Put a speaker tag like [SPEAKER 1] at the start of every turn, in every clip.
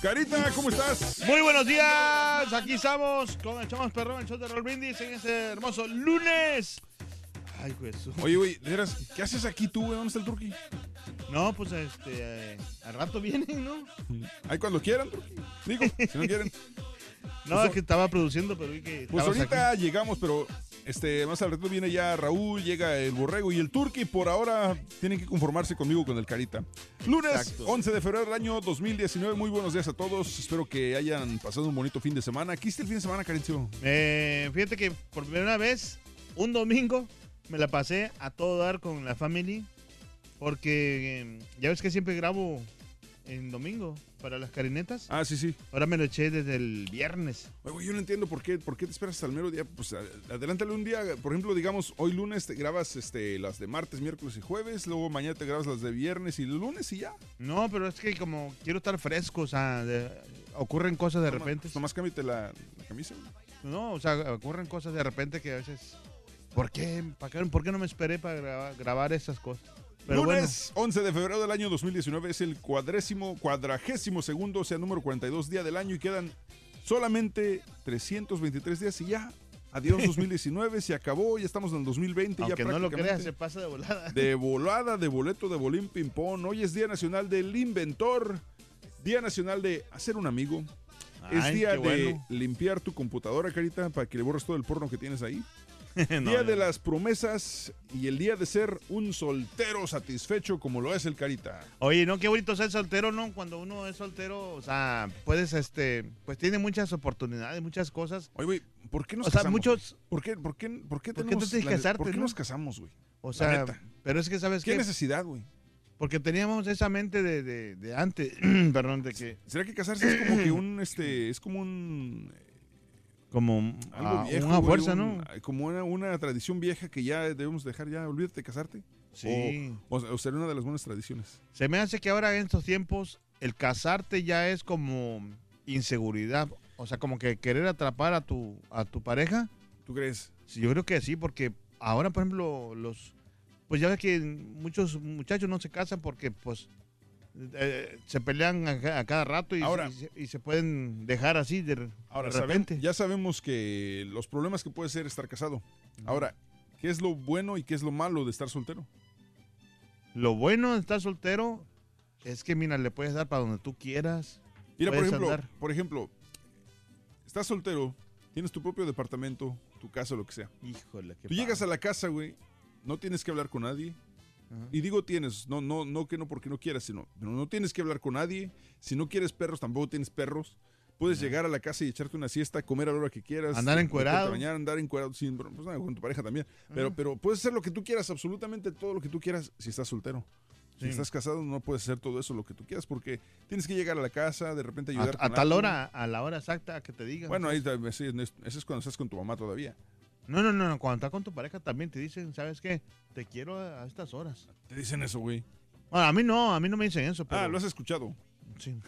[SPEAKER 1] Carita, ¿cómo estás?
[SPEAKER 2] Muy buenos días, aquí estamos con el Chamos Perrón, el show de Raúl Brindis en este hermoso lunes. Ay, Jesús.
[SPEAKER 1] Oye, güey, veras, ¿qué haces aquí tú, güey? ¿Dónde está el turqui?
[SPEAKER 2] No, pues este, eh, al rato vienen, ¿no?
[SPEAKER 1] Ahí cuando quieran, turqui. Digo, si no quieren.
[SPEAKER 2] No,
[SPEAKER 1] Pues,
[SPEAKER 2] es que estaba produciendo, pero vi que
[SPEAKER 1] Pues ahorita
[SPEAKER 2] aquí.
[SPEAKER 1] llegamos, pero este más al rato viene ya Raúl, llega el Borrego y el Turqui. Por ahora tienen que conformarse conmigo con el Carita. Lunes
[SPEAKER 2] Exacto.
[SPEAKER 1] 11 de febrero del año 2019. Muy buenos días a todos. Espero que hayan pasado un bonito fin de semana. ¿Qué hiciste el fin de semana, Carincio?
[SPEAKER 2] Eh, fíjate que por primera vez, un domingo, me la pasé a todo dar con la family. Porque eh, ya ves que siempre grabo en domingo para las carinetas.
[SPEAKER 1] Ah, sí, sí.
[SPEAKER 2] Ahora me lo eché desde el viernes.
[SPEAKER 1] Oye, güey, yo no entiendo por qué, por qué te esperas hasta el mero día. Pues adelántale un día, por ejemplo, digamos, hoy lunes te grabas este, las de martes, miércoles y jueves, luego mañana te grabas las de viernes y lunes y ya.
[SPEAKER 2] No, pero es que como quiero estar fresco, o sea, de- ocurren cosas de
[SPEAKER 1] Toma-
[SPEAKER 2] repente.
[SPEAKER 1] nomás cámbiate la, la camisa. güey.
[SPEAKER 2] No, o sea, ocurren cosas de repente que a veces... ¿Por qué, por qué no me esperé para grabar, grabar esas cosas? Pero
[SPEAKER 1] lunes 11 de febrero del año 2019 es el cuadrésimo, cuadragésimo segundo, o sea, número 42 día del año y quedan solamente 323 días y ya. Adiós 2019, se acabó, ya estamos en el 2020.
[SPEAKER 2] bueno, aunque
[SPEAKER 1] ya
[SPEAKER 2] no lo creas, se pasa de volada.
[SPEAKER 1] De volada, de boleto, de bolín ping-pong. Hoy es Día Nacional del Inventor. Día Nacional de hacer un amigo. es día de
[SPEAKER 2] bueno.
[SPEAKER 1] limpiar tu computadora, carita, para que le borres todo el porno que tienes ahí. Día
[SPEAKER 2] no.
[SPEAKER 1] de las promesas y el día de ser un soltero satisfecho como lo es el carita.
[SPEAKER 2] Oye, no, qué bonito ser soltero, ¿no? Cuando uno es soltero, o sea, puedes, este, pues tiene muchas oportunidades, muchas cosas.
[SPEAKER 1] Oye, güey, ¿por qué nos
[SPEAKER 2] O sea,
[SPEAKER 1] casamos?
[SPEAKER 2] muchos-
[SPEAKER 1] güey? ¿Por qué, por qué, por qué
[SPEAKER 2] ¿Por qué
[SPEAKER 1] tenemos
[SPEAKER 2] que
[SPEAKER 1] la-
[SPEAKER 2] casarte,
[SPEAKER 1] ¿Por qué
[SPEAKER 2] no?
[SPEAKER 1] nos casamos, güey?
[SPEAKER 2] O sea,
[SPEAKER 1] neta.
[SPEAKER 2] pero es que, ¿sabes
[SPEAKER 1] ¿Qué
[SPEAKER 2] qué?
[SPEAKER 1] necesidad, güey?
[SPEAKER 2] Porque teníamos esa mente de, de, de antes, perdón, de que...
[SPEAKER 1] ¿Será que casarse es como que un, este, es como un
[SPEAKER 2] Como
[SPEAKER 1] Algo viejo,
[SPEAKER 2] una
[SPEAKER 1] güey,
[SPEAKER 2] fuerza,
[SPEAKER 1] un-
[SPEAKER 2] ¿no?
[SPEAKER 1] Como una, una tradición vieja que ya debemos dejar ya. Olvídate de casarte.
[SPEAKER 2] Sí.
[SPEAKER 1] O, o, o ser una de las buenas tradiciones.
[SPEAKER 2] Se me hace que ahora en estos tiempos el casarte ya es como inseguridad. O sea, como que querer atrapar a tu, a tu pareja.
[SPEAKER 1] ¿Tú crees?
[SPEAKER 2] Sí, yo creo que sí, porque ahora, por ejemplo, los... Pues ya ves que muchos muchachos no se casan porque, pues, eh, se pelean a, ca- a cada rato y,
[SPEAKER 1] Ahora-
[SPEAKER 2] y se, y se pueden dejar así de,
[SPEAKER 1] Ahora,
[SPEAKER 2] de
[SPEAKER 1] saben-
[SPEAKER 2] repente.
[SPEAKER 1] ya sabemos que los problemas que puede ser estar casado. Ahora, ¿qué es lo bueno y qué es lo malo de estar soltero?
[SPEAKER 2] Lo bueno de estar soltero es que, mira, le puedes dar para donde tú quieras.
[SPEAKER 1] Mira, por ejemplo,
[SPEAKER 2] andar.
[SPEAKER 1] por ejemplo, estás soltero, tienes tu propio departamento, tu casa, lo que sea.
[SPEAKER 2] Híjole, qué
[SPEAKER 1] Tú llegas a la casa, güey, no tienes que hablar con nadie.
[SPEAKER 2] Ajá.
[SPEAKER 1] Y digo tienes, no, no, no que no porque no quieras, sino, pero no tienes que hablar con nadie. Si no quieres perros, tampoco tienes perros. Puedes llegar a la casa y echarte una siesta, comer a la hora que quieras.
[SPEAKER 2] Andar
[SPEAKER 1] a
[SPEAKER 2] encuerado.
[SPEAKER 1] bañar, andar encuerado sin pues, nada, con tu pareja también. Pero, pero puedes hacer lo que tú quieras, absolutamente todo lo que tú quieras si estás soltero. Si
[SPEAKER 2] Sí.
[SPEAKER 1] estás casado no puedes hacer todo eso lo que tú quieras porque tienes que llegar a la casa, de repente
[SPEAKER 2] A,
[SPEAKER 1] ayudar.
[SPEAKER 2] a
[SPEAKER 1] con
[SPEAKER 2] tal hora, a la hora exacta que te digan.
[SPEAKER 1] Bueno, ahí ta- sí, en es- eso es cuando estás con tu mamá todavía.
[SPEAKER 2] No, no, no, no, cuando estás con tu pareja también te dicen, ¿sabes qué? Te quiero a, estas horas.
[SPEAKER 1] Te dicen eso, güey.
[SPEAKER 2] Bueno, a mí no, a mí no me dicen eso, pero...
[SPEAKER 1] Ah, lo has escuchado.
[SPEAKER 2] sí.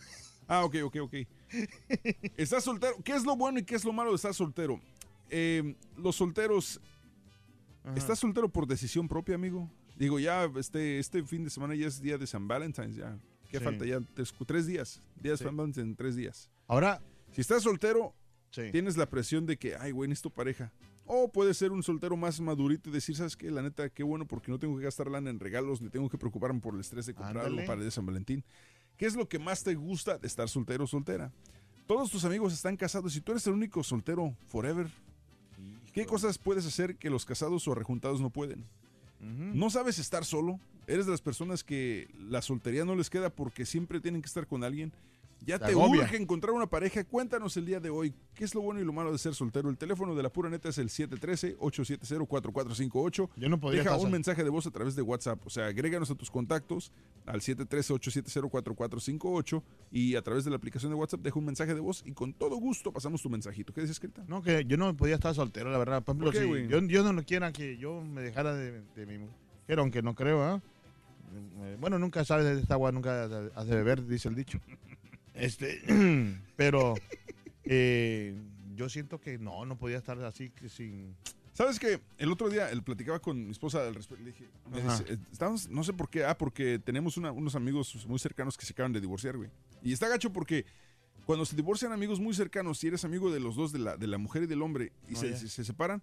[SPEAKER 1] Ah, ok, ok, ok. Estás soltero. ¿Qué es lo bueno y qué es lo malo de estar soltero? Eh, los solteros,
[SPEAKER 2] Ajá.
[SPEAKER 1] ¿estás soltero por decisión propia, amigo? Digo, ya este, este fin de semana ya es día de San Valentín, ya. ¿Qué
[SPEAKER 2] Sí.
[SPEAKER 1] falta? Ya tres, tres días. Día de
[SPEAKER 2] Sí.
[SPEAKER 1] San Valentín en tres días.
[SPEAKER 2] Ahora,
[SPEAKER 1] Si estás soltero,
[SPEAKER 2] sí.
[SPEAKER 1] tienes la presión de que, ay, güey, necesito pareja. O puede ser un soltero más madurito y decir, ¿sabes qué? La neta, qué bueno porque no tengo que gastar lana en regalos, ni tengo que preocuparme por el estrés de comprar algo para el de San Valentín. ¿Qué es lo que más te gusta de estar soltero o soltera? Todos tus amigos están casados y tú eres el único soltero forever. ¿Qué cosas puedes hacer que los casados o rejuntados no pueden? ¿No sabes estar solo? ¿Eres de las personas que la soltería no les queda porque siempre tienen que estar con alguien? ¿Ya
[SPEAKER 2] Te
[SPEAKER 1] te urge encontrar una pareja? Cuéntanos el día de hoy. ¿Qué es lo bueno y lo malo de ser soltero? El teléfono de la pura neta es el 713-870-4458.
[SPEAKER 2] Yo no podría
[SPEAKER 1] Deja un mensaje de voz a través de WhatsApp. O sea, agréganos a tus contactos al 713-870-4458 y a través de la aplicación de WhatsApp deja un mensaje de voz y con todo gusto pasamos tu mensajito. ¿Qué dices, escrita?
[SPEAKER 2] No, que yo no podía estar soltero, la verdad. Por ejemplo,
[SPEAKER 1] ¿Por qué,
[SPEAKER 2] si
[SPEAKER 1] güey?
[SPEAKER 2] yo, yo no lo quiera que yo me dejara de, de mi mujer, aunque no creo, ¿ah? Eh, Bueno, nunca sabes de esta agua, nunca has de beber, dice el dicho. Este, pero eh, yo siento que no, no podía estar así que sin...
[SPEAKER 1] ¿Sabes qué? El otro día él platicaba con mi esposa al respecto. Le dije, me
[SPEAKER 2] Ajá.
[SPEAKER 1] dice, eh, estábamos- no sé por qué, ah, porque tenemos una- unos amigos muy cercanos que se acaban de divorciar, güey. Y está gacho porque cuando se divorcian amigos muy cercanos, si eres amigo de los dos, de la, de la mujer y del hombre, y se, se- se separan,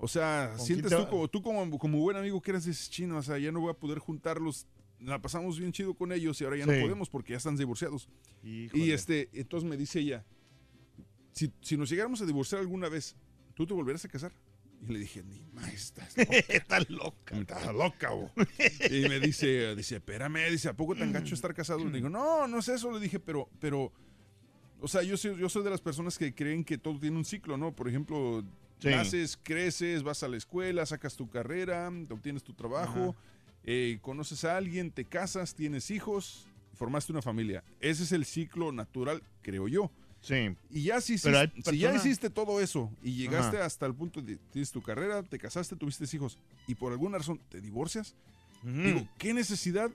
[SPEAKER 1] o sea,
[SPEAKER 2] ¿Con
[SPEAKER 1] sientes
[SPEAKER 2] te
[SPEAKER 1] tú, como, tú como, como buen amigo que eres chino, o sea, ya no voy a poder juntarlos. La pasamos bien chido con ellos y ahora ya no podemos porque ya están divorciados.
[SPEAKER 2] Híjole.
[SPEAKER 1] Y este, entonces me dice ella, si, si nos llegáramos a divorciar alguna vez, ¿tú te volverás a casar? Y le dije, ni más, estás loca.
[SPEAKER 2] Estás loca.
[SPEAKER 1] Bo". Y me dice, dice, espérame, dice, ¿a poco tan gacho estar casado? Le digo, no, no es eso, le dije, pero, pero, o sea, yo soy, yo soy de las personas que creen que todo tiene un ciclo, ¿no? Por ejemplo,
[SPEAKER 2] Sí.
[SPEAKER 1] naces, creces, vas a la escuela, sacas tu carrera, obtienes tu trabajo, eh, conoces a alguien, te casas, tienes hijos, formaste una familia. Ese es el ciclo natural, creo yo.
[SPEAKER 2] Sí.
[SPEAKER 1] Y ya si, si ya hiciste todo eso y llegaste
[SPEAKER 2] Ajá.
[SPEAKER 1] hasta el punto de tienes tu carrera, te casaste, tuviste hijos y por alguna razón te divorcias,
[SPEAKER 2] Ujú.
[SPEAKER 1] digo, ¿qué necesidad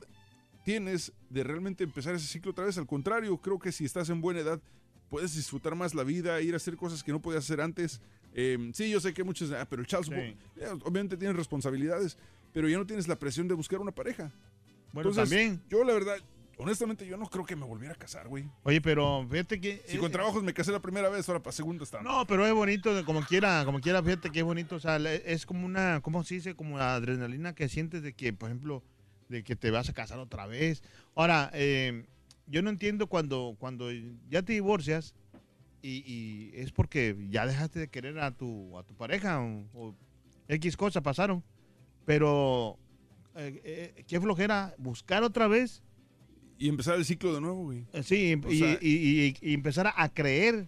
[SPEAKER 1] tienes de realmente empezar ese ciclo otra vez? Al contrario, creo que si estás en buena edad puedes disfrutar más la vida, ir a hacer cosas que no podías hacer antes. Eh, sí, yo sé que muchos, ah, pero el support,
[SPEAKER 2] Sí.
[SPEAKER 1] eh, obviamente tienes responsabilidades, pero ya no tienes la presión de buscar una pareja.
[SPEAKER 2] Bueno,
[SPEAKER 1] Entonces,
[SPEAKER 2] también.
[SPEAKER 1] Yo la verdad, honestamente, yo no creo que me volviera a casar, güey.
[SPEAKER 2] Oye, pero fíjate que...
[SPEAKER 1] Si
[SPEAKER 2] eh,
[SPEAKER 1] con trabajos me casé la primera vez, ahora para segunda está.
[SPEAKER 2] No, pero es bonito, como quiera, como quiera, fíjate que es bonito, o sea, es como una, ¿cómo se dice? Como la adrenalina que sientes de que, por ejemplo, de que te vas a casar otra vez. Ahora, eh, yo no entiendo cuando, cuando ya te divorcias y, y es porque ya dejaste de querer a tu, a tu pareja o, o X cosas pasaron, pero eh, eh, qué flojera buscar otra vez,
[SPEAKER 1] Y empezar el ciclo de nuevo, güey.
[SPEAKER 2] eh, sí, y,
[SPEAKER 1] sea-
[SPEAKER 2] y- y- y empezar a creer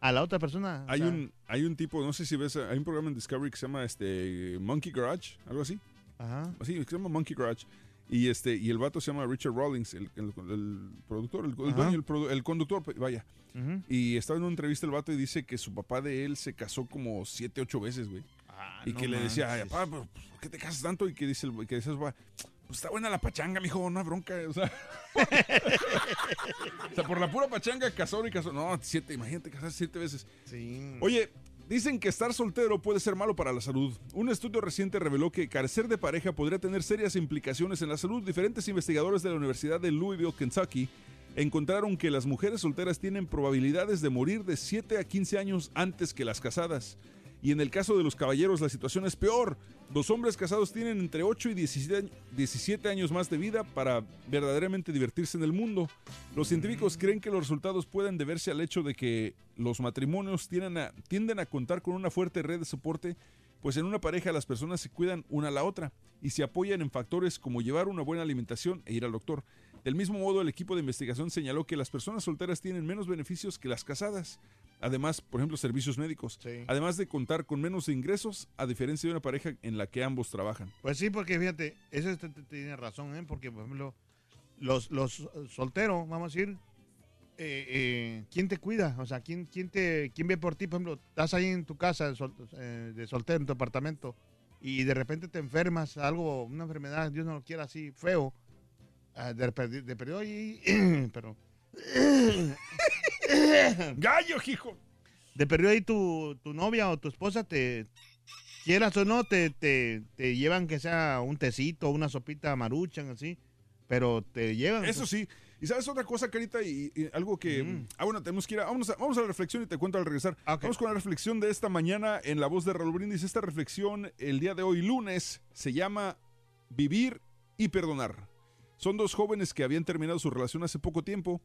[SPEAKER 2] a la otra persona. o
[SPEAKER 1] Hay
[SPEAKER 2] sea,
[SPEAKER 1] un, hay un tipo, no sé si ves, hay un programa en Discovery que se llama este Monkey Garage, algo así.
[SPEAKER 2] Ajá.
[SPEAKER 1] Así, que se llama Monkey Garage. Y este, y el vato se llama Richard Rawlings, el, el- el productor, el, el dueño, el, conductor, vaya.
[SPEAKER 2] ujú.
[SPEAKER 1] Y estaba en una entrevista el vato y dice que su papá de él se casó como siete, ocho veces, güey.
[SPEAKER 2] Ah,
[SPEAKER 1] y
[SPEAKER 2] no
[SPEAKER 1] que le decía, ay, papá, pues, ¿por qué te casas tanto? Y que dice, el- que dice, su papá, pues está buena la pachanga, mijo, no hay bronca. O sea, o sea, por la pura pachanga casó y casó. No, siete, imagínate casar siete veces.
[SPEAKER 2] Sí.
[SPEAKER 1] Oye, dicen que estar soltero puede ser malo para la salud. Un estudio reciente reveló que carecer de pareja podría tener serias implicaciones en la salud. Diferentes investigadores de la Universidad de Louisville, Kentucky, encontraron que las mujeres solteras tienen probabilidades de morir de 7 a 15 años antes que las casadas. Y en el caso de los caballeros la situación es peor. Los hombres casados tienen entre 8 y 17 años- 17 años más de vida para verdaderamente divertirse en el mundo. Los científicos creen que los resultados pueden deberse al hecho de que los matrimonios tienden a, tienden a contar con una fuerte red de soporte, pues en una pareja las personas se cuidan una a la otra y se apoyan en factores como llevar una buena alimentación e ir al doctor. Del mismo modo, el equipo de investigación señaló que las personas solteras tienen menos beneficios que las casadas. Además, por ejemplo, servicios médicos.
[SPEAKER 2] Sí.
[SPEAKER 1] Además de contar con menos ingresos, a diferencia de una pareja en la que ambos trabajan.
[SPEAKER 2] Pues sí, porque fíjate, eso tiene razón, ¿eh? Porque, por ejemplo, los, los solteros, vamos a decir, eh, eh, ¿quién te cuida? O sea, ¿quién, quién, te, ¿quién ve por ti? Por ejemplo, estás ahí en tu casa sol- eh, de soltero, en tu apartamento, y de repente te enfermas, algo, una enfermedad, Dios no lo quiera así, feo. Ah, de, de perdido ahí, pero
[SPEAKER 1] ¡Gallo, hijo!
[SPEAKER 2] de perdido ahí tu, tu novia o tu esposa te quieras o no te, te, te llevan que sea un tecito una sopita maruchan así pero te llevan
[SPEAKER 1] Eso sí. Y sabes otra cosa, Carita, y, y algo que...
[SPEAKER 2] Mm.
[SPEAKER 1] Ah, bueno, tenemos que ir a... Vamos a, vamos a la reflexión y te cuento al regresar.
[SPEAKER 2] Ah.
[SPEAKER 1] Vamos con la reflexión de esta mañana en la voz de Raúl Brindis. Esta reflexión el día de hoy, lunes, se llama Vivir y Perdonar. Son dos jóvenes que habían terminado su relación hace poco tiempo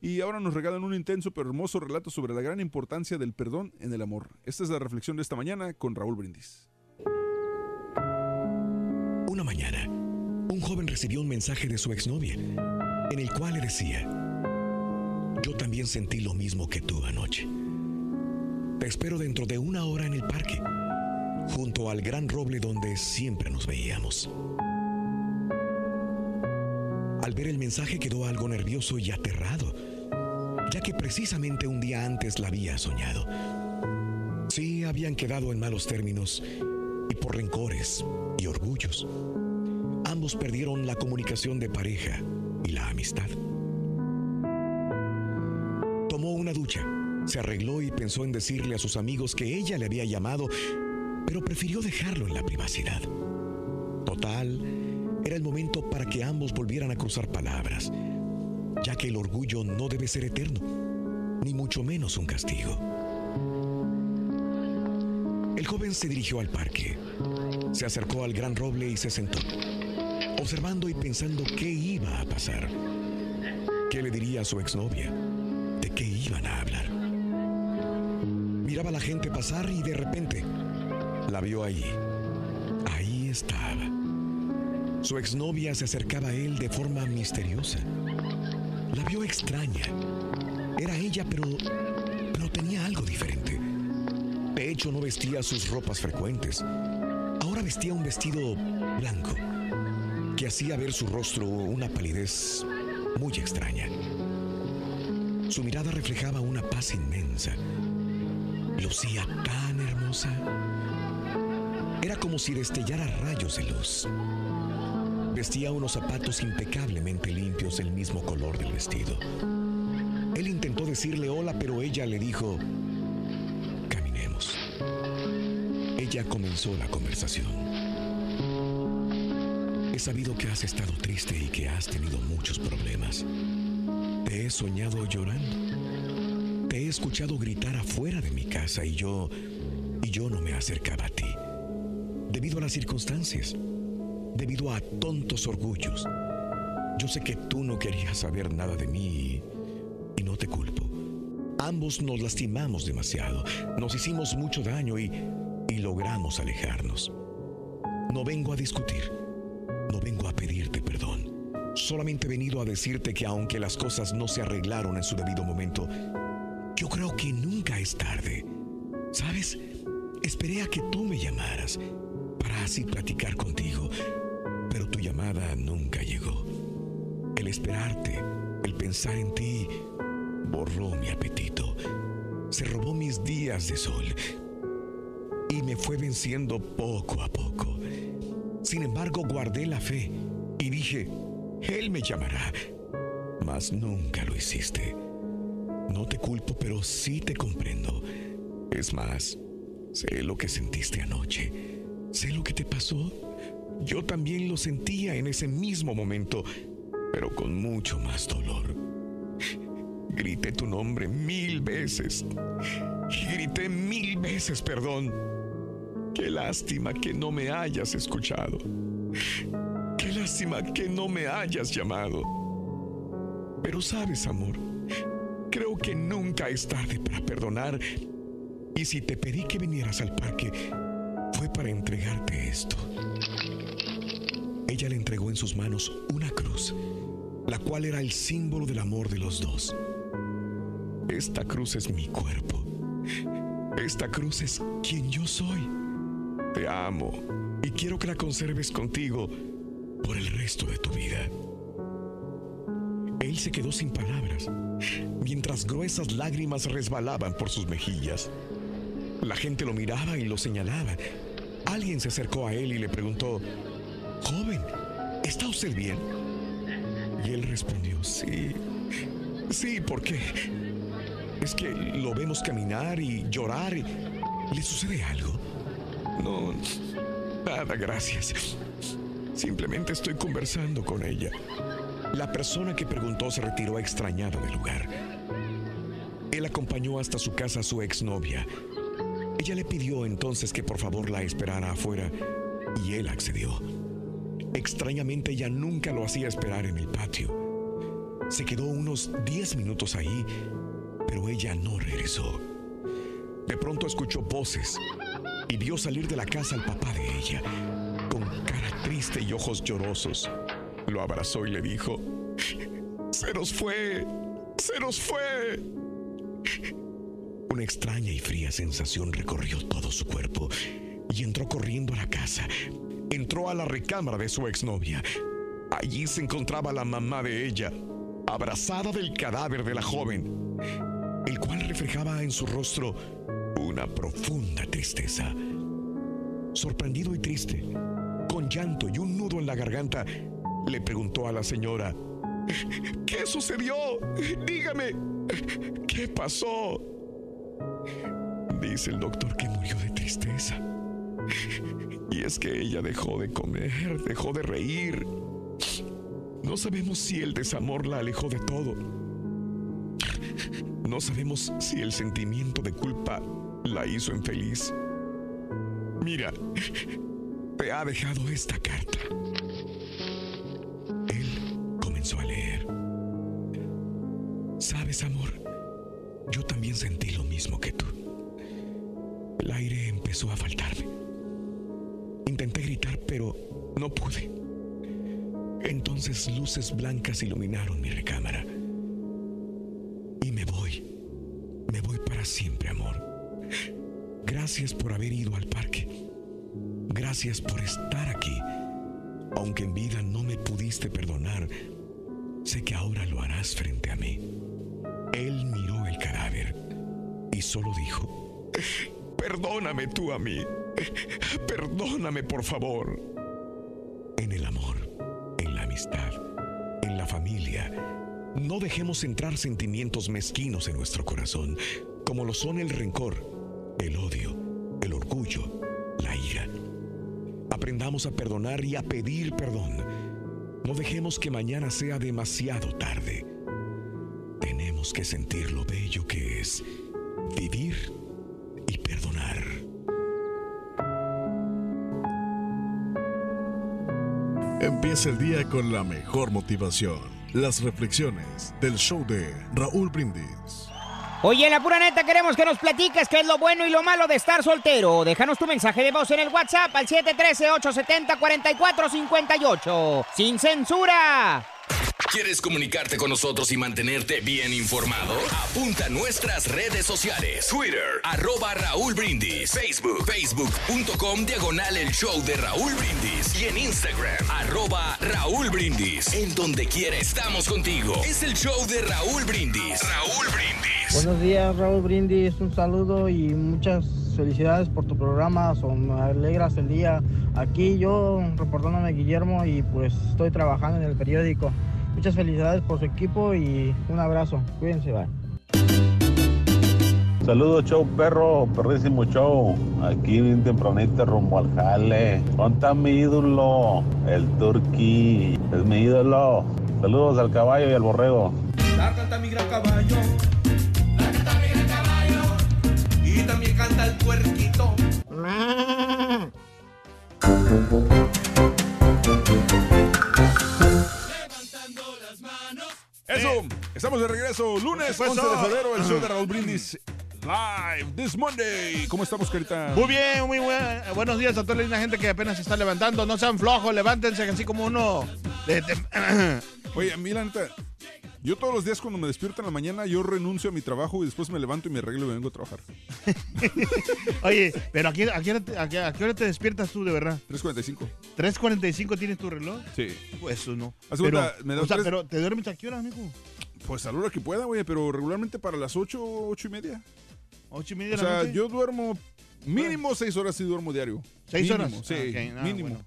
[SPEAKER 1] y ahora nos regalan un intenso pero hermoso relato sobre la gran importancia del perdón en el amor. Esta es la reflexión de esta mañana con Raúl Brindis.
[SPEAKER 3] Una mañana, un joven recibió un mensaje de su exnovia, en el cual le decía, yo también sentí lo mismo que tú anoche. Te espero dentro de una hora en el parque, junto al gran roble donde siempre nos veíamos. Al ver el mensaje quedó algo nervioso y aterrado, ya que precisamente un día antes la había soñado. Sí, habían quedado en malos términos y por rencores y orgullos. Ambos perdieron la comunicación de pareja y la amistad. Tomó una ducha, se arregló y pensó en decirle a sus amigos que ella le había llamado, pero prefirió dejarlo en la privacidad. Total, era el momento para que ambos volvieran a cruzar palabras, ya que el orgullo no debe ser eterno, ni mucho menos un castigo. El joven se dirigió al parque, se acercó al gran roble y se sentó, observando y pensando qué iba a pasar. ¿Qué le diría a su exnovia? ¿De qué iban a hablar? Miraba a la gente pasar y de repente la vio. Ahí. Su exnovia se acercaba a él de forma misteriosa. La vio extraña. Era ella, pero, pero tenía algo diferente. De hecho, no vestía sus ropas frecuentes. Ahora vestía un vestido blanco que hacía ver su rostro una palidez muy extraña. Su mirada reflejaba una paz inmensa. Lucía tan hermosa. Era como si destellara rayos de luz. Vestía unos zapatos impecablemente limpios del mismo color del vestido. Él intentó decirle hola, pero ella le dijo, caminemos. Ella comenzó la conversación. He sabido que has estado triste y que has tenido muchos problemas. Te he soñado llorando. Te he escuchado gritar afuera de mi casa y yo y yo no me acercaba a ti. Debido a las circunstancias, debido a tontos orgullos. Yo sé que tú no querías saber nada de mí y, no te culpo. Ambos nos lastimamos demasiado, nos hicimos mucho daño y, y logramos alejarnos. No vengo a discutir, no vengo a pedirte perdón. Solamente he venido a decirte que aunque las cosas no se arreglaron en su debido momento, yo creo que nunca es tarde. ¿Sabes? Esperé a que tú me llamaras para así platicar contigo, tu llamada nunca llegó. El esperarte, el pensar en ti, borró mi apetito, se robó mis días de sol y me fue venciendo poco a poco. Sin embargo, guardé la fe y dije, Él me llamará, mas nunca lo hiciste. No te culpo, pero sí te comprendo. Es más, sé lo que sentiste anoche, sé lo que te pasó. Yo también lo sentía en ese mismo momento, pero con mucho más dolor. Grité tu nombre mil veces. Grité mil veces perdón. Qué lástima que no me hayas escuchado. Qué lástima que no me hayas llamado. Pero sabes, amor, creo que nunca es tarde para perdonar. Y si te pedí que vinieras al parque, fue para entregarte esto. Ella le entregó en sus manos una cruz la cual era el símbolo del amor de los dos. Esta cruz es mi cuerpo. Esta cruz es quien yo soy. Te amo y quiero que la conserves contigo por el resto de tu vida. Él se quedó sin palabras, mientras gruesas lágrimas resbalaban por sus mejillas. La gente lo miraba y lo señalaba. Alguien se acercó a él y le preguntó, Joven, ¿está usted bien? Y él respondió, sí, sí, ¿por qué? Es que lo vemos caminar y llorar. ¿Le sucede algo? No, nada, gracias. Simplemente estoy conversando con ella. La persona que preguntó se retiró extrañada del lugar. Él acompañó hasta su casa a su exnovia. Ella le pidió entonces que por favor la esperara afuera y él accedió. Extrañamente ella nunca lo hacía esperar en el patio. Se quedó unos 10 minutos ahí, pero ella no regresó. De pronto escuchó voces y vio salir de la casa al papá de ella, con cara triste y ojos llorosos. Lo abrazó y le dijo, se nos fue, se nos fue. Una extraña y fría sensación recorrió todo su cuerpo y entró corriendo a la casa. Entró a la recámara de su exnovia. Allí se encontraba la mamá de ella, abrazada del cadáver de la joven, el cual reflejaba en su rostro una profunda tristeza. Sorprendido y triste, con llanto y un nudo en la garganta, le preguntó a la señora, ¿qué sucedió? Dígame, ¿qué pasó? Dice el doctor que murió de tristeza. Y es que ella dejó de comer, dejó de reír. No sabemos si el desamor la alejó de todo. No sabemos si el sentimiento de culpa la hizo infeliz. Mira, te ha dejado esta carta. Él comenzó a leer. Sabes, amor, yo también sentí lo mismo que tú. El aire empezó a faltarme. Intenté gritar, pero no pude. Entonces luces blancas iluminaron mi recámara. Y me voy. Me voy para siempre, amor. Gracias por haber ido al parque. Gracias por estar aquí. Aunque en vida no me pudiste perdonar, sé que ahora lo harás frente a mí. Él miró el cadáver y solo dijo, perdóname tú a mí. Perdóname, por favor. En el amor, en la amistad, en la familia, no dejemos entrar sentimientos mezquinos en nuestro corazón, como lo son el rencor, el odio, el orgullo, la ira. Aprendamos a perdonar y a pedir perdón. No dejemos que mañana sea demasiado tarde. Tenemos que sentir lo bello que es vivir y perdonar.
[SPEAKER 4] Empieza el día con la mejor motivación. Las reflexiones del show de Raúl Brindis.
[SPEAKER 5] Oye, en la pura neta queremos que nos platiques qué es lo bueno y lo malo de estar soltero. Déjanos tu mensaje de voz en el WhatsApp al 713-870-4458. ¡Sin censura!
[SPEAKER 6] ¿Quieres comunicarte con nosotros y mantenerte bien informado? Apunta a nuestras redes sociales. Twitter, arroba Raúl Brindis. Facebook, facebook.com, diagonal el show de Raúl Brindis. Y en Instagram, arroba Raúl Brindis. En donde quiera estamos contigo. Es el show de Raúl Brindis. Raúl Brindis.
[SPEAKER 7] Buenos días, Raúl Brindis. Un saludo y muchas felicidades por tu programa. Son, me alegras el día. Aquí yo reportándome Guillermo y pues estoy trabajando en el periódico. Muchas felicidades por su equipo y un abrazo. Cuídense, bye.
[SPEAKER 8] Saludos, show perro, perrísimo show. Aquí bien tempranito rumbo al jale. Conta mi ídolo, el turqui. Es mi ídolo. Saludos al caballo y al borrego.
[SPEAKER 9] La canta mi gran caballo. La canta mi gran caballo. Y también canta el puerquito.
[SPEAKER 1] Eso, estamos de regreso lunes
[SPEAKER 2] ¿Qué pasó?
[SPEAKER 1] 11 de febrero, el show de Raúl Brindis live this Monday. ¿Cómo estamos, Carita?
[SPEAKER 2] Muy bien, muy buen. Buenos días a toda la linda gente que apenas se está levantando. No sean flojos, levántense así como uno de
[SPEAKER 1] Oye, a mí la neta, yo todos los días cuando me despierto en la mañana, yo renuncio a mi trabajo y después me levanto y me arreglo y vengo a trabajar.
[SPEAKER 2] Oye, pero ¿a qué, hora te, a qué- a qué hora te despiertas tú de verdad?
[SPEAKER 1] 3.45.
[SPEAKER 2] ¿3.45 tienes tu reloj?
[SPEAKER 1] Sí.
[SPEAKER 2] Pues eso no. Pero,
[SPEAKER 1] cuenta, me da
[SPEAKER 2] o sea,
[SPEAKER 1] tres-
[SPEAKER 2] pero ¿te duermes a qué hora, amigo?
[SPEAKER 1] Pues a la hora que pueda, güey, pero regularmente para las 8, 8 y media.
[SPEAKER 2] ¿Ocho y media
[SPEAKER 1] O
[SPEAKER 2] de la
[SPEAKER 1] sea,
[SPEAKER 2] noche?
[SPEAKER 1] yo duermo mínimo 6 horas sí duermo diario.
[SPEAKER 2] ¿Seis
[SPEAKER 1] Mínimo,
[SPEAKER 2] horas?
[SPEAKER 1] Sí,
[SPEAKER 2] Ah, no,
[SPEAKER 1] mínimo.
[SPEAKER 2] bueno.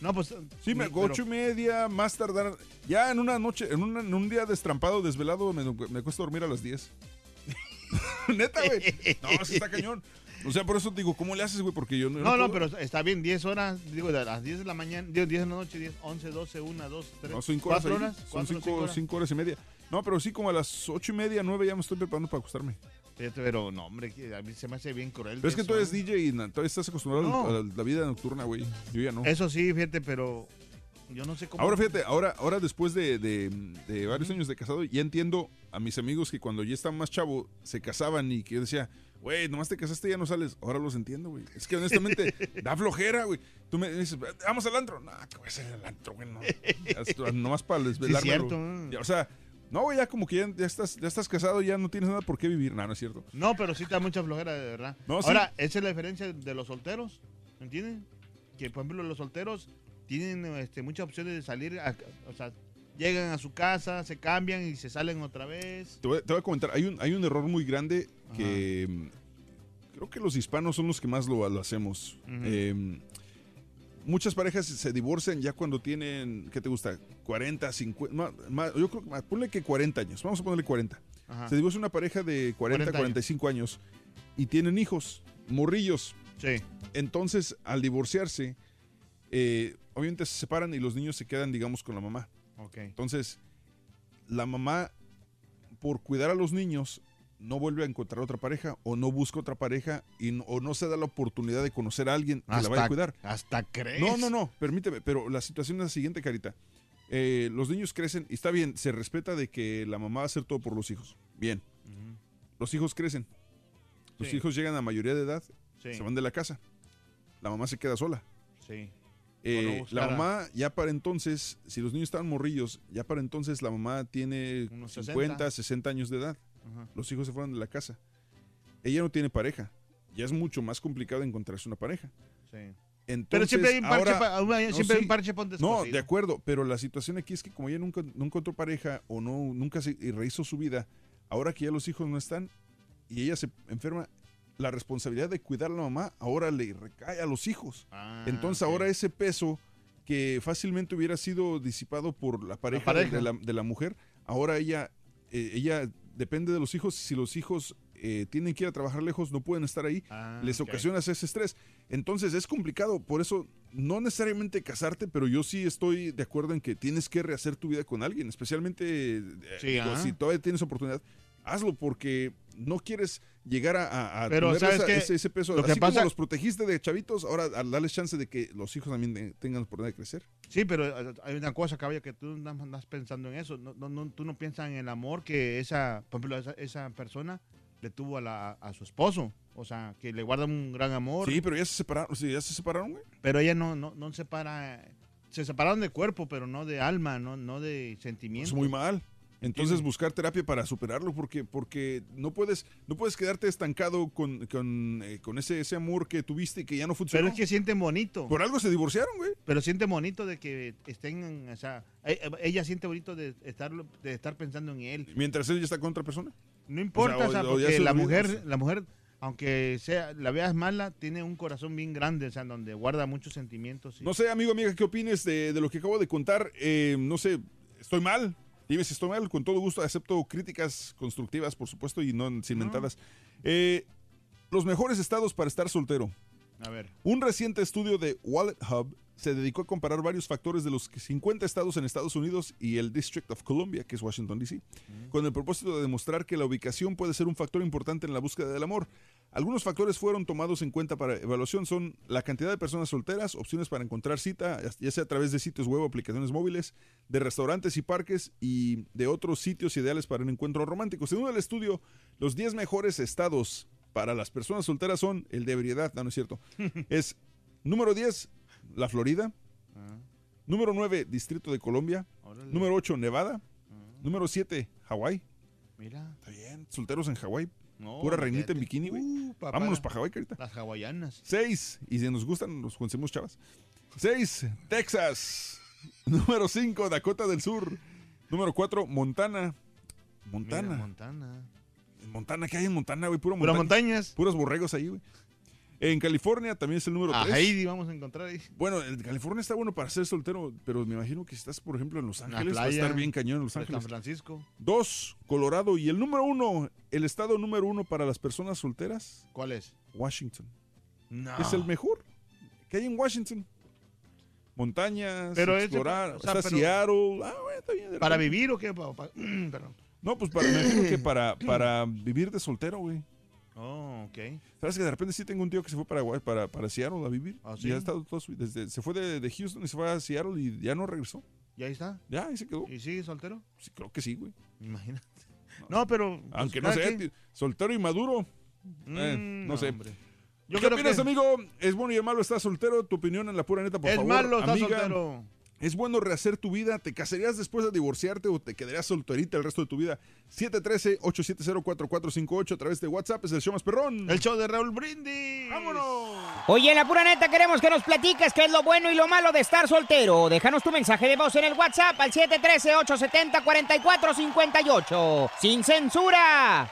[SPEAKER 2] No, pues...
[SPEAKER 1] Sí, me,
[SPEAKER 2] pero-
[SPEAKER 1] ocho y media, más tardar. Ya en una noche, en, una- en un día destrampado, desvelado, me, me cuesta dormir a las 10. Neta, güey. No, eso está cañón. O sea, por eso digo, ¿cómo le haces, güey? Porque yo no.
[SPEAKER 2] No, no, pero está bien, 10 horas, digo, de las 10 de la mañana, digo, 10 de la noche, 10, 11, 12, 1, 2, 3,
[SPEAKER 1] No, horas
[SPEAKER 2] 4
[SPEAKER 1] ahí.
[SPEAKER 2] horas.
[SPEAKER 1] Son
[SPEAKER 2] cuatro,
[SPEAKER 1] cinco,
[SPEAKER 2] cinco horas.
[SPEAKER 1] cinco horas y media. No, pero sí, como a las ocho y media, nueve ya me estoy preparando para acostarme.
[SPEAKER 2] Fíjate, Pero no, hombre, a mí se me hace bien cruel.
[SPEAKER 1] Pero es que
[SPEAKER 2] eso,
[SPEAKER 1] tú eres
[SPEAKER 2] ¿eh?
[SPEAKER 1] DJ y todavía estás acostumbrado
[SPEAKER 2] No.
[SPEAKER 1] a la, vida nocturna, güey. Yo ya no.
[SPEAKER 2] Eso sí, fíjate, pero yo no sé cómo.
[SPEAKER 1] Ahora fíjate, ahora, ahora después de, de- de varios años de casado, ya entiendo a mis amigos que cuando ya estaban más chavo se casaban y que yo decía, güey, nomás te casaste y ya no sales. Ahora los entiendo, güey. Es que honestamente da flojera, güey. Tú me dices, vamos al antro. No, que voy a salir al antro, güey. No. Nomás para desvelarme.
[SPEAKER 2] cierto, ¿eh?
[SPEAKER 1] O sea, no, güey, ya como que ya, ya estás, ya estás casado, ya no tienes nada por qué vivir. No, no es cierto.
[SPEAKER 2] No, pero sí te da mucha flojera, de verdad.
[SPEAKER 1] No, sí.
[SPEAKER 2] Ahora, esa es la diferencia de los solteros, ¿me entienden? Que, por ejemplo, los solteros tienen este, muchas opciones de salir, a- o sea, llegan a su casa, se cambian y se salen otra vez.
[SPEAKER 1] Te voy, te voy a comentar, hay un, hay un error muy grande que mm, creo que los hispanos son los que más lo, lo hacemos. Eh, muchas parejas se divorcian ya cuando tienen, ¿qué te gusta? 40, 50, más, más- yo creo que más, ponle que 40 años, vamos a ponerle 40.
[SPEAKER 2] Ajá.
[SPEAKER 1] Se divorcia una pareja de 40,
[SPEAKER 2] 40 años.
[SPEAKER 1] 45 años y tienen hijos, morrillos.
[SPEAKER 2] Sí.
[SPEAKER 1] Entonces, al divorciarse, eh, obviamente se separan y los niños se quedan, digamos, con la mamá.
[SPEAKER 2] Ok.
[SPEAKER 1] Entonces, la mamá, por cuidar a los niños, no vuelve a encontrar otra pareja o no busca otra pareja y no- o no se da la oportunidad de conocer a alguien que la vaya a cuidar.
[SPEAKER 2] Hasta crees.
[SPEAKER 1] No, no, no, permíteme, pero la situación es la siguiente, Carita. Eh, los niños crecen y está bien, se respeta de que la mamá va a hacer todo por los hijos. Bien. Los hijos crecen. Los
[SPEAKER 2] Sí.
[SPEAKER 1] hijos llegan a mayoría de edad,
[SPEAKER 2] Sí.
[SPEAKER 1] se van de la casa. La mamá se queda sola.
[SPEAKER 2] Sí.
[SPEAKER 1] Eh, la mamá ya para entonces, si los niños estaban morrillos, ya para entonces la mamá tiene
[SPEAKER 2] Unos
[SPEAKER 1] 50,
[SPEAKER 2] 60.
[SPEAKER 1] 60 años de edad.
[SPEAKER 2] Ajá.
[SPEAKER 1] Los hijos se fueron de la casa. Ella no tiene pareja. Ya es mucho más complicado encontrarse una pareja.
[SPEAKER 2] Sí.
[SPEAKER 1] Entonces,
[SPEAKER 2] Pero siempre hay un parche,
[SPEAKER 1] ahora-
[SPEAKER 2] pa- una-
[SPEAKER 1] No,
[SPEAKER 2] siempre hay un parche pa' un
[SPEAKER 1] No, de acuerdo, pero la situación aquí es que como ella nunca no encontró pareja o no nunca se rehizo su vida, ahora que ya los hijos no están y ella se enferma, la responsabilidad de cuidar a la mamá ahora le recae a los hijos.
[SPEAKER 2] Ah,
[SPEAKER 1] Entonces ahora ese peso que fácilmente hubiera sido disipado por la pareja,
[SPEAKER 2] pareja.
[SPEAKER 1] De, la, de la mujer, ahora ella, eh, ella depende de los hijos. Si los hijos eh, tienen que ir a trabajar lejos, no pueden estar ahí,
[SPEAKER 2] Ah,
[SPEAKER 1] les
[SPEAKER 2] ok.
[SPEAKER 1] ocasiona ese estrés. Entonces es complicado, por eso no necesariamente casarte, pero yo sí estoy de acuerdo en que tienes que rehacer tu vida con alguien, especialmente eh,
[SPEAKER 2] Sí, ajá.
[SPEAKER 1] si todavía tienes oportunidad. Hazlo porque no quieres llegar a, a-
[SPEAKER 2] Pero,
[SPEAKER 1] tener
[SPEAKER 2] ¿sabes
[SPEAKER 1] esa-
[SPEAKER 2] qué?
[SPEAKER 1] ese, ese peso.
[SPEAKER 2] Lo que
[SPEAKER 1] Así
[SPEAKER 2] pasa-
[SPEAKER 1] como los protegiste de chavitos, ahora darles chance de que los hijos también de- tengan oportunidad de crecer.
[SPEAKER 2] Sí, pero eh, hay una cosa, caballo, que tú no andas pensando en eso. No, no, no- tú no piensas en el amor que esa, por ejemplo, esa, esa persona le tuvo a, la, a su esposo. O sea, que le guarda un gran amor.
[SPEAKER 1] Sí, pero ya se separaron, sí, ya se separaron, güey.
[SPEAKER 2] Pero ella no, no, no separa. Se separaron de cuerpo, pero no de alma, no, no de sentimiento.
[SPEAKER 1] Es muy mal. Entonces buscar terapia para superarlo porque, porque no puedes no puedes quedarte estancado con, con, eh, con ese, ese amor que tuviste y que ya no funcionó.
[SPEAKER 2] Pero es que sienten bonito.
[SPEAKER 1] Por algo se divorciaron, güey.
[SPEAKER 2] Pero siente bonito de que estén, o sea, e- ella siente bonito de estar, de estar pensando en él.
[SPEAKER 1] Mientras él ya está con otra persona.
[SPEAKER 2] No importa,
[SPEAKER 1] O sea,
[SPEAKER 2] o
[SPEAKER 1] o-
[SPEAKER 2] porque la mujer, la mujer, aunque sea, la veas mala, tiene un corazón bien grande, o sea, donde guarda muchos sentimientos. y-
[SPEAKER 1] No sé, amigo, amiga, ¿qué opines de, de lo que acabo de contar? Eh, no sé, ¿estoy mal? Dime si estoy mal, con todo gusto acepto críticas constructivas, por supuesto, y no sin mentadas. Eh, los mejores estados para estar soltero.
[SPEAKER 2] A ver.
[SPEAKER 1] Un reciente estudio de Wallet Hub se dedicó a comparar varios factores de los 50 estados en Estados Unidos y el District of Columbia, que es Washington, D.C., con el propósito de demostrar que la ubicación puede ser un factor importante en la búsqueda del amor. Algunos factores fueron tomados en cuenta para evaluación son la cantidad de personas solteras, opciones para encontrar cita, ya sea a través de sitios web o aplicaciones móviles, de restaurantes y parques y de otros sitios ideales para un encuentro romántico. Según el estudio, los 10 mejores estados para las personas solteras son el de ebriedad, no, no es cierto. es número 10, la Florida. Número 9, Distrito de Colombia.
[SPEAKER 2] Órale.
[SPEAKER 1] Número 8, Nevada. Número 7, Hawái.
[SPEAKER 2] Mira.
[SPEAKER 1] Está bien, solteros en Hawái.
[SPEAKER 2] No,
[SPEAKER 1] Pura reinita en bikini, güey.
[SPEAKER 2] Uh.
[SPEAKER 1] Vámonos para Hawái, carita.
[SPEAKER 2] Las hawaianas.
[SPEAKER 1] 6, y si nos gustan, nos conseguimos chavas. 6, Texas. Número 5, Dakota del Sur. Número 4, Montana. Montana.
[SPEAKER 2] Mira, Montana.
[SPEAKER 1] Montana, ¿qué hay en Montana, güey?
[SPEAKER 2] Puras
[SPEAKER 1] montaña.
[SPEAKER 2] montañas.
[SPEAKER 1] Puros borregos ahí, güey. En California también es el número
[SPEAKER 2] A
[SPEAKER 1] 3.
[SPEAKER 2] Heidi vamos a encontrar ahí.
[SPEAKER 1] Bueno, en California está bueno para ser soltero, pero me imagino que si estás, por ejemplo, en Los Ángeles, va a
[SPEAKER 2] playa
[SPEAKER 1] estar bien cañón en Los Ángeles.
[SPEAKER 2] San Francisco.
[SPEAKER 1] Dos, Colorado. Y el número uno, el estado número uno para las personas solteras,
[SPEAKER 2] ¿Cuál es?
[SPEAKER 1] Washington.
[SPEAKER 2] No.
[SPEAKER 1] Es el mejor que hay en Washington. Montañas,
[SPEAKER 2] Pero es
[SPEAKER 1] explorar.
[SPEAKER 2] o sea,
[SPEAKER 1] está
[SPEAKER 2] pero-
[SPEAKER 1] Seattle. Ah, bueno, está bien.
[SPEAKER 2] ¿Para vivir o qué? Perdón.
[SPEAKER 1] No, pues para, me imagino que para, para vivir de soltero, güey.
[SPEAKER 2] Oh, ok.
[SPEAKER 1] ¿Sabes que de repente sí tengo un tío que se fue para, para, para Seattle a vivir?
[SPEAKER 2] ¿Ah,
[SPEAKER 1] Y
[SPEAKER 2] sí?
[SPEAKER 1] ha estado todo su- desde, se fue de, de Houston y se fue a Seattle y ya no regresó.
[SPEAKER 2] ¿Y ahí está?
[SPEAKER 1] Ya, ahí se quedó.
[SPEAKER 2] ¿Y sigue soltero?
[SPEAKER 1] Sí, creo que sí, güey.
[SPEAKER 2] Imagínate. No, pero. pues,
[SPEAKER 1] Aunque no
[SPEAKER 2] cada
[SPEAKER 1] sé,
[SPEAKER 2] quien.
[SPEAKER 1] ti- soltero y maduro. eh,
[SPEAKER 2] Mm,
[SPEAKER 1] no sé.
[SPEAKER 2] hombre. Yo
[SPEAKER 1] ¿Qué opinas,
[SPEAKER 2] que
[SPEAKER 1] amigo? ¿Es bueno y el malo está soltero? Tu opinión en la pura neta, por
[SPEAKER 2] es
[SPEAKER 1] favor.
[SPEAKER 2] malo estar
[SPEAKER 1] amiga.
[SPEAKER 2] soltero.
[SPEAKER 1] ¿Es bueno rehacer tu vida? ¿Te casarías después de divorciarte o te quedarías solterita el resto de tu vida? 713-870-4458 a través de WhatsApp. Es el show más perrón.
[SPEAKER 2] El show de Raúl Brindis.
[SPEAKER 1] ¡Vámonos!
[SPEAKER 5] Oye, en la pura neta queremos que nos platiques qué es lo bueno y lo malo de estar soltero. Déjanos tu mensaje de voz en el WhatsApp al 713-870-4458. ¡Sin censura!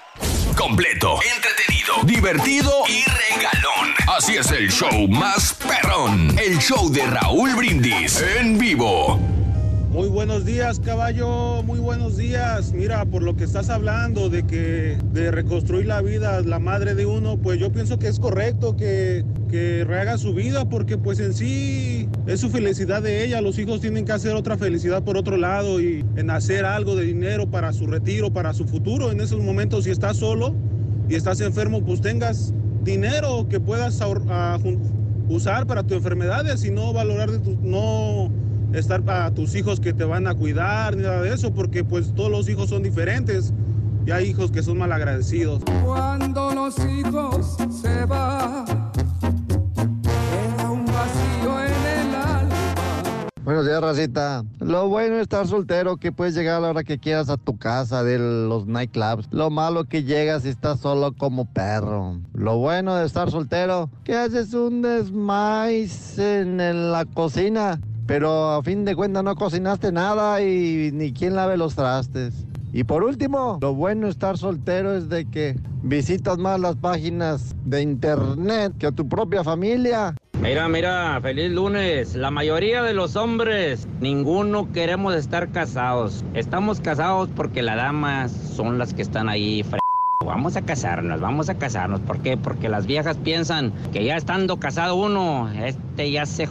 [SPEAKER 6] Completo, entretenido, divertido y regalón. Así es el show más perrón. El show de Raúl Brindis en vivo.
[SPEAKER 10] Muy buenos días, caballo. Muy buenos días. Mira, por lo que estás hablando de que de reconstruir la vida, la madre de uno, pues yo pienso que es correcto que, que rehaga su vida, porque pues en sí es su felicidad de ella. Los hijos tienen que hacer otra felicidad por otro lado y en hacer algo de dinero para su retiro, para su futuro. En esos momentos, si estás solo y estás enfermo, pues tengas dinero que puedas usar para tus enfermedades y no valorar de tu, no estar para tus hijos que te van a cuidar ni nada de eso porque pues todos los hijos son diferentes y hay hijos que son malagradecidos.
[SPEAKER 9] Cuando los hijos se van, queda un vacío en el alma.
[SPEAKER 11] Buenos días, Racita. Lo bueno es estar soltero, que puedes llegar a la hora que quieras a tu casa de los nightclubs. Lo malo que llegas y estás solo como perro. Lo bueno de estar soltero, que haces un desmais en, en la cocina, pero a fin de cuentas no cocinaste nada y ni quien lave los trastes. Y por último, lo bueno de estar soltero es de que visitas más las páginas de internet que a tu propia familia.
[SPEAKER 12] Mira, mira, feliz lunes. La mayoría de los hombres, ninguno queremos estar casados. Estamos casados porque las damas son las que están ahí. Vamos a casarnos, vamos a casarnos. ¿Por qué? Porque las viejas piensan que ya estando casado uno, este ya se.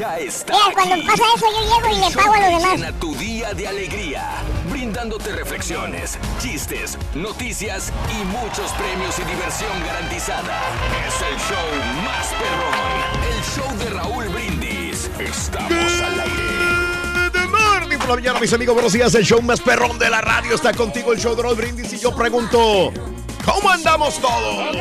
[SPEAKER 6] Ya está.
[SPEAKER 13] Mira, cuando
[SPEAKER 6] aquí.
[SPEAKER 13] pasa eso, yo llego y le pago a los demás.
[SPEAKER 6] Llena tu día de alegría, brindándote reflexiones, chistes, noticias y muchos premios y diversión garantizada. Es el show más perrón. El show de Raúl Brindis. Estamos al aire.
[SPEAKER 14] Morning por la mañana, mis amigos. Buenos días. El show más perrón de la radio está contigo, el show de Raúl Brindis. Y yo pregunto, ¿cómo andamos todos?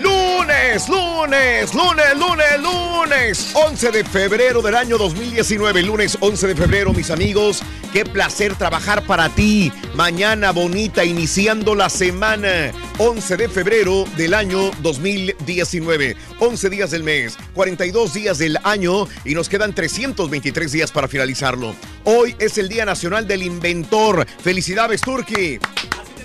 [SPEAKER 14] Lunes, lunes, lunes, lunes, lunes. 11 de febrero del año 2019. Lunes 11 de febrero, mis amigos. Qué placer trabajar para ti. Mañana bonita, iniciando la semana. 11 de febrero del año 2019. 11 días del mes, 42 días del año y nos quedan 323 días para finalizarlo. Hoy es el Día Nacional del Inventor. Felicidades, Turki.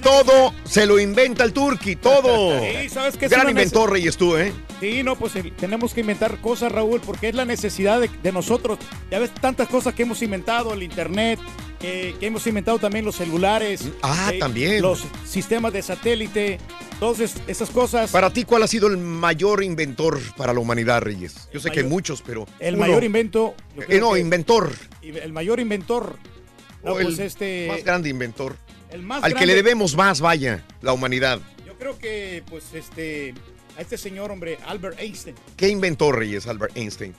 [SPEAKER 14] Todo se lo inventa el Turki, todo.
[SPEAKER 15] Sí, ¿sabes qué
[SPEAKER 14] Gran inventor, Reyes, tú, ¿eh?
[SPEAKER 15] Sí, no, pues eh, tenemos que inventar cosas, Raúl, porque es la necesidad de, de nosotros. Ya ves tantas cosas que hemos inventado, el internet, eh, que hemos inventado también los celulares.
[SPEAKER 14] Ah,
[SPEAKER 15] eh,
[SPEAKER 14] también.
[SPEAKER 15] Los sistemas de satélite, todas es- esas cosas.
[SPEAKER 14] Para ti, ¿cuál ha sido el mayor inventor para la humanidad, Reyes? Yo sé que hay muchos, pero.
[SPEAKER 15] El
[SPEAKER 14] uno.
[SPEAKER 15] mayor invento.
[SPEAKER 14] Eh, no, inventor.
[SPEAKER 15] El mayor inventor. No,
[SPEAKER 14] O el
[SPEAKER 15] pues este.
[SPEAKER 14] más grande inventor.
[SPEAKER 15] El más
[SPEAKER 14] Al que le debemos más, vaya, la humanidad.
[SPEAKER 15] Yo creo que, pues, este. A este señor, hombre, Albert Einstein.
[SPEAKER 14] ¿Qué inventó Reyes, Albert Einstein?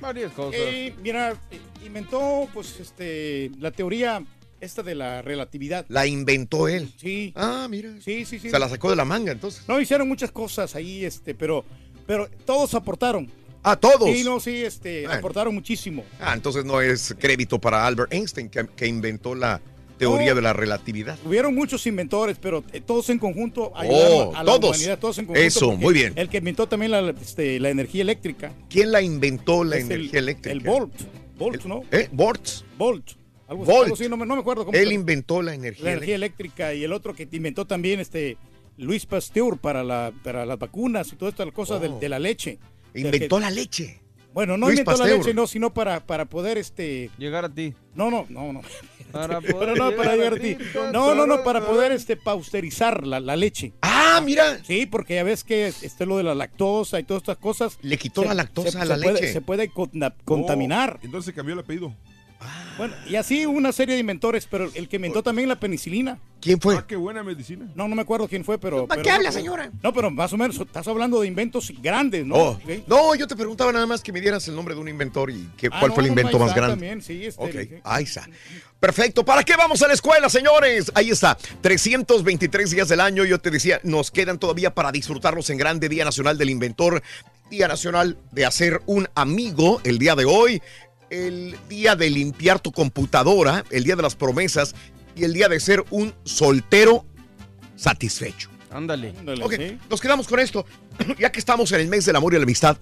[SPEAKER 2] Varias cosas.
[SPEAKER 15] Eh, mira, eh, inventó, pues, este, la teoría esta de la relatividad.
[SPEAKER 14] La inventó él.
[SPEAKER 15] Sí.
[SPEAKER 14] Ah, mira.
[SPEAKER 15] Sí, sí, sí.
[SPEAKER 14] Se la sacó de la manga, entonces.
[SPEAKER 15] No, hicieron muchas cosas ahí, este, pero, pero todos aportaron.
[SPEAKER 14] ¿A todos?
[SPEAKER 15] Sí, no, sí, este,
[SPEAKER 14] Bueno.
[SPEAKER 15] aportaron muchísimo.
[SPEAKER 14] Ah, entonces no es crédito para Albert Einstein, que, que inventó la teoría
[SPEAKER 15] No.
[SPEAKER 14] de la relatividad.
[SPEAKER 15] Hubieron muchos inventores, pero eh, todos en conjunto ayudaron
[SPEAKER 14] Oh,
[SPEAKER 15] a la
[SPEAKER 14] todos.
[SPEAKER 15] humanidad, todos en conjunto.
[SPEAKER 14] Eso, muy bien.
[SPEAKER 15] El que inventó también la, este, la energía eléctrica.
[SPEAKER 14] ¿Quién la inventó la
[SPEAKER 15] Es el-
[SPEAKER 14] energía eléctrica?
[SPEAKER 15] El Volt. Volt, ¿no?
[SPEAKER 14] ¿Eh?
[SPEAKER 15] Volt. Algo,
[SPEAKER 14] Volt.
[SPEAKER 15] algo así, no, me, no me acuerdo cómo
[SPEAKER 14] Él inventó la energía
[SPEAKER 15] la energía eléctrica y el otro que inventó también este Luis Pasteur para, la, para las vacunas y todas estas cosas de,
[SPEAKER 14] Oh.
[SPEAKER 15] de la leche.
[SPEAKER 14] Inventó
[SPEAKER 15] Que-
[SPEAKER 14] la leche.
[SPEAKER 15] Bueno, no
[SPEAKER 14] Luis
[SPEAKER 15] inventó la leche, no, sino para, para poder este
[SPEAKER 13] llegar a ti.
[SPEAKER 15] No, no, no, no.
[SPEAKER 13] Para poder
[SPEAKER 15] no, para llegar
[SPEAKER 13] llegar
[SPEAKER 15] a
[SPEAKER 13] a
[SPEAKER 15] ti.
[SPEAKER 13] ti.
[SPEAKER 15] No, no, no, para poder este pausterizar la, la leche.
[SPEAKER 14] Ah, mira.
[SPEAKER 15] Sí, porque ya ves que este lo de la lactosa y todas estas cosas.
[SPEAKER 14] Le quitó la lactosa a la
[SPEAKER 15] puede-
[SPEAKER 14] leche.
[SPEAKER 15] se puede con- contaminar.
[SPEAKER 1] Oh, entonces se cambió el apellido.
[SPEAKER 15] Bueno, y así una serie de inventores, pero el que inventó también la penicilina.
[SPEAKER 14] ¿Quién fue?
[SPEAKER 1] Ah, qué buena medicina.
[SPEAKER 15] No, no me acuerdo quién fue, pero.
[SPEAKER 14] ¿Para
[SPEAKER 15] pero-
[SPEAKER 14] qué habla, señora?
[SPEAKER 15] No, pero más o menos, estás hablando de inventos grandes, ¿no?
[SPEAKER 14] Oh,
[SPEAKER 15] ¿Sí?
[SPEAKER 14] No, yo te preguntaba nada más que me dieras el nombre de un inventor y qué,
[SPEAKER 15] Ah,
[SPEAKER 14] cuál
[SPEAKER 15] no,
[SPEAKER 14] fue el invento más grande.
[SPEAKER 15] también, sí, este,
[SPEAKER 14] Ok,
[SPEAKER 15] sí.
[SPEAKER 14] ahí está. Perfecto. ¿Para qué vamos a la escuela, señores? Ahí está. 323 días del año. Yo te decía, nos quedan todavía para disfrutarlos en grande Día Nacional del Inventor, Día Nacional de hacer un amigo el día de hoy, el día de limpiar tu computadora, el día de las promesas y el día de ser un soltero satisfecho.
[SPEAKER 13] Ándale.
[SPEAKER 14] Ok, nos quedamos con esto. ya que estamos en el mes del amor y la amistad,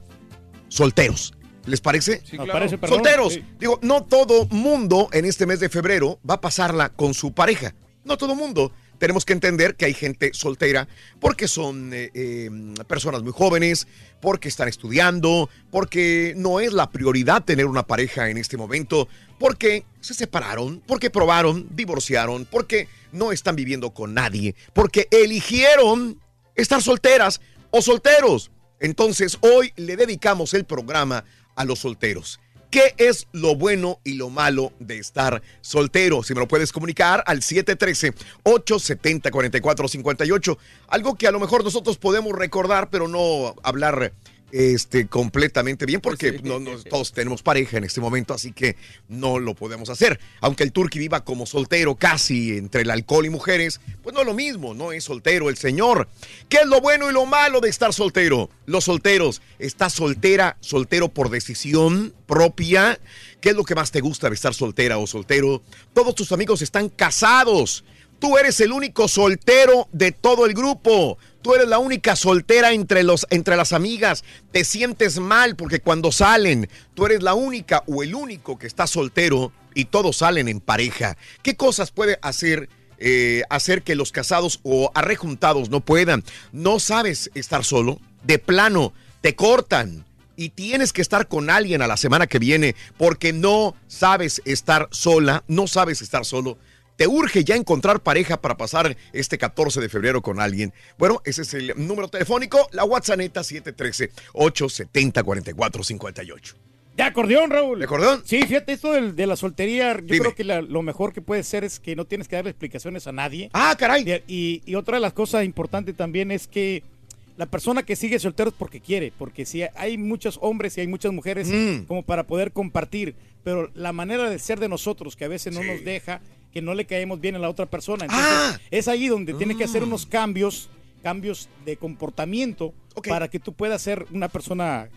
[SPEAKER 14] solteros. ¿Les parece?
[SPEAKER 15] Sí, claro. parece,
[SPEAKER 14] solteros.
[SPEAKER 15] Sí.
[SPEAKER 14] Digo, no todo mundo en este mes de febrero va a pasarla con su pareja. No todo mundo. Tenemos que entender que hay gente soltera porque son eh, eh, personas muy jóvenes, porque están estudiando, porque no es la prioridad tener una pareja en este momento, porque se separaron, porque probaron, divorciaron, porque no están viviendo con nadie, porque eligieron estar solteras o solteros. Entonces, hoy le dedicamos el programa a los solteros. ¿Qué es lo bueno y lo malo de estar soltero? Si me lo puedes comunicar al 713-870-4458. Algo que a lo mejor nosotros podemos recordar, pero no hablar este, completamente bien, porque no, no- todos tenemos pareja en este momento, así que no lo podemos hacer. Aunque el turqui viva como soltero casi entre el alcohol y mujeres, pues no es lo mismo, no es soltero el señor. ¿Qué es lo bueno y lo malo de estar soltero? Los solteros, ¿estás soltera, soltero por decisión propia? ¿Qué es lo que más te gusta de estar soltera o soltero? Todos tus amigos están casados. Tú eres el único soltero de todo el grupo. Tú eres la única soltera entre, los, entre las amigas. Te sientes mal porque cuando salen, tú eres la única o el único que está soltero y todos salen en pareja. ¿Qué cosas puede hacer, eh, hacer que los casados o arrejuntados no puedan? No sabes estar solo. De plano, te cortan y tienes que estar con alguien a la semana que viene porque no sabes estar sola, no sabes estar solo. Te urge ya encontrar pareja para pasar este 14 de febrero con alguien. Bueno, ese es el número telefónico, la WhatsApp 713-870-4458.
[SPEAKER 15] De acordeón, Raúl.
[SPEAKER 14] ¿De acordeón?
[SPEAKER 15] Sí, fíjate, esto de, la soltería, yo
[SPEAKER 14] Dime.
[SPEAKER 15] creo que la- lo mejor que puede ser es que no tienes que darle explicaciones a nadie.
[SPEAKER 14] Ah, caray.
[SPEAKER 15] Y, y otra de las cosas importantes también es que la persona que sigue soltero es porque quiere, porque si hay muchos hombres y hay muchas mujeres
[SPEAKER 14] Mm.
[SPEAKER 15] como para poder compartir, pero la manera de ser de nosotros que a veces no nos deja, que no le caemos bien a la otra persona. Entonces,
[SPEAKER 14] Ah.
[SPEAKER 15] es ahí donde tiene que hacer
[SPEAKER 14] Mm.
[SPEAKER 15] unos cambios, cambios de comportamiento para que tú puedas ser una persona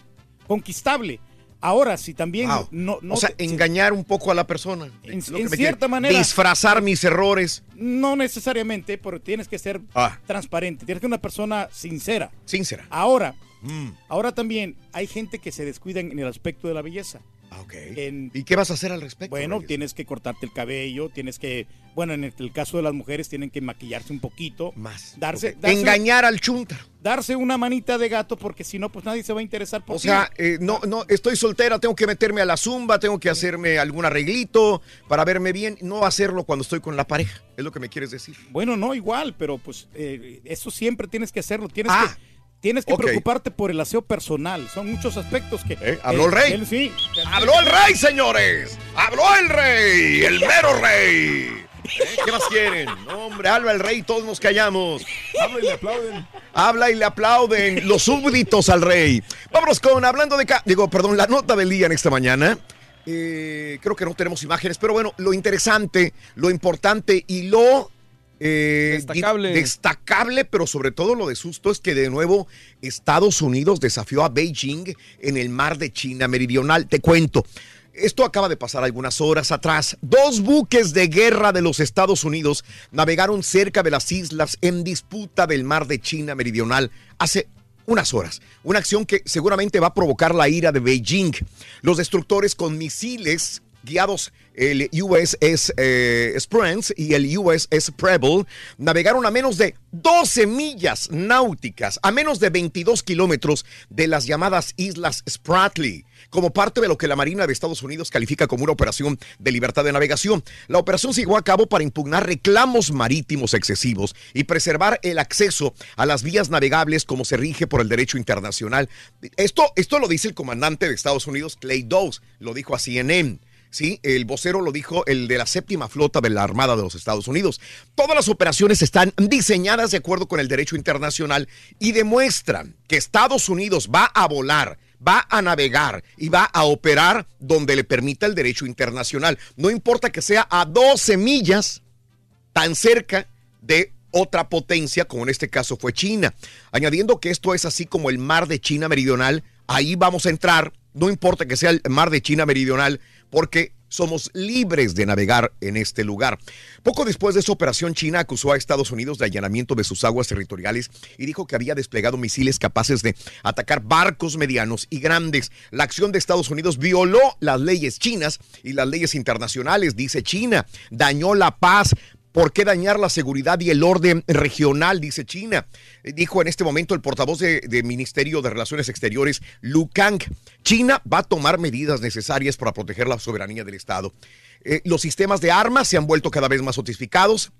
[SPEAKER 15] conquistable. Ahora, si también
[SPEAKER 14] Wow.
[SPEAKER 15] no, no
[SPEAKER 14] o sea,
[SPEAKER 15] te-
[SPEAKER 14] engañar un poco a la persona.
[SPEAKER 15] En- cierta
[SPEAKER 14] quiere-
[SPEAKER 15] manera.
[SPEAKER 14] Disfrazar mis errores.
[SPEAKER 15] No necesariamente, pero tienes que ser
[SPEAKER 14] Ah.
[SPEAKER 15] transparente. Tienes que ser una persona sincera.
[SPEAKER 14] Sincera.
[SPEAKER 15] Ahora,
[SPEAKER 14] Mm.
[SPEAKER 15] ahora también hay gente que se descuida en el aspecto de la belleza.
[SPEAKER 14] Ok.
[SPEAKER 15] En-
[SPEAKER 14] ¿Y qué vas a hacer al respecto?
[SPEAKER 15] bueno,
[SPEAKER 14] Reyes?
[SPEAKER 15] tienes que cortarte el cabello, tienes que, bueno, en el, el caso de las mujeres tienen que maquillarse un poquito.
[SPEAKER 14] Más.
[SPEAKER 15] Darse,
[SPEAKER 14] Engañar al chunta.
[SPEAKER 15] Darse una manita de gato porque si no, pues nadie se va a interesar por
[SPEAKER 14] O sea, eh, no, no, estoy soltera, tengo que meterme a la zumba, tengo que hacerme algún arreglito para verme bien, no hacerlo cuando estoy con la pareja, es lo que me quieres decir.
[SPEAKER 15] Bueno, no igual, pero pues eh, eso siempre tienes que hacerlo. Tienes
[SPEAKER 14] Ah,
[SPEAKER 15] que, tienes que preocuparte por el aseo personal. Son muchos aspectos que.
[SPEAKER 14] Eh, habló el rey.
[SPEAKER 15] él sí.
[SPEAKER 14] ¡Habló el rey, señores! ¡Habló el rey! ¡El mero rey! ¿Eh? ¿Qué más quieren? No, hombre, habla el rey, todos nos callamos.
[SPEAKER 1] Habla y le aplauden.
[SPEAKER 14] Habla y le aplauden los súbditos al rey. Vámonos con, hablando de... Digo, perdón, la nota del día en esta mañana. eh, creo que no tenemos imágenes, pero bueno, lo interesante, lo importante y lo eh,
[SPEAKER 1] Destacable.
[SPEAKER 14] destacable, pero sobre todo lo de susto es que de nuevo Estados Unidos desafió a Beijing en el mar de China Meridional. Te cuento. Esto acaba de pasar algunas horas atrás. Dos buques de guerra de los Estados Unidos navegaron cerca de las islas en disputa del mar de China Meridional hace unas horas. Una acción que seguramente va a provocar la ira de Beijing. Los destructores con misiles guiados el USS eh, y el USS Preble navegaron a menos de 12 millas náuticas, a menos de 22 kilómetros de las llamadas Islas Spratly, como parte de lo que la Marina de Estados Unidos califica como una operación de libertad de navegación. La operación se llevó a cabo para impugnar reclamos marítimos excesivos y preservar el acceso a las vías navegables como se rige por el derecho internacional. Esto, esto lo dice el comandante de Estados Unidos, Clay Dawes, lo dijo a CNN. Sí, el vocero lo dijo, el de la séptima flota de la Armada de los Estados Unidos. Todas las operaciones están diseñadas de acuerdo con el derecho internacional y demuestran que Estados Unidos va a volar, va a navegar y va a operar donde le permita el derecho internacional. No importa que sea a 12 millas tan cerca de otra potencia, como en este caso fue China. Añadiendo que esto es así como el mar de China Meridional, ahí vamos a entrar, no importa que sea el mar de China Meridional, porque somos libres de navegar en este lugar. Poco después de esa operación, China acusó a Estados Unidos de allanamiento de sus aguas territoriales y dijo que había desplegado misiles capaces de atacar barcos medianos y grandes. La acción de Estados Unidos violó las leyes chinas y las leyes internacionales, dice China. Dañó la paz. ¿Por qué dañar la seguridad y el orden regional? Dice China. Eh, Dijo en este momento el portavoz de, de Ministerio de Relaciones Exteriores, Lu Kang. China va a tomar medidas necesarias para proteger la soberanía del Estado. Eh, los sistemas de armas se han vuelto cada vez más sofisticados.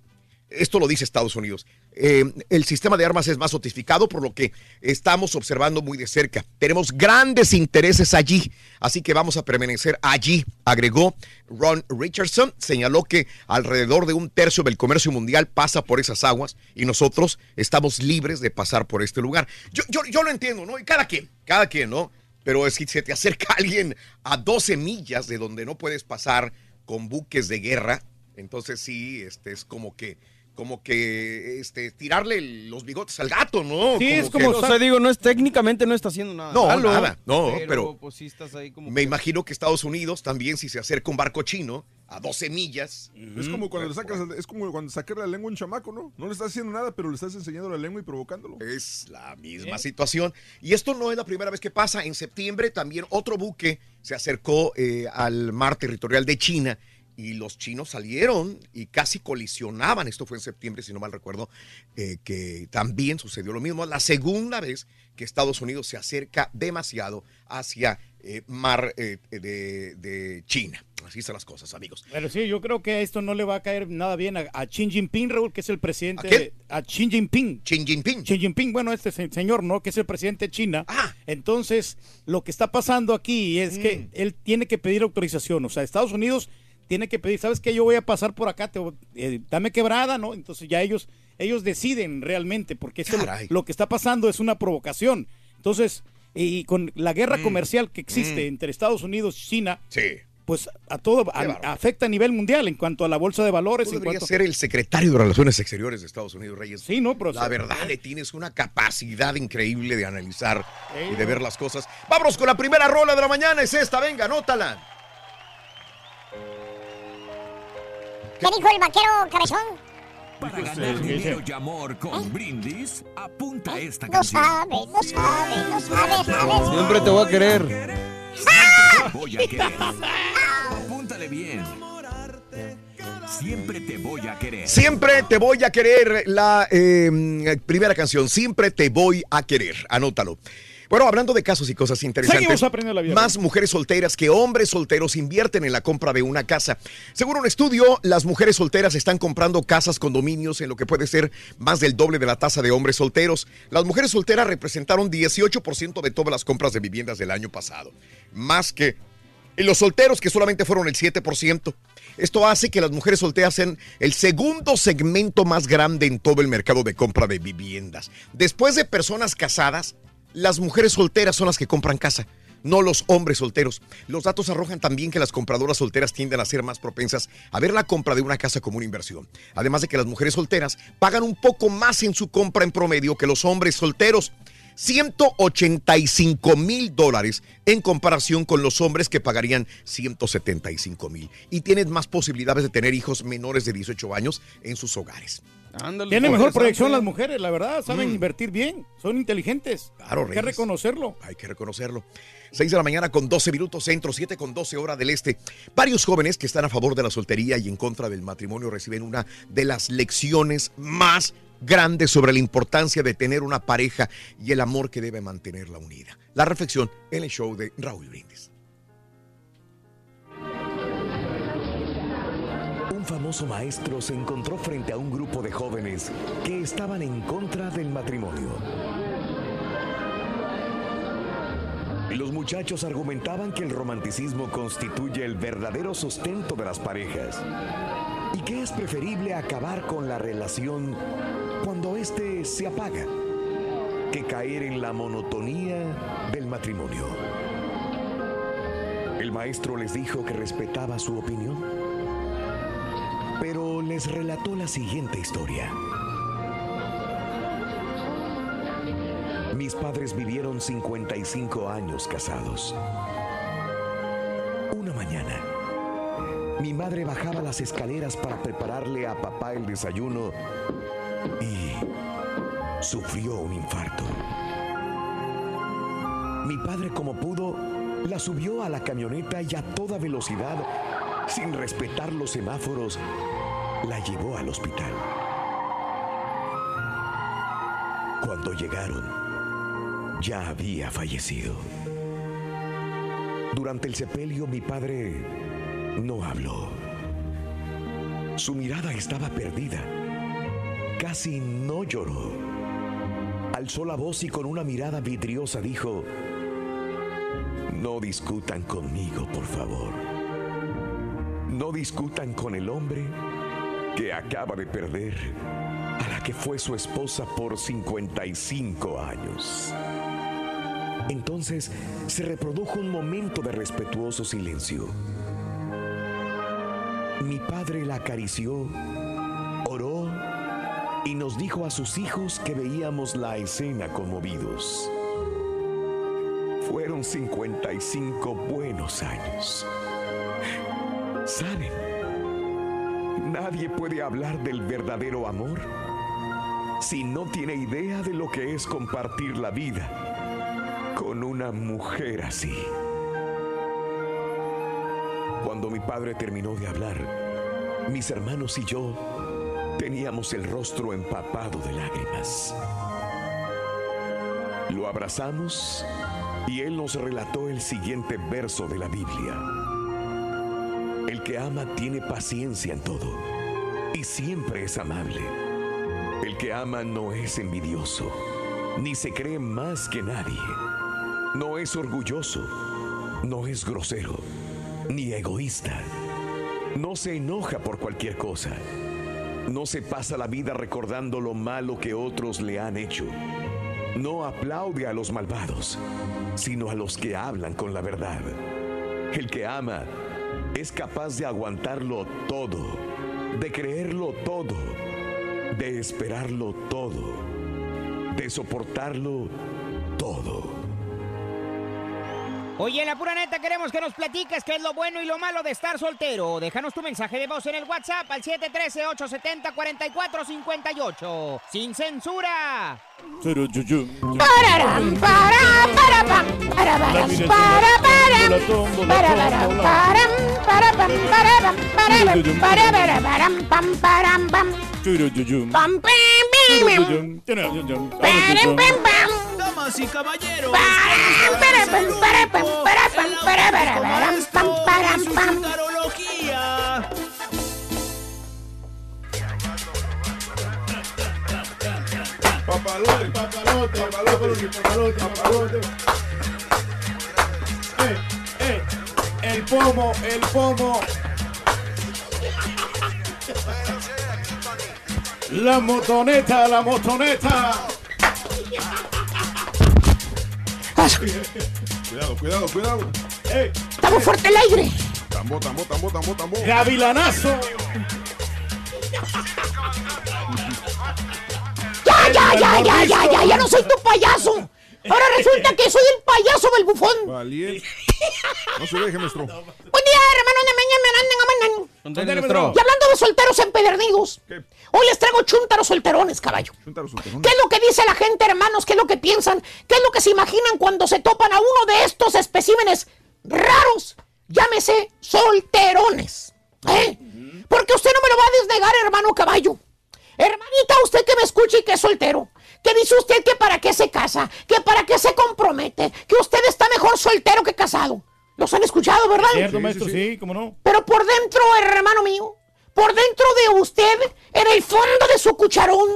[SPEAKER 14] Esto lo dice Estados Unidos. Eh, el sistema de armas es más sofistificado, por lo que estamos observando muy de cerca. Tenemos grandes intereses allí, así que vamos a permanecer allí, agregó Ron Richardson. Señaló que alrededor de un tercio del comercio mundial pasa por esas aguas y nosotros estamos libres de pasar por este lugar. Yo lo entiendo, ¿no? Y cada quien, cada quien, ¿no? Pero es que se te acerca alguien a 12 millas de donde no puedes pasar con buques de guerra, entonces sí, este es como que como que este tirarle los bigotes al gato, ¿no?
[SPEAKER 13] Sí, es
[SPEAKER 14] que-
[SPEAKER 13] como, o sea, digo, no es técnicamente no está haciendo nada.
[SPEAKER 14] No,
[SPEAKER 13] malo,
[SPEAKER 14] nada, no, pero-
[SPEAKER 13] pues sí estás ahí como.
[SPEAKER 14] Me imagino que Estados Unidos también, si se acerca un barco chino a 12 millas.
[SPEAKER 1] Es como cuando le sacas, es como cuando sacar la lengua a un chamaco, ¿no? No le estás haciendo nada, pero le estás enseñando la lengua y provocándolo.
[SPEAKER 14] Es la misma situación. Y esto no es la primera vez que pasa. En septiembre también otro buque se acercó eh, al mar territorial de China y los chinos salieron y casi colisionaban. Esto fue en septiembre, si no mal recuerdo, eh, que también sucedió lo mismo. La segunda vez que Estados Unidos se acerca demasiado hacia eh, mar eh, de, de China. Así están las cosas, amigos.
[SPEAKER 15] Pero sí, yo creo que esto no le va a caer nada bien a, a Xi Jinping, Raúl, que es el presidente.
[SPEAKER 14] ¿A quién?
[SPEAKER 15] A Xi Jinping.
[SPEAKER 14] Xi Jinping.
[SPEAKER 15] Xi Jinping, bueno, este se- señor, ¿no? Que es el presidente de China.
[SPEAKER 14] Ah.
[SPEAKER 15] Entonces, lo que está pasando aquí es
[SPEAKER 14] Mm.
[SPEAKER 15] que él tiene que pedir autorización. O sea, Estados Unidos tiene que pedir, ¿sabes qué? Yo voy a pasar por acá, te eh, dame quebrada, ¿no? Entonces ya ellos, ellos deciden realmente, porque esto lo, que está pasando es una provocación. Entonces, y con la guerra
[SPEAKER 14] Mm.
[SPEAKER 15] comercial que existe
[SPEAKER 14] Mm.
[SPEAKER 15] entre Estados Unidos y China,
[SPEAKER 14] Sí.
[SPEAKER 15] pues a todo a- afecta a nivel mundial en cuanto a la bolsa de valores.
[SPEAKER 14] Tú
[SPEAKER 15] en cuanto-
[SPEAKER 14] ser el secretario de Relaciones Exteriores de Estados Unidos, Reyes.
[SPEAKER 15] Sí, no, pero
[SPEAKER 14] La verdad, le tienes una capacidad increíble de analizar y de ver las cosas. Vámonos con la primera rola de la mañana, es esta, venga, anótala.
[SPEAKER 16] ¿Qué dijo el vaquero cabezón?
[SPEAKER 6] Para ganar
[SPEAKER 15] sí,
[SPEAKER 6] dinero y amor con brindis, apunta esta
[SPEAKER 16] No
[SPEAKER 6] canción.
[SPEAKER 16] sabe, no sabe, no sabe, sabe.
[SPEAKER 13] Siempre te voy a querer.
[SPEAKER 6] Te voy a querer. Apúntale bien. Siempre te voy a querer.
[SPEAKER 14] Siempre te voy a querer, la eh, primera canción, Siempre te voy a querer, anótalo. Bueno, hablando de casos y cosas interesantes,
[SPEAKER 15] Seguimos aprendiendo la vida.
[SPEAKER 14] más mujeres solteras que hombres solteros invierten en la compra de una casa. Según un estudio, las mujeres solteras están comprando casas, condominios, en lo que puede ser más del doble de la tasa de hombres solteros. Las mujeres solteras representaron 18% de todas las compras de viviendas del año pasado, más que y los solteros, que solamente fueron el 7%. Esto hace que las mujeres solteras sean el segundo segmento más grande en todo el mercado de compra de viviendas. Después de personas casadas, las mujeres solteras son las que compran casa. no los hombres solteros. Los datos arrojan también que las compradoras solteras tienden a ser más propensas a ver la compra de una casa como una inversión. Además de que las mujeres solteras pagan un poco más en su compra en promedio que los hombres solteros. 185 mil dólares en comparación con los hombres que pagarían 175 mil. Y tienen más posibilidades de tener hijos menores de 18 años en sus hogares.
[SPEAKER 15] Tienen mejor proyección las mujeres, la verdad. Saben
[SPEAKER 14] Mm.
[SPEAKER 15] invertir bien. Son inteligentes.
[SPEAKER 14] Claro,
[SPEAKER 15] Hay que reconocerlo.
[SPEAKER 14] Hay que reconocerlo. 6 de la mañana con 12 minutos centro, 7 con 12 hora del este. Varios jóvenes que están a favor de la soltería y en contra del matrimonio reciben una de las lecciones más grandes sobre la importancia de tener una pareja y el amor que debe mantenerla unida. La reflexión en el show de Raúl Brindis.
[SPEAKER 3] Un famoso maestro se encontró frente a un grupo de jóvenes que estaban en contra del matrimonio. Los muchachos argumentaban que el romanticismo constituye el verdadero sustento de las parejas y que es preferible acabar con la relación cuando éste se apaga que caer en la monotonía del matrimonio. El maestro les dijo que respetaba su opinión pero les relató la siguiente historia. Mis padres vivieron 55 años casados. Una mañana, mi madre bajaba las escaleras para prepararle a papá el desayuno y sufrió un infarto. Mi padre como pudo la subió a la camioneta y a toda velocidad, sin respetar los semáforos, la llevó al hospital. Cuando llegaron, ya había fallecido. Durante el sepelio mi padre no habló. Su mirada estaba perdida. Casi no lloró. Alzó la voz y con una mirada vidriosa dijo, no discutan conmigo, por favor. No discutan con el hombre que acaba de perder a la que fue su esposa por 55 años. Entonces se reprodujo un momento de respetuoso silencio. Mi padre la acarició, oró y nos dijo a sus hijos que veíamos la escena conmovidos. Fueron 55 buenos años. ¿Saben? Nadie puede hablar del verdadero amor si no tiene idea de lo que es compartir la vida con una mujer así. Cuando mi padre terminó de hablar, mis hermanos y yo teníamos el rostro empapado de lágrimas. Lo abrazamos y él nos relató el siguiente verso de la Biblia. El que ama tiene paciencia en todo y siempre es amable. El que ama no es envidioso, ni se cree más que nadie. No es orgulloso, no es grosero, ni egoísta. No se enoja por cualquier cosa. No se pasa la vida recordando lo malo que otros le han hecho. No aplaude a los malvados, sino a los que hablan con la verdad. El que ama es capaz de aguantarlo todo, de creerlo todo, de esperarlo todo, de soportarlo todo.
[SPEAKER 5] Oye, la pura neta, queremos que nos platiques qué es lo bueno y lo malo de estar soltero. Déjanos tu mensaje de voz en el WhatsApp al 713-870-4458. ¡Sin censura!
[SPEAKER 9] Damas y caballeros.
[SPEAKER 16] Param, para, pam, para, pam, para, pam, para, para, param, pam, param, pam.
[SPEAKER 15] Papalote, papalote, papalote, papalote, papalote. Eh, eh, el pomo, el pomo. La motoneta, la motoneta.
[SPEAKER 1] Cuidado, cuidado, cuidado.
[SPEAKER 17] Está muy fuerte el aire.
[SPEAKER 1] Tambo, tambo, tambo, tambo, tambo.
[SPEAKER 15] Gavilanazo.
[SPEAKER 17] Ya, ya, ya, ya, ya, ya, ya no soy tu payaso. Ahora resulta que soy el payaso del bufón.
[SPEAKER 1] Valiente. No se deje, maestro.
[SPEAKER 17] Buen día, Y hablando de solteros empedernidos, hoy les traigo chuntaros solterones, caballo. ¿Qué es lo que dice la gente, hermanos? ¿Qué es lo que piensan? ¿Qué es lo que se imaginan cuando se topan a uno de estos especímenes raros? Llámese solterones. ¿eh? Porque usted no me lo va a desnegar, hermano caballo. Hermanita, usted que me escuche y que es soltero. Que dice usted que para qué se casa, que para qué se compromete, que usted está mejor soltero que casado. Los han escuchado, ¿verdad?
[SPEAKER 15] Cierto, maestro, sí, cómo no.
[SPEAKER 17] Pero por dentro, hermano mío, por dentro de usted, en el fondo de su cucharón,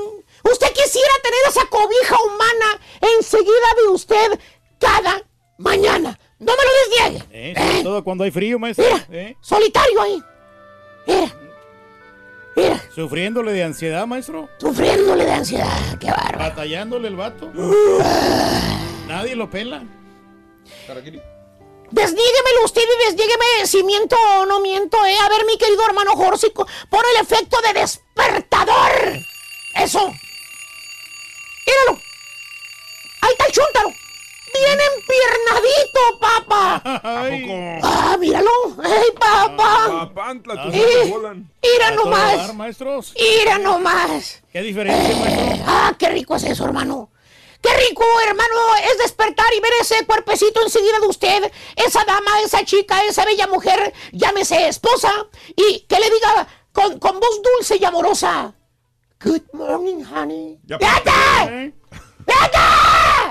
[SPEAKER 17] usted quisiera tener esa cobija humana enseguida de usted cada mañana. No me lo desniegue.
[SPEAKER 15] Eh, sobre todo cuando hay frío, maestro. Eh,
[SPEAKER 17] Solitario ahí.
[SPEAKER 15] Sufriéndole de ansiedad, maestro.
[SPEAKER 17] Sufriéndole de ansiedad, qué bárbaro.
[SPEAKER 15] Batallándole el vato. Nadie lo pela.
[SPEAKER 17] Desníguemelo usted y desnígueme si miento o no miento, ¿eh? A ver, mi querido hermano Jórsico, pon el efecto de despertador. Eso. Míralo. Ahí está el chúntaro. Bien empiernadito, papá. Ah, míralo. ¡Ey, papá!
[SPEAKER 1] Papantla, tus
[SPEAKER 17] Eh,
[SPEAKER 1] volan.
[SPEAKER 17] Mira nomás.
[SPEAKER 15] dar, maestros.
[SPEAKER 17] Mira nomás.
[SPEAKER 15] ¿Qué diferencia, maestro?
[SPEAKER 17] Ah, qué rico es eso, hermano. Qué rico, hermano, es despertar y ver ese cuerpecito enseguida de usted, esa dama, esa chica, esa bella mujer, llámese esposa, y que le diga con, con voz dulce y amorosa, Good morning, honey. ¡Vete!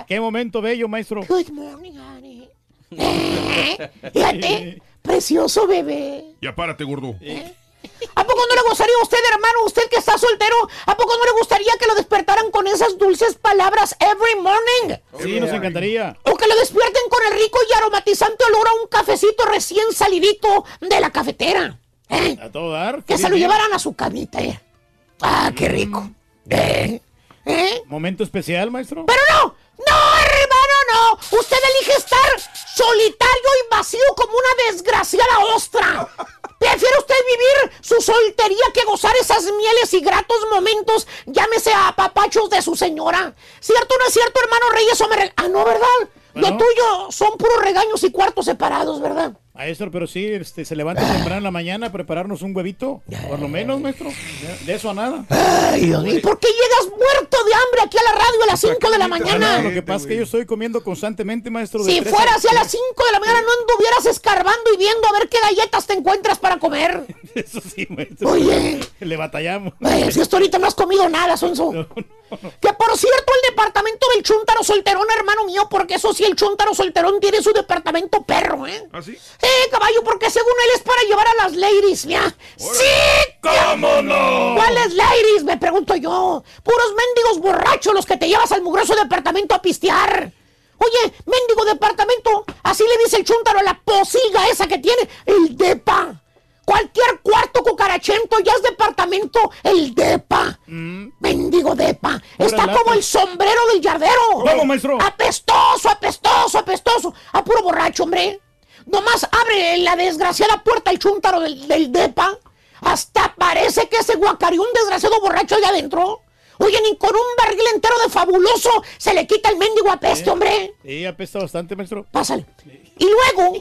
[SPEAKER 15] Qué momento bello, maestro.
[SPEAKER 17] Good morning, honey. Eh, Fíjate, precioso bebé.
[SPEAKER 1] Ya párate, gordo.
[SPEAKER 17] ¿A poco no le gustaría a usted, hermano, usted que está soltero, a poco no le gustaría que lo despertaran con esas dulces palabras every morning?
[SPEAKER 15] Sí, nos encantaría.
[SPEAKER 17] O que lo despierten con el rico y aromatizante olor a un cafecito recién salidito de la cafetera. ¿eh?
[SPEAKER 15] A todo dar.
[SPEAKER 17] Que se lo llevaran a su camita. ¿eh? Ah, qué rico. ¿Eh? ¿Eh?
[SPEAKER 15] Momento especial, maestro.
[SPEAKER 17] Pero no, no, hermano, no. Usted elige estar solitario y vacío como una desgraciada ostra. Prefiere usted vivir su soltería que gozar esas mieles y gratos momentos, llámese a papachos de su señora. ¿Cierto o no es cierto, hermano Reyes? O me re- Ah, no, ¿verdad? Lo tuyo son puros regaños y cuartos separados, ¿verdad?
[SPEAKER 15] Maestro, pero sí, este, se levanta temprano en la mañana a prepararnos un huevito. Por lo menos, maestro. De- eso a nada.
[SPEAKER 17] Ay, Dios mío, ¿por qué llegas muerto de hambre aquí a la radio a las 5 de la mañana?
[SPEAKER 15] Lo que pasa es que yo estoy comiendo constantemente, maestro. de
[SPEAKER 17] Si fuera así a las 5 de la mañana, no anduvieras escarbando y viendo a ver qué galletas te encuentras para comer.
[SPEAKER 15] Eso sí, maestro.
[SPEAKER 17] Oye.
[SPEAKER 15] Le batallamos.
[SPEAKER 17] Ay, si hasta ahorita no has comido nada, Sonso. Que por cierto, el departamento del Chuntaro Solterón, hermano mío, porque eso sí, el Chuntaro Solterón tiene su departamento perro, ¿eh?
[SPEAKER 1] ¿Ah, sí?
[SPEAKER 17] Eh, caballo, porque según él es para llevar a las ladies, mira. ¡Sí!
[SPEAKER 15] ¿Cómo no?
[SPEAKER 17] ¿Cuáles ladies? Me pregunto yo. Puros mendigos borrachos los que te llevas al mugroso departamento a pistear. Oye, mendigo departamento, así le dice el chúntaro a la posilga esa que tiene, el depa. Cualquier cuarto cucarachento ya es departamento, el depa. Mendigo depa. Está como el sombrero del yardero.
[SPEAKER 15] ¿Cómo, maestro?
[SPEAKER 17] Apestoso, apestoso, apestoso. A puro borracho, hombre. Nomás abre la desgraciada puerta el chúntaro del, del depa. Hasta parece que se guacareó un desgraciado borracho allá adentro. Oye, ni con un barril entero de fabuloso se le quita el mendigo apeste, hombre.
[SPEAKER 15] Sí, apesta bastante, maestro.
[SPEAKER 17] Pásale. Y luego,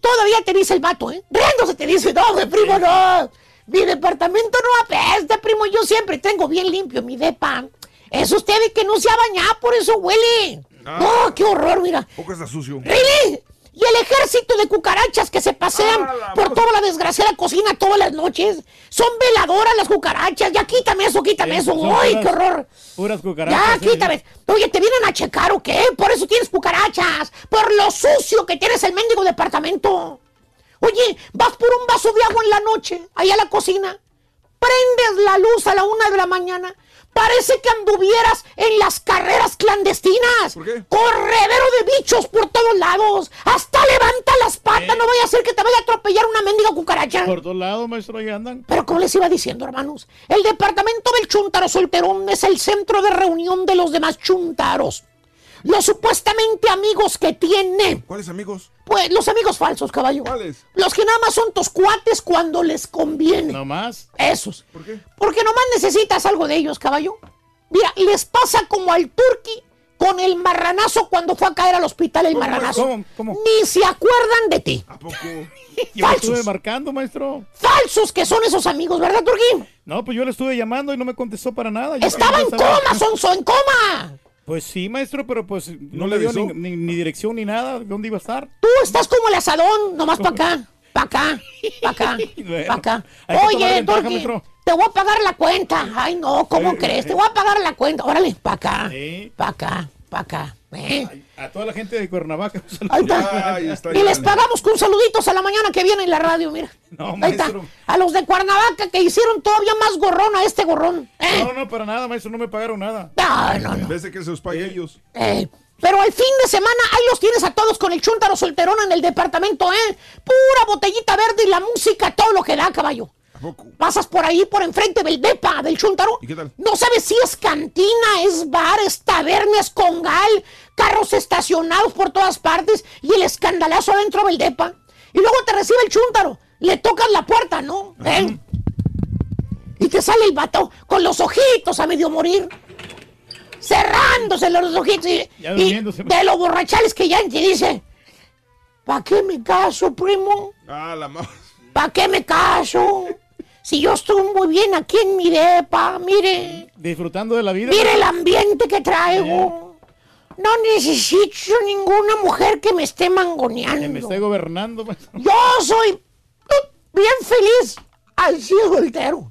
[SPEAKER 17] todavía te dice el vato, ¿eh? Riéndose te dice, no, mi primo, no. Mi departamento no apesta, primo. Yo siempre tengo bien limpio mi depa. Es usted el que no se ha bañado, por eso huele. No, qué horror, mira.
[SPEAKER 1] Poco está sucio.
[SPEAKER 17] ¿Really? Y el ejército de cucarachas que se pasean por toda la desgraciada cocina todas las noches. Son veladoras las cucarachas. Ya quítame eso, quítame eso. ¡Ay,
[SPEAKER 15] puras-
[SPEAKER 17] qué horror!
[SPEAKER 15] Puras
[SPEAKER 17] Ya,
[SPEAKER 15] cucarachas. sí,
[SPEAKER 17] quítame. Oye, ¿te vienen a checar o qué? Por eso tienes cucarachas. Por lo sucio que tienes el mendigo departamento. Oye, vas por un vaso de agua en la noche, ahí a la cocina. Prendes la luz a la una de la mañana. Parece que anduvieras en las carreras clandestinas.
[SPEAKER 1] ¿Por qué?
[SPEAKER 17] Corredero de bichos por todos lados. Hasta levanta las patas. No vaya a ser que te vaya a atropellar una mendiga cucaracha.
[SPEAKER 15] Por todos lados, maestro, ahí andan.
[SPEAKER 17] Pero como les iba diciendo, hermanos, el departamento del Chuntaro Solterón es el centro de reunión de los demás chuntaros. los supuestamente amigos que tiene.
[SPEAKER 1] ¿Cuáles amigos?
[SPEAKER 17] Pues los amigos falsos, caballo.
[SPEAKER 1] ¿Cuáles?
[SPEAKER 17] Los que nada más son tus cuates cuando les conviene.
[SPEAKER 15] ¿No más?
[SPEAKER 17] Esos.
[SPEAKER 1] ¿Por qué?
[SPEAKER 17] Porque nomás necesitas algo de ellos, caballo. Mira, les pasa como al turqui con el marranazo cuando fue a caer al hospital el
[SPEAKER 15] ¿Cómo,
[SPEAKER 17] marranazo.
[SPEAKER 15] cómo, cómo?
[SPEAKER 17] Ni se acuerdan de ti.
[SPEAKER 1] ¿A poco?
[SPEAKER 15] Yo le estuve
[SPEAKER 17] Falsos.
[SPEAKER 15] marcando, maestro.
[SPEAKER 17] Falsos que son esos amigos, ¿verdad, turqui?
[SPEAKER 15] No, pues yo le estuve llamando y no me contestó para nada. Yo
[SPEAKER 17] Estaba en coma, Sonso, en coma.
[SPEAKER 15] Pues sí, maestro, pero pues no,
[SPEAKER 1] ¿No
[SPEAKER 15] le dio ni, ni- ni dirección ni nada. ¿Dónde iba a estar?
[SPEAKER 17] Tú estás como el asadón, nomás para acá, para acá, para acá,
[SPEAKER 15] Bueno,
[SPEAKER 17] para acá. Oye,
[SPEAKER 15] ventaja,
[SPEAKER 17] Turqui,
[SPEAKER 15] maestro.
[SPEAKER 17] te voy a pagar la cuenta. Ay, no, ¿cómo
[SPEAKER 15] Eh,
[SPEAKER 17] crees?
[SPEAKER 15] eh.
[SPEAKER 17] Te voy a pagar la cuenta. Órale, para acá,
[SPEAKER 15] Sí.
[SPEAKER 17] para acá, para acá. ¿eh?
[SPEAKER 15] A toda la gente de Cuernavaca. un saludo.
[SPEAKER 17] Ahí está.
[SPEAKER 1] Ahí está.
[SPEAKER 17] Y les pagamos con saluditos a la mañana que viene en la radio, mira.
[SPEAKER 15] No,
[SPEAKER 17] Ahí está.
[SPEAKER 15] maestro.
[SPEAKER 17] A los de Cuernavaca que hicieron todavía más gorrón a este gorrón. ¿eh?
[SPEAKER 15] No, no, para nada, maestro, no me pagaron nada.
[SPEAKER 17] No, no, no.
[SPEAKER 1] En vez de que se los pague ellos.
[SPEAKER 17] Eh, pero al fin de semana ahí los tienes a todos con el chúntaro solterón en el departamento, ¿eh? Pura botellita verde y la música, todo lo que da, caballo. Pasas por ahí, por enfrente del depa, del chúntaro.
[SPEAKER 1] ¿Y qué tal?
[SPEAKER 17] No sabes si es cantina, es bar, es taberna, es congal, carros estacionados por todas partes y el escandalazo adentro del depa. Y luego te recibe el chúntaro. Le tocas la puerta, ¿no? ¿Eh? Y te sale el vato con los ojitos a medio morir. Cerrándose los ojitos. Y, de los borrachales que ya te dice. ¿Para qué me caso, primo?
[SPEAKER 1] Ah, la.
[SPEAKER 17] ¿Para qué me caso? Si yo estoy muy bien aquí en mi depa, mire.
[SPEAKER 15] Disfrutando de la vida.
[SPEAKER 17] Mire el ambiente que traigo. No necesito ninguna mujer que me esté
[SPEAKER 15] Que me
[SPEAKER 17] mangoneando.
[SPEAKER 15] esté gobernando, maestro.
[SPEAKER 17] Yo soy uh, bien feliz así soltero.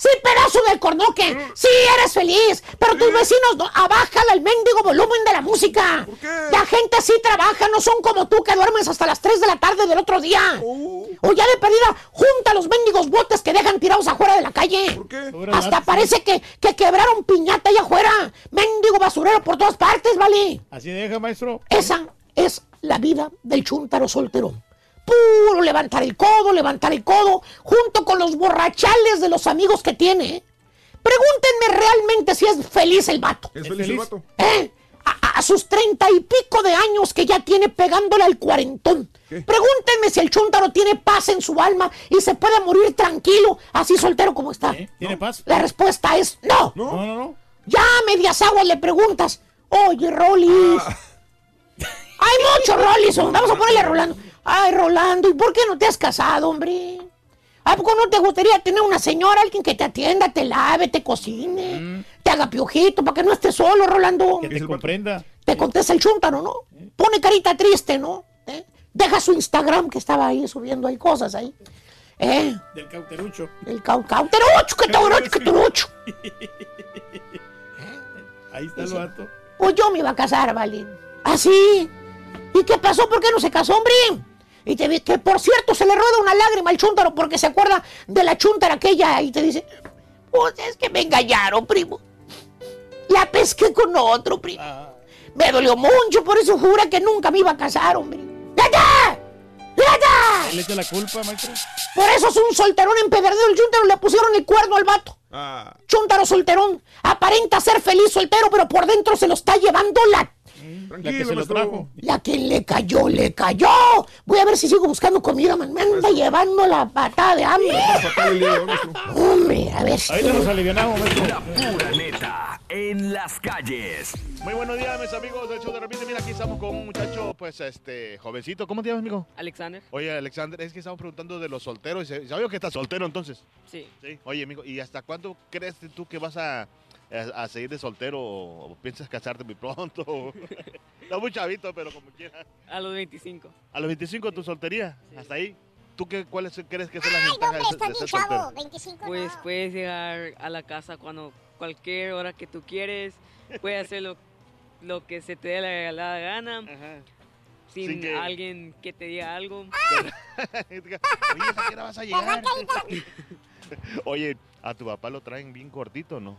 [SPEAKER 17] Sí, pedazo del cornoque. Sí, eres feliz. Pero tus vecinos no. Abájale el mendigo volumen de la música.
[SPEAKER 1] ¿Por qué?
[SPEAKER 17] La gente sí trabaja, no son como tú que duermes hasta las 3 de la tarde del otro día.
[SPEAKER 1] Oh.
[SPEAKER 17] O ya de perdida, junta los mendigos botes que dejan tirados afuera de la calle.
[SPEAKER 1] ¿Por qué?
[SPEAKER 17] Hasta parece que, que quebraron piñata allá afuera. Mendigo basurero por todas partes, ¿vale?
[SPEAKER 15] Así deja, maestro.
[SPEAKER 17] Esa es la vida del chúntaro soltero. Puro levantar el codo, levantar el codo, junto con los borrachales de los amigos que tiene. ¿eh? Pregúntenme realmente si es feliz el vato.
[SPEAKER 1] ¿Es
[SPEAKER 15] ¿Es
[SPEAKER 1] feliz el vato?
[SPEAKER 17] ¿eh? A, sus treinta y pico de años que ya tiene pegándole al cuarentón.
[SPEAKER 1] ¿Qué?
[SPEAKER 17] Pregúntenme si el chúntaro tiene paz en su alma y se puede morir tranquilo, así soltero como está.
[SPEAKER 15] ¿Eh? ¿Tiene paz?
[SPEAKER 17] La respuesta es no.
[SPEAKER 15] No, no, no.
[SPEAKER 17] Ya a medias aguas le preguntas, oye, Rolis.
[SPEAKER 1] Ah.
[SPEAKER 17] Hay muchos hombre. vamos a ponerle a Rolando. Ay, Rolando, ¿y por qué no te has casado, hombre? ¿A poco no te gustaría tener una señora, alguien que te atienda, te lave, te cocine, te haga piojito, para que no estés solo, Rolando?
[SPEAKER 15] Que te comprenda.
[SPEAKER 17] Te contesta el chúntaro, ¿no? Pone carita triste, ¿no? ¿Eh? Deja su Instagram, que estaba ahí subiendo ahí cosas ahí. ¿Eh?
[SPEAKER 15] Del cauterucho.
[SPEAKER 17] El cau cauterucho, que turucho.
[SPEAKER 15] Ahí está el vato.
[SPEAKER 17] Pues yo me iba a casar, ¿vale? ¿Así? ¿Y qué pasó? ¿Por qué no se casó, hombre? Y te vi- que por cierto se le rueda una lágrima al chúntaro porque se acuerda de la chúntara aquella y te dice, pues es que me engañaron, primo. La pesqué con otro, primo. Me dolió mucho, por eso jura que nunca me iba a casar, hombre. ¡Neta! ¡Neta!
[SPEAKER 15] Él echa la culpa, maestro.
[SPEAKER 17] Por eso es un solterón empedernido. El chúntaro le pusieron el cuerno al vato.
[SPEAKER 1] Ah,
[SPEAKER 17] Chúntaro solterón. Aparenta ser feliz soltero, pero por dentro se lo está llevando la...
[SPEAKER 15] La que se lo trajo.
[SPEAKER 17] La que le cayó, le cayó. Voy a ver si sigo buscando comida, man. Me anda llevando la patada de hambre.
[SPEAKER 1] De hoy, maestro.
[SPEAKER 17] Hombre, a ver si...
[SPEAKER 15] Ahorita nos alivianamos, maestro.
[SPEAKER 6] La pura neta en las calles.
[SPEAKER 2] Muy buenos días, mis amigos del show de repente. Mira, aquí estamos con un muchacho, pues, este, jovencito. ¿Cómo te llamas, amigo?
[SPEAKER 18] Alexander,
[SPEAKER 2] Oye, Alexander, es que estamos preguntando de los solteros. ¿Sabes que estás soltero entonces?
[SPEAKER 18] sí.
[SPEAKER 2] Sí. Oye, amigo, ¿y hasta cuándo crees tú que vas a, a, a seguir de soltero o, o piensas casarte muy pronto? Está muy chavito, pero como quieras.
[SPEAKER 18] A los 25.
[SPEAKER 2] A los 25 tu soltería, hasta ahí. ¿Tú qué, cuáles crees que son las
[SPEAKER 16] Ay,
[SPEAKER 2] ventajas de, de ser
[SPEAKER 16] chavo.
[SPEAKER 2] soltero?
[SPEAKER 16] 25
[SPEAKER 18] Pues
[SPEAKER 16] no.
[SPEAKER 18] puedes llegar a la casa cuando cualquier hora que tú quieres. Puedes hacer lo, lo que se te dé la regalada gana.
[SPEAKER 2] Ajá.
[SPEAKER 18] Sin,
[SPEAKER 2] Sin que-
[SPEAKER 18] alguien que te diga algo.
[SPEAKER 2] Oye, ¿a qué hora vas a llegar? Oye, ¿a tu papá lo traen bien cortito no?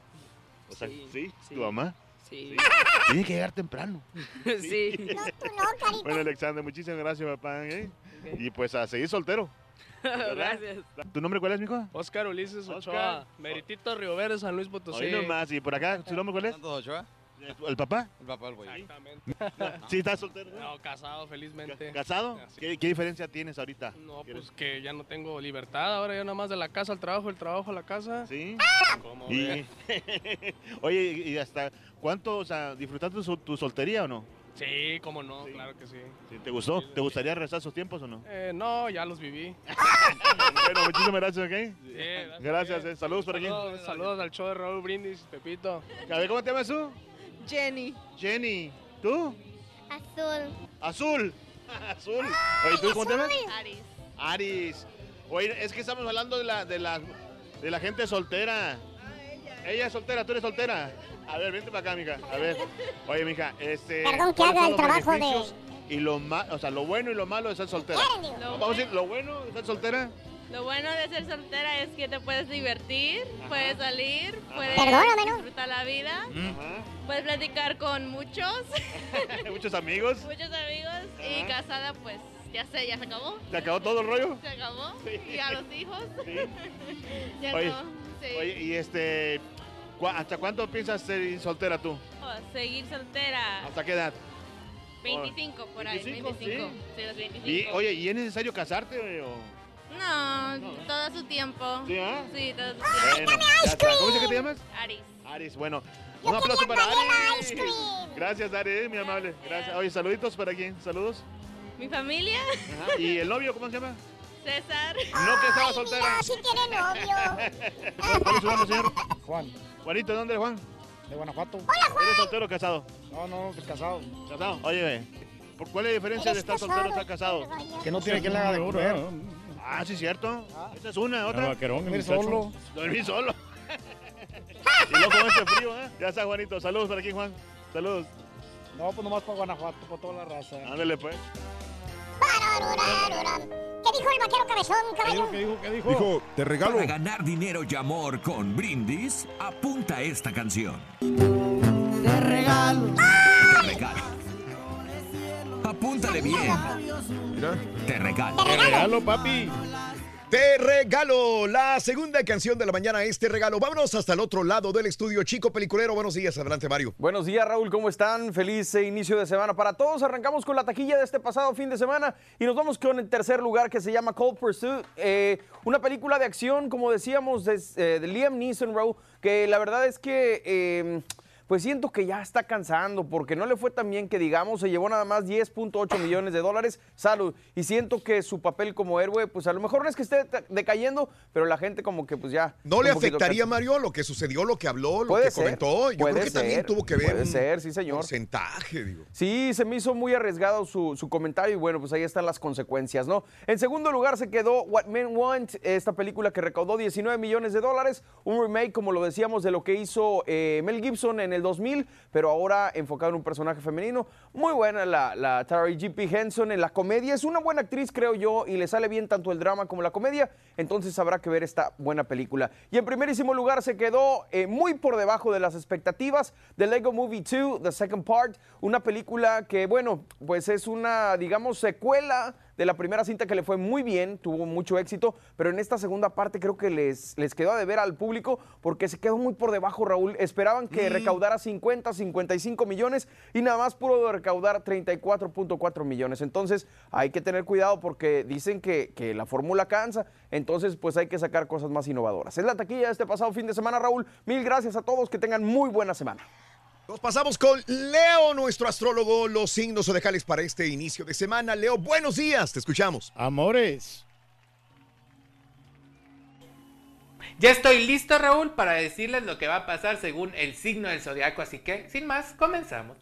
[SPEAKER 2] O sea,
[SPEAKER 18] Sí,
[SPEAKER 2] ¿sí?
[SPEAKER 18] sí.
[SPEAKER 2] ¿Tu mamá?
[SPEAKER 18] Sí.
[SPEAKER 2] Tiene que llegar temprano.
[SPEAKER 18] sí.
[SPEAKER 16] No, tú no, carita.
[SPEAKER 2] Bueno, Alexander, muchísimas gracias, papá. ¿eh? Y pues a seguir soltero.
[SPEAKER 18] Gracias.
[SPEAKER 2] ¿Tu nombre cuál es, mijo?
[SPEAKER 19] Oscar Ulises
[SPEAKER 2] Oscar.
[SPEAKER 19] Ochoa, Meritito Río Verde, San Luis Potosí.
[SPEAKER 2] Hoy nomás. ¿Y por acá, tu nombre cuál es?
[SPEAKER 19] Santos Ochoa.
[SPEAKER 2] ¿El papá?
[SPEAKER 19] El papá del güey. Exactamente.
[SPEAKER 2] ¿Sí estás soltero?
[SPEAKER 19] No, casado, felizmente.
[SPEAKER 2] ¿Casado? ¿Qué, qué diferencia tienes ahorita?
[SPEAKER 19] No, pues que ya no tengo libertad, ahora yo nada más de la casa al trabajo, el trabajo a la casa.
[SPEAKER 2] Sí.
[SPEAKER 19] ¿Cómo
[SPEAKER 2] Y-? Oye, ¿y hasta cuánto, o sea, disfrutaste tu, tu soltería o no?
[SPEAKER 19] Sí, cómo no, claro que sí.
[SPEAKER 2] ¿Sí, ¿Te gustó? ¿Te gustaría rezar esos tiempos o no?
[SPEAKER 19] Eh, no, ya los viví.
[SPEAKER 2] bueno, muchísimas gracias, ¿ok?
[SPEAKER 19] Sí,
[SPEAKER 2] Gracias, eh. saludos por aquí.
[SPEAKER 19] Saludos, saludos al show de Raúl Brindis, Pepito.
[SPEAKER 2] A ver, ¿cómo te llamas tú?
[SPEAKER 20] Jenny.
[SPEAKER 2] Jenny. ¿Tú?
[SPEAKER 20] Azul.
[SPEAKER 2] Azul. Azul. Oye, ¿tú cómo te llamas?
[SPEAKER 20] Aris.
[SPEAKER 2] Aris. Oye, es que estamos hablando de la, de la, de la gente soltera. ella. es soltera, tú eres soltera. A ver, vente para acá, mija. A ver. Oye, mija, este.
[SPEAKER 20] Perdón, que
[SPEAKER 2] ¿cuáles
[SPEAKER 20] haga el trabajo de-
[SPEAKER 2] Y lo ma- o sea, lo bueno y lo malo de ser soltera. Vamos a decir, lo bueno de ser soltera.
[SPEAKER 20] Lo bueno de ser soltera es que te puedes divertir, puedes salir, puedes Perdóname, ¿no? disfrutar la vida,
[SPEAKER 2] Ajá.
[SPEAKER 20] puedes platicar con muchos,
[SPEAKER 2] Muchos amigos.
[SPEAKER 20] muchos amigos y casada pues ya sé, ya se acabó.
[SPEAKER 2] ¿Se acabó todo el rollo?
[SPEAKER 20] Se acabó. Y a los hijos. ya
[SPEAKER 2] Oye,
[SPEAKER 20] no. Sí.
[SPEAKER 2] Oye, y este. ¿cu- ¿Hasta cuánto piensas ser soltera tú?
[SPEAKER 20] Oh, seguir soltera.
[SPEAKER 2] ¿Hasta qué edad?
[SPEAKER 20] 25 por ahí,
[SPEAKER 2] 25,
[SPEAKER 20] 25. Sí, los 25.
[SPEAKER 2] Y, oye, ¿y es necesario casarte? o?
[SPEAKER 20] No, todo su tiempo.
[SPEAKER 2] ¿Sí, ah?
[SPEAKER 20] Sí, todo su
[SPEAKER 2] Bueno,
[SPEAKER 20] tiempo.
[SPEAKER 2] ¿Cómo dice que te llamas?
[SPEAKER 20] Aris.
[SPEAKER 2] Aris, bueno. Un aplauso para Aris. Gracias, Aris, muy amable. Gracias. Oye, saluditos para quién. Saludos.
[SPEAKER 20] Mi familia,
[SPEAKER 2] Ajá. ¿Y el novio cómo se llama?
[SPEAKER 20] César.
[SPEAKER 2] No, que estaba soltera.
[SPEAKER 20] sí tiene novio.
[SPEAKER 2] ¿Cuál es su nombre, señor?
[SPEAKER 15] Juan.
[SPEAKER 2] Juanito, ¿de dónde eres, Juan?
[SPEAKER 15] De Guanajuato.
[SPEAKER 2] ¿Eres soltero o casado?
[SPEAKER 15] No, no, no, casado.
[SPEAKER 2] ¿Casado? Oye, ¿por cuál es la diferencia de estar soltero o estar casado?
[SPEAKER 15] Que no tiene quien le haga de comer.
[SPEAKER 2] Ah, sí, cierto. Esta es una, otra.
[SPEAKER 15] vaquerón,
[SPEAKER 2] Dormir solo. Dormir solo. y luego con este frío, ¿eh? Ya está, Juanito. Saludos para aquí, Juan. Saludos.
[SPEAKER 15] No, pues nomás para Guanajuato, para toda la raza.
[SPEAKER 2] Ándale, pues.
[SPEAKER 16] ¿Qué dijo el vaquero cabezón, caballo?
[SPEAKER 15] ¿Qué dijo? ¿Qué dijo?
[SPEAKER 1] Dijo, te regalo.
[SPEAKER 6] Para ganar dinero y amor con Brindis, apunta esta canción.
[SPEAKER 16] Te regalo.
[SPEAKER 6] Te regalo. Apúntale bien.
[SPEAKER 1] Mira.
[SPEAKER 6] Te regalo.
[SPEAKER 15] Te regalo, papi.
[SPEAKER 14] Te regalo la segunda canción de la mañana, este regalo. Vámonos hasta el otro lado del estudio. Chico Peliculero, buenos días. Adelante, Mario.
[SPEAKER 13] Buenos días, Raúl, ¿cómo están? Feliz eh, inicio de semana para todos. Arrancamos con la taquilla de este pasado fin de semana y nos vamos con el tercer lugar que se llama Cold Pursuit, eh, una película de acción, como decíamos, de, eh, de Liam Neeson, Raúl, que la verdad es que... eh, pues siento que ya está cansando porque no le fue tan bien que digamos, se llevó nada más 10.8 millones de dólares, salud, y siento que su papel como héroe, pues a lo mejor no es que esté decayendo, pero la gente como que pues ya...
[SPEAKER 14] ¿No le afectaría,
[SPEAKER 13] cansa.
[SPEAKER 14] Mario, lo que sucedió, lo que habló, lo que
[SPEAKER 13] ser,
[SPEAKER 14] comentó? Yo
[SPEAKER 13] puede
[SPEAKER 14] creo que también tuvo que ver
[SPEAKER 13] puede
[SPEAKER 14] un
[SPEAKER 13] ser, sí, señor.
[SPEAKER 14] porcentaje, digo.
[SPEAKER 13] Sí, se me hizo muy arriesgado su, su comentario y bueno, pues ahí están las consecuencias, ¿no? En segundo lugar se quedó What Men Want, esta película que recaudó 19 millones de dólares, un remake, como lo decíamos, de lo que hizo eh, Mel Gibson en el 2000, pero ahora enfocado en un personaje femenino. Muy buena la, la Taraji G.P. Henson en la comedia, es una buena actriz, creo yo, y le sale bien tanto el drama como la comedia, entonces habrá que ver esta buena película. Y en primerísimo lugar se quedó eh, muy por debajo de las expectativas de Lego Movie 2, The Second Part, una película que, bueno, pues es una, digamos, secuela de la primera cinta que le fue muy bien, tuvo mucho éxito, pero en esta segunda parte creo que les, les quedó a deber al público porque se quedó muy por debajo, Raúl. Esperaban que recaudara 50, 55 millones y nada más pudo recaudar 34.4 millones. Entonces hay que tener cuidado porque dicen que, que la fórmula cansa, entonces pues hay que sacar cosas más innovadoras. Es la taquilla de este pasado fin de semana, Raúl. Mil gracias a todos, que tengan muy buena semana.
[SPEAKER 14] Nos pasamos con Leo, nuestro astrólogo, los signos zodiacales para este inicio de semana. Leo, buenos días, te escuchamos.
[SPEAKER 15] Amores.
[SPEAKER 21] Ya estoy listo, Raúl, para decirles lo que va a pasar según el signo del zodiaco, así que, sin más, comenzamos.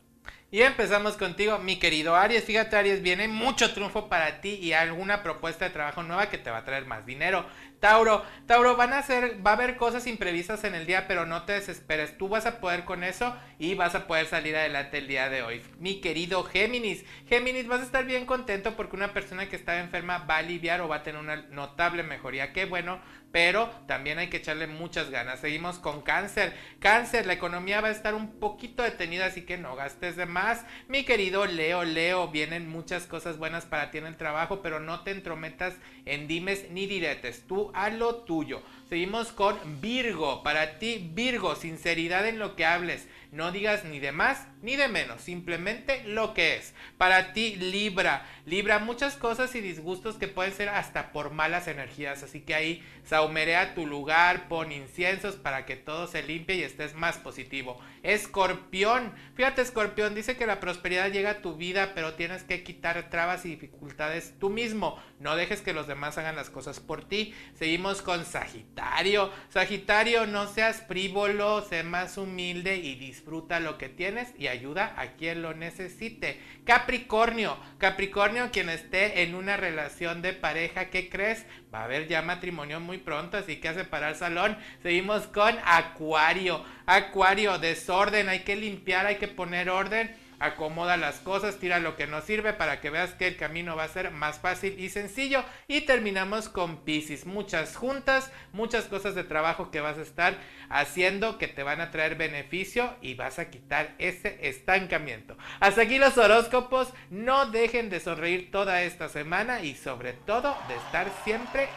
[SPEAKER 21] Y empezamos contigo, mi querido Aries. Fíjate, Aries, viene mucho triunfo para ti y alguna propuesta de trabajo nueva que te va a traer más dinero. Tauro, Tauro, van a ser, va a haber cosas imprevistas en el día, pero no te desesperes. Tú vas a poder con eso y vas a poder salir adelante el día de hoy. Mi querido Géminis, Géminis, vas a estar bien contento porque una persona que estaba enferma va a aliviar o va a tener una notable mejoría. Qué bueno, pero también hay que echarle muchas ganas. Seguimos con cáncer. Cáncer, la economía va a estar un poquito detenida, así que no gastes de más. Mi querido Leo, Leo, vienen muchas cosas buenas para ti en el trabajo, pero no te entrometas en dimes ni diretes. Tú a lo tuyo. Seguimos con Virgo. Para ti, Virgo, sinceridad en lo que hables. No digas ni de más ni de menos, simplemente lo que es. Para ti, Libra. Libra, muchas cosas y disgustos que pueden ser hasta por malas energías. Así que ahí saumerea tu lugar, pon inciensos para que todo se limpie y estés más positivo. Escorpión. Fíjate, Escorpión, dice que la prosperidad llega a tu vida, pero tienes que quitar trabas y dificultades tú mismo. No dejes que los demás hagan las cosas por ti. Seguimos con Sagitario. Sagitario, no seas frívolo, sé más humilde y disfruta lo que tienes ayuda a quien lo necesite. Capricornio. Capricornio, quien esté en una relación de pareja, ¿qué crees? Va a haber ya matrimonio muy pronto, así que a separar salón. Seguimos con Acuario. Acuario, desorden, hay que limpiar, hay que poner orden. Acomoda las cosas, tira lo que no sirve para que veas que el camino va a ser más fácil y sencillo. Y terminamos con Pisces. Muchas juntas, muchas cosas de trabajo que vas a estar haciendo que te van a traer beneficio y vas a quitar ese estancamiento. Hasta aquí los horóscopos. No dejen de sonreír toda esta semana y sobre todo de estar siempre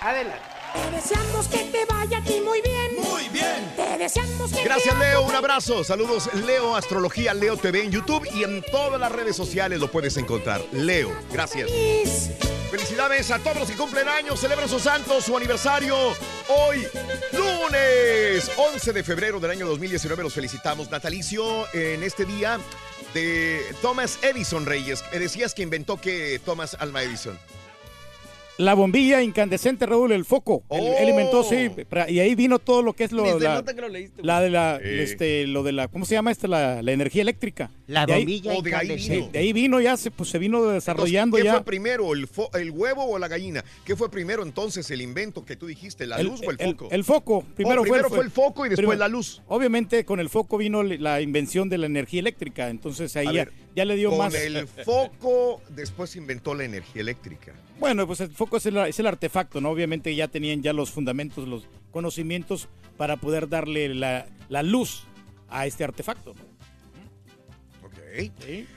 [SPEAKER 21] adelante.
[SPEAKER 16] Te deseamos que te vaya a ti muy bien. Muy bien. Te deseamos que
[SPEAKER 14] Gracias,
[SPEAKER 16] te
[SPEAKER 14] Leo. Un abrazo. Saludos, Leo Astrología, Leo TV en YouTube y en todas las redes sociales lo puedes encontrar. Leo, gracias. Felicidades a todos los que cumplen años, celebran sus santos, su aniversario. Hoy, lunes 11 de febrero del año 2019, los felicitamos. Natalicio en este día de Thomas Edison Reyes. Me decías que inventó que Thomas Alma Edison.
[SPEAKER 15] La bombilla incandescente, Raúl, el foco. Él, él inventó, sí. pra- Y ahí vino todo lo que es lo, la,
[SPEAKER 13] nota que lo leíste,
[SPEAKER 15] la de la, este, lo de la, ¿cómo se llama esta? La, la energía eléctrica.
[SPEAKER 14] La
[SPEAKER 15] De ahí-
[SPEAKER 14] bombilla Oh, de ahí vino.
[SPEAKER 15] De ahí vino ya, se, pues se vino desarrollando
[SPEAKER 14] Entonces, ¿Qué
[SPEAKER 15] ya.
[SPEAKER 14] fue primero, el, fo- el huevo o la gallina? ¿Qué fue primero entonces, el invento que tú dijiste, la
[SPEAKER 15] El-
[SPEAKER 14] luz o el
[SPEAKER 15] el-
[SPEAKER 14] foco?
[SPEAKER 15] El, foco. Primero,
[SPEAKER 14] Oh, primero fue el foco y después
[SPEAKER 15] primero-
[SPEAKER 14] la luz.
[SPEAKER 15] Obviamente con el foco vino la invención de la energía eléctrica, entonces ahí ya,
[SPEAKER 14] ver,
[SPEAKER 15] ya le dio
[SPEAKER 14] Con
[SPEAKER 15] más.
[SPEAKER 14] el foco, después se inventó la energía eléctrica.
[SPEAKER 15] Bueno, pues el foco es el, es el artefacto, ¿no? Obviamente ya tenían ya los fundamentos, los conocimientos para poder darle la, la luz a este artefacto. ¿no?
[SPEAKER 14] Ok.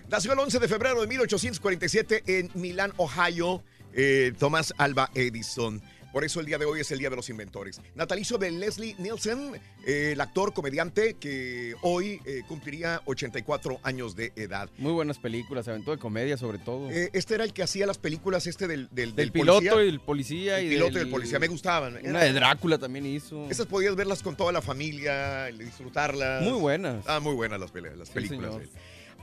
[SPEAKER 14] Nació el 11 de febrero de 1847 en Milán, Ohio, eh, Thomas Alba Edison. Por eso el día de hoy es el Día de los Inventores. Natalicio de Leslie Nielsen, eh, el actor comediante que hoy eh, cumpliría 84 años de edad.
[SPEAKER 13] Muy buenas películas, aventó de comedia sobre todo.
[SPEAKER 14] Eh, este era el que hacía las películas, este del, del,
[SPEAKER 13] del,
[SPEAKER 14] del
[SPEAKER 13] piloto
[SPEAKER 14] policía.
[SPEAKER 13] y el policía.
[SPEAKER 14] El
[SPEAKER 13] y
[SPEAKER 14] piloto y
[SPEAKER 13] del-
[SPEAKER 14] el policía me gustaban.
[SPEAKER 13] Una de Drácula también hizo.
[SPEAKER 14] Esas podías verlas con toda la familia, disfrutarlas.
[SPEAKER 13] Muy buenas.
[SPEAKER 14] Ah, muy buenas las, películas.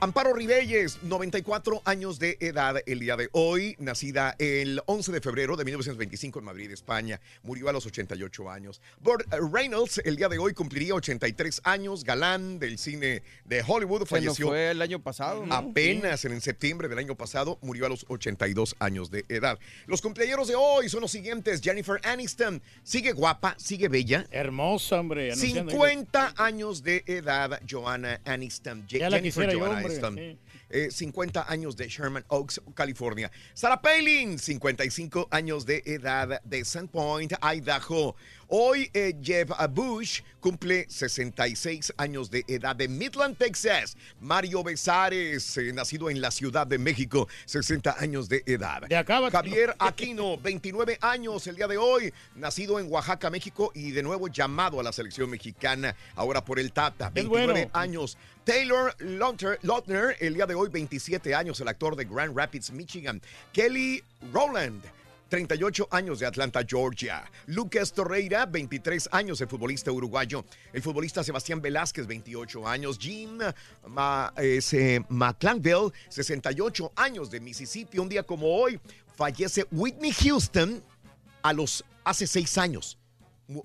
[SPEAKER 14] Amparo Ribelles, 94 años de edad el día de hoy, nacida el 11 de febrero de 1925 en Madrid, España. Murió a los 88 años. Burt Reynolds, el día de hoy cumpliría 83 años, galán del cine de Hollywood, falleció
[SPEAKER 13] fue el año pasado. ¿no?
[SPEAKER 14] Apenas en septiembre del año pasado murió a los 82 años de edad. Los cumpleaños de hoy son los siguientes. Jennifer Aniston sigue guapa, sigue bella.
[SPEAKER 15] Hermosa, hombre. anunciando ahí.
[SPEAKER 14] 50 años de edad, Joanna Aniston. Je-
[SPEAKER 15] Ya la
[SPEAKER 14] Jennifer
[SPEAKER 15] quisiera yo,
[SPEAKER 14] Joanna
[SPEAKER 15] hombre,
[SPEAKER 14] Aniston.
[SPEAKER 15] sí.
[SPEAKER 14] Eh, 50 años de Sherman Oaks, California. Sarah Palin, 55 años de edad de Sandpoint, Idaho. Hoy eh, Jeff Bush cumple 66 años de edad de Midland, Texas. Mario Besares, eh, nacido en la Ciudad de México, 60 años de edad. Javier Aquino, 29 años el día de hoy, nacido en Oaxaca, México y de nuevo llamado a la selección mexicana, ahora por el Tata,
[SPEAKER 15] Es
[SPEAKER 14] 29
[SPEAKER 15] bueno.
[SPEAKER 14] años. Taylor Lautner, el día de hoy, 27 años, el actor de Grand Rapids, Michigan. Kelly Rowland. 38 años de Atlanta, Georgia. Lucas Torreira, 23 años, el futbolista uruguayo. El futbolista Sebastián Velázquez, 28 años. Jim Ma, ese, McClanville, 68 años de Mississippi. Un día como hoy, fallece Whitney Houston a los, hace seis años.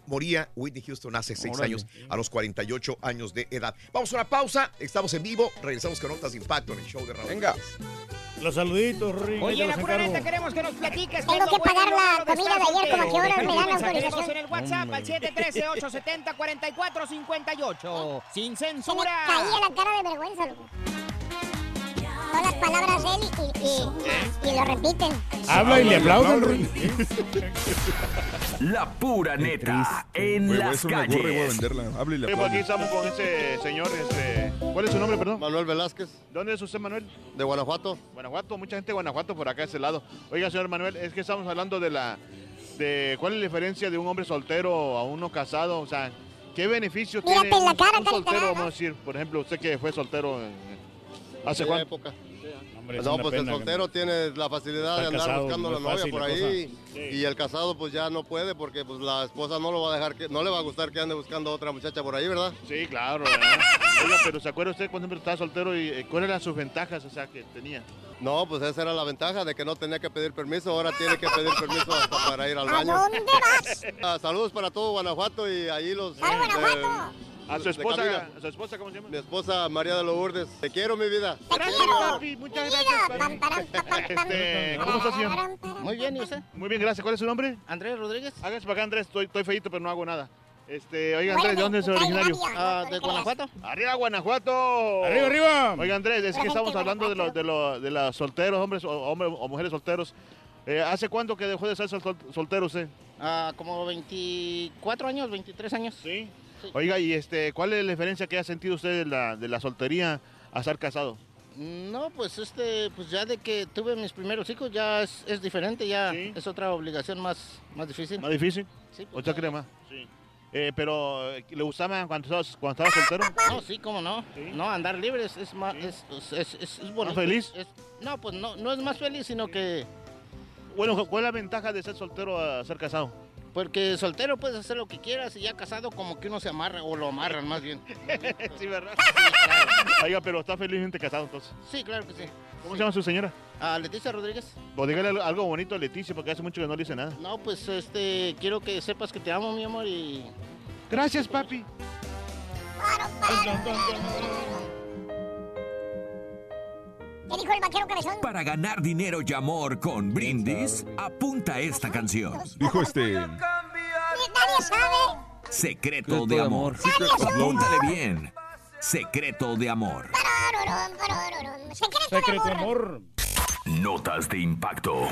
[SPEAKER 14] Moría Whitney Houston hace seis
[SPEAKER 13] Órale.
[SPEAKER 14] años, a los 48 años de edad. Vamos a una pausa, estamos en vivo, regresamos con notas de impacto en el show de Raúl.
[SPEAKER 13] Venga.
[SPEAKER 15] Los saluditos, Rick.
[SPEAKER 5] Oye, en la pura neta queremos que nos platiques.
[SPEAKER 16] Tengo que pagar la comida de ayer, como que ahora me dan autorización.
[SPEAKER 5] en el WhatsApp al 713-870-4458. Sin
[SPEAKER 16] Se me
[SPEAKER 5] censura.
[SPEAKER 16] caía la cara de vergüenza, loco. Todas las palabras de él y, y, y, y lo repiten.
[SPEAKER 15] Habla y le aplauden, Rick.
[SPEAKER 6] La pura neta en las
[SPEAKER 1] voy a
[SPEAKER 6] calles.
[SPEAKER 1] venderla. Háblele,
[SPEAKER 2] Oye, pues aquí estamos con ese señor, este, ¿cuál es su nombre, perdón?
[SPEAKER 22] Manuel Velázquez,
[SPEAKER 2] ¿Dónde es usted, Manuel?
[SPEAKER 22] de Guanajuato.
[SPEAKER 2] Guanajuato, mucha gente de Guanajuato por acá, a ese lado. Oiga, señor Manuel, es que estamos hablando de la, de cuál es la diferencia de un hombre soltero a uno casado, o sea, ¿Qué beneficio
[SPEAKER 16] Mírate
[SPEAKER 2] tiene
[SPEAKER 16] en la
[SPEAKER 2] un-
[SPEAKER 16] cara,
[SPEAKER 2] un,
[SPEAKER 16] cara,
[SPEAKER 2] soltero,
[SPEAKER 16] cara.
[SPEAKER 2] vamos a decir? Por ejemplo, usted que fue soltero en- ¿hace
[SPEAKER 22] ¿Qué
[SPEAKER 2] cuánto?
[SPEAKER 22] época?
[SPEAKER 15] Hombre,
[SPEAKER 22] no, pues el soltero tiene la facilidad de andar
[SPEAKER 15] casado,
[SPEAKER 22] buscando la novia por
[SPEAKER 15] la
[SPEAKER 22] ahí y el casado pues ya no puede porque pues la esposa no lo va a dejar que no le va a gustar que ande buscando otra muchacha por ahí, ¿verdad?
[SPEAKER 2] Sí, claro. ¿verdad? Oiga, pero ¿se acuerda usted cuando estaba soltero y eh, cuáles eran sus ventajas o sea, que tenía?
[SPEAKER 22] No, pues esa era la ventaja de que no tenía que pedir permiso, ahora tiene que pedir permiso hasta para ir al
[SPEAKER 16] ¿A
[SPEAKER 22] baño.
[SPEAKER 16] dónde vas?
[SPEAKER 22] Ah, saludos para todo Guanajuato y ahí los...
[SPEAKER 16] ¡Para Guanajuato!
[SPEAKER 2] ¿A su esposa, a su esposa cómo se llama?
[SPEAKER 22] Mi esposa María de los Lourdes. Te quiero, mi vida.
[SPEAKER 2] Gracias, papi. Muchas gracias, papi. Este, ¿Cómo está, señor?
[SPEAKER 23] Muy bien, ¿y usted?
[SPEAKER 2] Muy bien, gracias. ¿Cuál es su nombre?
[SPEAKER 23] Andrés Rodríguez.
[SPEAKER 2] Hágase para acá, Andrés. Estoy, estoy feíto, pero no hago nada. Este, oiga, Andrés, ¿de dónde es originario?
[SPEAKER 23] Ah, de Guanajuato.
[SPEAKER 2] ¡Arriba, Guanajuato!
[SPEAKER 15] ¡Arriba, arriba!
[SPEAKER 2] Oiga, Andrés, es que estamos hablando de los de los de los solteros, hombres o, hombres o mujeres solteros. Eh, ¿Hace cuánto que dejó de ser sol- soltero usted?
[SPEAKER 23] Ah, como 24 años, 23 años.
[SPEAKER 2] Sí. Oiga, y este, ¿cuál es la diferencia que ha sentido usted de la, de la soltería a estar casado?
[SPEAKER 23] No, pues este, pues ya de que tuve mis primeros hijos ya es, es diferente, ya es otra obligación más, más difícil.
[SPEAKER 2] ¿Más difícil?
[SPEAKER 23] Sí,
[SPEAKER 2] ¿O usted cree más? Sí. Eh, pero, ¿le gustaba cuando estaba, cuando soltero?
[SPEAKER 23] No, sí, cómo no. No, andar libre es, es más, es, es, es, es- es bonito.
[SPEAKER 2] feliz?
[SPEAKER 23] No, pues no, no es más feliz, sino que...
[SPEAKER 2] Bueno, ¿cuál es la ventaja de ser soltero a ser casado?
[SPEAKER 23] Porque soltero puedes hacer lo que quieras y ya casado como que uno se amarra, o lo amarran más bien.
[SPEAKER 2] sí, ¿verdad? Oiga, pero está felizmente casado entonces.
[SPEAKER 23] Sí, claro que sí.
[SPEAKER 2] ¿Cómo se llama su señora?
[SPEAKER 23] Ah, Leticia Rodríguez.
[SPEAKER 2] O dígale algo- algo bonito a Leticia, porque hace mucho que no le dice nada.
[SPEAKER 23] No, pues este, quiero que sepas que te amo, mi amor, y...
[SPEAKER 2] Gracias, papi.
[SPEAKER 16] ¿Qué dijo el vaquero cabezón?
[SPEAKER 6] Para ganar dinero y amor con Brindis, apunta esta canción.
[SPEAKER 1] Dijo este.
[SPEAKER 16] Nadie sabe.
[SPEAKER 6] Secreto de amor. Apúntale bien. Secreto de amor.
[SPEAKER 16] Secreto, de amor.
[SPEAKER 6] Notas de impacto.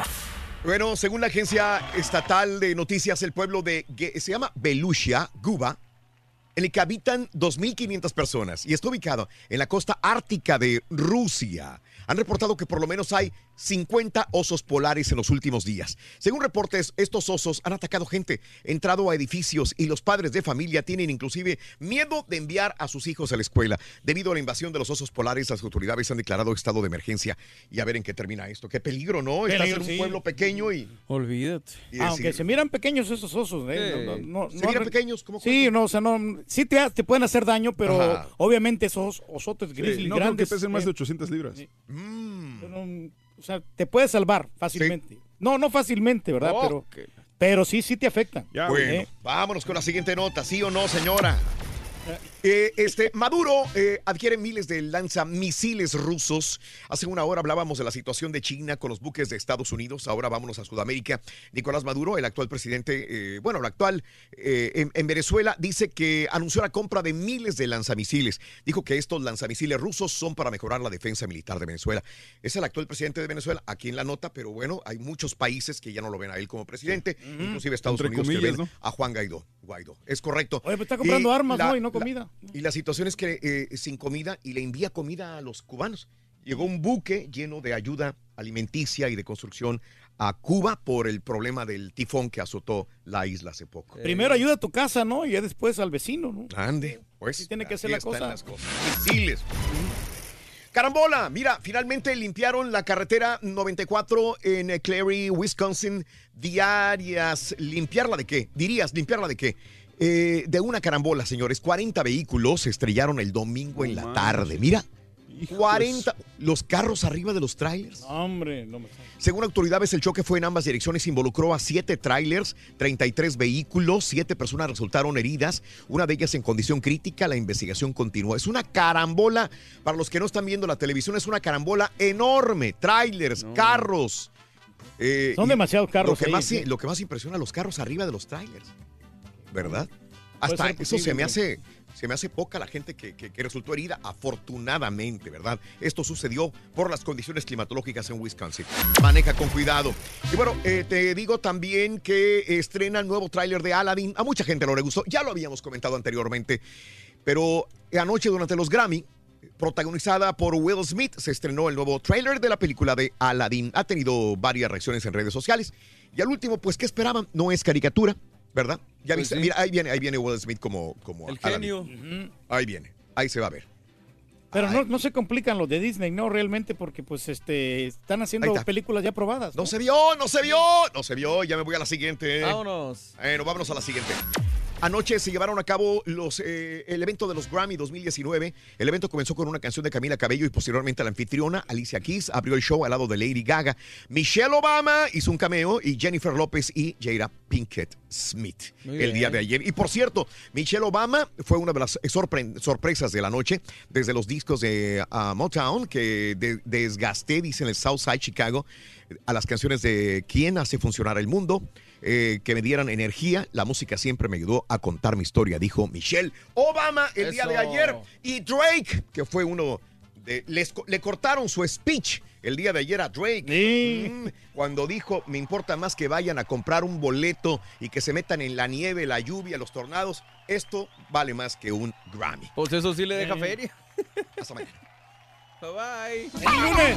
[SPEAKER 14] Bueno, según la agencia estatal de noticias, el pueblo de se llama Belushia, Cuba, en el que habitan 2.500 personas y está ubicado en la costa ártica de Rusia. Han reportado que por lo menos hay 50 osos polares en los últimos días. Según reportes, estos osos han atacado gente, entrado a edificios y los padres de familia tienen inclusive miedo de enviar a sus hijos a la escuela. Debido a la invasión de los osos polares, las autoridades han declarado estado de emergencia. Y a ver en qué termina esto. Qué peligro, ¿no? Estás en un
[SPEAKER 15] sí.
[SPEAKER 14] pueblo pequeño y...
[SPEAKER 24] Olvídate.
[SPEAKER 14] y
[SPEAKER 15] Aunque se miran pequeños esos osos, ¿eh?
[SPEAKER 24] Sí.
[SPEAKER 15] No, no, no-
[SPEAKER 14] ¿Se
[SPEAKER 15] no
[SPEAKER 14] miran pequeños? ¿Cómo
[SPEAKER 15] Sí, no, o sea, no, sí te, te pueden hacer daño, pero
[SPEAKER 14] Ajá.
[SPEAKER 15] obviamente esos osotes
[SPEAKER 1] Sí,
[SPEAKER 15] grizzly
[SPEAKER 1] no creo que
[SPEAKER 15] grandes.
[SPEAKER 1] pesen más
[SPEAKER 15] eh,
[SPEAKER 1] de 800 libras.
[SPEAKER 15] pero, o sea, te puedes salvar fácilmente. No, no fácilmente, ¿verdad?
[SPEAKER 14] Oh,
[SPEAKER 15] Pero, pero sí, sí te afectan.
[SPEAKER 14] bueno,
[SPEAKER 15] ¿eh?
[SPEAKER 14] vámonos con la siguiente nota, ¿sí o no, señora? Eh, este, Maduro eh, adquiere miles de lanzamisiles rusos. Hace una hora hablábamos de la situación de China con los buques de Estados Unidos. Ahora vámonos a Sudamérica. Nicolás Maduro, el actual presidente, eh, bueno, el actual eh, en, en Venezuela, dice que anunció la compra de miles de lanzamisiles. Dijo que estos lanzamisiles rusos son para mejorar la defensa militar de Venezuela. Es el actual presidente de Venezuela, aquí en la nota, pero bueno, hay muchos países que ya no lo ven a él como presidente, inclusive Estados
[SPEAKER 1] Entre
[SPEAKER 14] Unidos que
[SPEAKER 1] comillas,
[SPEAKER 14] ven
[SPEAKER 1] ¿no?
[SPEAKER 14] a Juan Guaidó. Guaidó. Es correcto.
[SPEAKER 15] Oye, pues está comprando
[SPEAKER 14] Y
[SPEAKER 15] armas,
[SPEAKER 14] la-
[SPEAKER 15] ¿no? Y no
[SPEAKER 14] la-
[SPEAKER 15] comida.
[SPEAKER 14] y la situación es que eh, sin comida y le envía comida a los cubanos. Llegó un buque lleno de ayuda alimenticia y de construcción a Cuba por el problema del tifón que azotó la isla hace poco.
[SPEAKER 15] Primero ayuda a tu casa, ¿no? Y ya después al vecino, ¿no?
[SPEAKER 14] Ande, pues.
[SPEAKER 15] Tiene que ser la cosa.
[SPEAKER 14] las cosas. Misiles. Carambola, mira, finalmente limpiaron la carretera 94 en eh, Clary, Wisconsin. Diarias, ¿limpiarla de qué? Dirías, ¿limpiarla de qué? Eh, de una carambola, señores. 40 vehículos se estrellaron el domingo en la tarde. Mira, 40. Los carros arriba de los trailers.
[SPEAKER 15] Hombre, no me
[SPEAKER 14] Según autoridades, el choque fue en ambas direcciones. Involucró a siete trailers, 33 vehículos, siete personas resultaron heridas, una de ellas en condición crítica. La investigación continúa. Es una carambola, para los que no están viendo la televisión, es una carambola enorme. Trailers, carros. Eh,
[SPEAKER 15] Son demasiados carros
[SPEAKER 14] Lo que,
[SPEAKER 15] ahí,
[SPEAKER 14] más,
[SPEAKER 15] sí.
[SPEAKER 14] lo que más impresiona, los carros arriba de los trailers. ¿Verdad? Hasta eso
[SPEAKER 15] posible,
[SPEAKER 14] se me hace se me hace poca la gente que, que- que resultó herida, afortunadamente, ¿verdad? Esto sucedió por las condiciones climatológicas en Wisconsin. Maneja con cuidado. Y bueno, eh, te digo también que estrena el nuevo tráiler de Aladdin. A mucha gente no le gustó, ya lo habíamos comentado anteriormente, pero anoche durante los Grammy, protagonizada por Will Smith, se estrenó el nuevo tráiler de la película de Aladdin. Ha tenido varias reacciones en redes sociales. Y al último, pues, ¿qué esperaban? No es caricatura, ¿Verdad? Ya
[SPEAKER 25] Pues
[SPEAKER 14] viste,
[SPEAKER 25] sí.
[SPEAKER 14] mira, ahí viene, ahí viene Will Smith como, como
[SPEAKER 25] El
[SPEAKER 14] Aladdin.
[SPEAKER 25] genio.
[SPEAKER 14] Ahí viene, ahí se va a ver.
[SPEAKER 15] Pero no, no se complican los de Disney, no, realmente, porque pues este están haciendo
[SPEAKER 14] está.
[SPEAKER 15] películas ya probadas.
[SPEAKER 14] No se vio, no se vio, no se vio. Ya me voy a la siguiente.
[SPEAKER 25] Vámonos.
[SPEAKER 14] Bueno, vámonos a la siguiente. Anoche se llevaron a cabo los, eh, el evento de los Grammy 2019. El evento comenzó con una canción de Camila Cabello y posteriormente la anfitriona Alicia Keys abrió el show al lado de Lady Gaga. Michelle Obama hizo un cameo y Jennifer López y Jada Pinkett Smith
[SPEAKER 25] Muy
[SPEAKER 14] el día de ayer. Y por cierto, Michelle Obama fue una de las sorpre- sorpresas de la noche desde los discos de ah, Motown que de- desgasté, dicen el Southside Chicago, a las canciones de ¿Quién hace funcionar el mundo? Eh, que me dieran energía. La música siempre me ayudó a contar mi historia, dijo Michelle Obama el día de ayer. Y Drake, que fue uno de... les le cortaron su speech el día de ayer a Drake. Mm, cuando dijo, me importa más que vayan a comprar un boleto y que se metan en la nieve, la lluvia, los tornados. Esto vale más que un Grammy.
[SPEAKER 25] Pues eso sí le deja feria.
[SPEAKER 14] Hasta mañana.
[SPEAKER 25] Bye.
[SPEAKER 15] El lunes.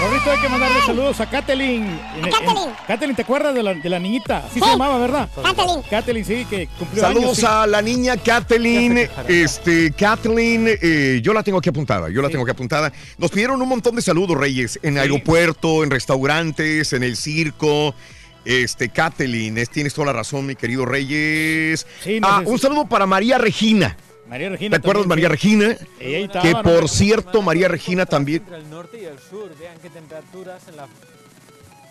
[SPEAKER 15] Ahorita hay que mandarle saludos a Kathleen. En- en-
[SPEAKER 16] Kathleen.
[SPEAKER 15] Kathleen, ¿te acuerdas de la, de la niñita? Así
[SPEAKER 16] Sí.
[SPEAKER 15] se llamaba, ¿verdad?
[SPEAKER 16] Kathleen.
[SPEAKER 15] Kathleen, sí, que cumplió años.
[SPEAKER 14] Saludos
[SPEAKER 15] sí.
[SPEAKER 14] a la niña Kathleen. Este, Kathleen, eh, yo la tengo aquí apuntada, yo la tengo aquí apuntada. Nos pidieron un montón de saludos, Reyes, en aeropuerto, en restaurantes, en el circo. Este, Kathleen, es- tienes toda la razón, mi querido Reyes.
[SPEAKER 15] no
[SPEAKER 14] Ah, un saludo para María Regina.
[SPEAKER 15] María Regina.
[SPEAKER 14] ¿Te acuerdas, María. Regina?
[SPEAKER 15] Estaba,
[SPEAKER 14] Que
[SPEAKER 15] ¿no?
[SPEAKER 14] por cierto, María Regina también.
[SPEAKER 26] Entre el norte y el sur, vean qué temperaturas en la...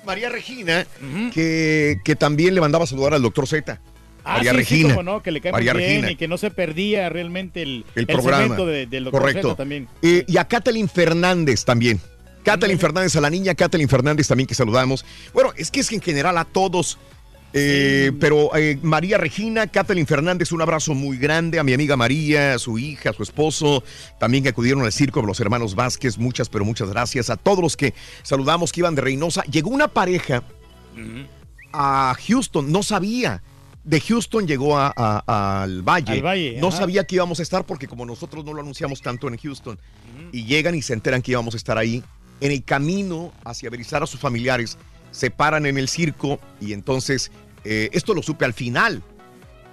[SPEAKER 14] María Regina, que, que también le mandaba a saludar al doctor Z.
[SPEAKER 15] Ah,
[SPEAKER 14] María
[SPEAKER 15] sí, sí,
[SPEAKER 14] Regina.
[SPEAKER 15] no, que le cae muy
[SPEAKER 14] María
[SPEAKER 15] bien
[SPEAKER 14] Regina.
[SPEAKER 15] y que no se perdía realmente el,
[SPEAKER 14] el programa.
[SPEAKER 15] de- del doctor
[SPEAKER 14] Correcto.
[SPEAKER 15] Zeta también.
[SPEAKER 14] Eh, y a Kathleen Fernández también. Kathleen Fernández, a la niña Kathleen Fernández también que saludamos. Bueno, es que es que en general a todos. Eh, Pero eh, María Regina, Kathleen Fernández, un abrazo muy grande a mi amiga María, a su hija, a su esposo, también que acudieron al circo de los hermanos Vázquez. Muchas, pero muchas gracias a todos los que saludamos que iban de Reynosa. Llegó una pareja a Houston, no sabía. De Houston llegó a- a- al Valle.
[SPEAKER 15] Al Valle,
[SPEAKER 14] no
[SPEAKER 15] ajá.
[SPEAKER 14] sabía que íbamos a estar porque como nosotros no lo anunciamos tanto en Houston. Y llegan y se enteran que íbamos a estar ahí. En el camino hacia avisar a sus familiares, se paran en el circo y entonces, eh, esto lo supe al final.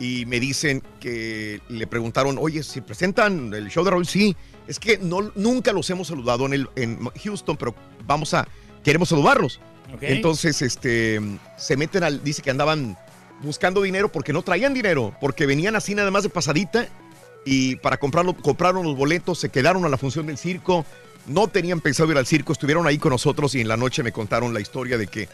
[SPEAKER 14] Y me dicen que le preguntaron, oye, si presentan el show de Raúl, sí. Es que no, nunca los hemos saludado en, el, en Houston, pero vamos a, queremos saludarlos. Entonces, este, se meten al, dice que andaban buscando dinero porque no traían dinero, porque venían así nada más de pasadita y para comprarlo, compraron los boletos, se quedaron a la función del circo, no tenían pensado ir al circo, estuvieron ahí con nosotros y en la noche me contaron la historia de que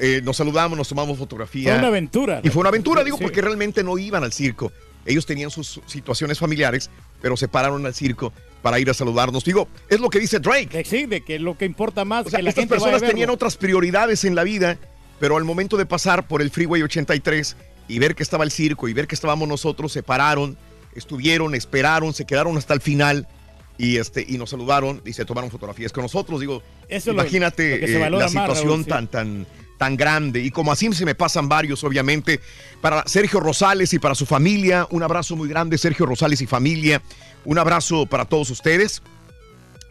[SPEAKER 14] eh, nos saludamos, nos tomamos fotografía.
[SPEAKER 15] Fue una aventura.
[SPEAKER 14] Y fue una aventura, digo,
[SPEAKER 15] Sí.
[SPEAKER 14] porque realmente no iban al circo. Ellos tenían sus situaciones familiares, pero se pararon al circo para ir a saludarnos. Digo, es lo que dice Drake.
[SPEAKER 15] Sí, de que lo que importa más
[SPEAKER 14] O sea,
[SPEAKER 15] que la
[SPEAKER 14] estas
[SPEAKER 15] gente
[SPEAKER 14] personas tenían otras prioridades en la vida, pero al momento de pasar por el Freeway 83 y ver que estaba el circo y ver que estábamos nosotros, se pararon, estuvieron, esperaron, se quedaron hasta el final y este y nos saludaron y se tomaron fotografías con nosotros. Digo,
[SPEAKER 15] Eso es lo-
[SPEAKER 14] imagínate
[SPEAKER 15] lo
[SPEAKER 14] eh, la
[SPEAKER 15] más,
[SPEAKER 14] situación
[SPEAKER 15] Raúl, sí.
[SPEAKER 14] tan tan tan grande y como así se me pasan varios obviamente para Sergio Rosales y para su familia un abrazo muy grande Sergio Rosales y familia un abrazo para todos ustedes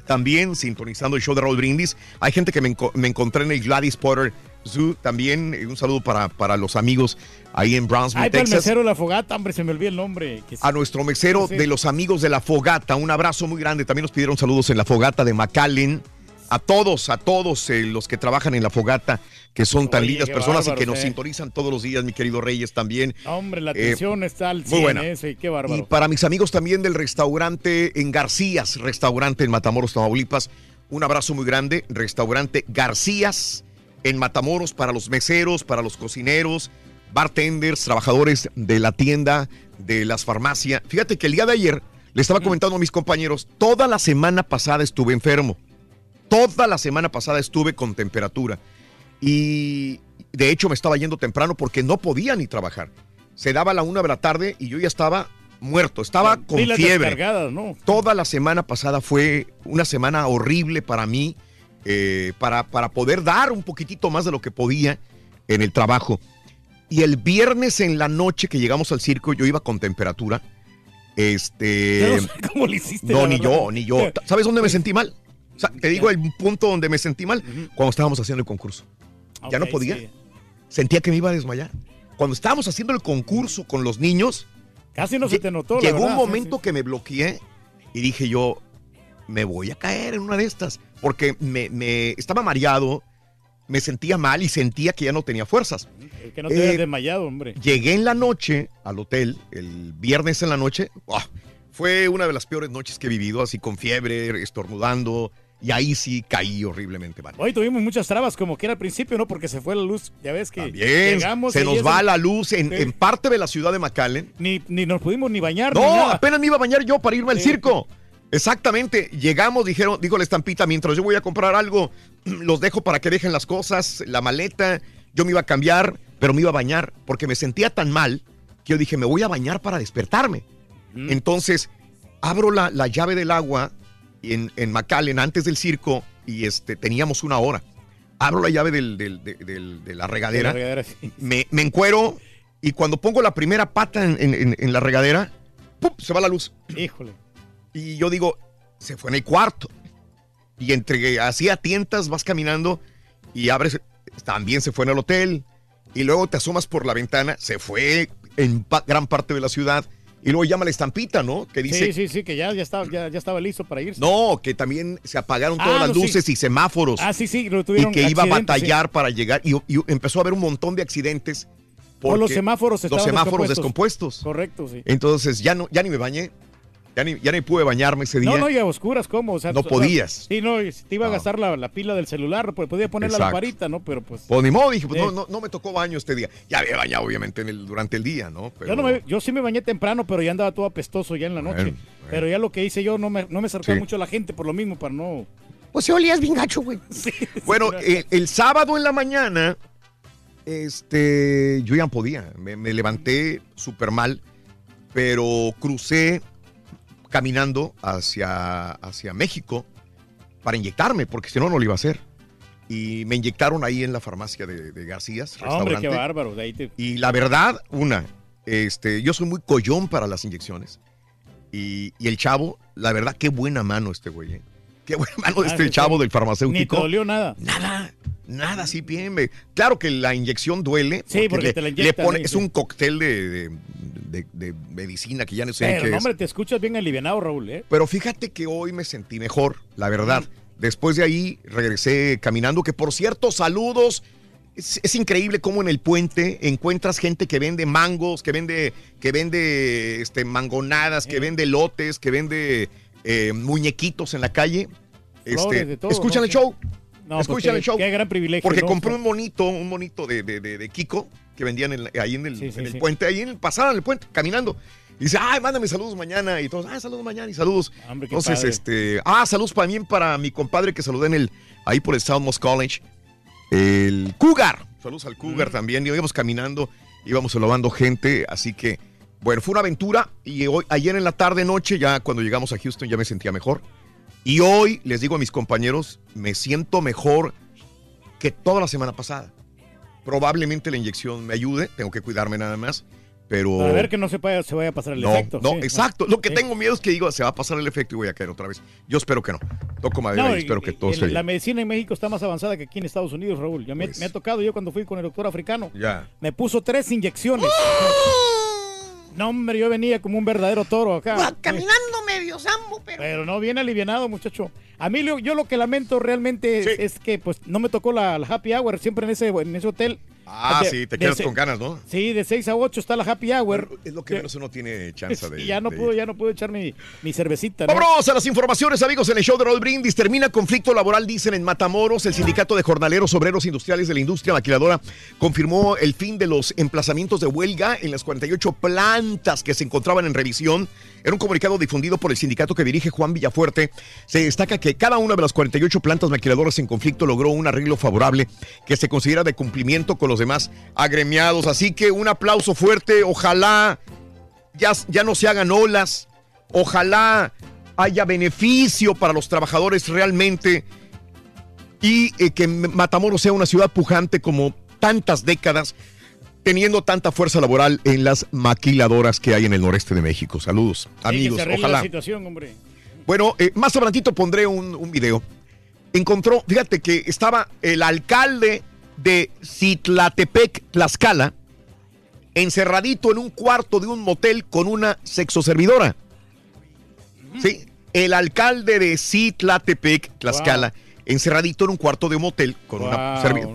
[SPEAKER 14] también sintonizando el show de Raúl Brindis. Hay gente que me, enco- me encontré en el Gladys Potter Zoo también. Eh, Un saludo para, para los amigos ahí en Brownsville,
[SPEAKER 15] Ay, para el
[SPEAKER 14] Texas.
[SPEAKER 15] mesero de la fogata, hombre, se me olvidó el nombre. que-
[SPEAKER 14] A nuestro mesero
[SPEAKER 15] Sí.
[SPEAKER 14] de los amigos de la fogata, un abrazo muy grande. También nos pidieron saludos en la fogata de McAllen. A todos, a todos eh, los que trabajan en la fogata, que son tan
[SPEAKER 15] Oye,
[SPEAKER 14] lindas personas y que nos
[SPEAKER 15] eh.
[SPEAKER 14] sintonizan todos los días, mi querido Reyes también.
[SPEAKER 15] Hombre, la
[SPEAKER 14] Eh,
[SPEAKER 15] atención está al
[SPEAKER 14] muy
[SPEAKER 15] 100,
[SPEAKER 14] buena.
[SPEAKER 15] eh, qué bárbaro.
[SPEAKER 14] Y para mis amigos también del restaurante en Garcías, restaurante en Matamoros, Tamaulipas, un abrazo muy grande. Restaurante Garcías en Matamoros para los meseros, para los cocineros, bartenders, trabajadores de la tienda, de las farmacias. Fíjate que el día de ayer le estaba comentando a mis compañeros, toda la semana pasada estuve enfermo. Toda la semana pasada estuve con temperatura. Y de hecho me estaba yendo temprano porque no podía ni trabajar. Se daba la una de la tarde y yo ya estaba muerto, estaba con
[SPEAKER 15] Pilas
[SPEAKER 14] fiebre. Toda la semana pasada fue una semana horrible para mí, eh, para, para poder dar un poquitito más de lo que podía en el trabajo. Y el viernes en la noche que llegamos al circo, yo iba con temperatura. Este.
[SPEAKER 15] No sé cómo le hiciste,
[SPEAKER 14] No, ni
[SPEAKER 15] verdad.
[SPEAKER 14] yo, ni yo. ¿Sabes dónde me sentí mal? O sea, te digo el punto donde me sentí mal cuando estábamos haciendo el concurso. Ya no podía.
[SPEAKER 15] sí.
[SPEAKER 14] sentía que me iba a desmayar. Cuando estábamos haciendo el concurso con los niños,
[SPEAKER 15] Casi no se te notó, la
[SPEAKER 14] llegó un
[SPEAKER 15] sí,
[SPEAKER 14] momento que me bloqueé y dije yo, me voy a caer en una de estas, porque me, me- estaba mareado, me sentía mal y sentía que ya no tenía fuerzas.
[SPEAKER 15] sí. Que no te
[SPEAKER 14] Eh,
[SPEAKER 15] desmayado, hombre.
[SPEAKER 14] Llegué en la noche al hotel, el viernes en la noche. ¡ah! Fue una de las peores noches que he vivido, así con fiebre, estornudando. Y ahí sí caí horriblemente mal.
[SPEAKER 15] Hoy tuvimos muchas trabas, como que era al principio, ¿no? Porque se fue la luz. Ya ves que
[SPEAKER 14] Bien,
[SPEAKER 15] llegamos
[SPEAKER 14] se nos va la luz en,
[SPEAKER 15] Sí.
[SPEAKER 14] en parte de la ciudad de McAllen.
[SPEAKER 15] Ni, ni nos pudimos ni bañar. ni
[SPEAKER 14] No,
[SPEAKER 15] nada.
[SPEAKER 14] apenas me iba a bañar yo para irme al
[SPEAKER 15] Sí.
[SPEAKER 14] circo. Exactamente. Llegamos, dijeron, dijo la estampita, mientras yo voy a comprar algo, los dejo para que dejen las cosas, la maleta. Yo me iba a cambiar, pero me iba a bañar porque me sentía tan mal que yo dije, me voy a bañar para despertarme. Entonces, abro la, la llave del agua en, en McAllen antes del circo y este, teníamos una hora. Abro la llave del- del- de, del- de la regadera,
[SPEAKER 15] De la regadera, sí.
[SPEAKER 14] me, me encuero y cuando pongo la primera pata en, en- la regadera, ¡pum! se va la luz.
[SPEAKER 15] Híjole.
[SPEAKER 14] Y yo digo, se fue en el cuarto. Y entre que hacía tientas vas caminando y abres, también se fue en el hotel. Y luego te asomas por la ventana, se fue en pa- gran parte de la ciudad. Y luego llama la estampita, ¿no? Que dice,
[SPEAKER 15] Sí, sí, sí, que ya, ya, estaba, ya, ya estaba listo para irse.
[SPEAKER 14] no, que también se apagaron
[SPEAKER 15] Ah,
[SPEAKER 14] todas las
[SPEAKER 15] no, sí.
[SPEAKER 14] luces y semáforos.
[SPEAKER 15] Ah, sí, sí, lo
[SPEAKER 14] y
[SPEAKER 15] tuvieron
[SPEAKER 14] que iba a batallar para llegar. Y, y empezó a haber un montón de accidentes.
[SPEAKER 15] Por los semáforos
[SPEAKER 14] Los semáforos
[SPEAKER 15] descompuestos.
[SPEAKER 14] descompuestos.
[SPEAKER 15] Correcto, sí.
[SPEAKER 14] Entonces ya no, ya ni me bañé. Ya ni, ya ni pude bañarme ese día.
[SPEAKER 15] No, no, y a oscuras, ¿cómo? O sea,
[SPEAKER 14] No
[SPEAKER 15] o sea,
[SPEAKER 14] podías.
[SPEAKER 15] sí, no, te iba a
[SPEAKER 14] No.
[SPEAKER 15] gastar la, la pila del celular, pues podía poner la lamparita, ¿no? Pero pues.
[SPEAKER 14] Pues ni modo, dije, pues
[SPEAKER 15] Sí.
[SPEAKER 14] no, no, no me tocó baño este día. Ya había bañado, obviamente, en el, durante el día, ¿no? Pero,
[SPEAKER 15] Yo, no me- yo sí me bañé temprano, pero ya andaba todo apestoso ya en la noche.
[SPEAKER 14] Bueno,
[SPEAKER 15] Pero ya lo que hice yo no me, no me acercaba
[SPEAKER 14] Sí.
[SPEAKER 15] mucho a la gente por lo mismo, para no.
[SPEAKER 14] Pues se olías bien gacho, güey. Bueno, el, el sábado en la mañana, este, yo ya no podía. Me, me levanté súper mal, pero crucé caminando hacia, hacia México para inyectarme, porque si no, no lo iba a hacer. Y me inyectaron ahí en la farmacia de, de Garcías,
[SPEAKER 15] Ah, hombre, qué bárbaro. De ahí te-
[SPEAKER 14] Y la verdad, una, este, yo soy muy collón para las inyecciones. Y, y el chavo, la verdad, qué buena mano este güey. ¿eh? Qué buena mano de
[SPEAKER 15] Ah,
[SPEAKER 14] este
[SPEAKER 15] sí,
[SPEAKER 14] chavo
[SPEAKER 15] sí.
[SPEAKER 14] del
[SPEAKER 15] Ni te
[SPEAKER 14] farmacéutico.
[SPEAKER 15] dolió nada.
[SPEAKER 14] Nada, nada, sí, bien. Claro que la inyección duele.
[SPEAKER 15] Sí, porque
[SPEAKER 14] le,
[SPEAKER 15] te la
[SPEAKER 14] le
[SPEAKER 15] inyectan,
[SPEAKER 14] pone-
[SPEAKER 15] sí,
[SPEAKER 14] es un cóctel de, de- de- de medicina que ya no sé
[SPEAKER 15] Pero,
[SPEAKER 14] qué
[SPEAKER 15] no,
[SPEAKER 14] es.
[SPEAKER 15] hombre, te escuchas bien alivianado, Raúl, ¿eh?
[SPEAKER 14] Pero fíjate que hoy me sentí mejor, la verdad. Después de ahí regresé caminando, que por cierto, saludos. Es, es increíble cómo en el puente encuentras gente que vende mangos, que vende, que vende este, mangonadas, que vende lotes, que vende eh, muñequitos en la calle. Este,
[SPEAKER 15] todo,
[SPEAKER 14] escuchan
[SPEAKER 15] ¿no?
[SPEAKER 14] el show.
[SPEAKER 15] No, pues
[SPEAKER 14] escuchan el show.
[SPEAKER 15] qué gran privilegio,
[SPEAKER 14] Porque
[SPEAKER 15] ¿no?
[SPEAKER 14] compré un monito, un monito de, de- de- de Kiko que vendían en- ahí en el,
[SPEAKER 15] Sí, sí,
[SPEAKER 14] en el
[SPEAKER 15] sí.
[SPEAKER 14] puente, ahí en el, pasaban el puente, caminando. Y dice, ay, mándame saludos mañana. Y todos, ah, saludos mañana y saludos.
[SPEAKER 15] Hombre, qué
[SPEAKER 14] Entonces,
[SPEAKER 15] padre.
[SPEAKER 14] este, ah, saludos también para mi compadre que saludé en el, ahí por el Southmost College, el Cougar. Saludos al Cougar también. Y íbamos caminando, íbamos saludando gente, así que, bueno, fue una aventura. Y hoy, ayer en la tarde, noche, ya cuando llegamos a Houston, ya me sentía mejor. Y hoy, les digo a mis compañeros, me siento mejor que toda la semana pasada. Probablemente la inyección me ayude, tengo que cuidarme nada más, pero...
[SPEAKER 15] Para ver que no se, vaya, se vaya a pasar el
[SPEAKER 14] no,
[SPEAKER 15] efecto.
[SPEAKER 14] no,
[SPEAKER 15] sí.
[SPEAKER 14] exacto. Lo que
[SPEAKER 15] Sí.
[SPEAKER 14] tengo miedo es que digo, se va a pasar el efecto y voy a caer otra vez. Yo espero que no. Toco madera
[SPEAKER 15] No,
[SPEAKER 14] y espero que
[SPEAKER 15] y-
[SPEAKER 14] todo esté
[SPEAKER 15] La medicina en México está más avanzada que aquí en Estados Unidos, Raúl. Ya me,
[SPEAKER 14] Pues.
[SPEAKER 15] me ha tocado yo cuando fui con el doctor africano.
[SPEAKER 14] Ya.
[SPEAKER 15] Me puso tres inyecciones. No, hombre, yo venía como un verdadero toro acá.
[SPEAKER 16] Caminando medio sambo, pero.
[SPEAKER 15] Pero no, bien alivianado, muchacho. A mí yo lo que lamento realmente es, es que pues no me tocó la, la happy hour siempre en ese, en ese hotel.
[SPEAKER 14] Ah,
[SPEAKER 15] De-
[SPEAKER 14] sí, te quedas con ganas, ¿no?
[SPEAKER 15] Sí, de 6 a 8 está la happy hour.
[SPEAKER 14] Es lo que menos uno tiene chance de.
[SPEAKER 15] Y ya no
[SPEAKER 14] de-
[SPEAKER 15] pude, ya no pude echar mi, mi cervecita. ¿no?
[SPEAKER 14] Vámonos a las informaciones, amigos, en el show de Roll Brindis. Termina conflicto laboral, dicen en Matamoros. El sindicato de jornaleros obreros industriales de la industria maquiladora confirmó el fin de los emplazamientos de huelga en las 48 plantas que se encontraban en revisión. En un comunicado difundido por el sindicato que dirige Juan Villafuerte, se destaca que cada una de las 48 plantas maquiladoras en conflicto logró un arreglo favorable que se considera de cumplimiento con los demás agremiados. Así que un aplauso fuerte. Ojalá ya, ya no se hagan olas. Ojalá haya beneficio para los trabajadores realmente y eh, que Matamoros sea una ciudad pujante como tantas décadas, teniendo tanta fuerza laboral en las maquiladoras que hay en el noreste de México. Saludos,
[SPEAKER 15] Sí, que
[SPEAKER 14] amigos.
[SPEAKER 15] se arregle
[SPEAKER 14] Ojalá.
[SPEAKER 15] la situación, hombre.
[SPEAKER 14] Bueno, eh, más adelantito pondré un, un video. Encontró, fíjate que estaba el alcalde de Citlatepec, Tlaxcala, encerradito en un cuarto de un motel con una sexoservidora. Sí, el alcalde de Citlatepec, Tlaxcala, encerradito en un cuarto de un motel con una servidora.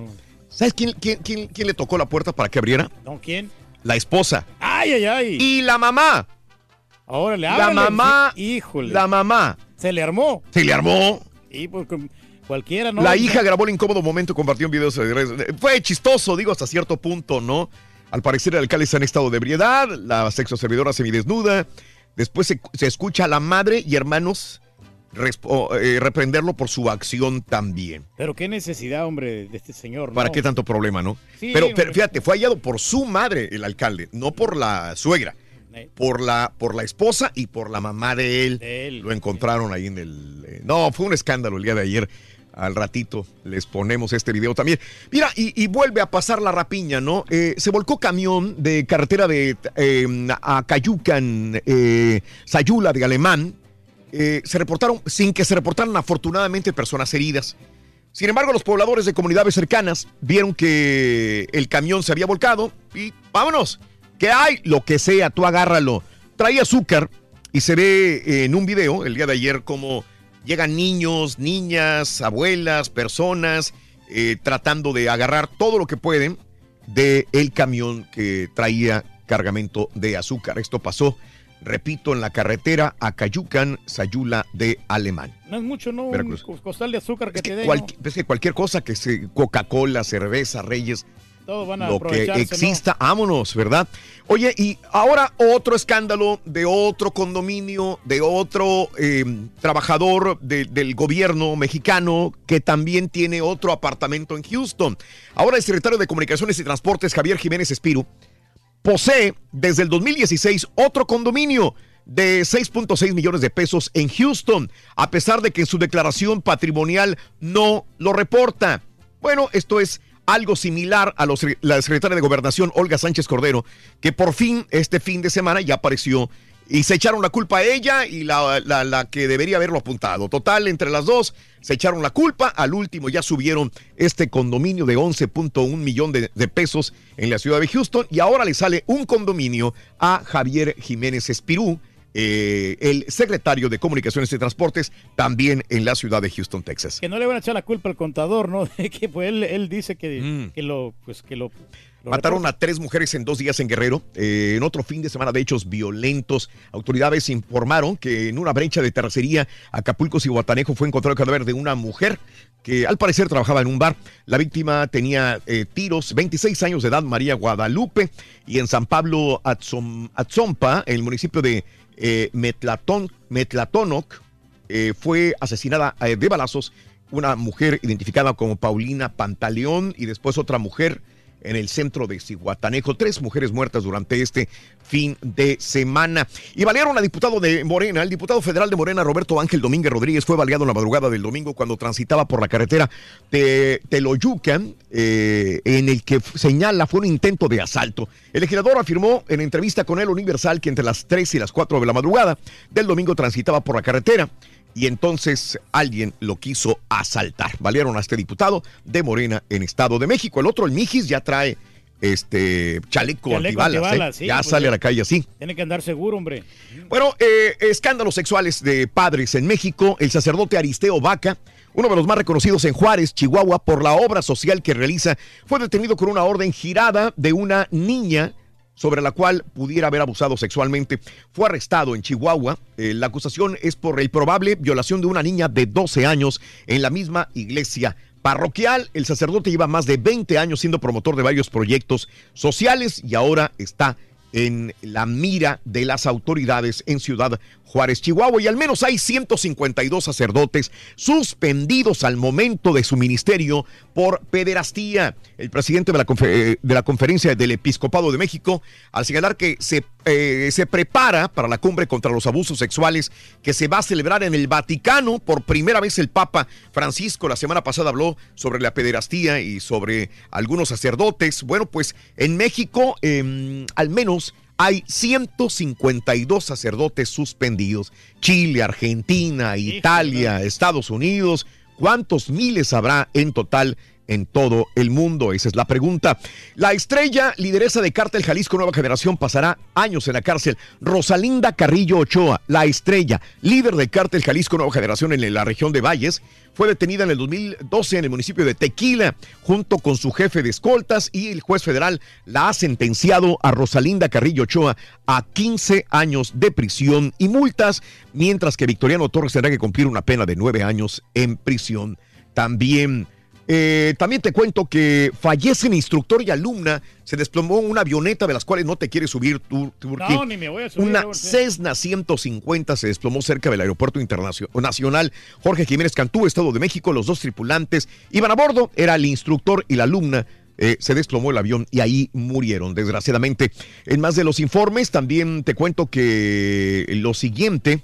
[SPEAKER 14] ¿Sabes quién, quién, quién- quién le tocó la puerta para que abriera?
[SPEAKER 15] ¿No? ¿Quién?
[SPEAKER 14] La esposa.
[SPEAKER 15] Ay, ay, ay.
[SPEAKER 14] Y la mamá.
[SPEAKER 15] Órale,
[SPEAKER 14] La
[SPEAKER 15] ábrale,
[SPEAKER 14] mamá.
[SPEAKER 15] Híjole.
[SPEAKER 14] La mamá.
[SPEAKER 15] Se le armó.
[SPEAKER 14] Se le armó.
[SPEAKER 15] Y pues cualquiera, ¿no?
[SPEAKER 14] La hija grabó el incómodo momento y compartió un video. Fue chistoso, digo, hasta cierto punto, ¿no? Al parecer el alcalde está en estado de ebriedad, la sexoservidora semidesnuda. Después se, se escucha a la madre y hermanos eh, reprenderlo por su acción también.
[SPEAKER 15] Pero qué necesidad, hombre, de este señor.
[SPEAKER 14] ¿Para
[SPEAKER 15] ¿no?
[SPEAKER 14] qué tanto problema, no?
[SPEAKER 15] Sí,
[SPEAKER 14] pero, fíjate, fue hallado por su madre el alcalde, no por la suegra.
[SPEAKER 15] Eh.
[SPEAKER 14] Por la, por la esposa y por la mamá de él. Lo encontraron ahí en el... eh, no, fue un escándalo el día de ayer. Al ratito les ponemos este video también. Mira, y, y vuelve a pasar la rapiña, ¿no? Eh, se volcó camión de carretera de eh, a Cayucan, eh, Sayula de Alemán. Eh, se reportaron, sin que se reportaran afortunadamente personas heridas. Sin embargo, los pobladores de comunidades cercanas vieron que el camión se había volcado y vámonos. ¿Qué hay? Lo que sea, tú agárralo. Trae azúcar y se ve en un video el día de ayer como llegan niños, niñas, abuelas, personas eh, tratando de agarrar todo lo que pueden del el camión que traía cargamento de azúcar. Esto pasó, repito, en la carretera a Cayucan, Sayula de Alemán.
[SPEAKER 15] No es mucho, ¿no?
[SPEAKER 14] Veracruz.
[SPEAKER 15] Un costal de azúcar que te den.
[SPEAKER 14] Cualqui- es que cualquier cosa que se Coca-Cola, cerveza, Reyes,
[SPEAKER 15] Todos van a
[SPEAKER 14] lo que
[SPEAKER 15] aprovecharse, ¿no?
[SPEAKER 14] exista, vámonos, ¿verdad? Oye, y ahora otro escándalo de otro condominio, de otro eh, trabajador de- del gobierno mexicano que también tiene otro apartamento en Houston. Ahora el secretario de Comunicaciones y Transportes, Javier Jiménez Espiru, posee desde el 2016 otro condominio de 6.6 millones de pesos en Houston, a pesar de que en su declaración patrimonial no lo reporta. Bueno, esto es algo similar a los- la secretaria de Gobernación, Olga Sánchez Cordero, que por fin este fin de semana ya apareció y se echaron la culpa a ella y la, la- la que debería haberlo apuntado. Total, entre las dos se echaron la culpa. Al último ya subieron este condominio de 11.1 millón de, de pesos en la ciudad de Houston y ahora le sale un condominio a Javier Jiménez Espirú, eh, el secretario de Comunicaciones y Transportes, también en la ciudad de Houston, Texas.
[SPEAKER 15] Que no le van a echar la culpa al contador, ¿no? que pues él, él dice que,
[SPEAKER 14] Mm.
[SPEAKER 15] que lo, pues que lo.
[SPEAKER 14] Mataron a tres mujeres en dos días en Guerrero. Eh, en otro fin de semana de hechos violentos, autoridades informaron que en una brecha de terracería, Acapulco, Cihuatanejo, fue encontrado el cadáver de una mujer que al parecer trabajaba en un bar. La víctima tenía eh, tiros, 26 años de edad, María Guadalupe, y en San Pablo Atzom- Atzompa, el municipio de eh, Metlatón, Metlatónoc, eh, fue asesinada de balazos una mujer identificada como Paulina Pantaleón y después otra mujer en el centro de Cihuatanejo. Tres mujeres muertas durante este fin de semana. Y balearon a diputado de Morena. El diputado federal de Morena, Roberto Ángel Domínguez Rodríguez, fue baleado en la madrugada del domingo cuando transitaba por la carretera de Teloyucan, eh, en el que señala fue un intento de asalto. El legislador afirmó en entrevista con el Universal que entre las 3 y las 4 de la madrugada del domingo transitaba por la carretera y entonces alguien lo quiso asaltar. Balearon a este diputado de Morena en Estado de México. El otro, el Mijis, ya trae este chaleco,
[SPEAKER 15] Chaleco
[SPEAKER 14] antibalas. ¿eh?
[SPEAKER 15] sí,
[SPEAKER 14] ya
[SPEAKER 15] pues
[SPEAKER 14] sale a la calle así.
[SPEAKER 15] Tiene que andar seguro, hombre.
[SPEAKER 14] Bueno, eh, escándalos sexuales de padres en México. El sacerdote Aristeo Vaca, uno de los más reconocidos en Juárez, Chihuahua, por la obra social que realiza, fue detenido con una orden girada de una niña sobre la cual pudiera haber abusado sexualmente. Fue arrestado en Chihuahua. Eh, la acusación es por el probable violación de una niña de 12 años en la misma iglesia parroquial. El sacerdote lleva más de 20 años siendo promotor de varios proyectos sociales y ahora está en la mira de las autoridades en Ciudad Juárez, Chihuahua, y al menos hay 152 sacerdotes suspendidos al momento de su ministerio por pederastía. El presidente de la, eh, de la Conferencia del Episcopado de México, al señalar que se, eh, se prepara para la cumbre contra los abusos sexuales que se va a celebrar en el Vaticano, por primera vez el Papa Francisco la semana pasada habló sobre la pederastía y sobre algunos sacerdotes. Bueno, pues en México em, al menos hay 152 sacerdotes suspendidos. Chile, Argentina, Italia, Estados Unidos. ¿Cuántos miles habrá en total en todo el mundo? Esa es la pregunta. La estrella lideresa de Cártel Jalisco Nueva Generación pasará años en la cárcel. Rosalinda Carrillo Ochoa, la estrella, líder del Cártel Jalisco Nueva Generación en la región de Valles, fue detenida en el 2012 en el municipio de Tequila junto con su jefe de escoltas y el juez federal la ha sentenciado a Rosalinda Carrillo Ochoa a 15 años de prisión y multas, mientras que Victoriano Torres tendrá que cumplir una pena de 9 años en prisión. También eh, también te cuento que fallecen instructor y alumna. Se desplomó una avioneta de las cuales no te quieres subir tú. Turquí.
[SPEAKER 15] No, ni me voy a subir,
[SPEAKER 14] Una. Cessna 150 se desplomó cerca del aeropuerto internacional nacional Jorge Jiménez Cantú, Estado de México. Los dos tripulantes iban a bordo. Era el instructor y la alumna. Eh, se desplomó el avión y ahí murieron, desgraciadamente. En más de los informes, también te cuento que lo siguiente.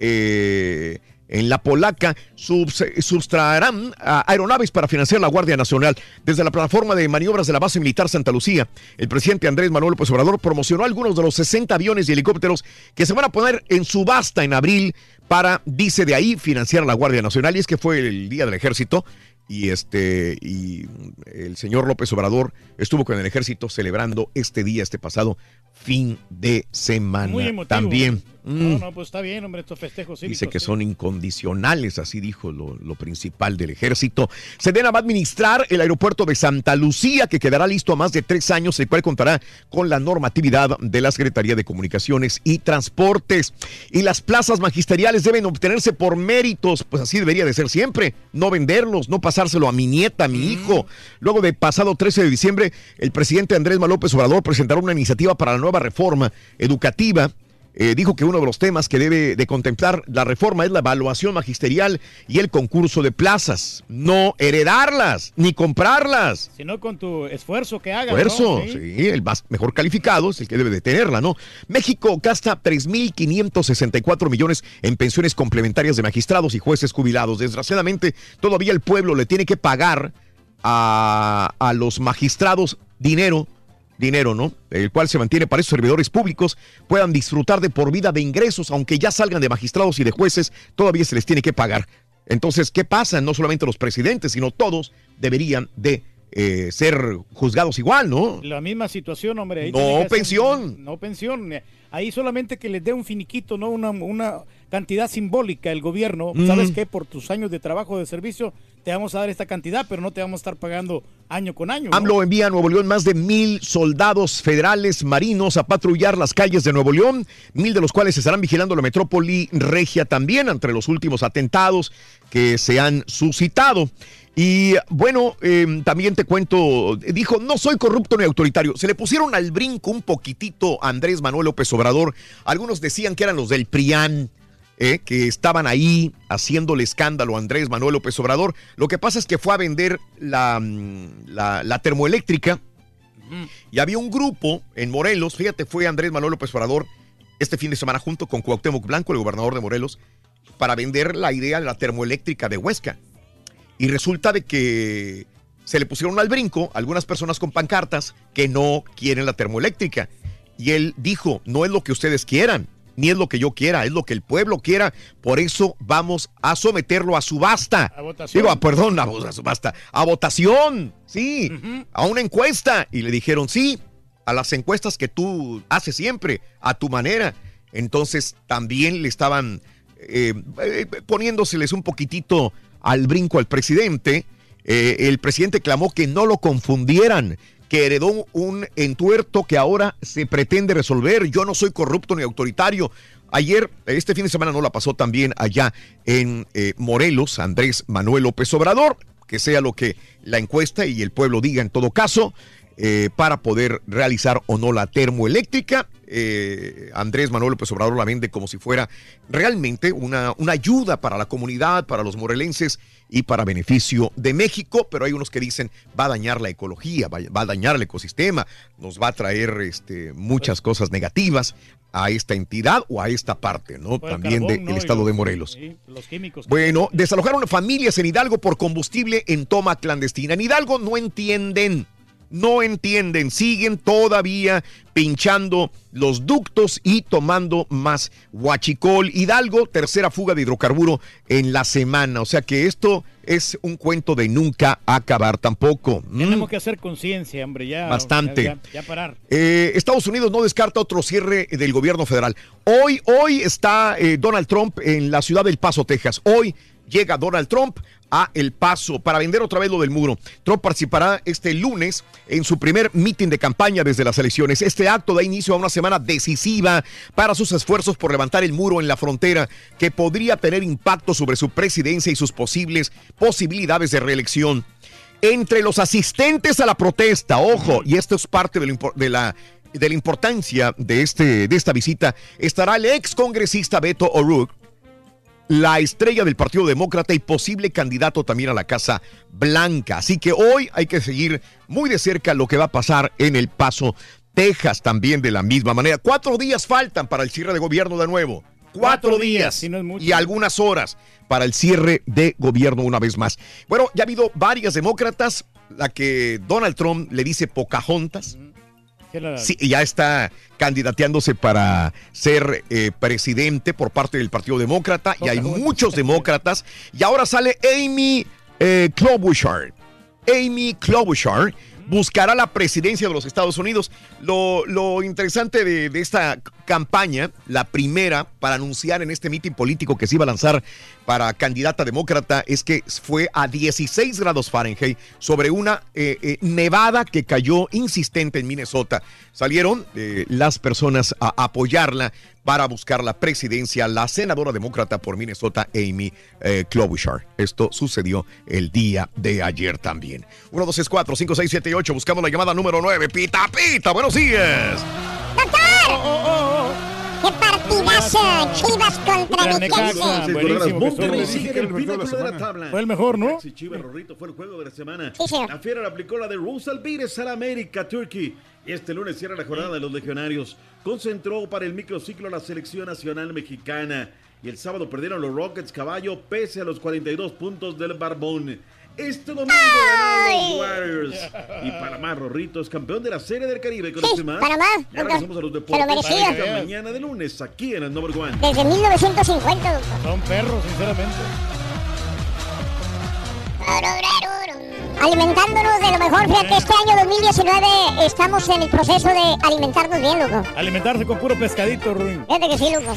[SPEAKER 14] eh, en la polaca subs- sustraerán a aeronaves para financiar la Guardia Nacional. Desde la plataforma de maniobras de la base militar Santa Lucía, el presidente Andrés Manuel López Obrador promocionó algunos de los 60 aviones y helicópteros que se van a poner en subasta en abril para, dice de ahí, financiar la Guardia Nacional. Y es que fue el Día del Ejército y este y el señor López Obrador estuvo con el ejército celebrando este día, este pasado fin de semana.
[SPEAKER 15] Muy emotivo.
[SPEAKER 14] También.
[SPEAKER 15] No,
[SPEAKER 14] mm,
[SPEAKER 15] no, pues está bien, hombre, estos festejos cívicos.
[SPEAKER 14] Dice que
[SPEAKER 15] sí.
[SPEAKER 14] son incondicionales, así dijo lo, lo principal del ejército. Sedena va a administrar el aeropuerto de Santa Lucía, que quedará listo a más de tres años, el cual contará con la normatividad de la Secretaría de Comunicaciones y Transportes. Y las plazas magisteriales deben obtenerse por méritos, pues así debería de ser siempre, no venderlos, no pasárselo a mi nieta, a mi hijo. Luego de pasado 13 de diciembre, el presidente Andrés López Obrador presentará una iniciativa para la nueva reforma educativa eh, dijo que uno de los temas que debe de contemplar la reforma es la evaluación magisterial y el concurso de plazas. No heredarlas, ni comprarlas.
[SPEAKER 15] Sino con tu esfuerzo que hagas.
[SPEAKER 14] Esfuerzo,
[SPEAKER 15] ¿no?
[SPEAKER 14] sí, el más mejor calificado es el que debe de tenerla, ¿no? México gasta 3.564 millones en pensiones complementarias de magistrados y jueces jubilados. Desgraciadamente, todavía el pueblo le tiene que pagar a, a los magistrados dinero dinero, ¿no? El cual se mantiene para esos servidores públicos puedan disfrutar de por vida de ingresos, aunque ya salgan de magistrados y de jueces, todavía se les tiene que pagar. Entonces, ¿qué pasa? No solamente los presidentes, sino todos deberían de eh, ser juzgados igual, ¿no?
[SPEAKER 15] La misma situación, hombre. ahí
[SPEAKER 14] No
[SPEAKER 15] hacer-
[SPEAKER 14] pensión.
[SPEAKER 15] No pensión. Ahí solamente que les dé un finiquito, ¿no? Una, una cantidad simbólica el gobierno.
[SPEAKER 14] Mm.
[SPEAKER 15] ¿Sabes qué? Por tus años de trabajo, de servicio, te vamos a dar esta cantidad, pero no te vamos a estar pagando año con año. ¿no?
[SPEAKER 14] AMLO envía a Nuevo León más de mil soldados federales marinos a patrullar las calles de Nuevo León, mil de los cuales estarán vigilando la metrópoli regia también entre los últimos atentados que se han suscitado. Y bueno, eh, también te cuento, dijo, no soy corrupto ni autoritario. Se le pusieron al brinco un poquitito a Andrés Manuel López Obrador. Algunos decían que eran los del PRIAN. Eh, que estaban ahí haciéndole escándalo a Andrés Manuel López Obrador. Lo que pasa es que fue a vender la, mm, la, la termoeléctrica y había un grupo en Morelos, fíjate, fue Andrés Manuel López Obrador este fin de semana junto con Cuauhtémoc Blanco, el gobernador de Morelos, para vender la idea de la termoeléctrica de Huesca. Y resulta de que se le pusieron al brinco algunas personas con pancartas que no quieren la termoeléctrica. Y él dijo, no es lo que ustedes quieran, ni es lo que yo quiera, es lo que el pueblo quiera. Por eso vamos a someterlo a subasta.
[SPEAKER 15] A votación.
[SPEAKER 14] Digo, perdón, a, a subasta, a votación, sí, a una encuesta. Y le dijeron, sí, a las encuestas que tú haces siempre, a tu manera. Entonces también le estaban eh, eh, poniéndoseles un poquitito al brinco al presidente. Eh, el presidente clamó que no lo confundieran, que heredó un entuerto que ahora se pretende resolver. Yo no soy corrupto ni autoritario. Ayer, este fin de semana no la pasó también allá en eh, Morelos, Andrés Manuel López Obrador, que sea lo que la encuesta y el pueblo diga en todo caso, eh, para poder realizar o no la termoeléctrica. Eh, Andrés Manuel López Obrador la vende como si fuera realmente una, una ayuda para la comunidad, para los morelenses y para beneficio de México, pero hay unos que dicen va a dañar la ecología, va, va a dañar el ecosistema, nos va a traer este, muchas cosas negativas a esta entidad o a esta parte, ¿no? También del
[SPEAKER 15] ¿no? Y
[SPEAKER 14] estado
[SPEAKER 15] los-
[SPEAKER 14] de Morelos.
[SPEAKER 15] los químicos.
[SPEAKER 14] Bueno, desalojaron familias en Hidalgo por combustible en toma clandestina. En Hidalgo no entienden. No entienden, siguen todavía pinchando los ductos y tomando más huachicol. Hidalgo, tercera fuga de hidrocarburo en la semana. O sea que esto es un cuento de nunca acabar tampoco. Mm.
[SPEAKER 15] Tenemos que hacer conciencia, hombre, ya.
[SPEAKER 14] Bastante.
[SPEAKER 15] Ya, ya parar.
[SPEAKER 14] Eh, Estados Unidos no descarta otro cierre del gobierno federal. Hoy, hoy está eh, Donald Trump en la ciudad del Paso, Texas. Hoy llega Donald Trump a El Paso para vender otra vez lo del muro. Trump participará este lunes en su primer mitin de campaña desde las elecciones. Este acto da inicio a una semana decisiva para sus esfuerzos por levantar el muro en la frontera que podría tener impacto sobre su presidencia y sus posibles posibilidades de reelección. Entre los asistentes a la protesta, ojo, y esto es parte de, lo la de la importancia de, este, de esta visita, estará el ex congresista Beto O'Rourke, la estrella del Partido Demócrata y posible candidato también a la Casa Blanca. Así que hoy hay que seguir muy de cerca lo que va a pasar en El Paso, Texas también de la misma manera. Cuatro días faltan para el cierre de gobierno de nuevo. Cuatro,
[SPEAKER 15] Cuatro
[SPEAKER 14] días,
[SPEAKER 15] días, si no es mucho.
[SPEAKER 14] y algunas horas para el cierre de gobierno una vez más. Bueno, ya ha habido varias demócratas, la que Donald Trump le dice Pocahontas.
[SPEAKER 15] Que
[SPEAKER 14] Sí, ya está candidateándose para ser eh, presidente por parte del Partido Demócrata y hay muchos demócratas. Y ahora sale Amy eh, Klobuchar. Amy Klobuchar buscará la presidencia de los Estados Unidos. Lo, lo interesante de, de esta campaña, la primera para anunciar en este mitin político que se iba a lanzar para candidata demócrata, es que fue a 16 grados Fahrenheit sobre una eh, eh, nevada que cayó insistente en Minnesota. Salieron eh, las personas a apoyarla para buscar la presidencia, la senadora demócrata por Minnesota, Amy Klobuchar. Esto sucedió el día de ayer también. 1, 2, 3, 4, 5, 6, 7 y 8. Buscamos la llamada número 9. Pita, pita. Buenos días.
[SPEAKER 16] ¡Qué Chivas contra
[SPEAKER 15] La Necaxa,
[SPEAKER 16] Necaxa.
[SPEAKER 15] buenísimo. que
[SPEAKER 27] Monterrey
[SPEAKER 15] estuvo.
[SPEAKER 27] sigue en el pináculo de la tabla.
[SPEAKER 15] Fue el mejor, ¿no?
[SPEAKER 27] Sí, Chivas Rorrito fue el juego de la semana. La Fiera le aplicó la de Rose Alvírez al América Turkey. Este lunes cierra la jornada de los legionarios. Concentró para el microciclo la selección nacional mexicana. Y el sábado perdieron los Rockets Caballo pese a los 42 puntos del Barbón. Este domingo ganaron los Warriors. Y Panamá Rorrito es campeón de la Serie del Caribe. Con
[SPEAKER 16] Sí,
[SPEAKER 27] más.
[SPEAKER 16] Panamá,
[SPEAKER 27] Ya regresamos a los
[SPEAKER 16] se lo
[SPEAKER 27] deportes.
[SPEAKER 16] merecía.
[SPEAKER 27] Hasta mañana de lunes aquí en el Number One.
[SPEAKER 16] Desde 1950, doctor.
[SPEAKER 15] Son perros, sinceramente.
[SPEAKER 16] Alimentándonos de lo mejor. Fíjate, este año 2019 estamos en el proceso de alimentarnos bien, loco.
[SPEAKER 15] Alimentarse con puro pescadito, Ruin.
[SPEAKER 16] Fíjate que sí, loco.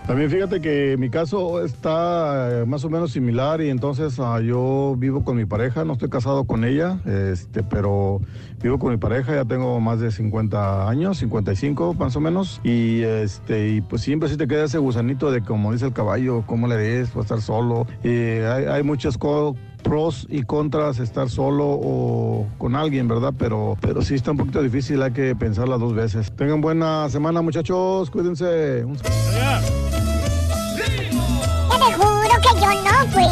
[SPEAKER 28] También fíjate que mi caso está eh, más o menos similar y entonces ah, yo vivo con mi pareja, no estoy casado con ella, este, pero vivo con mi pareja, ya tengo más de 50 años, 55 más o menos, y este, y pues siempre sí te queda ese gusanito de como dice el caballo, cómo le des, para estar solo. Y hay, hay muchas co- pros y contras estar solo o con alguien, ¿verdad? Pero, pero sí está un poquito difícil, hay que pensarla dos veces. Tengan buena semana, muchachos, cuídense. Un
[SPEAKER 16] Te lo juro que yo no, pues.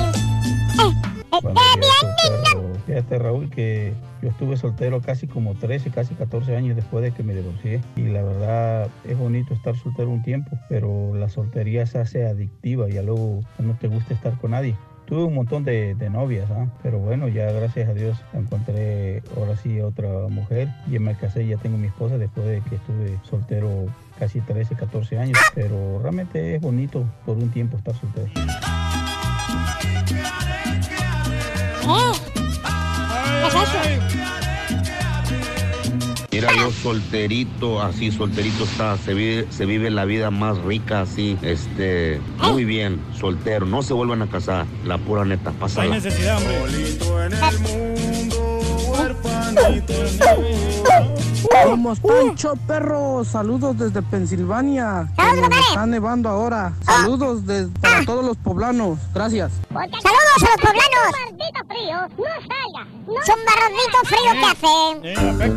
[SPEAKER 16] Eh, está bien, niño.
[SPEAKER 24] Fíjate Raúl que yo estuve soltero casi como 13, casi 14 años después de que me divorcié y la verdad es bonito estar soltero un tiempo, pero la soltería se hace adictiva y ya luego no te gusta estar con nadie. Tuve un montón de, de novias, ¿ah? pero bueno, ya gracias a Dios encontré ahora sí otra mujer y me casé, ya tengo mi esposa después de que estuve soltero casi 13, 14 años, pero realmente es bonito por un tiempo estar soltero.
[SPEAKER 16] ¿Qué es eso?
[SPEAKER 29] Mira, yo solterito, así solterito está, se vive, se vive la vida más rica así, este, muy bien, soltero, no se vuelvan a casar, la pura neta,
[SPEAKER 15] No hay necesidad, hombre.
[SPEAKER 30] Somos Pancho Perro, saludos desde Pensilvania. que nos está nevando ahora. Saludos de- para todos los poblanos. Gracias.
[SPEAKER 16] Saludos a los poblanos. Frío, no salga. Es un bardito frío que hace.
[SPEAKER 30] Eh.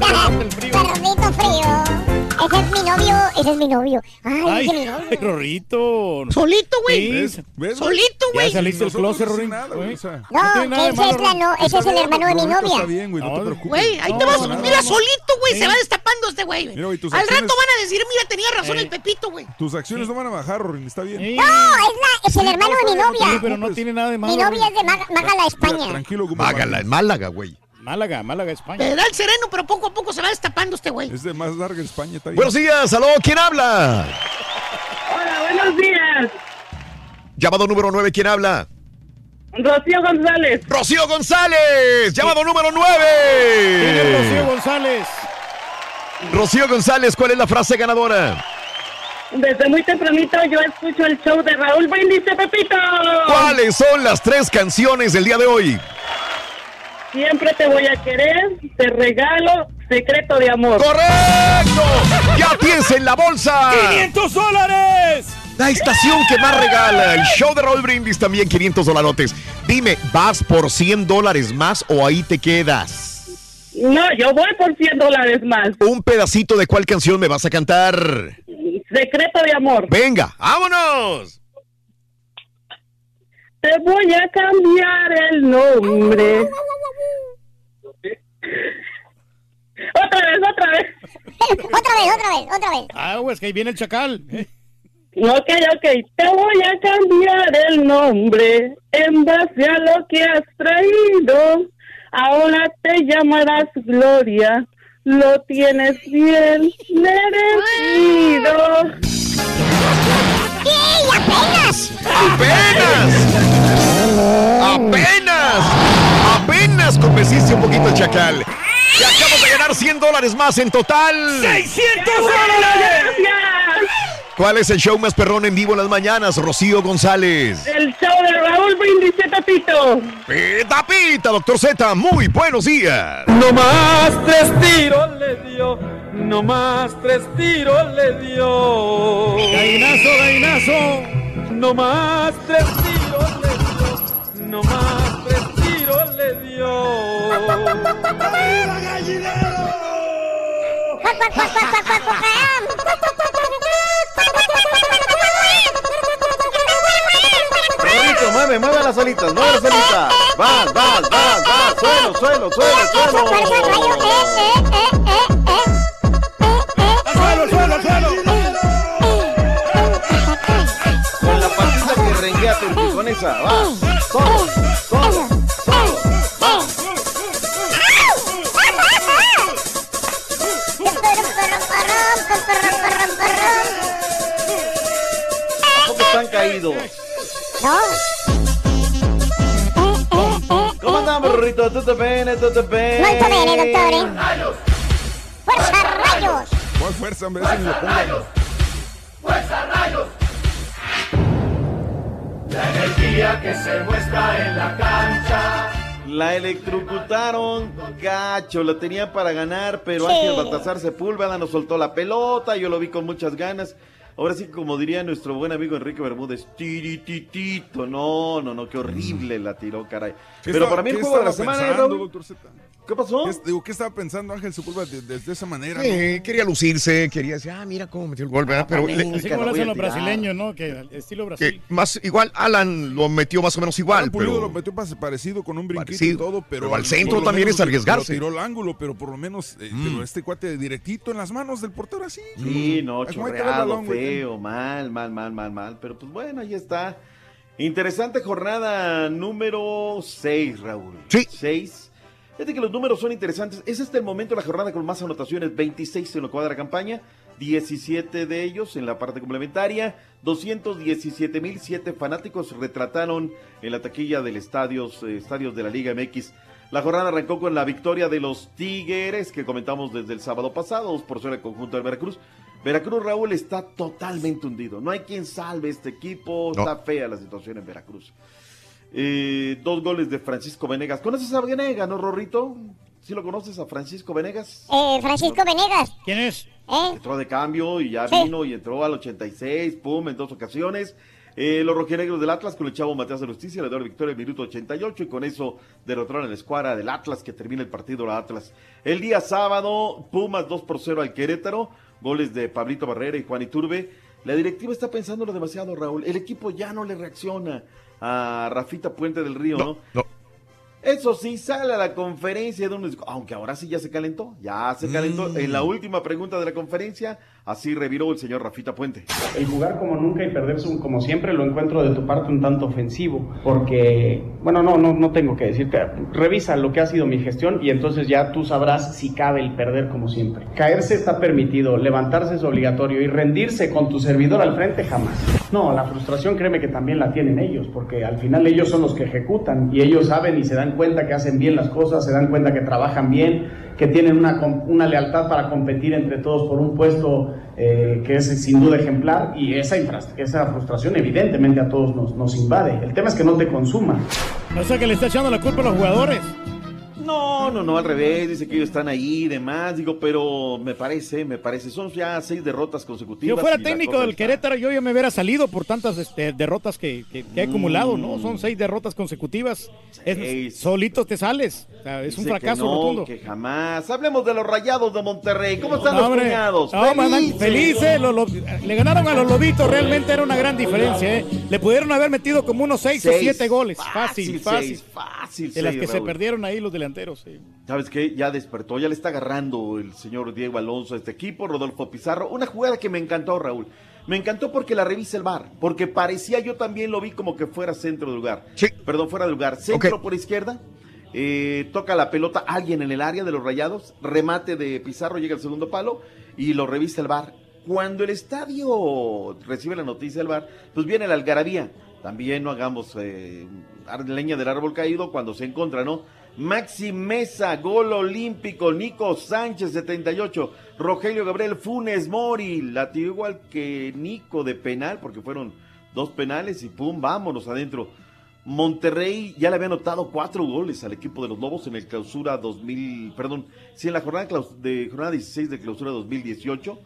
[SPEAKER 16] Bardito frío. Ese es mi novio, ese es mi novio. Ay,
[SPEAKER 15] Ay,
[SPEAKER 16] ese es mi novio.
[SPEAKER 15] ay, Rorrito.
[SPEAKER 17] Solito, güey. Solito,
[SPEAKER 15] Ya
[SPEAKER 17] güey.
[SPEAKER 15] saliste del closet,
[SPEAKER 1] sin
[SPEAKER 15] Rorito.
[SPEAKER 1] nada, güey, o sea.
[SPEAKER 16] No,
[SPEAKER 15] de
[SPEAKER 16] ese es, la no, ese es el hermano de mi
[SPEAKER 1] Rorrito
[SPEAKER 16] novia.
[SPEAKER 1] Está bien, güey, no te preocupes.
[SPEAKER 17] Güey, ahí te
[SPEAKER 15] No,
[SPEAKER 17] vas.
[SPEAKER 15] no, no,
[SPEAKER 17] mira,
[SPEAKER 15] no.
[SPEAKER 17] solito, güey. Se va destapando este güey.
[SPEAKER 1] Mira, güey, tus
[SPEAKER 17] Al
[SPEAKER 1] acciones-
[SPEAKER 17] rato van a decir, mira, tenía razón
[SPEAKER 15] Eh.
[SPEAKER 17] el Pepito, güey.
[SPEAKER 1] Tus acciones no van a bajar, Rorin, está bien.
[SPEAKER 16] No, es, la, es el hermano de mi novia.
[SPEAKER 15] pero no tiene nada de malo.
[SPEAKER 16] Mi novia es de Mágala, España.
[SPEAKER 1] tranquilo, como
[SPEAKER 14] Mágala, en Málaga, güey.
[SPEAKER 15] Málaga, Málaga, España.
[SPEAKER 17] Te da el sereno, pero poco a poco se va destapando este güey.
[SPEAKER 1] Es de más larga España, está.
[SPEAKER 14] Buenos días, aló, ¿quién habla?
[SPEAKER 31] Hola, buenos días.
[SPEAKER 14] Llamado número 9, ¿quién habla?
[SPEAKER 31] Rocío González.
[SPEAKER 14] Rocío González, llamado número
[SPEAKER 15] ¿Quién es Rocío
[SPEAKER 14] 9.
[SPEAKER 15] González?
[SPEAKER 14] Rocío González, ¿cuál es la frase ganadora?
[SPEAKER 31] Desde muy tempranito yo escucho el show de Raúl Brindis Pepito.
[SPEAKER 14] ¿Cuáles son las tres canciones del día de hoy?
[SPEAKER 31] Siempre te voy a querer, te regalo, secreto de amor.
[SPEAKER 14] ¡Correcto! ¡Ya tienes en la bolsa!
[SPEAKER 15] ¡500 dólares!
[SPEAKER 14] La estación que más regala, el show de Raúl Brindis también 500 dolarotes. Dime, ¿vas por 100 dólares más o ahí te quedas?
[SPEAKER 31] No, yo voy por 100 dólares más.
[SPEAKER 14] Un pedacito de cuál canción me vas a cantar.
[SPEAKER 31] Secreto de amor.
[SPEAKER 14] Venga, vámonos.
[SPEAKER 31] Te voy a cambiar el nombre. Otra vez, otra vez.
[SPEAKER 16] otra vez, otra vez, otra vez.
[SPEAKER 15] Ah, güey, es que ahí viene el chacal. ¿eh?
[SPEAKER 31] Ok, ok. Te voy a cambiar el nombre en base a lo que has traído. Ahora te llamarás Gloria. Lo tienes bien merecido.
[SPEAKER 16] ¡Sí, apenas!
[SPEAKER 14] ¡Apenas! ¡Apenas! ¡Apenas convenciste un poquito el chacal! ¡Te acabas de ganar 100 dólares más en total!
[SPEAKER 15] ¡600 dólares!
[SPEAKER 14] ¿Cuál es el show más perrón en vivo en las mañanas, Rocío González?
[SPEAKER 31] El show de Raúl Brindis.
[SPEAKER 14] Pita, pita, doctor Z, muy buenos días.
[SPEAKER 32] No más tres tiros le dio, no más tres tiros le dio.
[SPEAKER 15] Gallinazo, gallinazo.
[SPEAKER 32] No más tres tiros le dio, no más tres tiros le dio.
[SPEAKER 16] Cuac.
[SPEAKER 33] Rorrito, mueve, mueve las solitas, mueve las solitas. Vas, vas, vas, vas. Suelo, suelo, suelo, suelo.
[SPEAKER 15] ¡Suelo, suelo, suelo!
[SPEAKER 33] Con la patita que rengueate con esa. Solo, solo, solo. Vas. Tampoco están caídos.
[SPEAKER 16] No.
[SPEAKER 33] ¿Cómo andamos, Rorrito? ¿Tú bene? ¿Tú bene?
[SPEAKER 16] Molto bene, dottore. ¡Fuerza, rayos!
[SPEAKER 1] ¿Cuál fuerza, hombre? Ese ni lo pongan.
[SPEAKER 32] La energía que se muestra en la cancha.
[SPEAKER 33] La electrocutaron, gacho, la tenían para ganar, pero
[SPEAKER 16] Sí.
[SPEAKER 33] Ángel Baltasar Sepúlveda nos soltó la pelota, yo lo vi con muchas ganas. Ahora sí, como diría nuestro buen amigo Enrique Bermúdez, tirititito, no, no, no, qué horrible la tiró, caray.
[SPEAKER 1] ¿Qué
[SPEAKER 33] Pero para mí el juego de la semana, ¿eh,
[SPEAKER 1] pensando?
[SPEAKER 33] ¿Qué pasó?
[SPEAKER 1] ¿Qué, digo, ¿qué estaba pensando Ángel Sepúlveda de, de- de esa manera?
[SPEAKER 14] Eh, quería lucirse, quería decir, ah, mira cómo metió el gol, ¿verdad? Pero le-
[SPEAKER 15] Así como lo hacen los brasileños, ¿no? Que estilo Brasil.
[SPEAKER 14] que más igual, Alan lo metió más o menos igual,
[SPEAKER 1] Alan Pulido
[SPEAKER 14] pero
[SPEAKER 1] lo metió parecido con un brinquito
[SPEAKER 14] Parecido.
[SPEAKER 1] y todo, pero,
[SPEAKER 14] Pero al centro también
[SPEAKER 1] menos
[SPEAKER 14] es arriesgarse.
[SPEAKER 1] Lo tiró al ángulo, pero por lo menos eh,
[SPEAKER 14] Mm.
[SPEAKER 1] pero este cuate directito en las manos del portero así.
[SPEAKER 33] Sí, no,
[SPEAKER 1] Ay, ¿cómo hay que ver el
[SPEAKER 33] chorreado, feo, mal, mal, mal, mal, mal. Pero pues bueno, ahí está. Interesante jornada número 6, Raúl.
[SPEAKER 14] Sí.
[SPEAKER 33] 6. Fíjate que los números son interesantes. Es este el momento de la jornada con más anotaciones, 26 en lo que va de la campaña, 17 de ellos en la parte complementaria, 217 mil siete fanáticos retrataron en la taquilla del estadios, eh, estadios de la Liga MX. La jornada arrancó con la victoria de los Tigres, que comentamos desde el sábado pasado, por cero el conjunto del Veracruz. Veracruz, Raúl, está totalmente hundido. No hay quien salve este equipo.
[SPEAKER 14] No.
[SPEAKER 33] Está fea la situación en Veracruz. Eh, dos goles de Francisco Venegas. ¿Conoces a Venegas, no, Rorrito? ¿Sí lo conoces a Francisco Venegas?
[SPEAKER 16] Eh, Francisco Venegas.
[SPEAKER 15] ¿Quién es?
[SPEAKER 16] ¿Eh?
[SPEAKER 33] Entró de cambio y ya
[SPEAKER 16] Sí.
[SPEAKER 33] vino y entró al 86, pum, en dos ocasiones. Eh, los rojinegros del Atlas con el chavo Matías de Justicia le dio la victoria en el minuto 88 y con eso derrotaron a la escuadra del Atlas que termina el partido la Atlas. El día sábado, Pumas 2 por 0 al Querétaro. goles de Pablito Barrera y Juan Iturbe. La directiva está pensándolo demasiado, Raúl. El equipo ya no le reacciona a Rafita Puente del Río, ¿no? Eso sí, sale a la conferencia de un... Aunque ahora sí ya se calentó, ya se calentó.
[SPEAKER 34] Mm.
[SPEAKER 33] En la última pregunta de la conferencia, así reviró el señor Rafita Puente.
[SPEAKER 34] El jugar como nunca y perderse como siempre lo encuentro de tu parte un tanto ofensivo, porque, bueno, no, no, no tengo que decirte, revisa lo que ha sido mi gestión y entonces ya tú sabrás si cabe el perder como siempre. Caerse está permitido, levantarse es obligatorio y rendirse con tu servidor al frente jamás. No, la frustración créeme que también la tienen ellos, porque al final ellos son los que ejecutan y ellos saben y se dan cuenta que hacen bien las cosas, se dan cuenta que trabajan bien, que tienen una, una lealtad para competir entre todos por un puesto eh, que es sin duda ejemplar y esa, esa frustración evidentemente a todos nos, nos invade. El tema es que no te consuma.
[SPEAKER 15] No sé que le está echando la culpa a los jugadores.
[SPEAKER 33] No, no, no, al revés, dice que ellos están ahí y demás, digo, pero me parece, me parece, son ya seis derrotas
[SPEAKER 15] Si
[SPEAKER 33] consecutivas.
[SPEAKER 15] yo fuera técnico del
[SPEAKER 33] está-
[SPEAKER 15] Querétaro, yo ya me hubiera salido por tantas este, derrotas que, que- que he acumulado, ¿no? Son seis derrotas consecutivas. Es- solito te sales. O sea, es un
[SPEAKER 33] Dice que
[SPEAKER 15] fracaso
[SPEAKER 33] no,
[SPEAKER 15] rotundo.
[SPEAKER 33] que jamás. Hablemos de los rayados de Monterrey. ¿Cómo están
[SPEAKER 15] No,
[SPEAKER 33] los cuñados?
[SPEAKER 15] No, mandan- felices, los- los- le ganaron a los Lobitos, realmente era una gran diferencia. ¿eh? Le pudieron haber metido como unos seis, o siete goles. Fácil,
[SPEAKER 33] Fácil,
[SPEAKER 15] fácil.
[SPEAKER 33] fácil
[SPEAKER 15] De las que se perdieron ahí los delanteros. sí.
[SPEAKER 33] ¿Sabes qué? Ya despertó, ya le está agarrando el señor Diego Alonso a este equipo, Rodolfo Pizarro. Una jugada que me encantó, Raúl. Me encantó porque la revisa el bar, porque parecía, yo también lo vi como que fuera centro de lugar. Perdón, fuera de lugar. Centro por izquierda, eh, toca la pelota alguien en el área de los rayados, remate de Pizarro, llega al segundo palo y lo revisa el bar. Cuando el estadio recibe la noticia del bar, pues viene la algarabía. También no hagamos eh, leña del árbol caído cuando se encuentra, ¿no? Maxi Mesa, gol olímpico, Nico Sánchez, 78, Rogelio Gabriel Funes Mori, la tiró igual que Nico de penal, porque fueron dos penales y pum, vámonos adentro. Monterrey ya le había anotado cuatro goles al equipo de los Lobos en el clausura 2000, perdón, sí, en la jornada, de, jornada 16 de clausura 2018.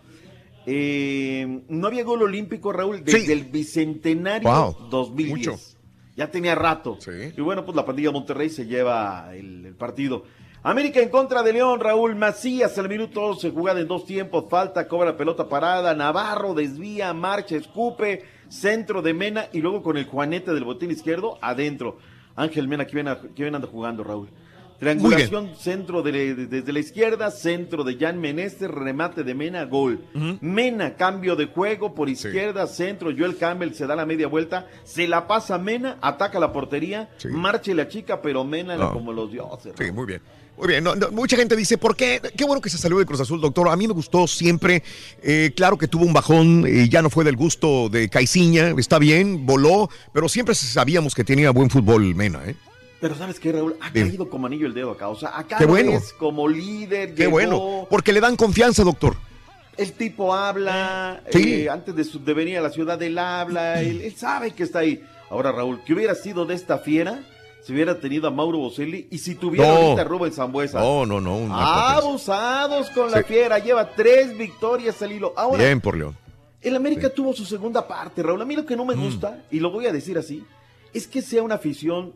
[SPEAKER 33] Eh, no había gol olímpico, Raúl, desde el bicentenario
[SPEAKER 14] Wow,
[SPEAKER 33] 2010.
[SPEAKER 14] mucho.
[SPEAKER 33] Ya tenía rato. Y bueno, pues la pandilla Monterrey se lleva el, el partido. América en contra de León, Raúl Macías al minuto se jugada en dos tiempos, falta, cobra pelota parada, Navarro desvía, marcha, escupe, centro de Mena y luego con el juanete del botín izquierdo adentro. Ángel Mena, ¿quién, quién anda jugando, Raúl? Triangulación, centro de, de- desde la izquierda, centro de Jan Menester, remate de Mena, gol. Mena, cambio de juego por izquierda, centro, Joel Campbell se da la media vuelta, se la pasa Mena, ataca la portería, marcha y la chica, pero Mena
[SPEAKER 14] No.
[SPEAKER 33] como los dioses.
[SPEAKER 14] Sí, muy bien. Muy bien, no, no, mucha gente dice, ¿por qué? Qué bueno que se salió de Cruz Azul, doctor. A mí me gustó siempre. Eh, claro que tuvo un bajón, eh, ya no fue del gusto de Caiciña, está bien, voló, pero siempre sabíamos que tenía buen fútbol Mena, ¿eh?
[SPEAKER 33] Pero ¿sabes qué, Raúl? Ha
[SPEAKER 14] Dime.
[SPEAKER 33] caído como anillo el dedo acá. O sea, acá
[SPEAKER 14] Qué
[SPEAKER 33] lo
[SPEAKER 14] bueno.
[SPEAKER 33] ves como líder.
[SPEAKER 14] Qué
[SPEAKER 33] llegó,
[SPEAKER 14] bueno, porque le dan confianza, doctor.
[SPEAKER 33] El tipo habla,
[SPEAKER 14] Sí.
[SPEAKER 33] eh, antes de, su- de venir a la ciudad él habla, él, él sabe que está ahí. Ahora, Raúl, ¿qué hubiera sido de esta fiera si hubiera tenido a Mauro Boselli y si tuviera
[SPEAKER 14] No.
[SPEAKER 33] ahorita a Rubén Zambuesa?
[SPEAKER 14] No, no, no.
[SPEAKER 33] Abusados con la fiera, lleva tres victorias al hilo. Ahora,
[SPEAKER 14] Bien por León.
[SPEAKER 33] el América tuvo su segunda parte, Raúl. A mí lo que no
[SPEAKER 14] Mm.
[SPEAKER 33] me gusta, y lo voy a decir así, es que sea una afición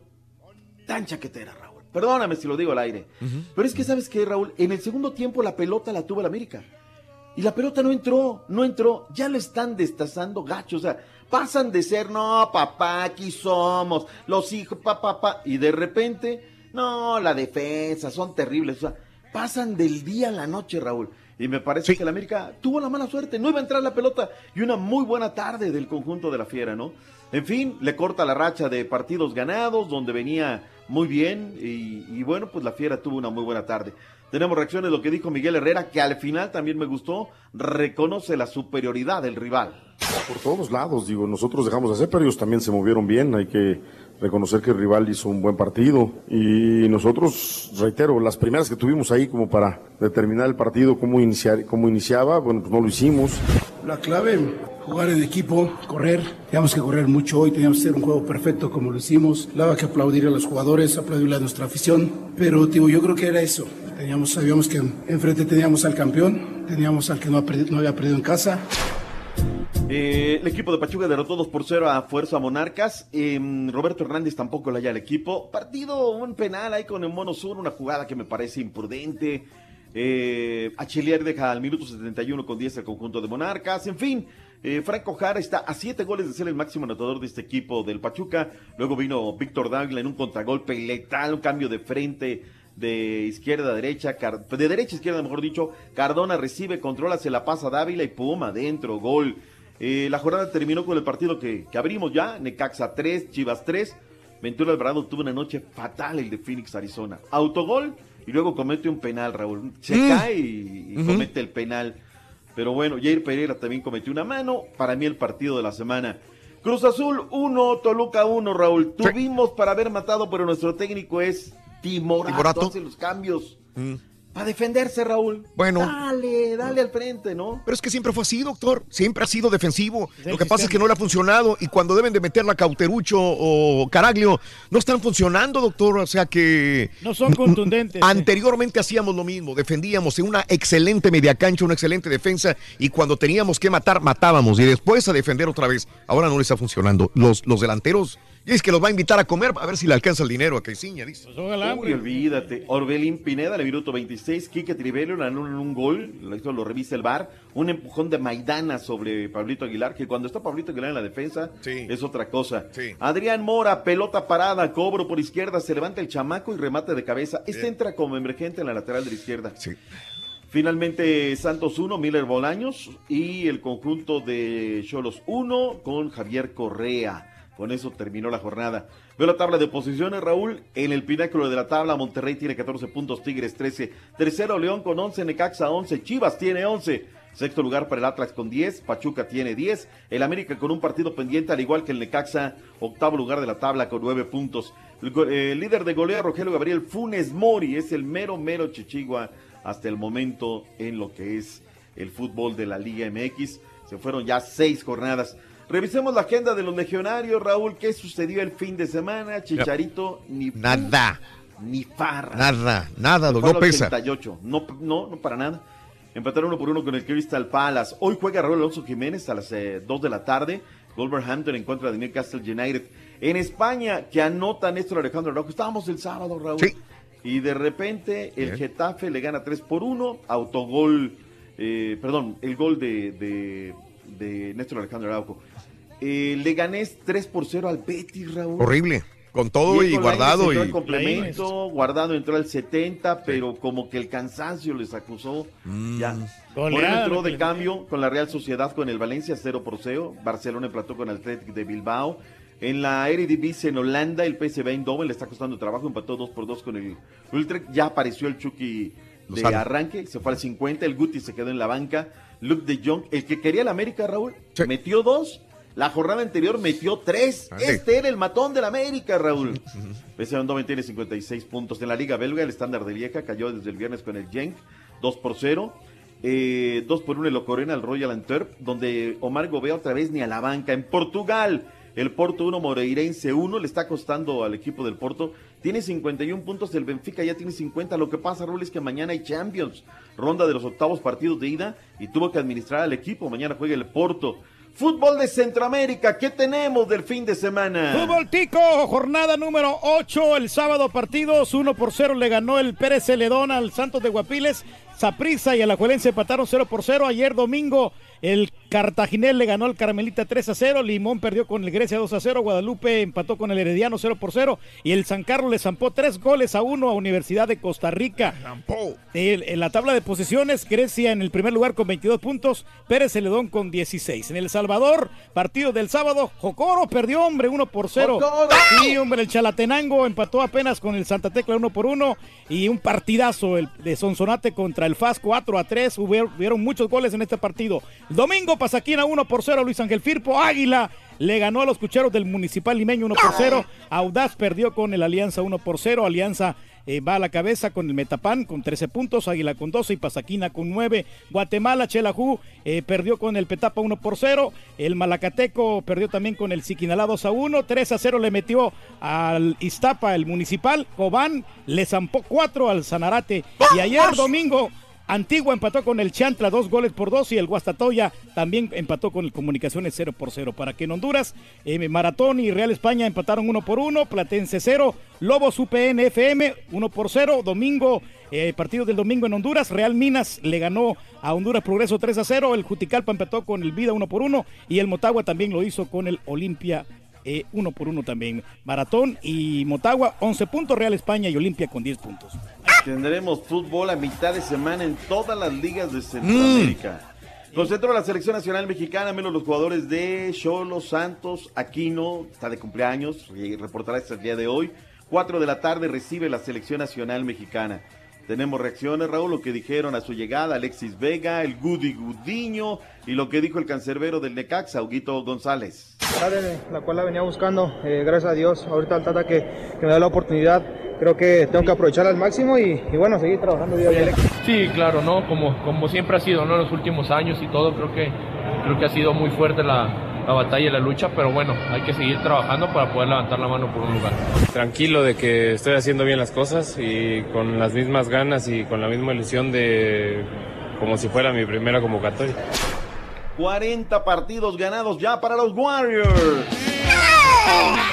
[SPEAKER 33] tan chaquetera, Raúl. Perdóname si lo digo al aire. Pero es que, ¿sabes qué, Raúl? En el segundo tiempo la pelota la tuvo el América. Y la pelota no entró, no entró. Ya lo están destazando gacho. O sea, pasan de ser, no, papá, aquí somos, los hijos, papá, papá. Y de repente, no, la defensa, son terribles. O sea, pasan del día a la noche, Raúl. Y me parece que el América tuvo la mala suerte. No iba a entrar la pelota. Y una muy buena tarde del conjunto de la Fiera, ¿no? En fin, le corta la racha de partidos ganados, donde venía muy bien. Y, y bueno, pues la Fiera tuvo una muy buena tarde. Tenemos reacciones de lo que dijo Miguel Herrera, que al final también me gustó. Reconoce la superioridad del rival.
[SPEAKER 35] Por todos lados, digo, nosotros dejamos de hacer, pero ellos también se movieron bien. Hay que reconocer que el rival hizo un buen partido. Y nosotros, reitero, las primeras que tuvimos ahí como para determinar el partido, cómo, iniciar, cómo iniciaba, bueno, pues no lo hicimos.
[SPEAKER 36] La clave, jugar en equipo, correr. Teníamos que correr mucho hoy, teníamos que hacer un juego perfecto como lo hicimos. Daba que aplaudir a los jugadores, aplaudirle a nuestra afición. Pero, digo, yo creo que era eso. Teníamos, sabíamos que enfrente teníamos al campeón, teníamos al que no, había perdido en casa.
[SPEAKER 33] Eh, el equipo de Pachuca derrotó 2 por 0 a Fuerza Monarcas. Eh, Roberto Hernández tampoco le haya al equipo. Partido, un penal ahí con el Mono Sur, una jugada que me parece imprudente. Eh, Achelier deja al minuto 71 con 10 el conjunto de Monarcas. En fin, eh, Franco Jara está a 7 goles de ser el máximo anotador de este equipo del Pachuca. Luego vino Víctor Dávila en un contragolpe letal, un cambio de frente de izquierda a derecha, de derecha a izquierda, mejor dicho. Cardona recibe, controla, se la pasa a Dávila y pum, adentro, gol. Eh, la jornada terminó con el partido que, que abrimos ya, Necaxa 3, Chivas 3. Ventura Alvarado tuvo una noche fatal el de Phoenix, Arizona. Autogol y luego comete un penal, Raúl. Se
[SPEAKER 14] Mm.
[SPEAKER 33] cae y, comete el penal. Pero bueno, Jair Pereira también cometió una mano. Para mí el partido de la semana. Cruz Azul 1, Toluca 1, Raúl. Tuvimos para haber matado, pero nuestro técnico es Timorato.
[SPEAKER 14] Timorato.
[SPEAKER 33] Hace los cambios.
[SPEAKER 14] Mm.
[SPEAKER 33] Para defenderse, Raúl.
[SPEAKER 14] Bueno.
[SPEAKER 33] Dale, dale al frente, ¿no?
[SPEAKER 14] Pero es que siempre fue así, doctor. Siempre ha sido defensivo. Lo que pasa es que no le ha funcionado y cuando deben de meterla Cauterucho o Caraglio, no están funcionando, doctor. O sea que...
[SPEAKER 15] No son contundentes.
[SPEAKER 14] Anteriormente hacíamos lo mismo, defendíamos en una excelente media cancha, una excelente defensa y cuando teníamos que matar, matábamos y después a defender otra vez. Ahora no les está funcionando. Los, los delanteros, y es que los va a invitar a comer a ver si le alcanza el dinero a Caiciña, dice.
[SPEAKER 33] Uy, olvídate. Orbelín Pineda, en el minuto 26. Quique Trivelio le anulan un gol. Lo, hizo, lo revisa el bar. Un empujón de Maidana sobre Pablito Aguilar. Que cuando está Pablito Aguilar en la defensa es otra cosa. Adrián Mora, pelota parada, cobro por izquierda. Se levanta el chamaco y remate de cabeza. Este
[SPEAKER 14] Bien.
[SPEAKER 33] entra como emergente en la lateral de la izquierda. Finalmente Santos 1, Miller Bolaños y el conjunto de Cholos 1 con Javier Correa. Con eso terminó la jornada. Veo la tabla de posiciones, Raúl. En el pináculo de la tabla, Monterrey tiene 14 puntos, Tigres 13. Tercero, León con 11, Necaxa 11, Chivas tiene 11. Sexto lugar para el Atlas con 10, Pachuca tiene 10. El América con un partido pendiente, al igual que el Necaxa, octavo lugar de la tabla con 9 puntos. El, líder de goleo, Rogelio Gabriel Funes Mori, es el mero, mero chichigua hasta el momento en lo que es el fútbol de la Liga MX. Se fueron ya seis jornadas. Revisemos la agenda de los legionarios, Raúl. ¿Qué sucedió el fin de semana? Chicharito, ni
[SPEAKER 14] Nada,
[SPEAKER 33] ni farra.
[SPEAKER 14] nada, nada, no
[SPEAKER 33] al
[SPEAKER 14] pesa.
[SPEAKER 33] 88. No, no, no para nada. Empataron uno por uno con el Crystal Palace. Hoy juega Raúl Alonso Jiménez a las 2 de la tarde. Wolverhampton en contra de Newcastle United. En España, que anota Néstor Alejandro Araujo. Estábamos el sábado, Raúl.
[SPEAKER 14] Sí.
[SPEAKER 33] Y de repente el
[SPEAKER 14] Bien.
[SPEAKER 33] Getafe le gana 3 por 1. Autogol, eh, perdón, el gol de, de, de Néstor Alejandro Araujo. Eh, le gané 3 por 0 al Betis, Raúl.
[SPEAKER 14] Horrible. Con todo y guardado
[SPEAKER 33] entró
[SPEAKER 14] y...
[SPEAKER 33] complemento, guardado entró al 70, pero como que el cansancio les acusó. Ya. Moreno
[SPEAKER 15] Goleada,
[SPEAKER 33] entró de cambio con la Real Sociedad con el Valencia 0 por 0. Barcelona empató con el Athletic de Bilbao. En la Eredivisie en Holanda, el PSV Eindhoven le está costando trabajo, empató 2 por 2 con el Utrecht. Ya apareció el Chucky de
[SPEAKER 14] Lozano.
[SPEAKER 33] arranque, se fue al 50, el Guti se quedó en la banca. Luke de Jong, el que quería el América, Raúl, metió dos. La jornada anterior metió tres. Este era el matón del América, Raúl. PSV Eindhoven tiene 56 puntos. En la Liga Belga, el estándar de Lieja cayó desde el viernes con el Genk, 2 por 0. Eh, 2 por 1 el Ocorena al Royal Antwerp, donde Omar Gobea otra vez ni a la banca. En Portugal, el Porto 1, Moreirense 1, le está costando al equipo del Porto. Tiene 51 puntos, el Benfica ya tiene 50. Lo que pasa, Raúl, es que mañana hay Champions, ronda de los octavos partidos de ida, y tuvo que administrar al equipo. Mañana juega el Porto. Fútbol de Centroamérica, ¿qué tenemos del fin de semana?
[SPEAKER 15] Fútbol Tico, jornada número 8, el sábado partidos, 1 por 0 le ganó el Pérez Celedón al Santos de Guapiles, Saprissa y Alajuelense empataron 0 por 0, ayer domingo el Cartaginés le ganó al Carmelita 3 a 0, Limón perdió con el Grecia 2 a 0, Guadalupe empató con el Herediano 0 por 0 y el San Carlos le zampó 3 goles a 1 a Universidad de Costa Rica. El- en la tabla de posiciones, Grecia en el primer lugar con 22 puntos, Pérez Celedón con 16. En El Salvador, partido del sábado, Jocoro perdió, hombre, 1 por 0. Sí, hombre, el Chalatenango empató apenas con el Santa Tecla 1 por 1 y un partidazo el de Sonsonate contra el FAS 4 a 3. Hubieron, hubieron muchos goles en este partido. Domingo, Pasaquina 1 por 0, Luis Ángel Firpo, Águila le ganó a los cucheros del Municipal Limeño 1 por 0. Audaz perdió con el Alianza 1 por 0. Alianza eh, va a la cabeza con el Metapan con 13 puntos, Águila con 12 y Pasaquina con 9. Guatemala, Chelajú eh, perdió con el Petapa 1 por 0. El Malacateco perdió también con el Siquinalá 2 a 1. 3 a 0 le metió al Iztapa el Municipal. Cobán le zampó 4 al Sanarate. Y ayer domingo Antigua empató con el Chantla dos goles por dos y el Guastatoya también empató con el Comunicaciones 0 por 0. Para que en Honduras, Maratón y Real España empataron 1 por 1, Platense 0, Lobos UPN FM 1 por 0, Domingo Eh, partido del domingo en Honduras, Real Minas le ganó a Honduras Progreso 3 a 0, el Juticalpa empató con el Vida 1 por 1 y el Motagua también lo hizo con el Olimpia eh, 1 por 1 también. Maratón y Motagua 11 puntos, Real España y Olimpia con 10 puntos.
[SPEAKER 33] Tendremos fútbol a mitad de semana en todas las ligas de Centroamérica. Concentró la selección nacional mexicana, menos los jugadores de Cholo, Santos, Aquino, está de cumpleaños, reportará este día de hoy. 4 de la tarde recibe la selección nacional mexicana. Tenemos reacciones, Raúl, lo que dijeron a su llegada Alexis Vega, el Gudi Gudiño y lo que dijo el cancerbero del Necaxa, Huguito González.
[SPEAKER 37] la cual la venía buscando, eh, gracias a Dios, ahorita al Tata que, que me da la oportunidad, creo que tengo que aprovechar al máximo y, y bueno, seguir trabajando día a día.
[SPEAKER 38] Sí, claro, ¿no? Como, como siempre ha sido, ¿no? En los últimos años y todo, creo que, creo que ha sido muy fuerte la, la batalla y la lucha, pero bueno, hay que seguir trabajando para poder levantar la mano por un lugar.
[SPEAKER 39] Tranquilo de que estoy haciendo bien las cosas y con las mismas ganas y con la misma ilusión de como si fuera mi primera convocatoria.
[SPEAKER 33] 40 partidos ganados ya para los Warriors.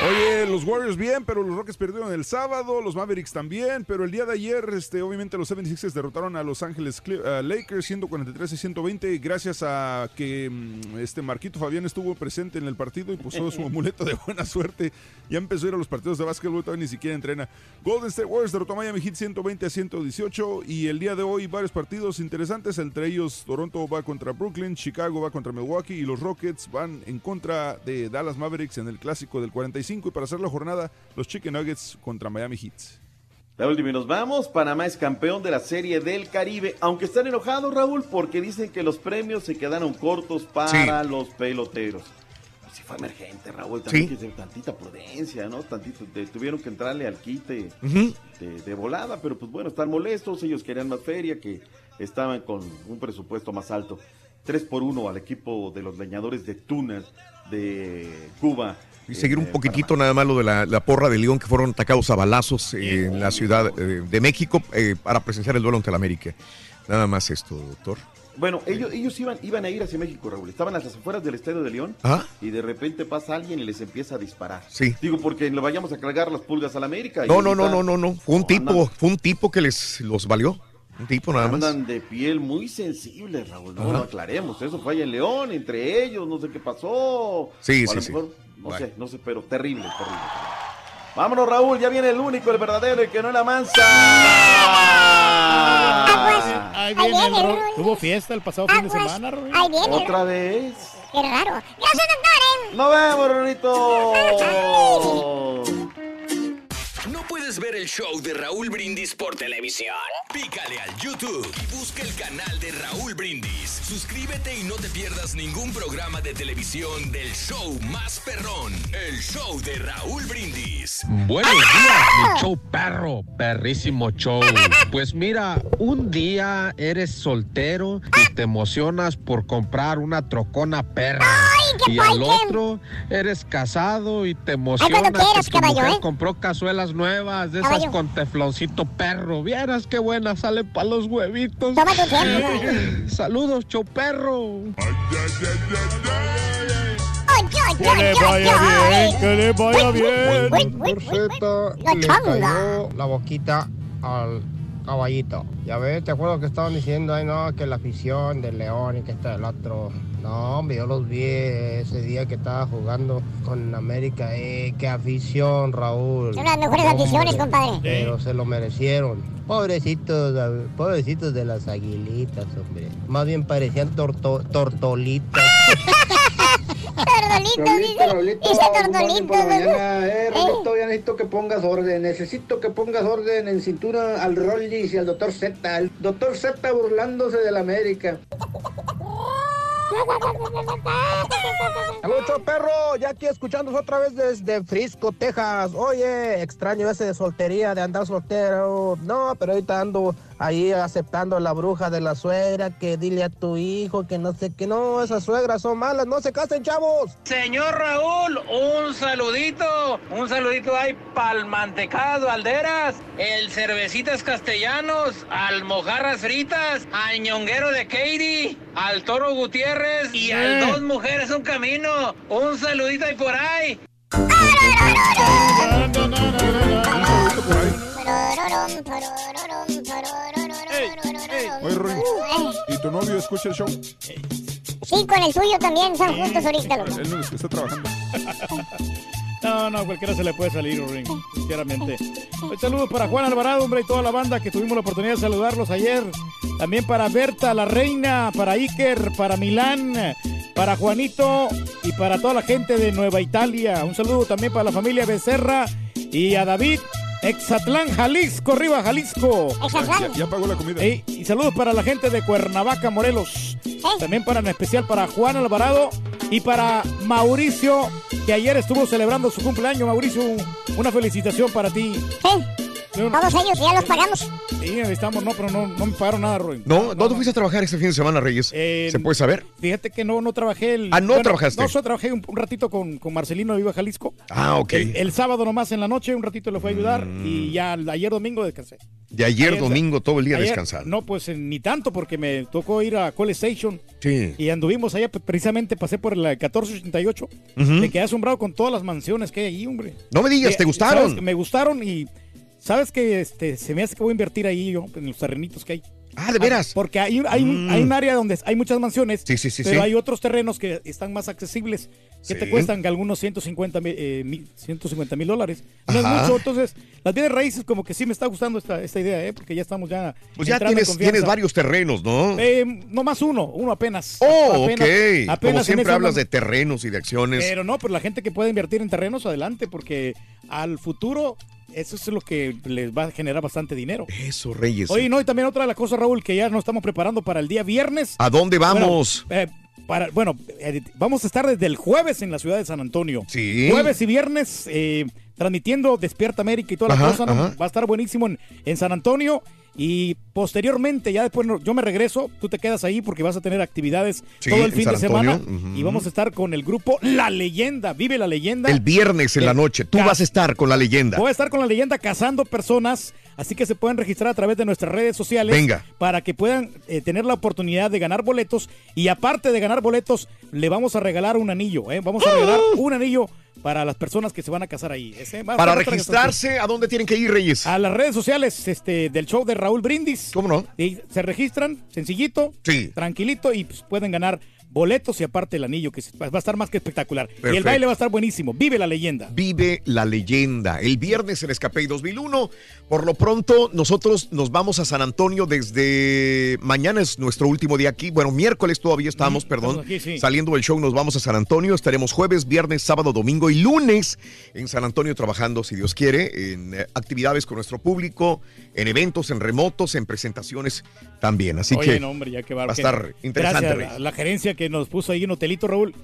[SPEAKER 1] Oye, los Warriors bien, pero los Rockets perdieron el sábado, los Mavericks también, pero el día de ayer, este, obviamente los 76ers derrotaron a Los Ángeles uh, Lakers 143 y 120 gracias a que mm, este Marquito Fabián estuvo presente en el partido y puso su amuleto de buena suerte. Ya empezó a ir a los partidos de básquetbol, todavía ni siquiera entrena. Golden State Warriors derrotó a Miami Heat 120 a 118 y el día de hoy varios partidos interesantes, entre ellos Toronto va contra Brooklyn, Chicago va contra Milwaukee y los Rockets van en contra de Dallas Mavericks en el clásico del 45 y para hacer la jornada los Chicken Nuggets contra Miami Heat.
[SPEAKER 33] La última y nos vamos. Panamá es campeón de la Serie del Caribe, aunque están enojados, Raúl, porque dicen que los premios se quedaron cortos para los peloteros. Pues si fue emergente, Raúl, también
[SPEAKER 14] Sí.
[SPEAKER 33] que ser tantita prudencia, ¿no? Tantito, te- tuvieron que entrarle al quite de, de volada, pero pues bueno, están molestos, ellos querían más feria, que estaban con un presupuesto más alto. 3 por 1 al equipo de los leñadores de Tunas de Cuba.
[SPEAKER 14] Y seguir un
[SPEAKER 33] Eh,
[SPEAKER 14] poquitito nada más lo de la, la porra de León que fueron atacados a balazos eh, en la ciudad eh, de México eh, para presenciar el duelo ante el América. Nada más esto, doctor.
[SPEAKER 33] Bueno, ellos, ellos iban, iban a ir hacia México, Raúl. Estaban a las afueras del Estadio de León y de repente pasa alguien y les empieza a disparar.
[SPEAKER 14] Sí.
[SPEAKER 33] Digo, porque le vayamos a cargar las pulgas a la América. y
[SPEAKER 14] No, no, no, no, no, no. Fue un tipo, fue un tipo que les los valió. Un tipo nada más.
[SPEAKER 33] Andan de piel muy sensible, Raúl. No, no aclaremos. Eso fue allá en León, entre ellos, no sé qué pasó.
[SPEAKER 14] Sí,
[SPEAKER 33] O a
[SPEAKER 14] sí,
[SPEAKER 33] lo
[SPEAKER 14] sí.
[SPEAKER 33] No
[SPEAKER 14] Bueno.
[SPEAKER 33] sé, no sé, pero terrible, terrible. Vámonos, Raúl, ya viene el único, el verdadero, el que no es la mansa.
[SPEAKER 15] Ahí viene el Ro- Tuvo fiesta el pasado fin de semana, Rory.
[SPEAKER 16] Ahí viene.
[SPEAKER 33] Otra vez.
[SPEAKER 16] Qué raro. Gracias, doctor.
[SPEAKER 33] Nos vemos, Rorito.
[SPEAKER 6] ¿No puedes ver el show de Raúl Brindis por televisión? Pícale al YouTube y busca el canal de Raúl Brindis. Suscríbete y no te pierdas ningún programa de televisión del show más perrón, el show de Raúl Brindis.
[SPEAKER 40] Buenos días, mi show perro, perrísimo show. Pues mira, un día eres soltero y te emocionas por comprar una trocona perra. y al otro eres casado y te emocionas que tu mujer
[SPEAKER 16] ¿eh?
[SPEAKER 40] compró cazuelas nuevas de esas
[SPEAKER 16] Caballo.
[SPEAKER 40] con tefloncito perro. Vieras qué buenas salen para los huevitos.
[SPEAKER 16] Toma tu tiempo.
[SPEAKER 40] Saludos, show perro.
[SPEAKER 15] Que le vaya bien, que le vaya bien.
[SPEAKER 16] La
[SPEAKER 41] le cayó la boquita al caballito. Ya ves, te acuerdo que estaban diciendo ahí, no, que la afición del León y que está el otro. No, hombre, yo los vi ese día que estaba jugando con América. Eh, qué afición, Raúl.
[SPEAKER 16] Son las mejores
[SPEAKER 41] Hombre,
[SPEAKER 16] aficiones, compadre.
[SPEAKER 41] Pero se lo merecieron. Pobrecitos, pobrecitos de las aguilitas, hombre. Más bien parecían torto- tortolitas.
[SPEAKER 16] Tordolito, dice.
[SPEAKER 41] Raulito,
[SPEAKER 16] Dice Tordolito.
[SPEAKER 41] por la
[SPEAKER 16] ¿no?
[SPEAKER 41] mañana. Eh, Raulito, ya necesito que pongas orden. Necesito que pongas orden en cintura al Rollis y al Doctor Z. El Doctor Z burlándose de la América. Mucho perro, ya aquí escuchándonos otra vez desde Frisco, Texas. Oye, extraño ese de soltería, de andar soltero. No, pero ahorita ando ahí aceptando a la bruja de la suegra, que dile a tu hijo que no sé qué. No, esas suegras son malas, no se casen, chavos.
[SPEAKER 42] Señor Raúl, un saludito, un saludito ahí pa'l mantecado Alderas, el cervecitas castellanos, al mojarras fritas, al ñonguero de Katie, al toro Gutiérrez y al dos mujeres un camino. Un saludito ahí por ahí.
[SPEAKER 1] Oye, ¿y tu novio escucha el show?
[SPEAKER 16] Sí, con el tuyo también, están juntos ahorita. loco.
[SPEAKER 1] Él no es que está trabajando.
[SPEAKER 15] No, no, a cualquiera se le puede salir, Ring, sinceramente. Un saludo para Juan Alvarado, hombre, y toda la banda que tuvimos la oportunidad de saludarlos ayer. También para Berta, la reina, para Iker, para Milán, para Juanito y para toda la gente de Nueva Italia. Un saludo también para la familia Becerra y a David. Exatlán, Jalisco, arriba Jalisco.
[SPEAKER 1] Ya, ya pagó la comida.
[SPEAKER 15] Ey, y saludos para la gente de Cuernavaca, Morelos. También para en especial para Juan Alvarado y para Mauricio, que ayer estuvo celebrando su cumpleaños. Mauricio, una felicitación para ti.
[SPEAKER 16] Todos ellos ya los pagamos.
[SPEAKER 15] Sí, estamos, no, pero no, no me pagaron nada, Roy.
[SPEAKER 14] No, ¿dónde fuiste a trabajar este fin de semana, Reyes?
[SPEAKER 15] Eh,
[SPEAKER 14] ¿Se puede saber?
[SPEAKER 15] Fíjate que no, no trabajé el.
[SPEAKER 14] Ah, ¿no trabajaste?
[SPEAKER 15] No, solo trabajé un, un ratito con, con Marcelino de Viva Jalisco.
[SPEAKER 14] Ah, ok.
[SPEAKER 15] El, el sábado nomás en la noche, un ratito le fue a ayudar y ya ayer domingo descansé.
[SPEAKER 14] De ayer,
[SPEAKER 15] Ayer-
[SPEAKER 14] domingo, todo el día descansando.
[SPEAKER 15] No, pues eh, ni tanto porque me tocó ir a Call Station
[SPEAKER 14] Sí.
[SPEAKER 15] y anduvimos allá, precisamente pasé por la 1488.
[SPEAKER 14] Ujú.
[SPEAKER 15] Me quedé asombrado con todas las mansiones que hay ahí, hombre.
[SPEAKER 14] No me digas,
[SPEAKER 15] Eh,
[SPEAKER 14] ¿te gustaron?
[SPEAKER 15] sabes Me gustaron y sabes que este, se me hace que voy a invertir ahí yo, en los terrenitos que hay.
[SPEAKER 14] Ah, ¿de veras?
[SPEAKER 15] Porque hay, un- hay, un,
[SPEAKER 14] Mm.
[SPEAKER 15] hay un área donde hay muchas mansiones,
[SPEAKER 14] Sí, sí, sí,
[SPEAKER 15] pero hay otros terrenos que están más accesibles, que te cuestan que algunos 150 mil eh, mil- 150 mil dólares. No
[SPEAKER 14] Ajá.
[SPEAKER 15] es mucho, entonces las bienes raíces como que sí me está gustando esta, esta idea, ¿eh? porque ya estamos ya...
[SPEAKER 14] Pues ya tienes, tienes varios terrenos, ¿no?
[SPEAKER 15] Eh, no más uno, uno apenas.
[SPEAKER 14] oh,
[SPEAKER 15] Apenas-
[SPEAKER 14] ok. Como
[SPEAKER 15] apenas
[SPEAKER 14] siempre hablas de terrenos y de acciones.
[SPEAKER 15] Pero no, pero la gente que puede invertir en terrenos, adelante, porque al futuro eso es lo que les va a generar bastante dinero.
[SPEAKER 14] Eso, Reyes.
[SPEAKER 15] Oye, no, y también otra de las cosas, Raúl, que ya nos estamos preparando para el día viernes.
[SPEAKER 14] ¿A dónde vamos?
[SPEAKER 15] Bueno, eh, para, bueno, eh, vamos a estar desde el jueves en la ciudad de San Antonio.
[SPEAKER 14] Sí.
[SPEAKER 15] Jueves y viernes eh, transmitiendo Despierta América y toda la
[SPEAKER 14] Ajá,
[SPEAKER 15] cosa. Va a estar buenísimo en, en San Antonio. Y posteriormente, ya después yo me regreso, tú te quedas ahí porque vas a tener actividades
[SPEAKER 14] Sí,
[SPEAKER 15] todo el fin de semana. Y vamos a estar con el grupo La Leyenda. Vive la leyenda.
[SPEAKER 14] El viernes en la noche. Tú vas a estar con la leyenda.
[SPEAKER 15] Voy a estar con la leyenda cazando personas, así que se pueden registrar a través de nuestras redes sociales.
[SPEAKER 14] Venga.
[SPEAKER 15] Para que puedan eh, tener la oportunidad de ganar boletos. Y aparte de ganar boletos, le vamos a regalar un anillo. ¿eh? Vamos a regalar un anillo para las personas que se van a casar ahí. Ese a
[SPEAKER 14] Para registrarse, ¿a dónde tienen que ir, Reyes?
[SPEAKER 15] A las redes sociales este, del show de Raúl Brindis.
[SPEAKER 14] ¿Cómo no?
[SPEAKER 15] Y se registran, sencillito,
[SPEAKER 14] Sí.
[SPEAKER 15] tranquilito, y pues, pueden ganar boletos y aparte el anillo, que va a estar más que espectacular. Y el baile va a estar buenísimo. Vive la leyenda.
[SPEAKER 14] Vive la leyenda. El viernes en Escapey 2001. Por lo pronto, nosotros nos vamos a San Antonio desde mañana es nuestro último día aquí. Bueno, miércoles todavía estamos, perdón.
[SPEAKER 15] estamos aquí, sí.
[SPEAKER 14] Saliendo del show nos vamos a San Antonio. Estaremos jueves, viernes, sábado, domingo y lunes en San Antonio trabajando, si Dios quiere, en eh, actividades con nuestro público, en eventos, en remotos, en presentaciones también. Así
[SPEAKER 15] Oye,
[SPEAKER 14] que
[SPEAKER 15] no, hombre, ya que
[SPEAKER 14] va a estar interesante.
[SPEAKER 15] Gracias la, la gerencia que nos puso ahí un hotelito, Raúl.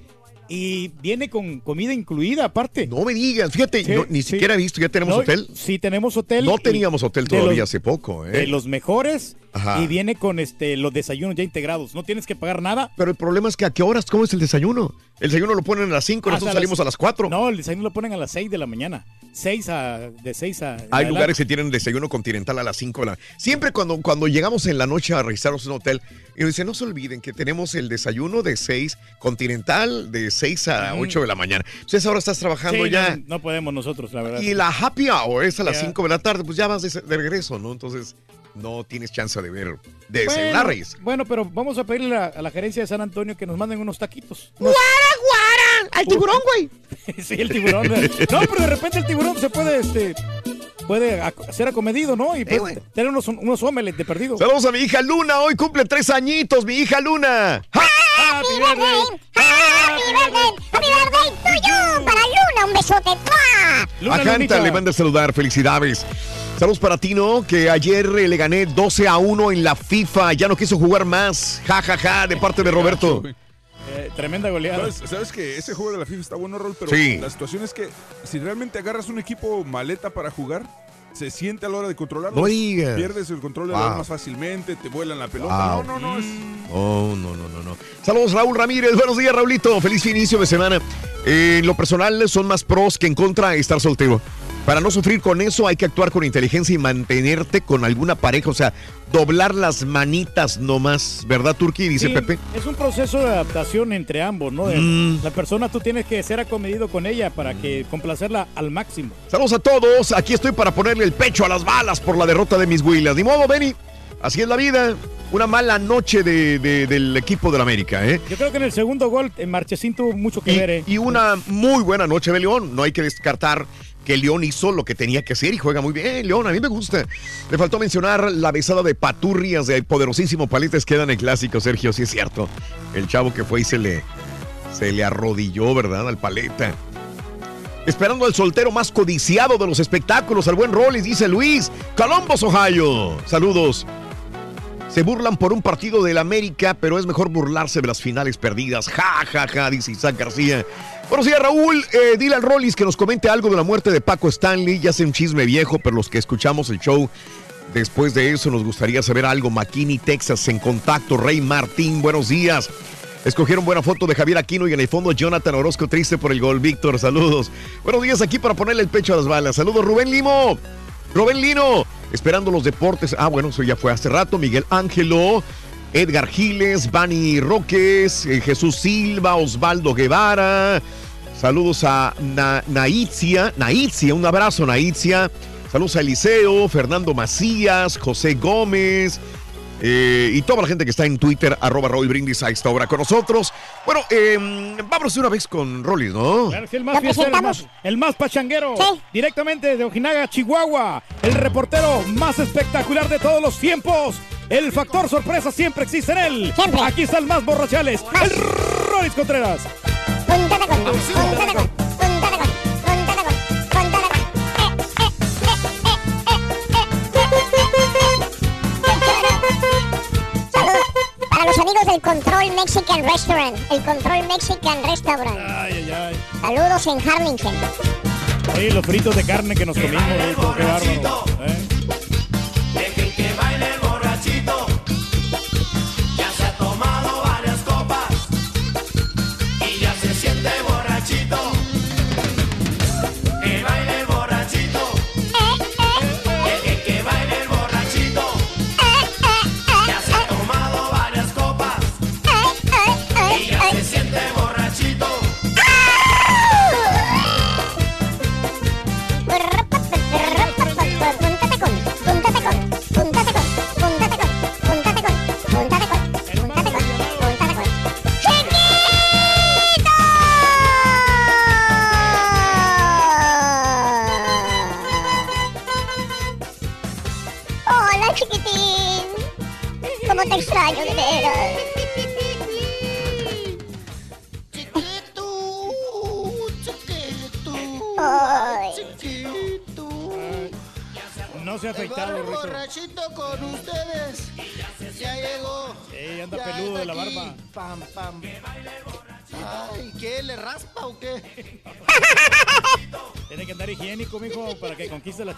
[SPEAKER 15] Y viene con comida incluida, aparte.
[SPEAKER 14] No me digas, fíjate,
[SPEAKER 15] Sí,
[SPEAKER 14] no- ni
[SPEAKER 15] sí.
[SPEAKER 14] siquiera he visto, ¿ya tenemos
[SPEAKER 15] No,
[SPEAKER 14] hotel?
[SPEAKER 15] Sí, tenemos hotel.
[SPEAKER 14] No teníamos hotel todavía
[SPEAKER 15] los-
[SPEAKER 14] hace poco, ¿eh?
[SPEAKER 15] De los mejores.
[SPEAKER 14] Ajá.
[SPEAKER 15] Y viene con este los desayunos ya integrados. No tienes que pagar nada.
[SPEAKER 14] Pero el problema es que a qué horas comes el desayuno. El desayuno lo ponen a las 5, nosotros
[SPEAKER 15] Hasta
[SPEAKER 14] salimos a las 4.
[SPEAKER 15] No, el desayuno lo ponen a las 6 de la mañana. 6 a, de 6 a...
[SPEAKER 14] Hay
[SPEAKER 15] adelante.
[SPEAKER 14] lugares que tienen desayuno continental a las 5 de la Siempre cuando, cuando llegamos en la noche a registrarnos en un hotel, y dicen, no se olviden que tenemos el desayuno de 6 continental de 6 a
[SPEAKER 15] Ujú.
[SPEAKER 14] 8 de la mañana. Entonces ahora estás trabajando
[SPEAKER 15] Sí,
[SPEAKER 14] ya.
[SPEAKER 15] No, no podemos nosotros, la verdad.
[SPEAKER 14] Y la happy hour es a las
[SPEAKER 15] Ya.
[SPEAKER 14] 5 de la tarde, pues ya vas de, de regreso, ¿no? Entonces no tienes chance de ver, de
[SPEAKER 15] bueno,
[SPEAKER 14] Reyes.
[SPEAKER 15] bueno, pero vamos a pedirle a, a la gerencia de San Antonio que nos manden unos taquitos.
[SPEAKER 16] ¡Guara, guara! ¡Al tiburón, güey!
[SPEAKER 15] sí, el tiburón. no, pero de repente el tiburón se puede, este, puede ser acomedido, ¿no? Y puede tener unos, unos omelets de perdido.
[SPEAKER 14] Saludos a mi hija Luna, hoy cumple tres añitos, mi hija Luna.
[SPEAKER 16] ¡Happy birthday! ¡Happy birthday! ¡Happy birthday tuyo! Para Luna, un besote. ¡Mua!
[SPEAKER 14] a Janta le manda a saludar, felicidades. Saludos para ti, ¿no? Que ayer eh, le gané 12 a 1 en la FIFA, ya no quiso jugar más. Ja, ja, ja, de parte de Roberto.
[SPEAKER 15] Eh, tremenda goleada.
[SPEAKER 1] ¿Sabes, sabes que ese juego de la FIFA está bueno, Rol, pero
[SPEAKER 14] Sí.
[SPEAKER 1] la situación es que si realmente agarras un equipo maleta para jugar, se siente a la hora de controlarlo.
[SPEAKER 14] No digas.
[SPEAKER 1] Pierdes el control
[SPEAKER 14] Wow.
[SPEAKER 1] balón más fácilmente, te vuelan la pelota.
[SPEAKER 14] Wow.
[SPEAKER 1] No, no, no. Es,
[SPEAKER 14] Oh, no, no, no, no. Saludos, Raúl Ramírez. Buenos días, Raulito. Feliz inicio de semana. Eh, en lo personal, son más pros que en contra estar soltero. Para no sufrir con eso hay que actuar con inteligencia y mantenerte con alguna pareja, o sea, doblar las manitas nomás, ¿verdad, Turki? Dice
[SPEAKER 15] Sí,
[SPEAKER 14] Pepe.
[SPEAKER 15] Es un proceso de adaptación entre ambos, ¿no?
[SPEAKER 14] Mm.
[SPEAKER 15] La persona tú tienes que ser acomedido con ella para que complacerla al máximo.
[SPEAKER 14] Saludos a todos, aquí estoy para ponerle el pecho a las balas por la derrota de mis Willas. Ni modo, Benny, así es la vida. Una mala noche de- de- del equipo del América, ¿eh?
[SPEAKER 15] Yo creo que en el segundo gol, en Marchesín tuvo mucho que ver, ¿eh?
[SPEAKER 14] Y una muy buena noche de León. No hay que descartar que León hizo lo que tenía que hacer y juega muy bien. León, a mí me gusta. Le faltó mencionar la besada de paturrias del poderosísimo Paletes queda en el clásico, Sergio. Sí es cierto. El chavo que fue y se le, se le arrodilló, ¿verdad? Al paleta. Esperando al soltero más codiciado de los espectáculos, al buen Rollis, dice Luis. Columbus, Ohio. Saludos. Se burlan por un partido del América, pero es mejor burlarse de las finales perdidas. Ja, ja, ja, dice Isaac García. Buenos días, Raúl. Eh, dile al Rollis que nos comente algo de la muerte de Paco Stanley. Ya sé un chisme viejo, pero los que escuchamos el show después de eso nos gustaría saber algo. McKinney, Texas, en contacto. Rey Martín, buenos días. Escogieron buena foto de Javier Aquino y en el fondo Jonathan Orozco triste por el gol. Víctor, saludos. Buenos días aquí para ponerle el pecho a las balas. Saludos, Rubén Limo. Rubén Lino, esperando los deportes. Ah, bueno, eso ya fue hace rato. Miguel Ángelo, Edgar Giles, Bani Roques, eh, Jesús Silva, Osvaldo Guevara. Saludos a Na- Naitzia, Naitzia, un abrazo, Naitzia. Saludos a Eliseo, Fernando Macías, José Gómez. eh, y toda la gente que está en Twitter, arroba Roy Brindis a esta hora con nosotros. Bueno, eh, vámonos de una vez con Rollis, ¿no?
[SPEAKER 15] Claro que el más fiestero, el más, el más pachanguero. Directamente de Ojinaga, Chihuahua. El reportero más espectacular de todos los tiempos. El factor sorpresa siempre existe en él. Aquí está el más borrachales. El Rolis Contreras.
[SPEAKER 16] Saludos para los amigos del Control Mexican Restaurant. El Control Mexican Restaurant.
[SPEAKER 15] Ay, ay, ay.
[SPEAKER 16] Saludos en Harlingen.
[SPEAKER 15] Oye, los fritos de carne que nos comimos, eh, qué bárbaro. ¿eh?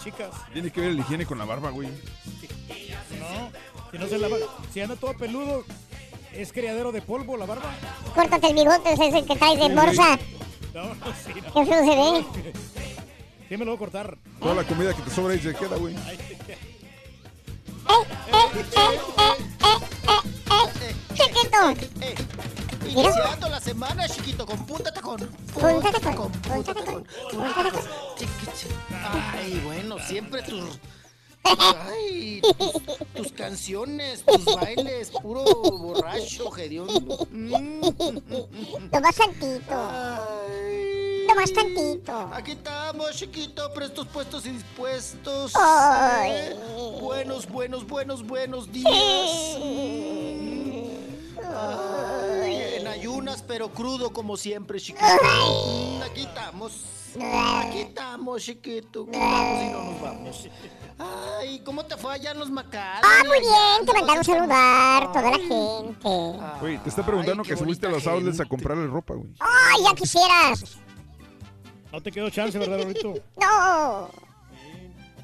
[SPEAKER 15] Chicas.
[SPEAKER 1] Tiene que ver el higiene con la barba, güey.
[SPEAKER 15] No, si no se lava, si anda todo peludo, es criadero de polvo la barba.
[SPEAKER 16] Córtate el bigote, ese es el que traes de morsa.
[SPEAKER 15] No, no, sí, no.
[SPEAKER 16] Qué feo se ve.
[SPEAKER 15] Sí, me lo voy a cortar.
[SPEAKER 1] Toda la comida que te sobra ahí se queda, güey.
[SPEAKER 16] Chiquito.
[SPEAKER 43] Iniciando la semana, chiquito, con punta tacón.
[SPEAKER 16] Punta tacón,
[SPEAKER 43] punta tacón. Chi- Ay, bueno, siempre tus... Ay, tus, tus canciones, tus bailes, puro borracho, hediondo. Mm.
[SPEAKER 16] Toma tantito. Toma tantito.
[SPEAKER 43] Aquí estamos, chiquito, prestos, puestos y dispuestos.
[SPEAKER 16] Ay.
[SPEAKER 43] Eh, Buenos, buenos, buenos, buenos días. Ay, pero crudo como siempre, chiquito. Mm, Aquí estamos. Aquí estamos, chiquito. Vamos y no nos vamos. Ay, ¿cómo te fue allá en los Macales?
[SPEAKER 16] Ah, muy bien, te mandaron saludar toda la gente.
[SPEAKER 1] Güey, te está preguntando que subiste a los outlets a comprarle ropa, güey.
[SPEAKER 16] Ay, ya quisieras.
[SPEAKER 15] No te quedó chance, ¿verdad, Rito?
[SPEAKER 16] No.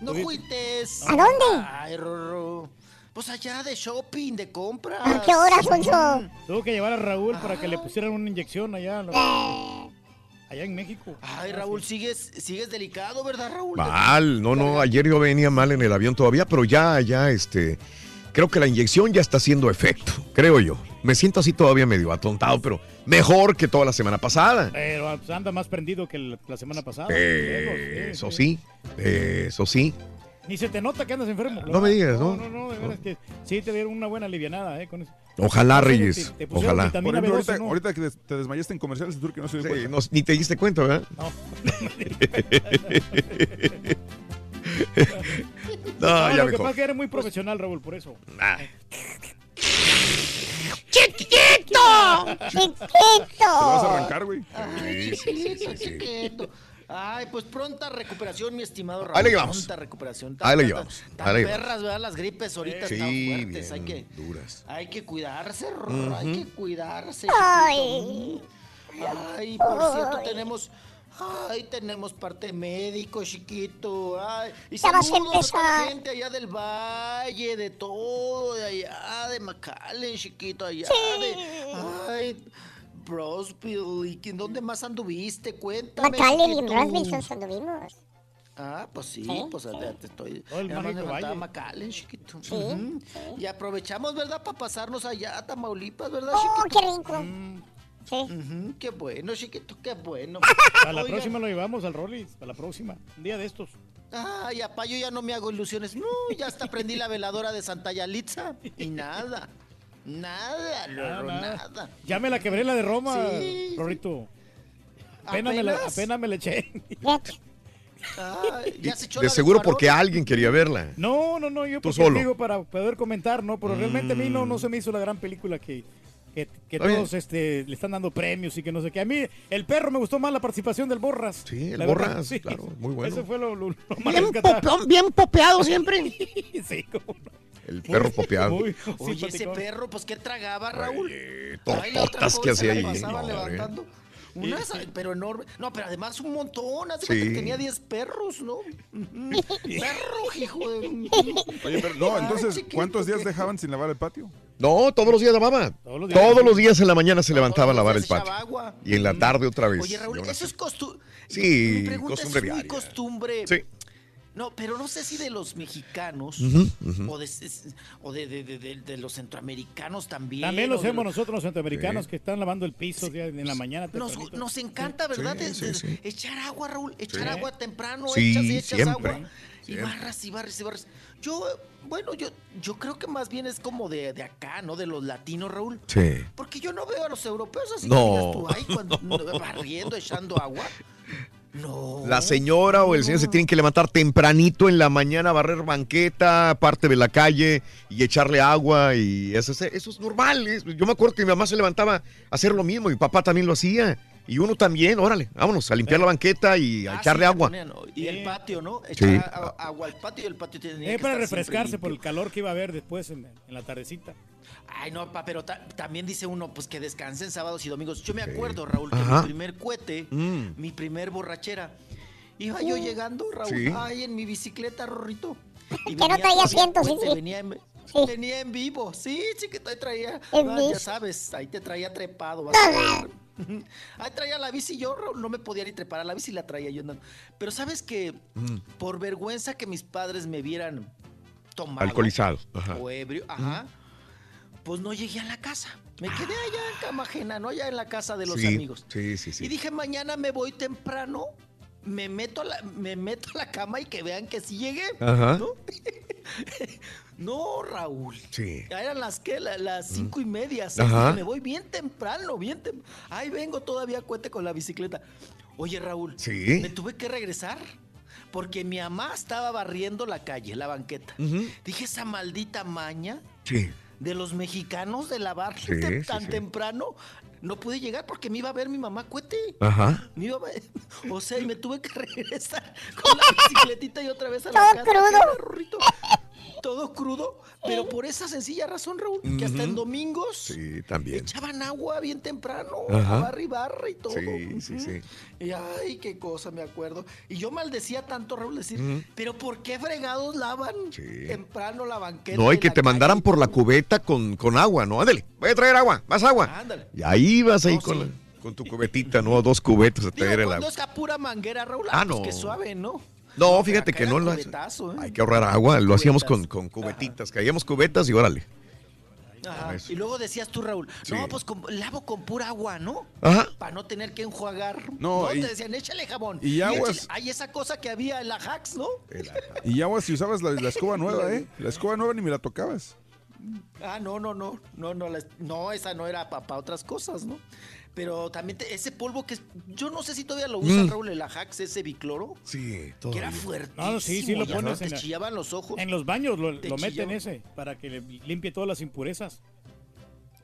[SPEAKER 43] No fuites.
[SPEAKER 16] ¿A dónde?
[SPEAKER 43] Ay, Rorro. Pues allá de shopping, de compras.
[SPEAKER 16] ¿A qué hora, Alfonso?
[SPEAKER 15] Tuvo que llevar a Raúl para que le pusieran una inyección allá.
[SPEAKER 16] Eh.
[SPEAKER 15] allá en México.
[SPEAKER 43] Ay, Raúl, sigues, sigues delicado, ¿verdad, Raúl?
[SPEAKER 14] Mal, no, no, ayer yo venía mal en el avión todavía, pero ya, ya, este, creo que la inyección ya está haciendo efecto, creo yo. Me siento así todavía medio atontado, pero mejor que toda la semana pasada.
[SPEAKER 15] Pero pues, anda más prendido que la semana pasada.
[SPEAKER 14] Eso sí, eso sí.
[SPEAKER 15] Ni se te nota que andas enfermo.
[SPEAKER 14] No me digas, ¿no?
[SPEAKER 15] No, no, no, de veras que sí te dieron una buena alivianada, ¿eh? Con eso.
[SPEAKER 14] Ojalá,
[SPEAKER 15] Te-
[SPEAKER 14] Reyes,
[SPEAKER 15] te pusieron
[SPEAKER 14] ojalá.
[SPEAKER 1] ejemplo,
[SPEAKER 15] B12,
[SPEAKER 1] ahorita,
[SPEAKER 15] ¿no?
[SPEAKER 1] ahorita que te desmayaste en comerciales, tú que no se dio cuenta.
[SPEAKER 14] No, ni te diste cuenta, ¿verdad?
[SPEAKER 15] No,
[SPEAKER 14] No, ya
[SPEAKER 15] lo que
[SPEAKER 14] mejor.
[SPEAKER 15] pasa es que eres muy profesional, Raúl, por eso.
[SPEAKER 14] Ah.
[SPEAKER 16] ¡Chiquito! ¡Chiquito!
[SPEAKER 1] ¿Te lo vas a arrancar, güey?
[SPEAKER 43] Ay, chiquito, chiquito. Ay, pues pronta recuperación, mi estimado Raúl.
[SPEAKER 14] Ahí le llevamos.
[SPEAKER 43] Pronta recuperación.
[SPEAKER 14] Ahí le
[SPEAKER 43] Tan-
[SPEAKER 14] llevamos.
[SPEAKER 43] tan-
[SPEAKER 14] Ahí le
[SPEAKER 43] Tan
[SPEAKER 14] llevamos.
[SPEAKER 43] perras, ¿verdad? Las gripes ahorita
[SPEAKER 14] Sí,
[SPEAKER 43] están fuertes. Hay que,
[SPEAKER 14] duras.
[SPEAKER 43] hay que cuidarse,
[SPEAKER 14] Ujú.
[SPEAKER 43] hay que cuidarse.
[SPEAKER 16] Ay.
[SPEAKER 43] Ay, por cierto,
[SPEAKER 16] Ay.
[SPEAKER 43] tenemos... Ay, tenemos parte médico, chiquito. Ay, y
[SPEAKER 16] Ya vas a
[SPEAKER 43] saludos a toda la
[SPEAKER 16] empezar.
[SPEAKER 43] gente allá del valle, de todo, de allá, de McAllen, chiquito, allá de... Ay, Brosville, ¿y quién- dónde más anduviste? Cuéntame,
[SPEAKER 16] McAllen y
[SPEAKER 43] chiquito.
[SPEAKER 16] Rosville son anduvimos.
[SPEAKER 43] Ah, pues sí,
[SPEAKER 16] Sí,
[SPEAKER 43] pues ya te estoy...
[SPEAKER 15] El
[SPEAKER 43] ya. McAllen, chiquito.
[SPEAKER 16] Sí.
[SPEAKER 43] Y aprovechamos, ¿verdad? Para pasarnos allá a Tamaulipas, ¿verdad,
[SPEAKER 16] ¡Oh,
[SPEAKER 43] chiquito?
[SPEAKER 16] qué rico! Sí.
[SPEAKER 43] Ujú, qué bueno, chiquito, qué bueno.
[SPEAKER 15] A la próxima lo llevamos al Rollis, a la próxima. Un día de estos.
[SPEAKER 43] Ay, apá, yo ya no me hago ilusiones. No, ya hasta prendí la veladora de Santa Yalitza y nada. Nada,
[SPEAKER 15] nada.
[SPEAKER 43] nada.
[SPEAKER 15] Ya me la quebré la de Roma,
[SPEAKER 43] Sí.
[SPEAKER 15] Rorrito. Apenas, me la,
[SPEAKER 43] ¿Apenas?
[SPEAKER 15] me la eché.
[SPEAKER 43] Ay, ya se echó
[SPEAKER 14] De
[SPEAKER 43] la
[SPEAKER 14] seguro porque alguien quería verla.
[SPEAKER 15] No, no, no, yo
[SPEAKER 14] Tú solo.
[SPEAKER 15] digo para poder comentar, ¿no? Pero realmente a mí no, no se me hizo la gran película que, que, todos este, le están dando premios y que no sé qué. A mí, el perro me gustó más la participación del Borras.
[SPEAKER 14] Sí, el
[SPEAKER 15] La verdad,
[SPEAKER 14] Borras,
[SPEAKER 15] sí.
[SPEAKER 14] claro, muy bueno.
[SPEAKER 15] Ese fue lo, lo- lo más
[SPEAKER 17] Bien, popón, bien popeado siempre.
[SPEAKER 15] sí, como.
[SPEAKER 14] El perro popeado.
[SPEAKER 15] Muy
[SPEAKER 43] Oye, ese
[SPEAKER 15] simpaticón.
[SPEAKER 43] perro, pues, ¿qué tragaba, Raúl? Ay,
[SPEAKER 14] tortotas que hacía ahí. no,
[SPEAKER 43] levantando. Unas, pero enorme. No, pero además un montón. Hace
[SPEAKER 14] Sí.
[SPEAKER 43] que tenía 10 perros, ¿no? Perro, hijo de...
[SPEAKER 1] Oye, pero no, entonces, ¿cuántos días dejaban sin lavar el patio?
[SPEAKER 14] No, todos los días lavaba.
[SPEAKER 15] Todos los días.
[SPEAKER 14] Todos los días en la mañana se levantaba a lavar el patio.
[SPEAKER 43] agua.
[SPEAKER 14] Y en la tarde otra vez.
[SPEAKER 43] Oye, Raúl, eso es costumbre.
[SPEAKER 14] Sí,
[SPEAKER 43] Mi pregunta
[SPEAKER 14] costumbre
[SPEAKER 43] es muy
[SPEAKER 14] diaria.
[SPEAKER 43] costumbre.
[SPEAKER 14] Sí.
[SPEAKER 43] No, pero no sé si de los mexicanos o, de, o de, de- de- de- de los centroamericanos también.
[SPEAKER 15] También lo hacemos nosotros los centroamericanos
[SPEAKER 14] Sí.
[SPEAKER 15] que están lavando el piso en la mañana.
[SPEAKER 43] Nos,
[SPEAKER 15] tempranito.
[SPEAKER 43] nos encanta, ¿verdad?
[SPEAKER 14] Sí, sí.
[SPEAKER 43] Echar agua, Raúl. Echar
[SPEAKER 14] Sí.
[SPEAKER 43] agua temprano.
[SPEAKER 14] Sí,
[SPEAKER 43] echas y echas
[SPEAKER 14] siempre,
[SPEAKER 43] agua. Y barras y barras y barras. Yo, bueno, yo, yo creo que más bien es como de, de acá, ¿no? De los latinos, Raúl.
[SPEAKER 14] Sí.
[SPEAKER 43] Porque yo no veo a los europeos así
[SPEAKER 14] No.
[SPEAKER 43] que digas tú, ay, cuando, barriendo, echando agua. No.
[SPEAKER 14] La señora o el señor se tienen que levantar tempranito en la mañana, a barrer banqueta, parte de la calle y echarle agua y eso es, eso es normal. Yo me acuerdo que mi mamá se levantaba a hacer lo mismo, mi papá también lo hacía. Y uno también, órale, vámonos a limpiar la banqueta y a
[SPEAKER 43] Ah,
[SPEAKER 14] echarle
[SPEAKER 43] sí,
[SPEAKER 14] agua.
[SPEAKER 43] ponían, ¿no? Y el patio, ¿no?
[SPEAKER 14] Sí.
[SPEAKER 43] Echar a- agua al patio y el patio tenía
[SPEAKER 15] Eh,
[SPEAKER 43] que
[SPEAKER 15] para refrescarse por el calor que iba a haber después en, en la tardecita.
[SPEAKER 43] Ay, no, pa, pero ta- también dice uno, pues que descansen sábados y domingos. Yo me acuerdo, Raúl, que
[SPEAKER 14] Ajá.
[SPEAKER 43] mi primer cohete,
[SPEAKER 14] Mm.
[SPEAKER 43] mi primer borrachera, iba yo llegando, Raúl,
[SPEAKER 14] Sí.
[SPEAKER 43] ay, en mi bicicleta, Rorrito. Y
[SPEAKER 16] Que no traía asientos, sí, sí.
[SPEAKER 43] Venía en,
[SPEAKER 16] Sí.
[SPEAKER 43] venía en vivo, sí, chiquito, ahí traía,
[SPEAKER 16] En
[SPEAKER 43] ah, ya sabes, ahí te traía trepado. vas a ver. Ahí traía la bici, yo Raúl, no me podía ni trepar a la bici, la traía yo andando. Pero sabes que
[SPEAKER 14] Mm.
[SPEAKER 43] por vergüenza que mis padres me vieran tomado
[SPEAKER 14] Alcoholizado. Ajá.
[SPEAKER 43] o ebrio, ajá, pues no llegué a la casa. Me quedé allá en cama ajena, no allá en la casa de los
[SPEAKER 14] sí,
[SPEAKER 43] amigos.
[SPEAKER 14] Sí, sí, sí.
[SPEAKER 43] Y dije, mañana me voy temprano, me meto a la, me meto a la cama y que vean que sí llegué.
[SPEAKER 14] Ajá.
[SPEAKER 43] ¿no? No, Raúl.
[SPEAKER 14] Sí.
[SPEAKER 43] Ya eran las que, las cinco y media. seis.
[SPEAKER 14] Ajá.
[SPEAKER 43] Me voy bien temprano, bien temprano. Ahí vengo todavía a cuete con la bicicleta. Oye, Raúl.
[SPEAKER 14] Sí.
[SPEAKER 43] Me tuve que regresar. Porque mi mamá estaba barriendo la calle, la banqueta. Dije, esa maldita maña
[SPEAKER 14] Sí.
[SPEAKER 43] De los mexicanos de lavar
[SPEAKER 14] Sí,
[SPEAKER 43] tem-
[SPEAKER 14] sí,
[SPEAKER 43] tan
[SPEAKER 14] sí.
[SPEAKER 43] temprano. No pude llegar porque me iba a ver mi mamá cuete.
[SPEAKER 14] Ajá.
[SPEAKER 43] Me iba a ver- O sea, y me tuve que regresar con la bicicletita y otra vez a la
[SPEAKER 16] Todo
[SPEAKER 43] casa.
[SPEAKER 16] crudo.
[SPEAKER 43] Todo crudo, pero por esa sencilla razón, Raúl, que hasta en domingos
[SPEAKER 14] Sí, también.
[SPEAKER 43] echaban agua bien temprano,
[SPEAKER 14] Ajá.
[SPEAKER 43] a barra y barra y todo.
[SPEAKER 14] Sí, sí, sí.
[SPEAKER 43] Y ay, qué cosa, me acuerdo. Y yo maldecía tanto, Raúl, decir, pero ¿por qué fregados lavan temprano la banqueta?
[SPEAKER 14] No,
[SPEAKER 43] en
[SPEAKER 14] que te
[SPEAKER 43] calle?
[SPEAKER 14] mandaran por la cubeta con, con agua, ¿no? Ándale, voy a traer agua, más agua.
[SPEAKER 43] Ándale.
[SPEAKER 14] Y ahí vas ahí
[SPEAKER 43] No,
[SPEAKER 14] con
[SPEAKER 43] sí.
[SPEAKER 14] la... Con tu cubetita, ¿no? Dos cubetas a traer el agua.
[SPEAKER 43] es a pura manguera, Raúl,
[SPEAKER 14] Ah,
[SPEAKER 43] ah, pues
[SPEAKER 14] no.
[SPEAKER 43] que suave, ¿no?
[SPEAKER 14] No, fíjate que no lo
[SPEAKER 43] cubetazo, ¿eh?
[SPEAKER 14] Hay que ahorrar agua, lo hacíamos con, con cubetitas, caíamos cubetas y órale.
[SPEAKER 43] Ajá. Y luego decías tú, Raúl,
[SPEAKER 14] Sí.
[SPEAKER 43] no, pues con- lavo con pura agua, ¿no?
[SPEAKER 14] Ajá.
[SPEAKER 43] Para no tener que enjuagar.
[SPEAKER 1] No,
[SPEAKER 43] No,
[SPEAKER 1] y-
[SPEAKER 43] te decían, échale jabón.
[SPEAKER 1] y aguas.
[SPEAKER 43] échale- Ay, esa cosa que había en la Hacks, ¿no?
[SPEAKER 1] Y agua si usabas la, la escoba nueva, ¿eh? La escoba nueva ni me la tocabas.
[SPEAKER 43] Ah, no, no, no, no, no, la- no, esa no era para otras cosas, ¿no? Pero también te- ese polvo que es- yo no sé si todavía lo usan,
[SPEAKER 15] Mm.
[SPEAKER 43] Raúl, el Ajax, ese bicloro.
[SPEAKER 14] Sí,
[SPEAKER 43] Que era fuertísimo.
[SPEAKER 15] No, sí, sí lo pones
[SPEAKER 43] te
[SPEAKER 15] en,
[SPEAKER 43] chillaban los ojos.
[SPEAKER 15] en los baños, lo, lo meten ese para que le limpie todas las impurezas.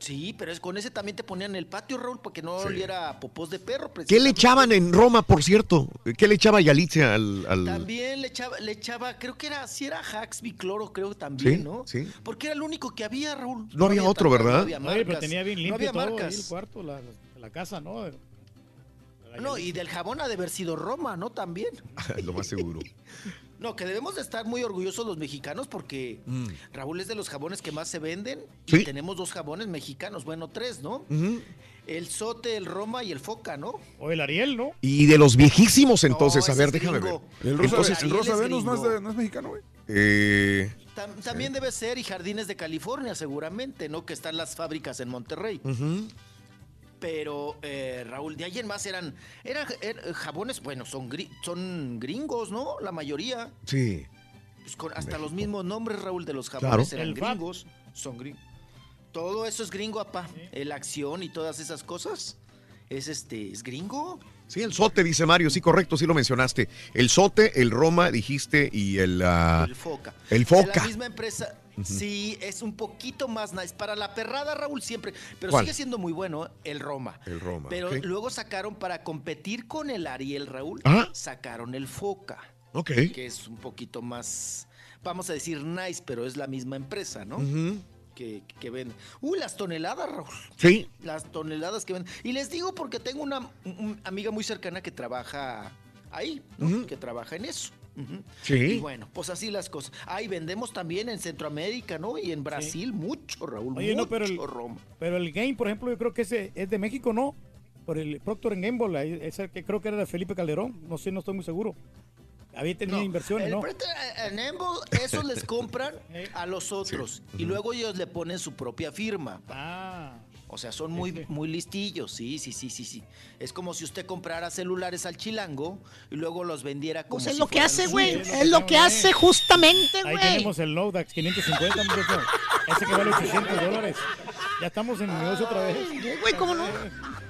[SPEAKER 43] Sí, pero es, con ese también te ponían en el patio, Raúl, para que no oliera a popós de perro.
[SPEAKER 14] ¿Qué le echaban en Roma, por cierto? ¿Qué le echaba Yalitza al...? al-
[SPEAKER 43] También le echaba, le echaba, creo que era, si era Hax bicloro, creo también,
[SPEAKER 14] Sí,
[SPEAKER 43] ¿no?
[SPEAKER 14] sí.
[SPEAKER 43] Porque era el único que había, Raúl.
[SPEAKER 14] No había otro, ¿verdad?
[SPEAKER 43] No había
[SPEAKER 15] Oye, pero
[SPEAKER 43] marcas.
[SPEAKER 15] tenía bien
[SPEAKER 43] no
[SPEAKER 15] limpio
[SPEAKER 43] había
[SPEAKER 15] todo ahí
[SPEAKER 43] marcas.
[SPEAKER 15] el cuarto, la, la casa, ¿no?
[SPEAKER 43] No, y del jabón ha de haber sido Roma, ¿no? También.
[SPEAKER 14] lo más seguro.
[SPEAKER 43] No, que debemos de estar muy orgullosos los mexicanos porque
[SPEAKER 14] Mm.
[SPEAKER 43] Raúl es de los jabones que más se venden.
[SPEAKER 14] Sí.
[SPEAKER 43] Y tenemos dos jabones mexicanos, bueno, tres, ¿no? El Sote, el Roma y el Foca, ¿no?
[SPEAKER 15] O el Ariel, ¿no?
[SPEAKER 14] Y de los viejísimos, entonces,
[SPEAKER 43] No,
[SPEAKER 14] a ver, déjame ver.
[SPEAKER 1] El Rosa,
[SPEAKER 14] Entonces,
[SPEAKER 1] el Rosa Venus no es, de- no es mexicano, güey.
[SPEAKER 14] eh,
[SPEAKER 43] Tam- también debe ser y Jardines de California, seguramente, ¿no? Que están las fábricas en Monterrey. Pero, eh, Raúl, de ahí en más eran, eran er- jabones, bueno, son, gri- son gringos, ¿no? La mayoría.
[SPEAKER 14] Sí.
[SPEAKER 43] Pues con hasta los mismos nombres, Raúl, de los
[SPEAKER 14] Claro.
[SPEAKER 43] jabones eran
[SPEAKER 15] El Fab.
[SPEAKER 43] gringos. Son gringos. Todo eso es gringo, apá. La acción y todas esas cosas. Es este, es gringo.
[SPEAKER 14] Sí, el sote, dice Mario, sí, correcto, sí lo mencionaste. El sote, el Roma, dijiste, y el... ah,
[SPEAKER 43] el Foca.
[SPEAKER 14] El
[SPEAKER 43] De
[SPEAKER 14] Foca.
[SPEAKER 43] la misma empresa. Sí, es un poquito más nice. Para la perrada, Raúl, siempre. Pero
[SPEAKER 14] ¿Cuál?
[SPEAKER 43] sigue siendo muy bueno el Roma.
[SPEAKER 14] El Roma,
[SPEAKER 43] Pero luego sacaron para competir con el Ariel, Raúl.
[SPEAKER 14] Ajá.
[SPEAKER 43] Sacaron el Foca.
[SPEAKER 14] Ok.
[SPEAKER 43] Que es un poquito más, vamos a decir nice, pero es la misma empresa, ¿no? Que, que ven. Uy, las toneladas, Raúl.
[SPEAKER 14] Sí.
[SPEAKER 43] Las toneladas que ven. Y les digo porque tengo una un- un amiga muy cercana que trabaja ahí, ¿no? que trabaja en eso.
[SPEAKER 14] Sí.
[SPEAKER 43] Y bueno, pues así las cosas. Ahí vendemos también en Centroamérica, ¿no? Y en Brasil, mucho, Raúl.
[SPEAKER 15] Oye,
[SPEAKER 43] mucho
[SPEAKER 15] no, pero el,
[SPEAKER 43] Roma.
[SPEAKER 15] pero el game, por ejemplo, yo creo que ese es de México, ¿no? Por el Procter Gamble, ese que creo que era de Felipe Calderón, no sé, no estoy muy seguro. Había tenido inversiones, ¿no?
[SPEAKER 43] And Gamble, esos les compran a los otros. Y luego ellos le ponen su propia firma.
[SPEAKER 15] Ah.
[SPEAKER 43] O sea, son muy, muy listillos, sí, sí, sí, sí, sí. Es como si usted comprara celulares al chilango y luego los vendiera como
[SPEAKER 17] Pues es
[SPEAKER 43] si
[SPEAKER 17] lo que hace, güey. Es lo que hace justamente,
[SPEAKER 15] Ahí
[SPEAKER 17] güey.
[SPEAKER 15] tenemos el Lodax 550, muchacho. Ese que vale 800 dólares. Ya estamos en el negocio otra vez.
[SPEAKER 17] Güey, ¿cómo no?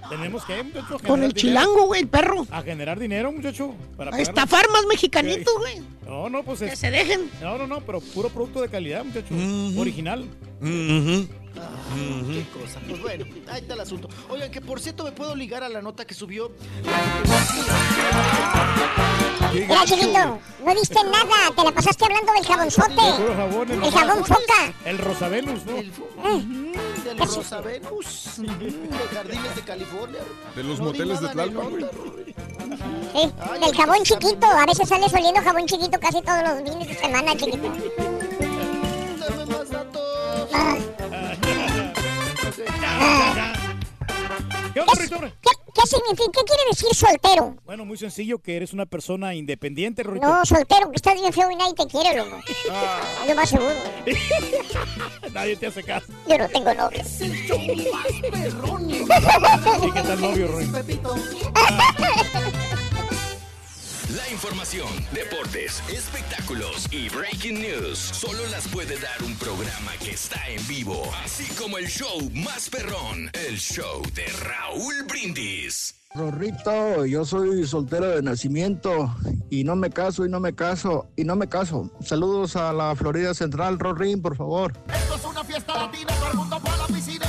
[SPEAKER 15] Tenemos que, muchacho,
[SPEAKER 17] Con el
[SPEAKER 15] dinero.
[SPEAKER 17] chilango, güey, el perro.
[SPEAKER 15] A generar dinero, muchacho. Para
[SPEAKER 17] A estafar más mexicanitos, güey.
[SPEAKER 15] No, no, pues
[SPEAKER 17] Que
[SPEAKER 15] es-
[SPEAKER 17] se dejen.
[SPEAKER 15] No, no, no, pero puro producto de calidad, muchacho. Original.
[SPEAKER 43] Qué cosa. Pues bueno, ahí está el asunto. Oigan, que por cierto me puedo ligar a la nota que subió.
[SPEAKER 16] Mira, chiquito, no diste nada, te la pasaste hablando del jabonzote.
[SPEAKER 15] Jabón,
[SPEAKER 16] El jabón foca.
[SPEAKER 15] El Rosavenus, ¿no?
[SPEAKER 43] Del Rosa Venus, mm, de Jardines de California.
[SPEAKER 1] De los
[SPEAKER 43] No
[SPEAKER 1] moteles de
[SPEAKER 43] el
[SPEAKER 1] Tlalpan, güey.
[SPEAKER 16] Sí, del jabón chiquito. A veces sales oliendo jabón chiquito casi todos los fines de semana, chiquito.
[SPEAKER 43] Dame más datos.
[SPEAKER 15] ¿Qué onda, Rito?
[SPEAKER 16] ¿Qué, qué significa? ¿Qué quiere decir soltero?
[SPEAKER 15] Bueno, muy sencillo, que eres una persona independiente, Rito.
[SPEAKER 16] No, soltero, que estás bien feo y nadie te quiere, loco. Es lo más seguro.
[SPEAKER 15] Nadie te hace caso.
[SPEAKER 16] Yo no tengo novio.
[SPEAKER 15] ¿Y qué tal novio, Rito?
[SPEAKER 6] La información, deportes, espectáculos y breaking news solo las puede dar un programa que está en vivo, así como el show más perrón, el show de Raúl Brindis.
[SPEAKER 44] Rorrito, yo soy soltero de nacimiento y no me caso y no me caso y no me caso. Saludos a la Florida Central, Rorín, por favor.
[SPEAKER 45] Esto es una fiesta latina, todo el mundo fue a la piscina,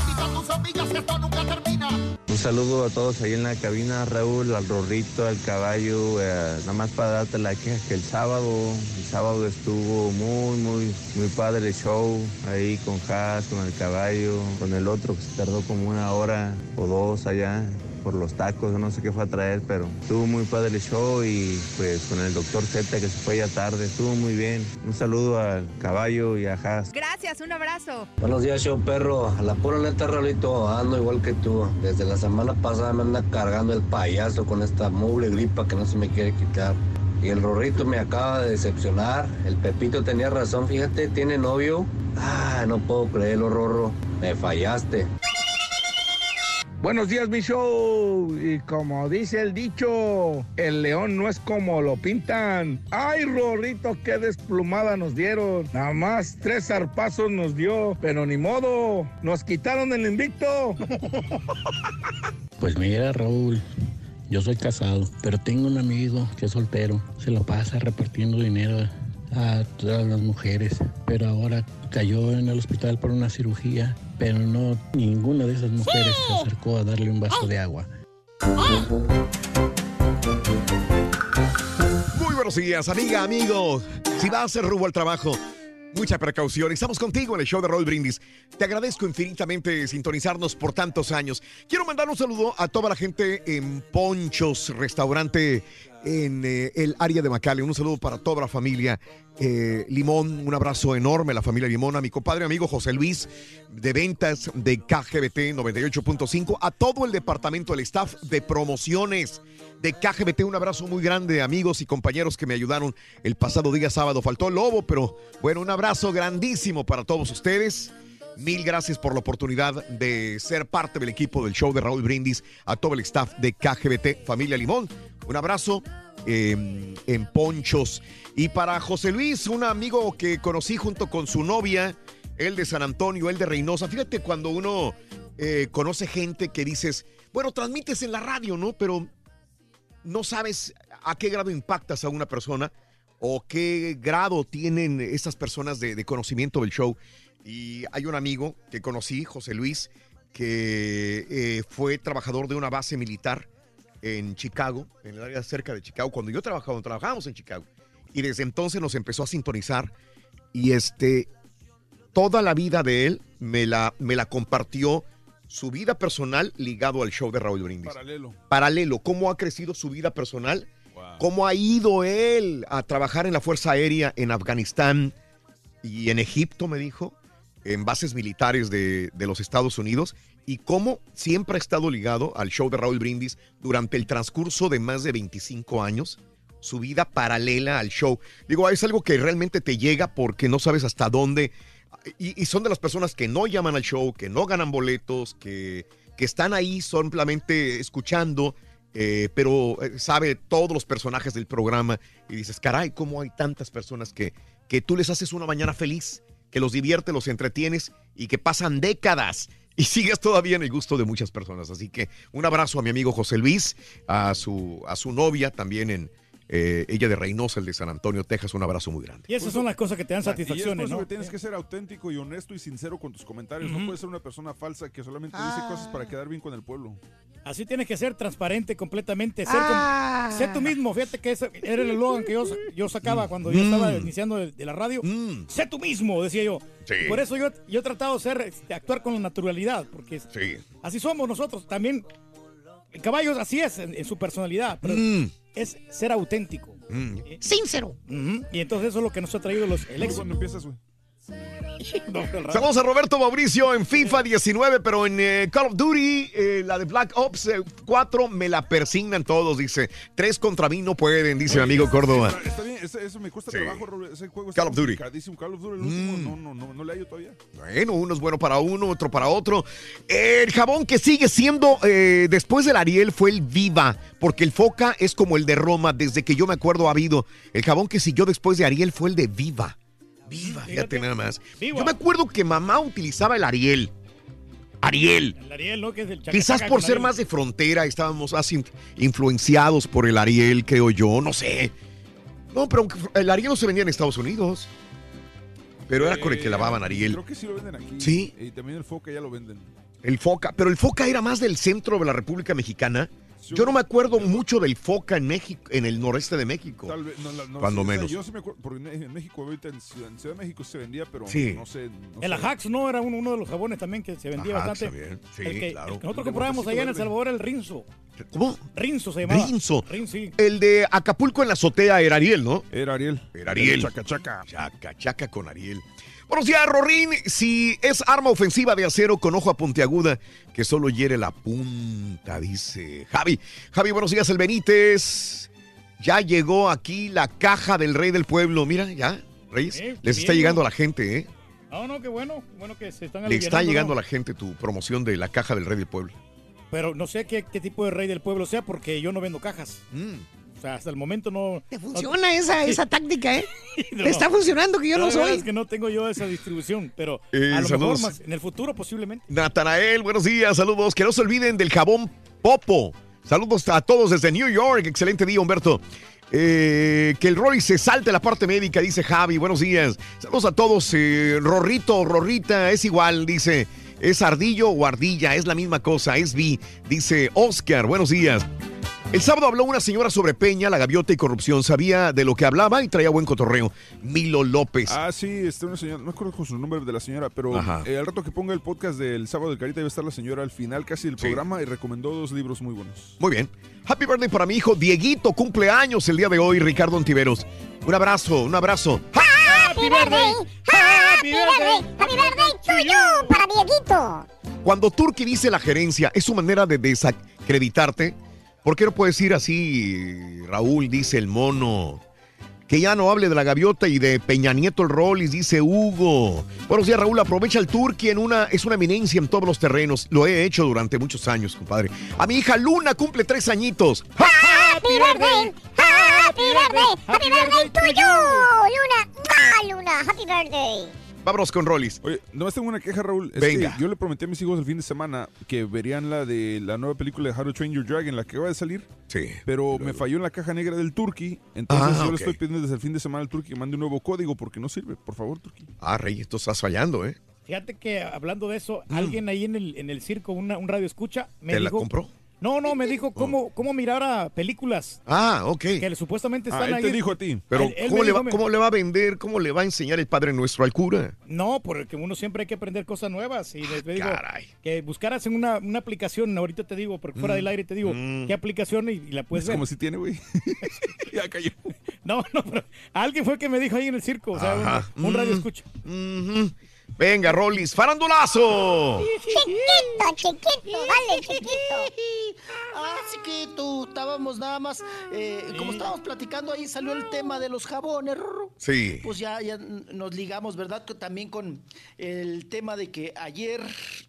[SPEAKER 46] Un saludo a todos ahí en la cabina, Raúl, al Rorrito, al caballo, eh, nada más para darte la queja que el sábado, el sábado estuvo muy, muy, muy padre el show, ahí con Haas, con el caballo, con el otro que se tardó como una hora o dos allá. Por los tacos, no sé qué fue a traer, pero estuvo muy padre el show y pues con el doctor Z que se fue ya tarde, estuvo muy bien. Un saludo al caballo y a Haas.
[SPEAKER 47] Gracias, un abrazo.
[SPEAKER 48] Buenos días, show perro. A la pura neta, Rolito, ando igual que tú. Desde la semana pasada me anda cargando el payaso con esta mugre gripa que no se me quiere quitar. Y el Rorrito me acaba de decepcionar. El Pepito tenía razón, fíjate, tiene novio. Ah, no puedo creerlo, Rorro. Me fallaste.
[SPEAKER 49] Buenos días, mi show. Y como dice el dicho, el león no es como lo pintan. ¡Ay, Rorrito, qué desplumada nos dieron! Nada más tres zarpazos nos dio, pero ni modo. Nos quitaron el invicto.
[SPEAKER 50] Pues mira, Raúl, yo soy casado, pero tengo un amigo que es soltero. Se lo pasa repartiendo dinero a todas las mujeres, pero ahora cayó en el hospital por una cirugía, pero no ninguna de esas mujeres se acercó a darle un vaso de agua.
[SPEAKER 14] Muy buenos días, amiga, amigos. Si vas a hacer rumbo al trabajo, mucha precaución. Estamos contigo en el show de Roll Brindis. Te agradezco infinitamente sintonizarnos por tantos años. Quiero mandar un saludo a toda la gente en Ponchos, restaurante en eh, el área de Macale. Un saludo para toda la familia eh, Limón. Un abrazo enorme a la familia Limón, a mi compadre amigo José Luis de ventas de KGBT 98.5, a todo el departamento, el staff de promociones de KGBT. Un abrazo muy grande, amigos y compañeros que me ayudaron el pasado día sábado. Faltó el lobo, pero bueno, un abrazo grandísimo para todos ustedes. Mil gracias por la oportunidad de ser parte del equipo del show de Raúl Brindis, a todo el staff de KGBT, familia Limón. Un abrazo eh, en Ponchos. Y para José Luis, un amigo que conocí junto con su novia, él de San Antonio, él de Reynosa. Fíjate cuando uno eh, conoce gente que dices, bueno, transmites en la radio, ¿no? Pero no sabes a qué grado impactas a una persona o qué grado tienen esas personas de conocimiento del show. Y hay un amigo que conocí, José Luis, que eh, fue trabajador de una base militar en Chicago, en el área cerca de Chicago, cuando yo trabajaba, trabajábamos en Chicago. Y desde entonces nos empezó a sintonizar y este, toda la vida de él me la, me la compartió su vida personal ligado al show de Raúl Brindis.
[SPEAKER 1] Paralelo.
[SPEAKER 14] Paralelo, cómo ha crecido su vida personal, cómo ha ido él a trabajar en la Fuerza Aérea en Afganistán y en Egipto, me dijo, en bases militares de, de los Estados Unidos, y cómo siempre ha estado ligado al show de Raúl Brindis durante el transcurso de más de 25 años, su vida paralela al show. Digo, es algo que realmente te llega porque no sabes hasta dónde. Y, son de las personas que no llaman al show, que no ganan boletos, que, que están ahí solamente escuchando, eh, pero eh, sabe todos los personajes del programa. Y dices, caray, ¿cómo hay tantas personas que, que tú les haces una mañana feliz, que los divierte, los entretienes y que pasan décadas y sigues todavía en el gusto de muchas personas. Así que un abrazo a mi amigo José Luis, a su, a su novia también en eh, ella de Reynosa, el de San Antonio, Texas. Un abrazo muy grande.
[SPEAKER 15] Y esas son las cosas que te dan
[SPEAKER 1] Y es por
[SPEAKER 15] satisfacciones,
[SPEAKER 1] eso
[SPEAKER 15] ¿no?
[SPEAKER 1] que tienes que ser auténtico y honesto y sincero con tus comentarios. No puedes ser una persona falsa que solamente dice cosas para quedar bien con el pueblo.
[SPEAKER 15] Así tienes que ser transparente completamente. Ser,
[SPEAKER 1] Ah.
[SPEAKER 15] como- sé tú mismo. Fíjate que ese era el eslogan que yo, yo sacaba cuando yo
[SPEAKER 14] Mm.
[SPEAKER 15] estaba iniciando de, de la radio. Sé tú mismo, decía yo.
[SPEAKER 14] Sí.
[SPEAKER 15] Por eso yo, yo he tratado de ser, este, actuar con naturalidad, porque así somos nosotros. También, el caballo así es en, en su personalidad, pero
[SPEAKER 14] Mm.
[SPEAKER 15] Es ser auténtico.
[SPEAKER 17] Sincero.
[SPEAKER 15] Ujú. Y entonces eso es lo que nos ha traído los, el éxito.
[SPEAKER 1] ¿Cuándo empiezas, güey?
[SPEAKER 14] Saludos a Roberto Mauricio en FIFA 19, pero en eh, Call of Duty, eh, la de Black Ops eh, 4, me la persignan todos, dice. Tres contra mí no pueden, dice mi amigo Córdoba.
[SPEAKER 1] Está bien, eso me cuesta
[SPEAKER 14] Sí.
[SPEAKER 1] trabajo. Ese juego
[SPEAKER 14] Call of Duty.
[SPEAKER 1] Call of Duty, el último,
[SPEAKER 14] Mm.
[SPEAKER 1] no, no, no, no le hallo todavía.
[SPEAKER 14] Bueno, uno es bueno para uno, otro para otro. El jabón que sigue siendo, eh, después del Ariel, fue el Viva, porque el Foca es como el de Roma, desde que yo me acuerdo ha habido. El jabón que siguió después de Ariel fue el de Viva. Viva, fíjate nada más. Yo me acuerdo que mamá utilizaba el Ariel. Ariel.
[SPEAKER 15] El Ariel, ¿no? Que es el chacachaca
[SPEAKER 14] Quizás por ser más de frontera, estábamos más in- influenciados por el Ariel, creo yo, no sé. No, pero el Ariel no se vendía en Estados Unidos. Pero era con el que
[SPEAKER 1] Eh,
[SPEAKER 14] lavaban Ariel.
[SPEAKER 1] Creo que sí lo venden aquí.
[SPEAKER 14] Sí.
[SPEAKER 1] Y también el Foca ya lo venden.
[SPEAKER 14] El Foca, pero el Foca era más del centro de la República Mexicana. Yo no me acuerdo mucho del foca en México, en el noreste de México.
[SPEAKER 1] Tal vez, no, la- no,
[SPEAKER 14] Cuando
[SPEAKER 1] sí,
[SPEAKER 14] menos.
[SPEAKER 1] Yo sí me acuerdo, porque en México, ahorita en Ciudad, en Ciudad de México se vendía, pero
[SPEAKER 14] Sí.
[SPEAKER 1] no sé. no
[SPEAKER 15] El. Ajax, ¿no? Era uno, uno de los jabones también que se vendía
[SPEAKER 14] Ajax
[SPEAKER 15] bastante.
[SPEAKER 14] también, sí,
[SPEAKER 15] el que,
[SPEAKER 14] claro.
[SPEAKER 15] el que nosotros comprábamos allá en El. Salvador, el Rinzo.
[SPEAKER 14] ¿Cómo?
[SPEAKER 15] Rinzo se llamaba.
[SPEAKER 14] Rinzo.
[SPEAKER 15] Rinzo, sí.
[SPEAKER 14] El de Acapulco en la azotea era Ariel, ¿no?
[SPEAKER 1] Era Ariel.
[SPEAKER 14] Era Ariel.
[SPEAKER 1] Chaca, chaca.
[SPEAKER 14] Chaca, chaca con Ariel. Buenos días, Rorín. Si es arma ofensiva de acero con ojo a puntiaguda que solo hiere la punta, dice Javi. Javi, buenos días, el Benítez. Ya llegó aquí la caja del rey del pueblo. Mira, ya, Reyes.
[SPEAKER 15] Eh,
[SPEAKER 14] les está llegando a la gente, ¿eh?
[SPEAKER 15] No, no, qué bueno. Bueno que se están
[SPEAKER 14] Le está llegando a la gente tu promoción de la caja del rey del pueblo.
[SPEAKER 15] Pero no sé qué, qué tipo de rey del pueblo sea porque yo no vendo cajas.
[SPEAKER 14] Mm.
[SPEAKER 15] O sea, hasta el momento no...
[SPEAKER 17] Te funciona esa, esa táctica, ¿eh?
[SPEAKER 15] No.
[SPEAKER 17] Te está funcionando que yo no
[SPEAKER 15] La verdad
[SPEAKER 17] soy.
[SPEAKER 15] Es que no tengo yo esa distribución, pero
[SPEAKER 14] Eh,
[SPEAKER 15] a lo
[SPEAKER 14] saludos.
[SPEAKER 15] mejor más en el futuro posiblemente.
[SPEAKER 14] Natanael, buenos días, saludos. Que no se olviden del jabón Popo. Saludos a todos desde New York. Excelente día, Humberto. Eh, que el Roy se salte la parte médica, dice Javi. Buenos días. Saludos a todos. Eh, Rorrito, Rorrita, es igual, dice. ¿Es ardillo o ardilla? Es la misma cosa, es vi, dice Oscar. Buenos días. El sábado habló una señora sobre Peña, la gaviota y corrupción. Sabía de lo que hablaba y traía buen cotorreo. Milo López.
[SPEAKER 1] Ah, sí, este, una señora, no me acuerdo con su nombre de la señora, pero eh, al rato que ponga el podcast del sábado del Carita, debe estar la señora al final casi del programa y recomendó dos libros muy buenos.
[SPEAKER 14] Muy bien. Happy birthday para mi hijo Dieguito, cumpleaños el día de hoy, Ricardo Antiveros. Un abrazo, un abrazo.
[SPEAKER 16] Happy birthday, happy birthday, happy birthday to you, para Dieguito.
[SPEAKER 14] Cuando Turki dice la gerencia, es su manera de desacreditarte. ¿Por qué no puedes decir así, Raúl, dice el mono? Que ya no hable de la gaviota y de Peña Nieto el Rollis, dice Hugo. Buenos días, Raúl. Aprovecha el Turki en una, es una eminencia en todos los terrenos. Lo he hecho durante muchos años, compadre. A mi hija Luna cumple tres añitos.
[SPEAKER 16] Happy birthday, happy birthday, happy birthday to Luna. ¡Ah, Luna! Happy birthday.
[SPEAKER 14] Vámonos con Rollis.
[SPEAKER 1] Oye, nomás tengo una queja, Raúl. Es
[SPEAKER 14] Venga.
[SPEAKER 1] que yo le prometí a mis hijos el fin de semana que verían la de la nueva película de How to Train Your Dragon, la que acaba de salir.
[SPEAKER 14] Sí.
[SPEAKER 1] Pero me falló en la caja negra del Turkey. Entonces
[SPEAKER 14] Ah,
[SPEAKER 1] yo le estoy pidiendo desde el fin de semana al Turkey que mande un nuevo código porque no sirve. Por favor, Turkey.
[SPEAKER 14] Ah, Rey, esto estás fallando, ¿eh?
[SPEAKER 15] Fíjate que hablando de eso, alguien ahí en el, en el circo, una- un radio escucha, me
[SPEAKER 14] Mm. ¿Te la compró?
[SPEAKER 15] No, no, me dijo cómo, cómo mirar a películas.
[SPEAKER 14] Ah, ok.
[SPEAKER 15] Que supuestamente están
[SPEAKER 1] Ah, él
[SPEAKER 15] ahí.
[SPEAKER 1] te dijo a ti.
[SPEAKER 14] Pero,
[SPEAKER 15] Él- él
[SPEAKER 14] ¿cómo, le va, ¿cómo le va a vender? ¿Cómo le va a enseñar el Padre Nuestro al cura?
[SPEAKER 15] No, porque uno siempre hay que aprender cosas nuevas. Y les digo
[SPEAKER 14] Ah, caray.
[SPEAKER 15] que buscaras en una, una aplicación, ahorita te digo, porque fuera
[SPEAKER 14] Mm,
[SPEAKER 15] del aire te digo,
[SPEAKER 14] mm.
[SPEAKER 15] qué aplicación y, y la puedes
[SPEAKER 1] es
[SPEAKER 15] ver.
[SPEAKER 1] como si tiene, güey. ya cayó.
[SPEAKER 15] No, no, pero alguien fue el que me dijo ahí en el circo, o sea, un-
[SPEAKER 14] Ajá.
[SPEAKER 15] un, radio
[SPEAKER 14] Mm.
[SPEAKER 15] escucha.
[SPEAKER 14] Ujú. Venga, Rollis, farandulazo.
[SPEAKER 16] Chiquito, chiquito, dale, chiquito.
[SPEAKER 43] Ah, chiquito, estábamos nada más, eh, como estábamos platicando ahí, salió el tema de los jabones.
[SPEAKER 14] Sí.
[SPEAKER 43] Pues ya, ya nos ligamos, ¿verdad? Que También con el tema de que ayer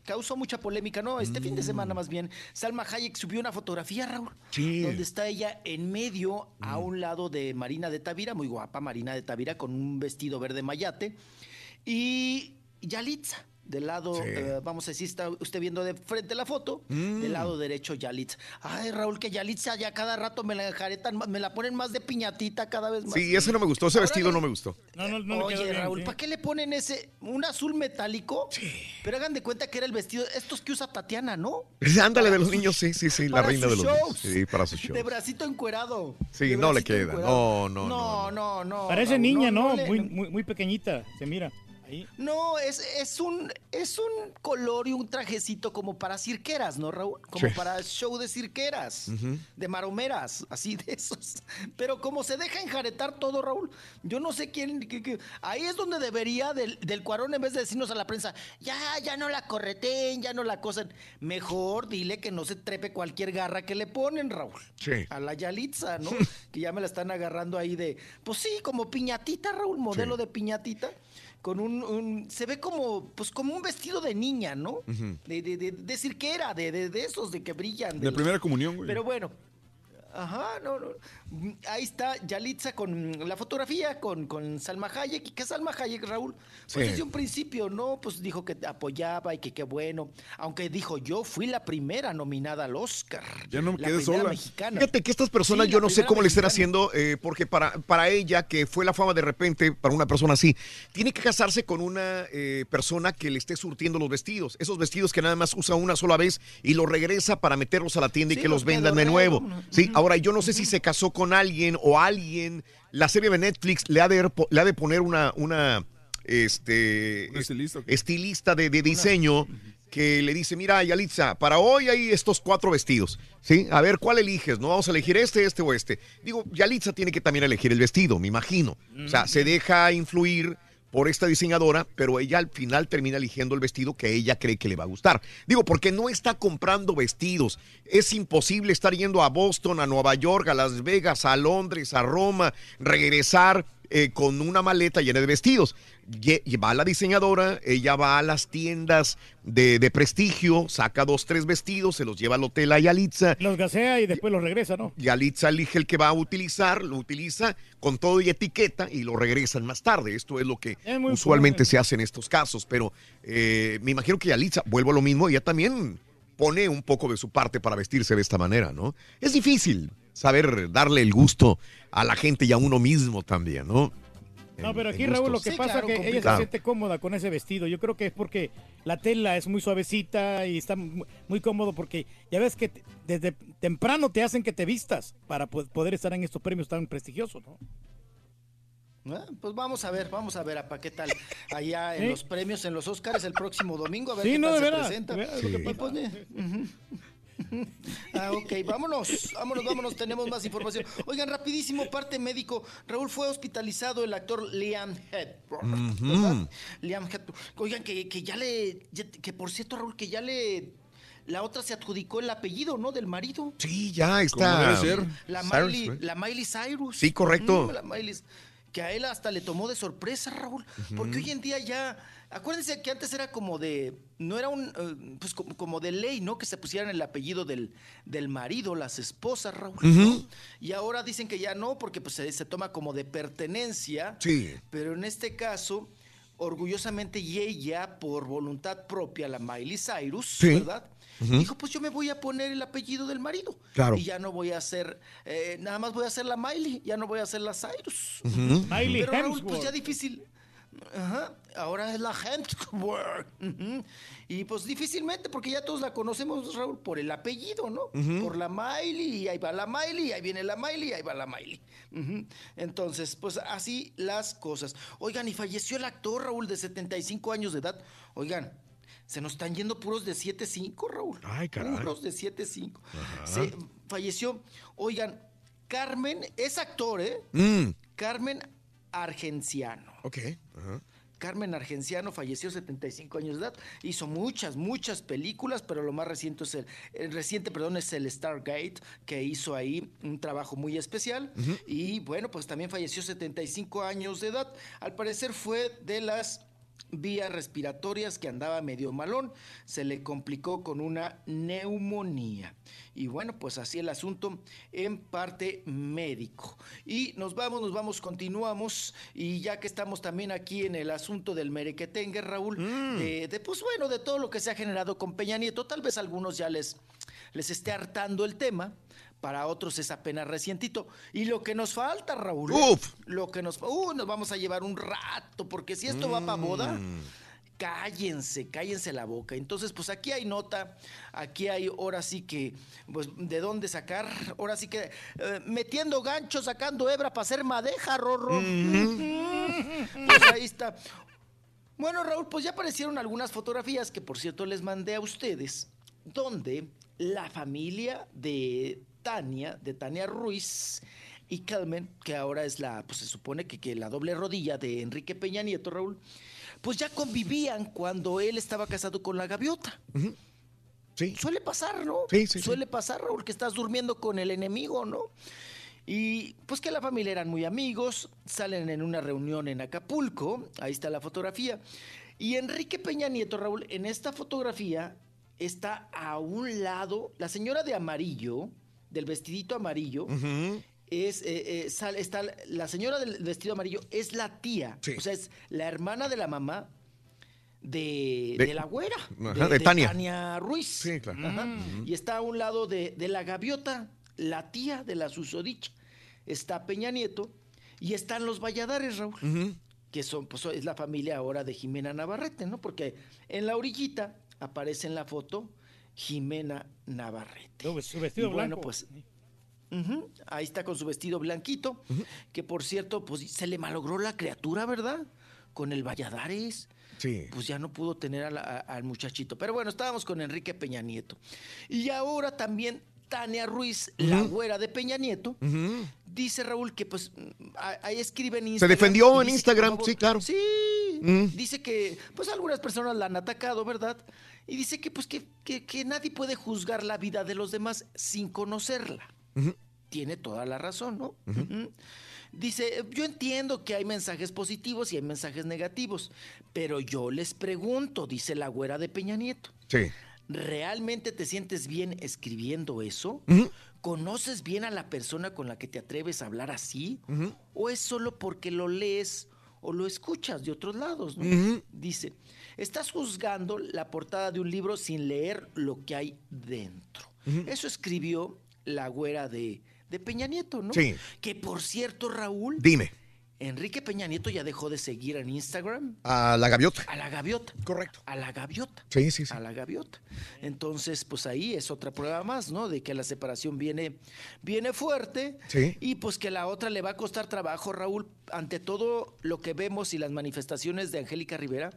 [SPEAKER 43] causó mucha polémica, ¿no? Este fin de semana más bien, Salma Hayek subió una fotografía, Raúl,
[SPEAKER 14] Sí.
[SPEAKER 43] donde está ella en medio, a un lado de Marina de Tavira, muy guapa Marina de Tavira, con un vestido verde mayate, y Yalitza. Del lado,
[SPEAKER 14] Sí.
[SPEAKER 43] eh, vamos a decir, está usted viendo de frente la foto,
[SPEAKER 14] Mm.
[SPEAKER 43] del lado derecho Yalitza. Ay, Raúl, que Yalitza ya cada rato me la enjaretan, me la ponen más de piñatita cada vez más.
[SPEAKER 14] Sí, ese no me gustó, ese
[SPEAKER 43] Ahora
[SPEAKER 14] vestido
[SPEAKER 43] le-
[SPEAKER 14] no me gustó.
[SPEAKER 15] No, no, no le
[SPEAKER 43] Oye,
[SPEAKER 15] bien,
[SPEAKER 43] Raúl,
[SPEAKER 15] sí.
[SPEAKER 43] ¿para qué le ponen ese, un azul metálico? Pero hagan de cuenta que era el vestido, estos que usa Tatiana, ¿no?
[SPEAKER 14] Ándale de los niños, sí, sí, sí, la reina de los niños.
[SPEAKER 43] shows.
[SPEAKER 14] Sí, para su show.
[SPEAKER 43] De bracito encuerado.
[SPEAKER 14] Sí, no le queda. No, no,
[SPEAKER 43] No,
[SPEAKER 14] no.
[SPEAKER 43] no, no.
[SPEAKER 15] Parece
[SPEAKER 43] Raúl,
[SPEAKER 15] niña,
[SPEAKER 43] no,
[SPEAKER 15] ¿no?
[SPEAKER 43] no le-
[SPEAKER 15] muy, muy, muy pequeñita, se mira. Ahí.
[SPEAKER 43] No, es, es un es un color y un trajecito como para cirqueras, ¿no, Raúl? Como
[SPEAKER 14] Sí.
[SPEAKER 43] para show de cirqueras, de maromeras, así de esos. Pero como se deja enjaretar todo, Raúl, yo no sé quién... ahí es donde debería del, del cuarón, en vez de decirnos a la prensa, ya, ya no la correten, ya no la cosen. Mejor dile que no se trepe cualquier garra que le ponen, Raúl.
[SPEAKER 14] Sí.
[SPEAKER 43] A la Yalitza, ¿no? que ya me la están agarrando ahí de, pues sí, como piñatita, Raúl, modelo de piñatita, con un, un- se ve como, pues como un vestido de niña, ¿no?
[SPEAKER 1] Ujú.
[SPEAKER 43] De, de, de, de cirquera, de, de, de esos de que brillan.
[SPEAKER 1] De
[SPEAKER 43] los-
[SPEAKER 1] primera comunión, güey.
[SPEAKER 43] Pero bueno, Ajá, no, no. Ahí está Yalitza con la fotografía con, con Salma Hayek. ¿Y qué Salma Hayek, Raúl? Pues
[SPEAKER 14] Sí.
[SPEAKER 43] desde un principio, ¿no? Pues dijo que apoyaba y que qué bueno. Aunque dijo, yo fui la primera nominada al Oscar.
[SPEAKER 1] Ya no me
[SPEAKER 43] La
[SPEAKER 1] quedé sola.
[SPEAKER 43] mexicana.
[SPEAKER 14] Fíjate que estas personas
[SPEAKER 43] Sí,
[SPEAKER 14] yo no sé cómo le estén haciendo, eh, porque para, para ella, que fue la fama de repente, para una persona así, tiene que casarse con una eh, persona que le esté surtiendo los vestidos. Esos vestidos que nada más usa una sola vez y los regresa para meterlos a la tienda y que los vendan de nuevo. Sí, ahora yo no sé si se casó con alguien o alguien, la serie de Netflix le ha de, le ha de poner una, una este, estilista, de, de diseño que le dice, mira, Yalitza, para hoy hay estos cuatro vestidos, ¿sí? A ver, ¿cuál eliges? ¿No vamos a elegir este, este o este? Digo, Yalitza tiene que también elegir el vestido, me imagino. O sea, se deja influir por esta diseñadora, pero ella al final termina eligiendo el vestido que ella cree que le va a gustar. Digo, porque no está comprando vestidos. Es imposible estar yendo a Boston, a Nueva York, a Las Vegas, a Londres, a Roma, regresar eh, con una maleta llena de vestidos. Va la diseñadora, ella va a las tiendas de, de prestigio, saca dos, tres vestidos, se los lleva al hotel a Yalitza.
[SPEAKER 15] Los gasea y después los regresa, ¿no?
[SPEAKER 14] Yalitza elige el que va a utilizar, lo utiliza con todo y etiqueta y lo regresan más tarde. Esto es lo que
[SPEAKER 15] Es
[SPEAKER 14] usualmente se hace en estos casos, pero eh, me imagino que Yalitza, vuelvo a lo mismo, ella también pone un poco de su parte para vestirse de esta manera, ¿no? Es difícil saber darle el gusto a la gente y a uno mismo también, ¿no?
[SPEAKER 15] No, pero aquí, Raúl, lo que
[SPEAKER 43] Sí,
[SPEAKER 15] pasa
[SPEAKER 43] claro,
[SPEAKER 15] es que ella se siente cómoda con ese vestido. Yo creo que es porque la tela es muy suavecita y está mu- muy cómodo porque ya ves que desde temprano te hacen que te vistas para po- poder estar en estos premios tan prestigiosos, ¿no?
[SPEAKER 43] Ah, Pues vamos a ver, vamos a ver, apa, qué tal allá en
[SPEAKER 15] Sí.
[SPEAKER 43] los premios, en los Oscars el próximo domingo, a ver
[SPEAKER 15] Sí,
[SPEAKER 43] qué
[SPEAKER 15] no,
[SPEAKER 43] tal
[SPEAKER 15] de
[SPEAKER 43] se
[SPEAKER 15] veras,
[SPEAKER 43] presenta.
[SPEAKER 15] de lo
[SPEAKER 43] Ah, ok, vámonos, vámonos, vámonos, tenemos más información. Oigan, rapidísimo, parte médico. Raúl fue hospitalizado el actor Liam Hemsworth, ¿verdad? Liam Hemsworth. Oigan, que, que ya le, ya- que por cierto, Raúl, que ya le, la otra se adjudicó el apellido, ¿no? Del marido.
[SPEAKER 14] Sí, ya está.
[SPEAKER 1] Debe ser.
[SPEAKER 43] La
[SPEAKER 14] Cyrus,
[SPEAKER 43] Miley,
[SPEAKER 14] ¿eh?
[SPEAKER 43] la Miley Cyrus.
[SPEAKER 14] Sí, correcto.
[SPEAKER 43] Mm, la Miley, que a él hasta le tomó de sorpresa, Raúl. Porque hoy en día ya. Acuérdense que antes era como de. No era un. eh, pues como, de ley, ¿no? Que se pusieran el apellido del, del marido, las esposas, Raúl. Y ahora dicen que ya no, porque pues se, se toma como de pertenencia.
[SPEAKER 14] Sí.
[SPEAKER 43] Pero en este caso, orgullosamente, y ella, por voluntad propia, la Miley Cyrus,
[SPEAKER 14] Sí.
[SPEAKER 43] ¿verdad? Dijo, pues yo me voy a poner el apellido del marido.
[SPEAKER 14] Claro.
[SPEAKER 43] Y ya no voy a hacer, eh, nada más voy a hacer la Miley, ya no voy a hacer la Cyrus.
[SPEAKER 14] Ujú.
[SPEAKER 15] Miley
[SPEAKER 43] Pero Raúl, pues ya difícil. Ajá, ahora es la Hemsworth. Ujú. Y pues difícilmente, porque ya todos la conocemos, Raúl, por el apellido, ¿no? Por la Miley, y ahí va la Miley, y ahí viene la Miley, y ahí va la Miley. Entonces, pues así las cosas. Oigan, y falleció el actor, Raúl, de 75 años de edad. Oigan, se nos están yendo puros de 7-5, Raúl.
[SPEAKER 14] Ay, caray.
[SPEAKER 43] Puros de 7-5.
[SPEAKER 14] Ajá.
[SPEAKER 43] Se falleció. Oigan, Carmen es actor, ¿eh?
[SPEAKER 14] Mm,
[SPEAKER 43] Carmen Argenciano.
[SPEAKER 14] ok.
[SPEAKER 43] Carmen Argenciano falleció 75 años de edad. Hizo muchas, muchas películas, pero lo más reciente es el, el reciente, perdón, es el Stargate, que hizo ahí un trabajo muy especial. Y bueno, pues también falleció 75 años de edad. Al parecer fue de las vías respiratorias que andaba medio malón, se le complicó con una neumonía. Y bueno, pues así el asunto en parte médico. Y nos vamos, nos vamos, continuamos. Y ya que estamos también aquí en el asunto del merequetengue, Raúl, de, de, pues bueno, de todo lo que se ha generado con Peña Nieto, tal vez a algunos ya les, les esté hartando el tema. Para otros es apenas recientito. Y lo que nos falta, Raúl. ¿eh?
[SPEAKER 14] Uf.
[SPEAKER 43] Lo que nos uh, nos vamos a llevar un rato, porque si esto va para boda,
[SPEAKER 14] Mm.
[SPEAKER 43] cállense, cállense la boca. Entonces, pues aquí hay nota, aquí hay ahora sí que, pues, ¿de dónde sacar? Ahora sí que, eh, metiendo gancho, sacando hebra para hacer madeja, Rorro. pues ahí está. Bueno, Raúl, pues ya aparecieron algunas fotografías que, por cierto, les mandé a ustedes, donde la familia de Tania, de Tania Ruiz y Carmen, que ahora es la, pues se supone que, que la doble rodilla de Enrique Peña Nieto, Raúl, pues ya convivían cuando él estaba casado con la gaviota.
[SPEAKER 14] Sí.
[SPEAKER 43] Suele pasar, ¿no?
[SPEAKER 14] Sí, sí.
[SPEAKER 43] Suele pasar, Raúl, que estás durmiendo con el enemigo, ¿no? Y pues que la familia eran muy amigos, salen en una reunión en Acapulco, ahí está la fotografía. Y Enrique Peña Nieto, Raúl, en esta fotografía está a un lado, la señora de amarillo, del vestidito amarillo es, eh, eh, está la señora del vestido amarillo es la tía, o sea, es la hermana de la mamá de,
[SPEAKER 14] De-
[SPEAKER 43] de la güera,
[SPEAKER 14] Ajá, de Tania.
[SPEAKER 43] Ruiz. Sí,
[SPEAKER 14] claro.
[SPEAKER 43] Y está a un lado de, de la gaviota, la tía de la susodicha. Está Peña Nieto y están los Valladares, Raúl que son, pues es la familia ahora de Jimena Navarrete, ¿no? Porque en la orillita aparece en la foto Jimena Navarrete.
[SPEAKER 15] Su vestido
[SPEAKER 43] Y bueno,
[SPEAKER 15] blanco.
[SPEAKER 43] pues ujú, ahí está con su vestido blanquito, que por cierto, pues se le malogró la criatura, ¿verdad? Con el Valladares.
[SPEAKER 14] Sí.
[SPEAKER 43] Pues ya no pudo tener a la- a- al muchachito. Pero bueno, estábamos con Enrique Peña Nieto. Y ahora también Tania Ruiz, la güera de Peña Nieto, dice Raúl que pues ahí escribe en
[SPEAKER 14] Se
[SPEAKER 43] Instagram.
[SPEAKER 14] defendió
[SPEAKER 43] y
[SPEAKER 14] en
[SPEAKER 43] que,
[SPEAKER 14] Instagram, sí, claro.
[SPEAKER 43] Sí, dice que pues algunas personas la han atacado, ¿verdad? Y dice que pues que, que- que nadie puede juzgar la vida de los demás sin conocerla. Tiene toda la razón, ¿no? Dice, yo entiendo que hay mensajes positivos y hay mensajes negativos, pero yo les pregunto, dice la güera de Peña Nieto,
[SPEAKER 14] Sí.
[SPEAKER 43] ¿Realmente te sientes bien escribiendo eso? ¿Conoces bien a la persona con la que te atreves a hablar así? ¿O es solo porque lo lees o lo escuchas de otros lados? Dice, estás juzgando la portada de un libro sin leer lo que hay dentro. Eso escribió la güera de, de Peña Nieto, ¿no?
[SPEAKER 14] Sí.
[SPEAKER 43] Que por cierto, Raúl,
[SPEAKER 14] Dime,
[SPEAKER 43] Enrique Peña Nieto ya dejó de seguir en Instagram
[SPEAKER 14] a la gaviota.
[SPEAKER 43] a la gaviota.
[SPEAKER 14] Correcto.
[SPEAKER 43] A la gaviota.
[SPEAKER 14] Sí, sí, sí.
[SPEAKER 43] A la gaviota. Entonces, pues ahí es otra prueba más, ¿no? De que la separación viene, viene fuerte.
[SPEAKER 14] Sí.
[SPEAKER 43] Y pues que la otra le va a costar trabajo, Raúl. Ante todo lo que vemos y las manifestaciones de Angélica Rivera,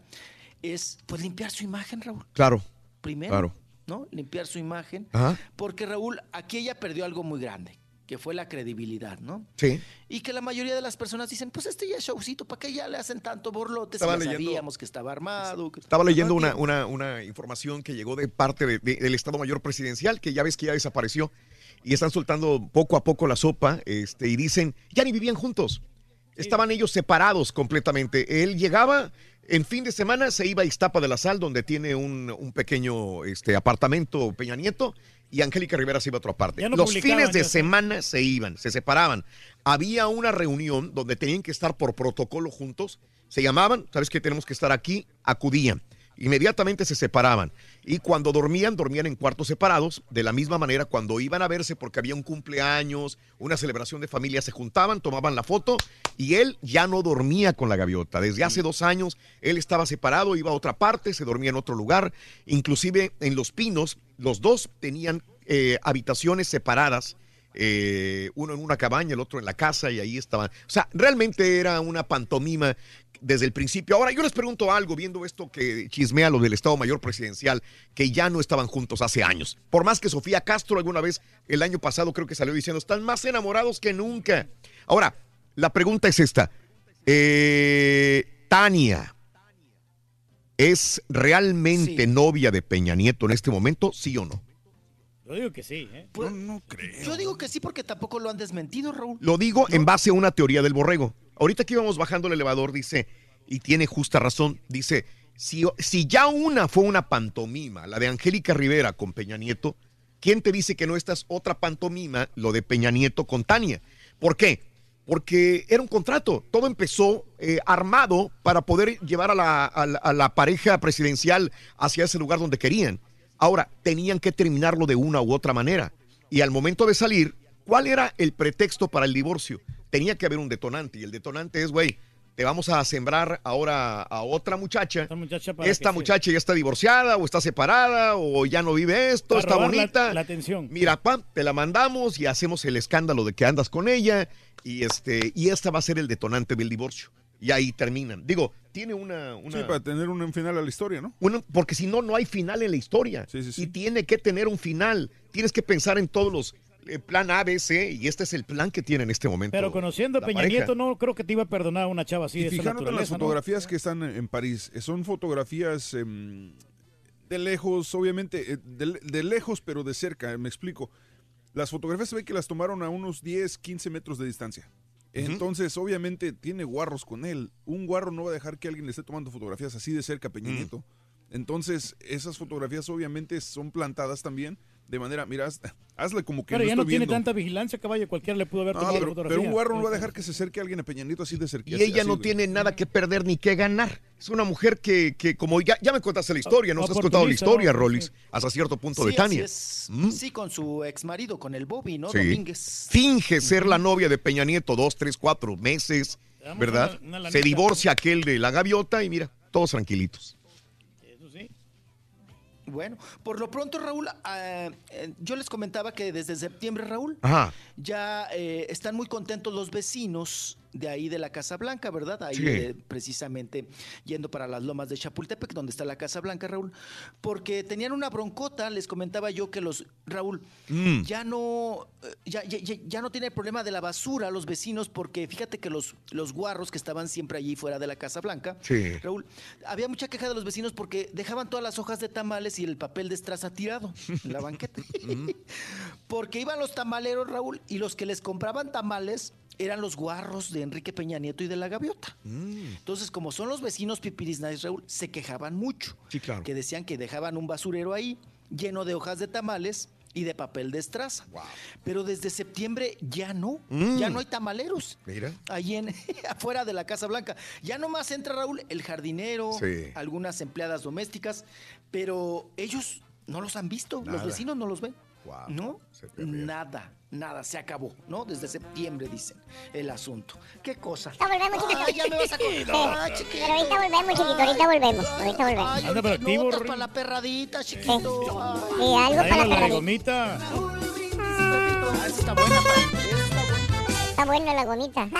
[SPEAKER 43] es pues limpiar su imagen, Raúl.
[SPEAKER 14] Claro.
[SPEAKER 43] Primero.
[SPEAKER 14] Claro.
[SPEAKER 43] ¿No? Limpiar su imagen.
[SPEAKER 14] Ajá.
[SPEAKER 43] Porque Raúl, aquí ella perdió algo muy grande, que fue la credibilidad, ¿no?
[SPEAKER 14] Sí.
[SPEAKER 43] Y que la mayoría de las personas dicen, pues este ya es showcito, ¿para qué ya le hacen tanto borlote? Si ya
[SPEAKER 14] leyendo-
[SPEAKER 43] sabíamos que estaba armado. que-
[SPEAKER 14] Estaba leyendo una, una, una información que llegó de parte de- de- del Estado Mayor Presidencial, que ya ves que ya desapareció, y están soltando poco a poco la sopa, este, y dicen, ya ni vivían juntos. Estaban ellos separados completamente. Él llegaba en fin de semana, se iba a Iztapa de la Sal, donde tiene un, un pequeño este, apartamento Peña Nieto, y Angélica Rivera se iba a otra parte.
[SPEAKER 15] No
[SPEAKER 14] Los fines de semana se iban, se separaban. Había una reunión donde tenían que estar por protocolo juntos, se llamaban, sabes que tenemos que estar aquí, acudían. Inmediatamente se separaban. Y cuando dormían, dormían en cuartos separados. De la misma manera, cuando iban a verse porque había un cumpleaños, una celebración de familia, se juntaban, tomaban la foto y él ya no dormía con la gaviota. Desde hace dos años, él estaba separado, iba a otra parte, se dormía en otro lugar. Inclusive en Los Pinos, los dos tenían eh, habitaciones separadas. eh, uno en una cabaña, el otro en la casa y ahí estaban. O sea, realmente era una pantomima desde el principio. Ahora, yo les pregunto algo, viendo esto que chismea lo del Estado Mayor Presidencial, que ya no estaban juntos hace años. Por más que Sofía Castro alguna vez el año pasado creo que salió diciendo, están más enamorados que nunca. Ahora, la pregunta es esta. Eh, Tania, ¿es realmente novia de Peña Nieto en este momento, sí o no?
[SPEAKER 15] Yo digo que sí, ¿eh?
[SPEAKER 1] no creo.
[SPEAKER 43] Yo digo que sí porque tampoco lo han desmentido, Raúl.
[SPEAKER 14] Lo digo en base a una teoría del borrego. Ahorita que íbamos bajando el elevador, dice, y tiene justa razón, dice, si, si ya una fue una pantomima, la de Angélica Rivera con Peña Nieto, ¿quién te dice que no esta es otra pantomima, lo de Peña Nieto con Tania? ¿Por qué? Porque era un contrato, todo empezó eh, armado para poder llevar a la- a la pareja presidencial hacia ese lugar donde querían. Ahora, tenían que terminarlo de una u otra manera. Y al momento de salir, ¿cuál era el pretexto para el divorcio? Tenía que haber un detonante. Y el detonante es, güey, te vamos a sembrar ahora a otra muchacha. Esta
[SPEAKER 15] muchacha,
[SPEAKER 14] muchacha ya está divorciada o está separada o ya no vive esto,
[SPEAKER 15] Para
[SPEAKER 14] está
[SPEAKER 15] la-
[SPEAKER 14] bonita.
[SPEAKER 15] la atención.
[SPEAKER 14] Mira, pam, te la mandamos y hacemos el escándalo de que andas con ella. Y, este, y esta va a ser el detonante del divorcio. Y ahí terminan. Digo, tiene una... una
[SPEAKER 1] Sí, para tener un final a la historia, ¿no?
[SPEAKER 14] uno- porque si no, no hay final en la historia. Y tiene que tener un final. Tienes que pensar en todos los plan A, B, C, y este es el plan que tiene en este momento.
[SPEAKER 15] Pero conociendo a Peña
[SPEAKER 14] pareja.
[SPEAKER 15] Nieto, no creo que te iba a perdonar a una chava así
[SPEAKER 1] y
[SPEAKER 15] de esa
[SPEAKER 1] fijándote en las fotografías que están en París, eh, son fotografías em, de lejos, obviamente, eh, de, de lejos, pero de cerca, me explico. Las fotografías se ve que las tomaron a unos 10, 15 metros de distancia. Entonces, obviamente, tiene guarros con él. Un guarro no va a dejar que alguien le esté tomando fotografías así de cerca a Peña. Nieto. Entonces, esas fotografías obviamente son plantadas también de manera, mira, haz- hazle como que
[SPEAKER 15] Pero
[SPEAKER 1] no
[SPEAKER 15] ya no tiene
[SPEAKER 1] viendo.
[SPEAKER 15] tanta vigilancia, caballo. Cualquiera le pudo haber
[SPEAKER 1] No,
[SPEAKER 15] tomado
[SPEAKER 1] pero,
[SPEAKER 15] la fotografía.
[SPEAKER 1] pero un guarro no va a dejar que se acerque alguien a Peña Nieto así de cerca.
[SPEAKER 14] Y ella no tiene nada que perder ni que ganar. Es una mujer que, que como ya, ya me contaste la historia, nos has contado la historia,
[SPEAKER 43] ¿no?
[SPEAKER 14] Rollins, hasta cierto punto
[SPEAKER 43] Sí,
[SPEAKER 14] de Tania. Mm.
[SPEAKER 43] Sí, con su ex marido, con el Bobby, ¿no?
[SPEAKER 14] Sí.
[SPEAKER 43] Domínguez.
[SPEAKER 14] Finge ser la novia de Peña Nieto dos, tres, cuatro meses, ¿verdad?
[SPEAKER 43] una- una lanita.
[SPEAKER 14] Se divorcia aquel de la gaviota y mira, todos tranquilitos.
[SPEAKER 43] Bueno, por lo pronto, Raúl, ah, eh, yo les comentaba que desde septiembre, Raúl,
[SPEAKER 14] Ajá.
[SPEAKER 43] ya eh, están muy contentos los vecinos de ahí de la Casa Blanca, ¿verdad? Ahí
[SPEAKER 14] Sí.
[SPEAKER 43] eh, precisamente yendo para las lomas de Chapultepec, donde está la Casa Blanca, Raúl, porque tenían una broncota, les comentaba yo que los, Raúl,
[SPEAKER 14] Mm.
[SPEAKER 43] ya no, eh, ya, ya, ya- ya no tiene el problema de la basura los vecinos, porque fíjate que los, los guarros que estaban siempre allí fuera de la Casa Blanca,
[SPEAKER 14] Sí.
[SPEAKER 43] Raúl, había mucha queja de los vecinos porque dejaban todas las hojas de tamales y el papel de estraza tirado en la banqueta. porque iban los tamaleros, Raúl, y los que les compraban tamales eran los guarros de Enrique Peña Nieto y de la Gaviota. Entonces, como son los vecinos pipiris nice, Raúl, se quejaban mucho.
[SPEAKER 14] Sí, claro.
[SPEAKER 43] Que decían que dejaban un basurero ahí lleno de hojas de tamales y de papel de estraza. Pero desde septiembre ya no,
[SPEAKER 14] Mm.
[SPEAKER 43] ya no hay tamaleros
[SPEAKER 14] Mira.
[SPEAKER 43] ahí en, afuera de la Casa Blanca. Ya nomás entra Raúl, el jardinero,
[SPEAKER 14] Sí.
[SPEAKER 43] algunas empleadas domésticas, pero ellos no los han visto,
[SPEAKER 14] Nada.
[SPEAKER 43] los vecinos no los ven. ¿No? Nada, nada, se acabó, ¿no? Desde septiembre dicen el asunto. ¿Qué cosa?
[SPEAKER 16] Ahorita volvemos, chiquito.
[SPEAKER 43] Ay, ya me vas a
[SPEAKER 16] Sí,
[SPEAKER 43] contar, chiquito.
[SPEAKER 16] Pero ahorita volvemos, chiquito. Ahorita volvemos. Ahorita volvemos.
[SPEAKER 43] Ay,
[SPEAKER 15] Anda
[SPEAKER 43] para la perradita, chiquito. Ay.
[SPEAKER 16] Sí, algo para la perradita.
[SPEAKER 15] gomita.
[SPEAKER 43] Ah, está buena, pa. Esa está buena.
[SPEAKER 16] Está buena la gomita.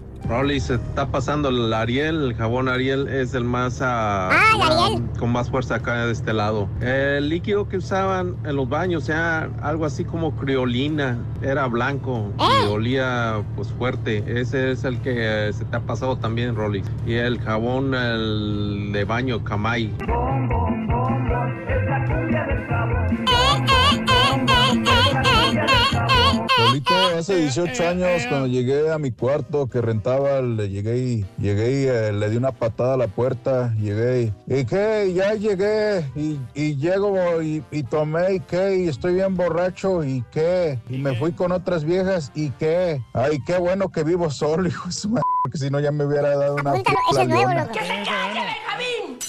[SPEAKER 51] Rolly, se está pasando el Ariel, el jabón Ariel es el más ah, ah, con más fuerza acá de este lado. El líquido que usaban en los baños era algo así como criolina, era blanco y olía pues fuerte. Ese es el que eh, se te ha pasado también, Rolly. Y el jabón el de baño Kamai.
[SPEAKER 47] Hace 18 años cuando llegué a mi cuarto que rentaba, le llegué y llegué y eh, le di una patada a la puerta, llegué y, ¿y qué? Ya llegué y, y llego y, y tomé y qué, y estoy bien borracho y qué, y me fui con otras viejas y qué, ay, qué bueno que vivo solo, hijo de su madre, porque si no ya me hubiera dado una
[SPEAKER 16] Apúntalo, nuevo, loco.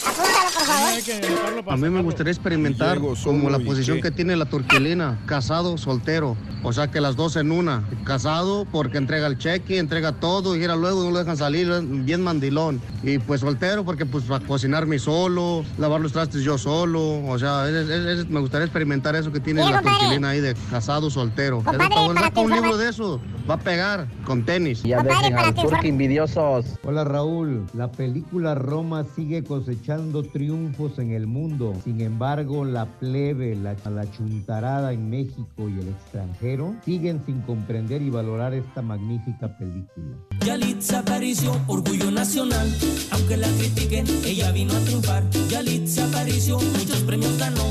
[SPEAKER 16] Apúntalo, por favor.
[SPEAKER 51] A mí me gustaría experimentar como la posición que tiene la turquilina, casado, soltero. O sea que las dos en una. Casado porque entrega el cheque, entrega todo y era luego no lo dejan salir, bien mandilón. Y pues soltero porque pues para cocinarme solo, lavar los trastes yo solo. O sea, es- es- es- me gustaría experimentar eso que tiene la
[SPEAKER 16] compadre.
[SPEAKER 51] turquilina ahí de casado, soltero. Eso
[SPEAKER 16] Compadre,
[SPEAKER 51] está bueno.
[SPEAKER 16] para tu
[SPEAKER 51] un libro de eso, va a pegar con tenis.
[SPEAKER 16] Ya Compadre, dejen para al tu turco informa-
[SPEAKER 51] envidiosos.
[SPEAKER 52] Hola Raúl, la película Roma sigue cosechando triunfos en el mundo. Sin embargo, la plebe, la, la chuntarada en México y el extranjero siguen sin comprender y valorar esta magnífica película.
[SPEAKER 45] Yalitza Aparicio, orgullo nacional. Aunque la critiquen, ella vino a triunfar. Yalitza Aparicio, muchos premios ganó.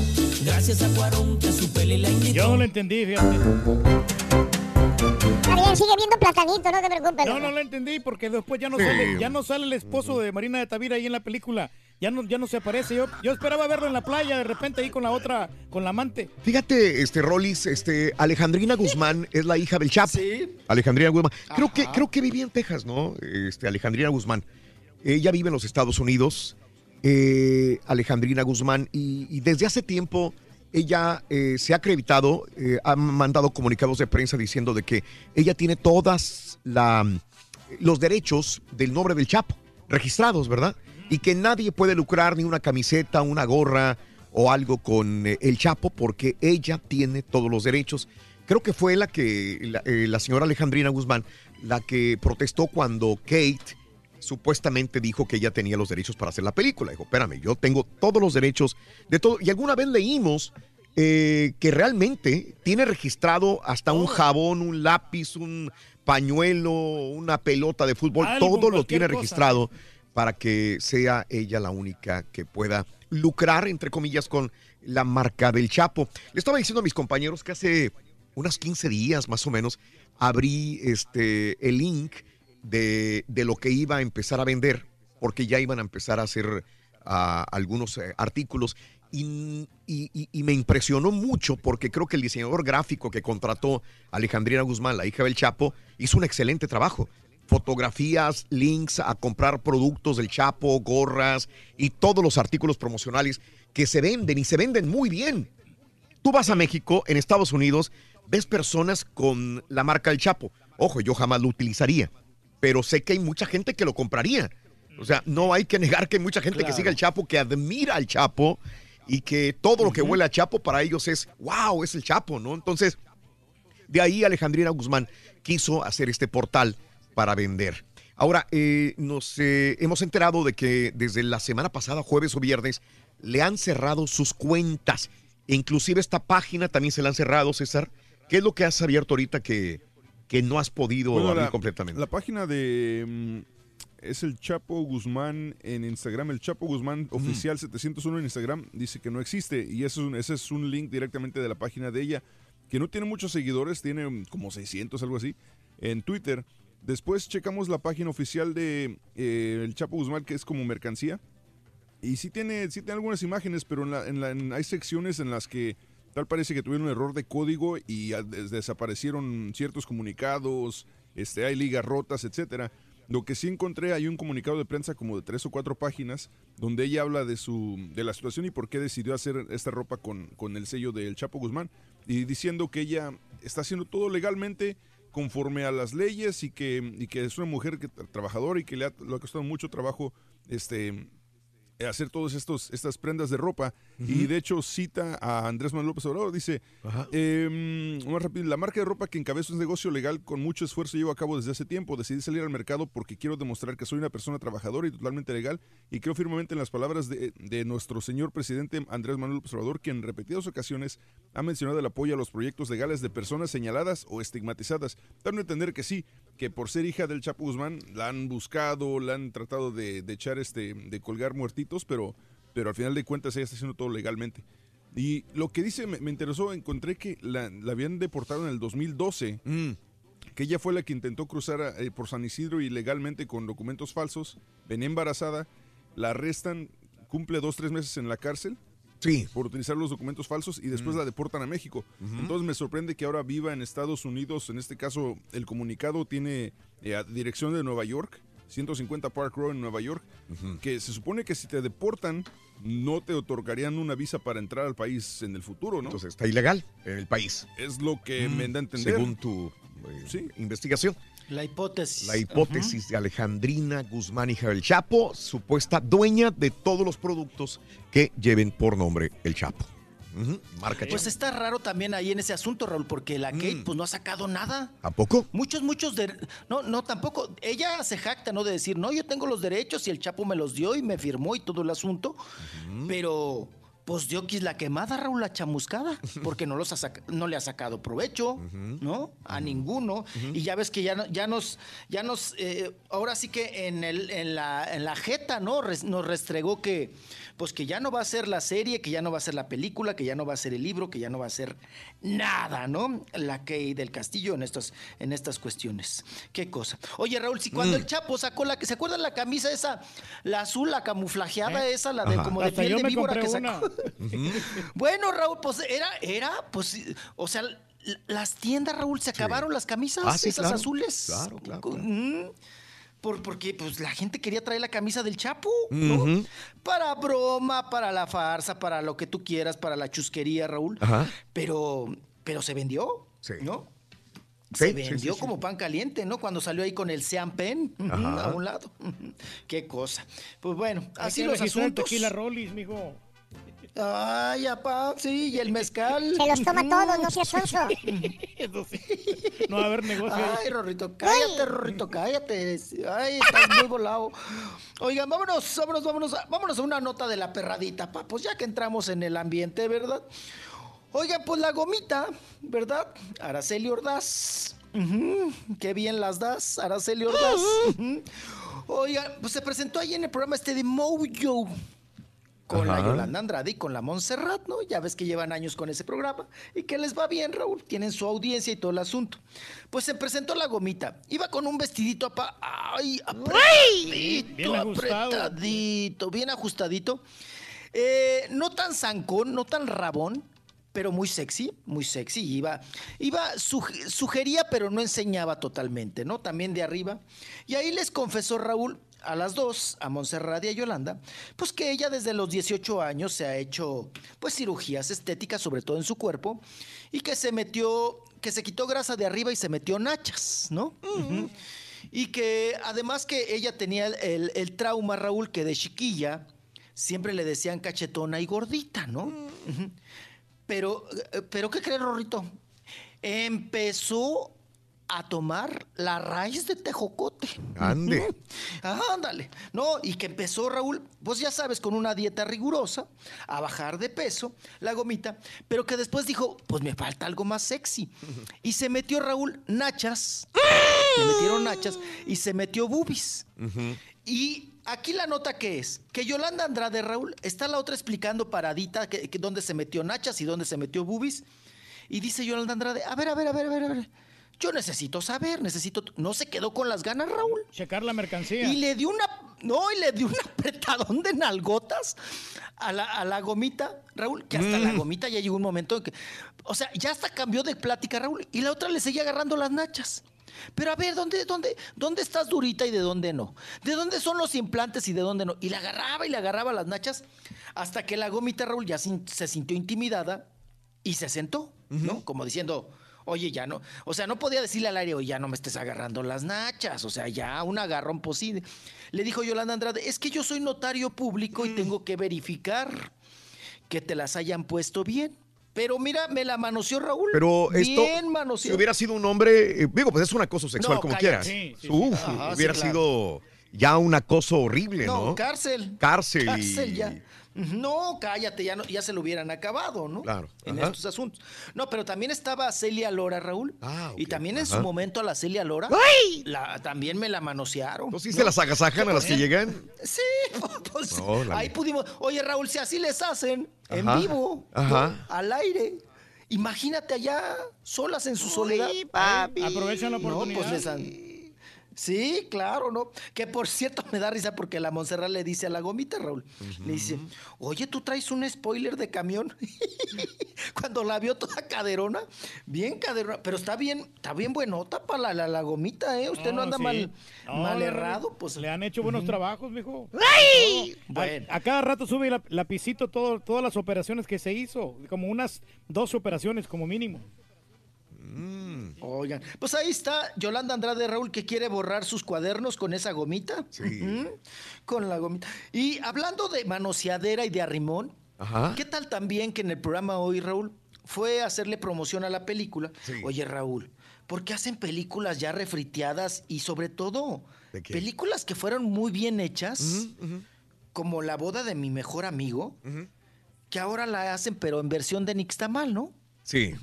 [SPEAKER 45] Gracias a Cuarón, que su peli la invitó.
[SPEAKER 15] Yo no lo entendí, fíjate.
[SPEAKER 16] Está bien, sigue viendo platanito, no te preocupes.
[SPEAKER 15] No, no lo entendí porque después ya no
[SPEAKER 14] Sí.
[SPEAKER 15] sale, ya no sale el esposo de Marina de Tavira ahí en la película. Ya no, ya no se aparece. Yo, yo esperaba verlo en la playa, de repente ahí con la otra, con la amante.
[SPEAKER 14] Fíjate, este Rollis, este Alejandrina Guzmán es la hija del Chapo. Alejandrina Guzmán. Creo que, creo que vivía en Texas, ¿no? Este, Alejandrina Guzmán. Ella vive en los Estados Unidos. eh, Alejandrina Guzmán. Y, y desde hace tiempo ella eh, se ha acreditado, eh, ha mandado comunicados de prensa diciendo de que ella tiene todas la, los derechos del nombre del Chapo registrados, ¿verdad? Y que nadie puede lucrar ni una camiseta, una gorra o algo con eh, el Chapo porque ella tiene todos los derechos. Creo que fue la que la, la señora Alejandrina Guzmán la que protestó cuando Kate supuestamente dijo que ella tenía los derechos para hacer la película. Dijo, espérame, yo tengo todos los derechos de todo. Y alguna vez leímos eh, que realmente tiene registrado hasta un jabón, un lápiz, un pañuelo, una pelota de fútbol,
[SPEAKER 15] Algo,
[SPEAKER 14] todo lo tiene
[SPEAKER 15] cosa.
[SPEAKER 14] registrado para que sea ella la única que pueda lucrar, entre comillas, con la marca del Chapo. Le estaba diciendo a mis compañeros que hace unos 15 días más o menos abrí este, el link de, de lo que iba a empezar a vender, porque ya iban a empezar a hacer ah, algunos eh, artículos. Y, y- me impresionó mucho porque creo que el diseñador gráfico que contrató a Alejandrina Guzmán, la hija del Chapo, hizo un excelente trabajo. Fotografías, links a comprar productos del Chapo, gorras y todos los artículos promocionales que se venden y se venden muy bien. Tú vas a México, en Estados Unidos, ves personas con la marca del Chapo. Ojo, yo jamás lo utilizaría, pero sé que hay mucha gente que lo compraría. O sea, no hay que negar que hay mucha gente que sigue al Chapo, que admira al Chapo y que todo lo que huele a Chapo para ellos es, wow, es el Chapo, ¿no? Entonces, de ahí Alejandrina Guzmán quiso hacer este portal para vender. Ahora, eh, nos eh, hemos enterado de que desde la semana pasada, jueves o viernes, le han cerrado sus cuentas. Inclusive esta página también se la han cerrado, César. ¿Qué es lo que has abierto ahorita que, que no has podido
[SPEAKER 1] Bueno,
[SPEAKER 14] abrir
[SPEAKER 1] la,
[SPEAKER 14] completamente?
[SPEAKER 1] la página de mm, es el Chapo Guzmán en Instagram, el Chapo Guzmán oficial 701 en Instagram dice que no existe y eso es un- ese es un link directamente de la página de ella que no tiene muchos seguidores, tiene mm, como 600 algo así en Twitter. Después checamos la página oficial de eh, el Chapo Guzmán que es como mercancía y sí tiene, sí tiene algunas imágenes, pero en la- en la- en- hay secciones en las que tal parece que tuvieron un error de código y ah, des- desaparecieron ciertos comunicados, este, hay ligas rotas, etcétera. Lo que sí encontré, hay un comunicado de prensa como de tres o cuatro páginas, donde ella habla de su, de la situación y por qué decidió hacer esta ropa con, con el sello del Chapo Guzmán, y diciendo que ella está haciendo todo legalmente conforme a las leyes y que, y que es una mujer que, trabajadora y que le ha, le ha costado mucho trabajo este, hacer todas estos, estas prendas de ropa. Y de hecho cita a Andrés Manuel López Obrador, dice, em, más rápido, la marca de ropa que encabezo un negocio legal con mucho esfuerzo llevo a cabo desde hace tiempo. Decidí salir al mercado porque quiero demostrar que soy una persona trabajadora y totalmente legal y creo firmemente en las palabras de, de nuestro señor presidente Andrés Manuel López Obrador, quien en repetidas ocasiones ha mencionado el apoyo a los proyectos legales de personas señaladas o estigmatizadas, dando a entender que sí, que por ser hija del Chapo Guzmán la han buscado, la han tratado de, de echar este, de colgar muertitos, pero, pero al final de cuentas ella está haciendo todo legalmente. Y lo que dice me, me interesó, encontré que la, la habían deportado en el 2012, que ella fue la que intentó cruzar eh, por San Isidro ilegalmente con documentos falsos, venía embarazada, la arrestan, cumple dos, tres meses en la cárcel.
[SPEAKER 14] Sí.
[SPEAKER 1] Por utilizar los documentos falsos y después
[SPEAKER 14] Mm.
[SPEAKER 1] la deportan a México. Entonces me sorprende que ahora viva en Estados Unidos. En este caso, el comunicado tiene eh, dirección de Nueva York, 150 Park Road en Nueva York, que se supone que si te deportan, no te otorgarían una visa para entrar al país en el futuro, ¿no?
[SPEAKER 14] Entonces está ilegal en el país.
[SPEAKER 1] Es lo que me da a entender.
[SPEAKER 14] Según tu eh, investigación.
[SPEAKER 43] La hipótesis.
[SPEAKER 14] La hipótesis de Alejandrina Guzmán, hija del Chapo, supuesta dueña de todos los productos que lleven por nombre el Chapo. Marca
[SPEAKER 43] Pues está raro también ahí en ese asunto, Raúl, porque la Kate
[SPEAKER 14] Mm.
[SPEAKER 43] pues no ha sacado nada.
[SPEAKER 14] ¿A poco?
[SPEAKER 43] Muchos, muchos de... No, no, tampoco. Ella se jacta, ¿no? De decir, no, yo tengo los derechos y el Chapo me los dio y me firmó y todo el asunto. Pero, pues dio quis la quemada, Raúl, la chamuscada, porque no, los ha no le ha sacado provecho, ¿no? A ninguno. Y ya ves que ya, ya nos, ya nos, eh, ahora sí que en, el, en, la, en la jeta, ¿no? Res- nos restregó que, pues que ya no va a ser la serie, que ya no va a ser la película, que ya no va a ser el libro, que ya no va a ser nada, ¿no? La que del Castillo en estas, en estas cuestiones. Qué cosa. Oye, Raúl, si cuando
[SPEAKER 15] Mm.
[SPEAKER 43] el Chapo sacó la, ¿se acuerdan la camisa esa, la azul, la camuflajeada esa, la de
[SPEAKER 15] Ajá.
[SPEAKER 43] como de
[SPEAKER 15] Hasta
[SPEAKER 43] piel de víbora que sacó? Bueno, Raúl, pues era, era, pues, o sea, las tiendas, Raúl, se acabaron las camisas,
[SPEAKER 14] Ah, sí,
[SPEAKER 43] esas
[SPEAKER 14] claro.
[SPEAKER 43] azules.
[SPEAKER 14] Claro, claro,
[SPEAKER 43] Mm, Por, porque pues la gente quería traer la camisa del Chapo, ¿no? Para broma, para la farsa, para lo que tú quieras, para la chusquería, Raúl.
[SPEAKER 14] Ajá.
[SPEAKER 43] Pero, pero se vendió,
[SPEAKER 14] Sí.
[SPEAKER 43] ¿no?
[SPEAKER 14] Sí,
[SPEAKER 43] se
[SPEAKER 14] sí,
[SPEAKER 43] vendió
[SPEAKER 14] sí, sí.
[SPEAKER 43] como pan caliente, ¿no? Cuando salió ahí con el Sean Pen
[SPEAKER 14] Ajá.
[SPEAKER 43] a un lado. Qué cosa. Pues bueno,
[SPEAKER 15] Hay
[SPEAKER 43] así
[SPEAKER 15] que
[SPEAKER 43] los asuntos.
[SPEAKER 15] tequila Rollis, mijo.
[SPEAKER 43] Ay, apá, sí, y el mezcal.
[SPEAKER 16] Se los toma todos, no seas sonso.
[SPEAKER 15] Eso sí. No va a haber negocio.
[SPEAKER 43] Ay, Rorrito, cállate, Rorrito, cállate. Ay, estás muy volado. Oigan, vámonos, vámonos, vámonos, vámonos a una nota de la perradita, pa. Pues ya que entramos en el ambiente, ¿verdad? Oigan, pues la gomita, ¿verdad? Araceli Ordaz. Qué bien las das, Araceli Ordaz. Ujú. Oigan, pues se presentó ahí en el programa este de Mojo. Con la. Yolanda Andrade y con la Montserrat, ¿no? Ya ves que llevan años con ese programa y que les va bien, Raúl. Tienen su audiencia y todo el asunto. Pues se presentó la gomita. Iba con un vestidito apa- ay, apretadito,
[SPEAKER 15] Bien
[SPEAKER 43] apretadito, bien ajustadito. Eh, no tan zancón, no tan rabón, pero muy sexy, muy sexy. Iba, iba suge- sugería, pero no enseñaba totalmente, ¿no? También de arriba. Y ahí les confesó Raúl a las dos, a Montserrat y a Yolanda, pues que ella desde los 18 años se ha hecho, pues, cirugías estéticas, sobre todo en su cuerpo, y que se metió, que se quitó grasa de arriba y se metió nachas, ¿no? Y que además que ella tenía el, el- trauma, Raúl, que de chiquilla siempre le decían cachetona y gordita, ¿no? Ujú. Pero, eh, pero ¿qué crees, Rorrito? Empezó a tomar la raíz de tejocote.
[SPEAKER 14] Ande.
[SPEAKER 43] Ándale. No, y que empezó Raúl, pues ya sabes, con una dieta rigurosa, a bajar de peso, la gomita, pero que después dijo, pues me falta algo más sexy. Y se metió Raúl nachas, se metieron nachas y se metió boobies. Y aquí la nota que es, que Yolanda Andrade, Raúl, está la otra explicando paradita que, que dónde se metió nachas y dónde se metió boobies. Y dice Yolanda Andrade, a ver, a ver, a ver, a ver, a ver. Yo necesito saber, necesito... No se quedó con las ganas, Raúl.
[SPEAKER 15] Checar la mercancía.
[SPEAKER 43] Y le dio una... No, y le dio un apretadón de nalgotas a la, a la gomita, Raúl, que hasta
[SPEAKER 15] Mm.
[SPEAKER 43] la gomita ya llegó un momento en que... O sea, ya hasta cambió de plática, Raúl, y la otra le seguía agarrando las nachas. Pero a ver, ¿dónde, dónde, ¿dónde estás durita y de dónde no? ¿De dónde son los implantes y de dónde no? Y le agarraba y le agarraba las nachas hasta que la gomita, Raúl, ya se sintió intimidada y se sentó, ¿no? Como diciendo, oye, ya no. O sea, no podía decirle al aire, oye, ya no me estés agarrando las nachas. O sea, ya un agarrón posible. Le dijo Yolanda Andrade, es que yo soy notario público y tengo que verificar que te las hayan puesto bien. Pero mira, me la manoseó Raúl.
[SPEAKER 14] Pero esto,
[SPEAKER 43] bien
[SPEAKER 14] si
[SPEAKER 43] manoseado.
[SPEAKER 14] hubiera sido un hombre, eh, digo, pues es un acoso sexual
[SPEAKER 43] No,
[SPEAKER 14] como quieras.
[SPEAKER 43] Sí, sí, sí.
[SPEAKER 14] Uf,
[SPEAKER 43] Ajá,
[SPEAKER 14] hubiera
[SPEAKER 43] claro.
[SPEAKER 14] sido ya un acoso horrible, ¿no?
[SPEAKER 43] No, cárcel.
[SPEAKER 14] Cárcel y-
[SPEAKER 43] Cárcel ya. No, cállate, ya, no, ya se lo hubieran acabado, ¿no?
[SPEAKER 14] Claro,
[SPEAKER 43] En
[SPEAKER 14] ajá.
[SPEAKER 43] estos asuntos. No, pero también estaba Celia Lora, Raúl. Y también en su momento a la Celia Lora. la- también me la manosearon.
[SPEAKER 14] ¿No sí se las agasajan a las que llegan?
[SPEAKER 43] Sí, pues ahí pudimos. Oye, Raúl, si así les hacen en vivo,
[SPEAKER 14] ajá.
[SPEAKER 43] ¿no? al aire. Imagínate allá, solas en su soledad.
[SPEAKER 15] Aprovechan la
[SPEAKER 43] No,
[SPEAKER 15] oportunidad.
[SPEAKER 43] pues les han- Sí, claro, ¿no? Que por cierto me da risa porque la Montserrat le dice a la gomita, Raúl, le dice, oye, tú traes un spoiler de camión. Cuando la vio toda caderona, bien caderona, pero está bien, está bien buenota para la, la, la gomita, ¿eh? Usted no, anda
[SPEAKER 15] sí.
[SPEAKER 43] mal,
[SPEAKER 15] No,
[SPEAKER 43] mal errado, pues.
[SPEAKER 15] Le han hecho buenos trabajos, mijo.
[SPEAKER 43] ¡Ay!
[SPEAKER 15] No,
[SPEAKER 43] Bueno.
[SPEAKER 15] A, a cada rato sube la, lapicito todo, todas las operaciones que se hizo. Como unas dos operaciones como mínimo.
[SPEAKER 43] Oigan, pues ahí está Yolanda Andrade Raúl que quiere borrar sus cuadernos con esa gomita. Ujú, Con la gomita. Y hablando de manoseadera y de arrimón,
[SPEAKER 14] Ajá.
[SPEAKER 43] ¿qué tal también que en el programa hoy, Raúl, fue a hacerle promoción a la película?
[SPEAKER 14] Sí.
[SPEAKER 43] Oye, Raúl, ¿por qué hacen películas ya refriteadas y sobre todo películas que fueron muy bien hechas, como La boda de mi mejor amigo, que ahora la hacen pero en versión de Nixtamal, ¿no?
[SPEAKER 14] Sí.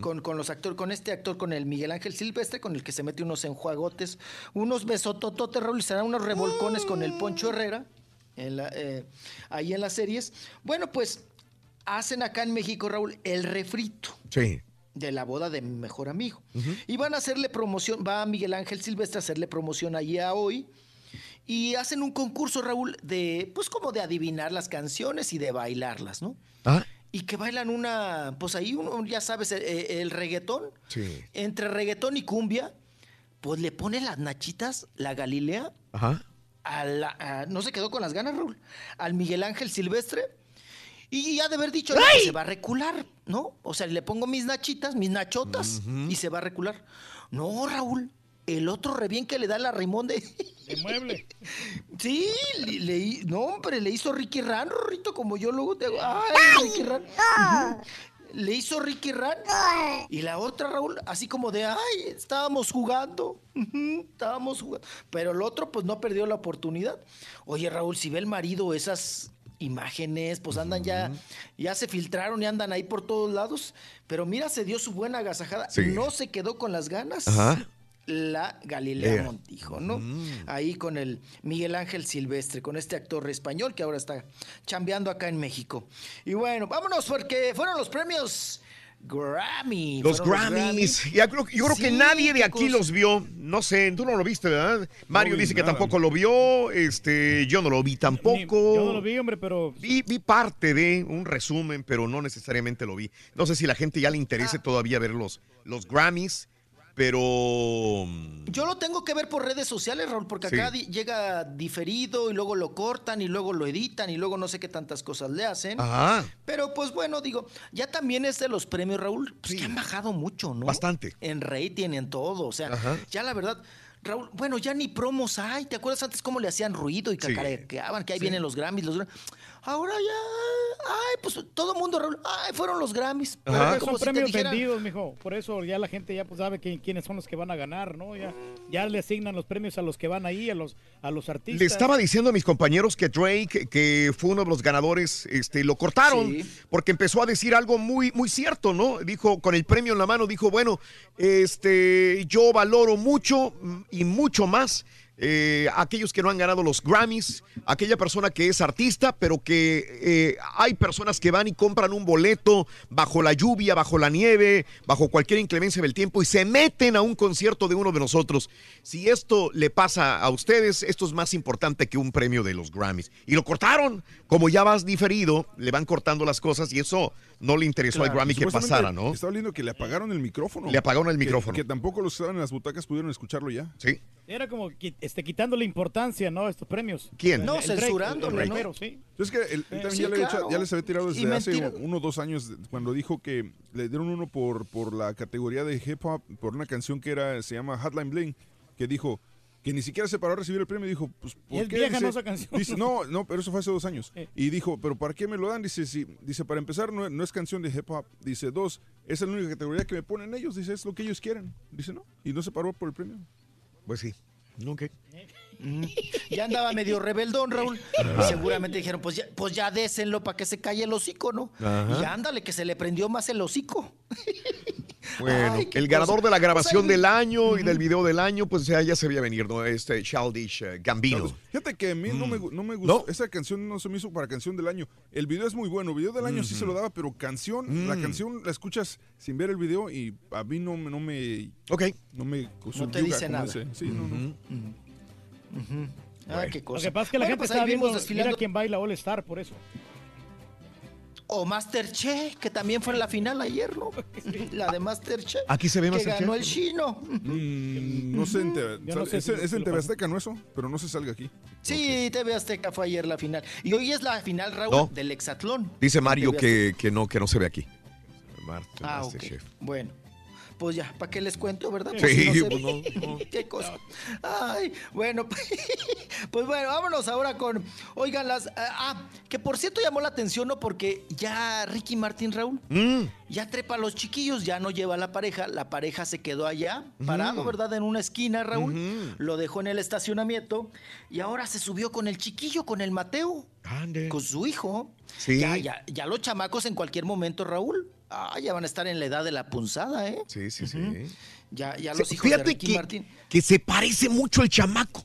[SPEAKER 43] Con, con los actores, con este actor, con el Miguel Ángel Silvestre, con el que se mete unos enjuagotes, unos besotototes, Raúl, y se dan unos revolcones con el Poncho Herrera, en la, eh, ahí en las series. Bueno, pues hacen acá en México, Raúl, el refrito
[SPEAKER 14] Sí.
[SPEAKER 43] de la boda de mi mejor amigo. Y van a hacerle promoción, va Miguel Ángel Silvestre a hacerle promoción allí a hoy. Y hacen un concurso, Raúl, de, pues como de adivinar las canciones y de bailarlas, ¿no?
[SPEAKER 14] Ah,
[SPEAKER 43] Y que bailan una, pues ahí uno, ya sabes, el, el reggaetón,
[SPEAKER 14] sí.
[SPEAKER 43] entre reggaetón y cumbia, pues le pone las nachitas, la Galilea,
[SPEAKER 14] Ajá.
[SPEAKER 43] a la- a- no se quedó con las ganas, Raúl, al Miguel Ángel Silvestre, y ya de haber dicho, no, pues se va a recular, ¿no? O sea, le pongo mis nachitas, mis nachotas, y se va a recular. No, Raúl, el otro re bien que le da la rimón de...
[SPEAKER 15] De mueble.
[SPEAKER 43] Sí, le, le- no, hombre, le hizo Ricky Ran, Rorrito, como yo luego te hago. Ay, Ricky Ran. Le hizo Ricky Ran. Y la otra, Raúl, así como de, ay, estábamos jugando. Estábamos jugando. Pero el otro, pues no perdió la oportunidad. Oye, Raúl, si ve el marido esas imágenes, pues andan ya, ya se filtraron y andan ahí por todos lados. Pero mira, se dio su buena agasajada.
[SPEAKER 14] Sí.
[SPEAKER 43] No se quedó con las ganas.
[SPEAKER 14] Ajá.
[SPEAKER 43] La Galilea
[SPEAKER 14] Ea.
[SPEAKER 43] Montijo, ¿no?
[SPEAKER 14] Mm.
[SPEAKER 43] Ahí con el Miguel Ángel Silvestre, con este actor español que ahora está chambeando acá en México. Y bueno, vámonos porque fueron los premios Grammy.
[SPEAKER 14] Los Grammys. Ya creo- yo creo que nadie de aquí
[SPEAKER 43] cosa.
[SPEAKER 14] los vio. No sé, tú no lo viste, ¿verdad? Mario
[SPEAKER 1] vi
[SPEAKER 14] dice que tampoco lo vio. Este, yo no lo vi tampoco.
[SPEAKER 15] Yo no lo vi, hombre, pero
[SPEAKER 14] Vi, vi parte de un resumen, pero no necesariamente lo vi. No sé si la gente ya le interese
[SPEAKER 43] Ah.
[SPEAKER 14] todavía ver los, los Grammys, pero... mm,
[SPEAKER 43] Yo lo tengo que ver por redes sociales, Raúl, porque acá
[SPEAKER 14] Sí.
[SPEAKER 43] llega diferido y luego lo cortan y luego lo editan y luego no sé qué tantas cosas le hacen.
[SPEAKER 14] Ajá.
[SPEAKER 43] Pero pues bueno, digo, ya también es de los premios, Raúl, pues que han bajado mucho, ¿no?
[SPEAKER 14] Bastante.
[SPEAKER 43] En rating, en todo. O sea, ya la verdad. Raúl, bueno, ya ni promos hay. ¿Te acuerdas antes cómo le hacían ruido y
[SPEAKER 14] Sí.
[SPEAKER 43] cacareaban? Que ahí vienen los Grammys, los Gra- Ahora ya, ay, pues todo mundo, Raúl, ay, fueron los Grammys.
[SPEAKER 15] Pero
[SPEAKER 43] Pero
[SPEAKER 15] son
[SPEAKER 43] si
[SPEAKER 15] premios
[SPEAKER 43] dijera-
[SPEAKER 15] vendidos, mijo. Por eso ya la gente ya pues, sabe que- quiénes son los que van a ganar, ¿no? Ya, ya le asignan los premios a los que van ahí, a los, a los artistas.
[SPEAKER 14] Le estaba diciendo a mis compañeros que Drake, que fue uno de los ganadores, este, lo cortaron
[SPEAKER 43] Sí.
[SPEAKER 14] porque empezó a decir algo muy, muy cierto, ¿no? Dijo, con el premio en la mano, dijo, bueno, este, yo valoro mucho y mucho más eh, aquellos que no han ganado los Grammys, aquella persona que es artista, pero que eh, hay personas que van y compran un boleto bajo la lluvia, bajo la nieve, bajo cualquier inclemencia del tiempo y se meten a un concierto de uno de nosotros. Si esto le pasa a ustedes, esto es más importante que un premio de los Grammys. Y lo cortaron, como ya vas diferido, le van cortando las cosas y eso no le interesó al
[SPEAKER 1] Claro,
[SPEAKER 14] Grammy que pasara, ¿no?
[SPEAKER 1] Estaba leyendo que le apagaron el micrófono.
[SPEAKER 14] Le apagaron el
[SPEAKER 1] Que-
[SPEAKER 14] micrófono.
[SPEAKER 1] Que, tampoco los que estaban en las butacas pudieron escucharlo ya.
[SPEAKER 14] Sí.
[SPEAKER 15] Era como este, quitándole importancia, ¿no? A estos premios.
[SPEAKER 1] ¿Quién? No,
[SPEAKER 15] el
[SPEAKER 43] ¿no?
[SPEAKER 15] sí.
[SPEAKER 1] Es que él, él
[SPEAKER 15] Eh,
[SPEAKER 1] también
[SPEAKER 15] sí,
[SPEAKER 1] ya, le ya les había tirado
[SPEAKER 43] Y
[SPEAKER 1] desde hace uno o dos años cuando dijo que le dieron uno por, por la categoría de hip hop, por una canción que era se llama Hotline Bling, que dijo que ni siquiera se paró a recibir el premio. Dijo, pues,
[SPEAKER 15] Y
[SPEAKER 1] ¿por
[SPEAKER 15] es
[SPEAKER 1] qué?
[SPEAKER 15] vieja,
[SPEAKER 1] Dice-
[SPEAKER 15] ¿no, esa canción?
[SPEAKER 1] Dice, no, no, pero eso fue hace dos años.
[SPEAKER 15] Eh.
[SPEAKER 1] Y dijo, ¿pero para qué me lo dan? Dice, sí, dice, para empezar, no, no es canción de hip hop. Dice, dos, esa es la única categoría que me ponen ellos. Dice, es lo que ellos quieren. Dice, no. Y no se paró por el premio.
[SPEAKER 14] Pues sí. Ok.
[SPEAKER 43] Mm. Ya andaba medio rebeldón, Raúl.
[SPEAKER 14] Ajá.
[SPEAKER 43] Y seguramente dijeron, pues ya, pues ya désenlo para que se calle el hocico, ¿no?
[SPEAKER 14] Ajá.
[SPEAKER 43] Y ándale, que se le prendió más el hocico.
[SPEAKER 14] Bueno,
[SPEAKER 43] Ay,
[SPEAKER 14] el ganador
[SPEAKER 43] cosa.
[SPEAKER 14] de la grabación
[SPEAKER 43] O sea,
[SPEAKER 14] del año y del video del año, pues ya, ya se veía venir, ¿no? Este Childish eh, Gambino.
[SPEAKER 1] Fíjate que a mí no, me, gu- no me gustó. Esa canción no se me hizo para canción del año. El video es muy bueno. El video del año sí se lo daba, pero canción, la
[SPEAKER 14] Mm.
[SPEAKER 1] canción la escuchas sin ver el video y a mí no, me- no me.
[SPEAKER 14] Ok.
[SPEAKER 1] No me.
[SPEAKER 43] No te dice nada.
[SPEAKER 1] Sí, no, no.
[SPEAKER 43] Ah, qué cosa.
[SPEAKER 15] Lo que pasa es que la
[SPEAKER 43] Bueno,
[SPEAKER 15] gente
[SPEAKER 43] pues
[SPEAKER 15] está viendo
[SPEAKER 43] desfilando.
[SPEAKER 15] quién baila All Star, por eso.
[SPEAKER 43] O Masterchef, que también fue en la final ayer, ¿no? La de Masterchef.
[SPEAKER 14] Aquí se ve
[SPEAKER 43] que
[SPEAKER 14] Masterchef.
[SPEAKER 43] ganó el chino.
[SPEAKER 1] Mm, no sé, en TV
[SPEAKER 43] no sé
[SPEAKER 1] es,
[SPEAKER 43] si-
[SPEAKER 1] es en TV. Azteca, ¿no eso? Pero no se salga aquí.
[SPEAKER 43] Sí, TV Azteca fue ayer la final. Y hoy es la final, Raúl,
[SPEAKER 14] No.
[SPEAKER 43] del hexatlón.
[SPEAKER 14] Dice Mario que, que no, que no se ve aquí. Mar-
[SPEAKER 43] Ah.
[SPEAKER 14] Masterchef.
[SPEAKER 43] Bueno, pues ya, ¿para qué les cuento, verdad?
[SPEAKER 14] Sí,
[SPEAKER 43] Pues si no se
[SPEAKER 14] pues no,
[SPEAKER 43] qué cosa. Ay, bueno, pues bueno, vámonos ahora con, oigan, las, ah, ah, que por cierto llamó la atención, ¿no? Porque ya Ricky Martín, Raúl,
[SPEAKER 14] Mm.
[SPEAKER 43] ya trepa a los chiquillos, ya no lleva a la pareja, la pareja se quedó allá, parado, ¿verdad? En una esquina, Raúl, lo dejó en el estacionamiento y ahora se subió con el chiquillo, con el Mateo, con su hijo.
[SPEAKER 14] Sí.
[SPEAKER 43] Ya, ya, ya los chamacos en cualquier momento, Raúl, ah, ya van a estar en la edad de la punzada, ¿eh?
[SPEAKER 14] Sí, sí, sí.
[SPEAKER 43] Ya, ya
[SPEAKER 14] Sí,
[SPEAKER 43] los hijos de
[SPEAKER 14] Fíjate
[SPEAKER 43] Ricky
[SPEAKER 14] que,
[SPEAKER 43] Martín.
[SPEAKER 14] que se parece mucho el chamaco.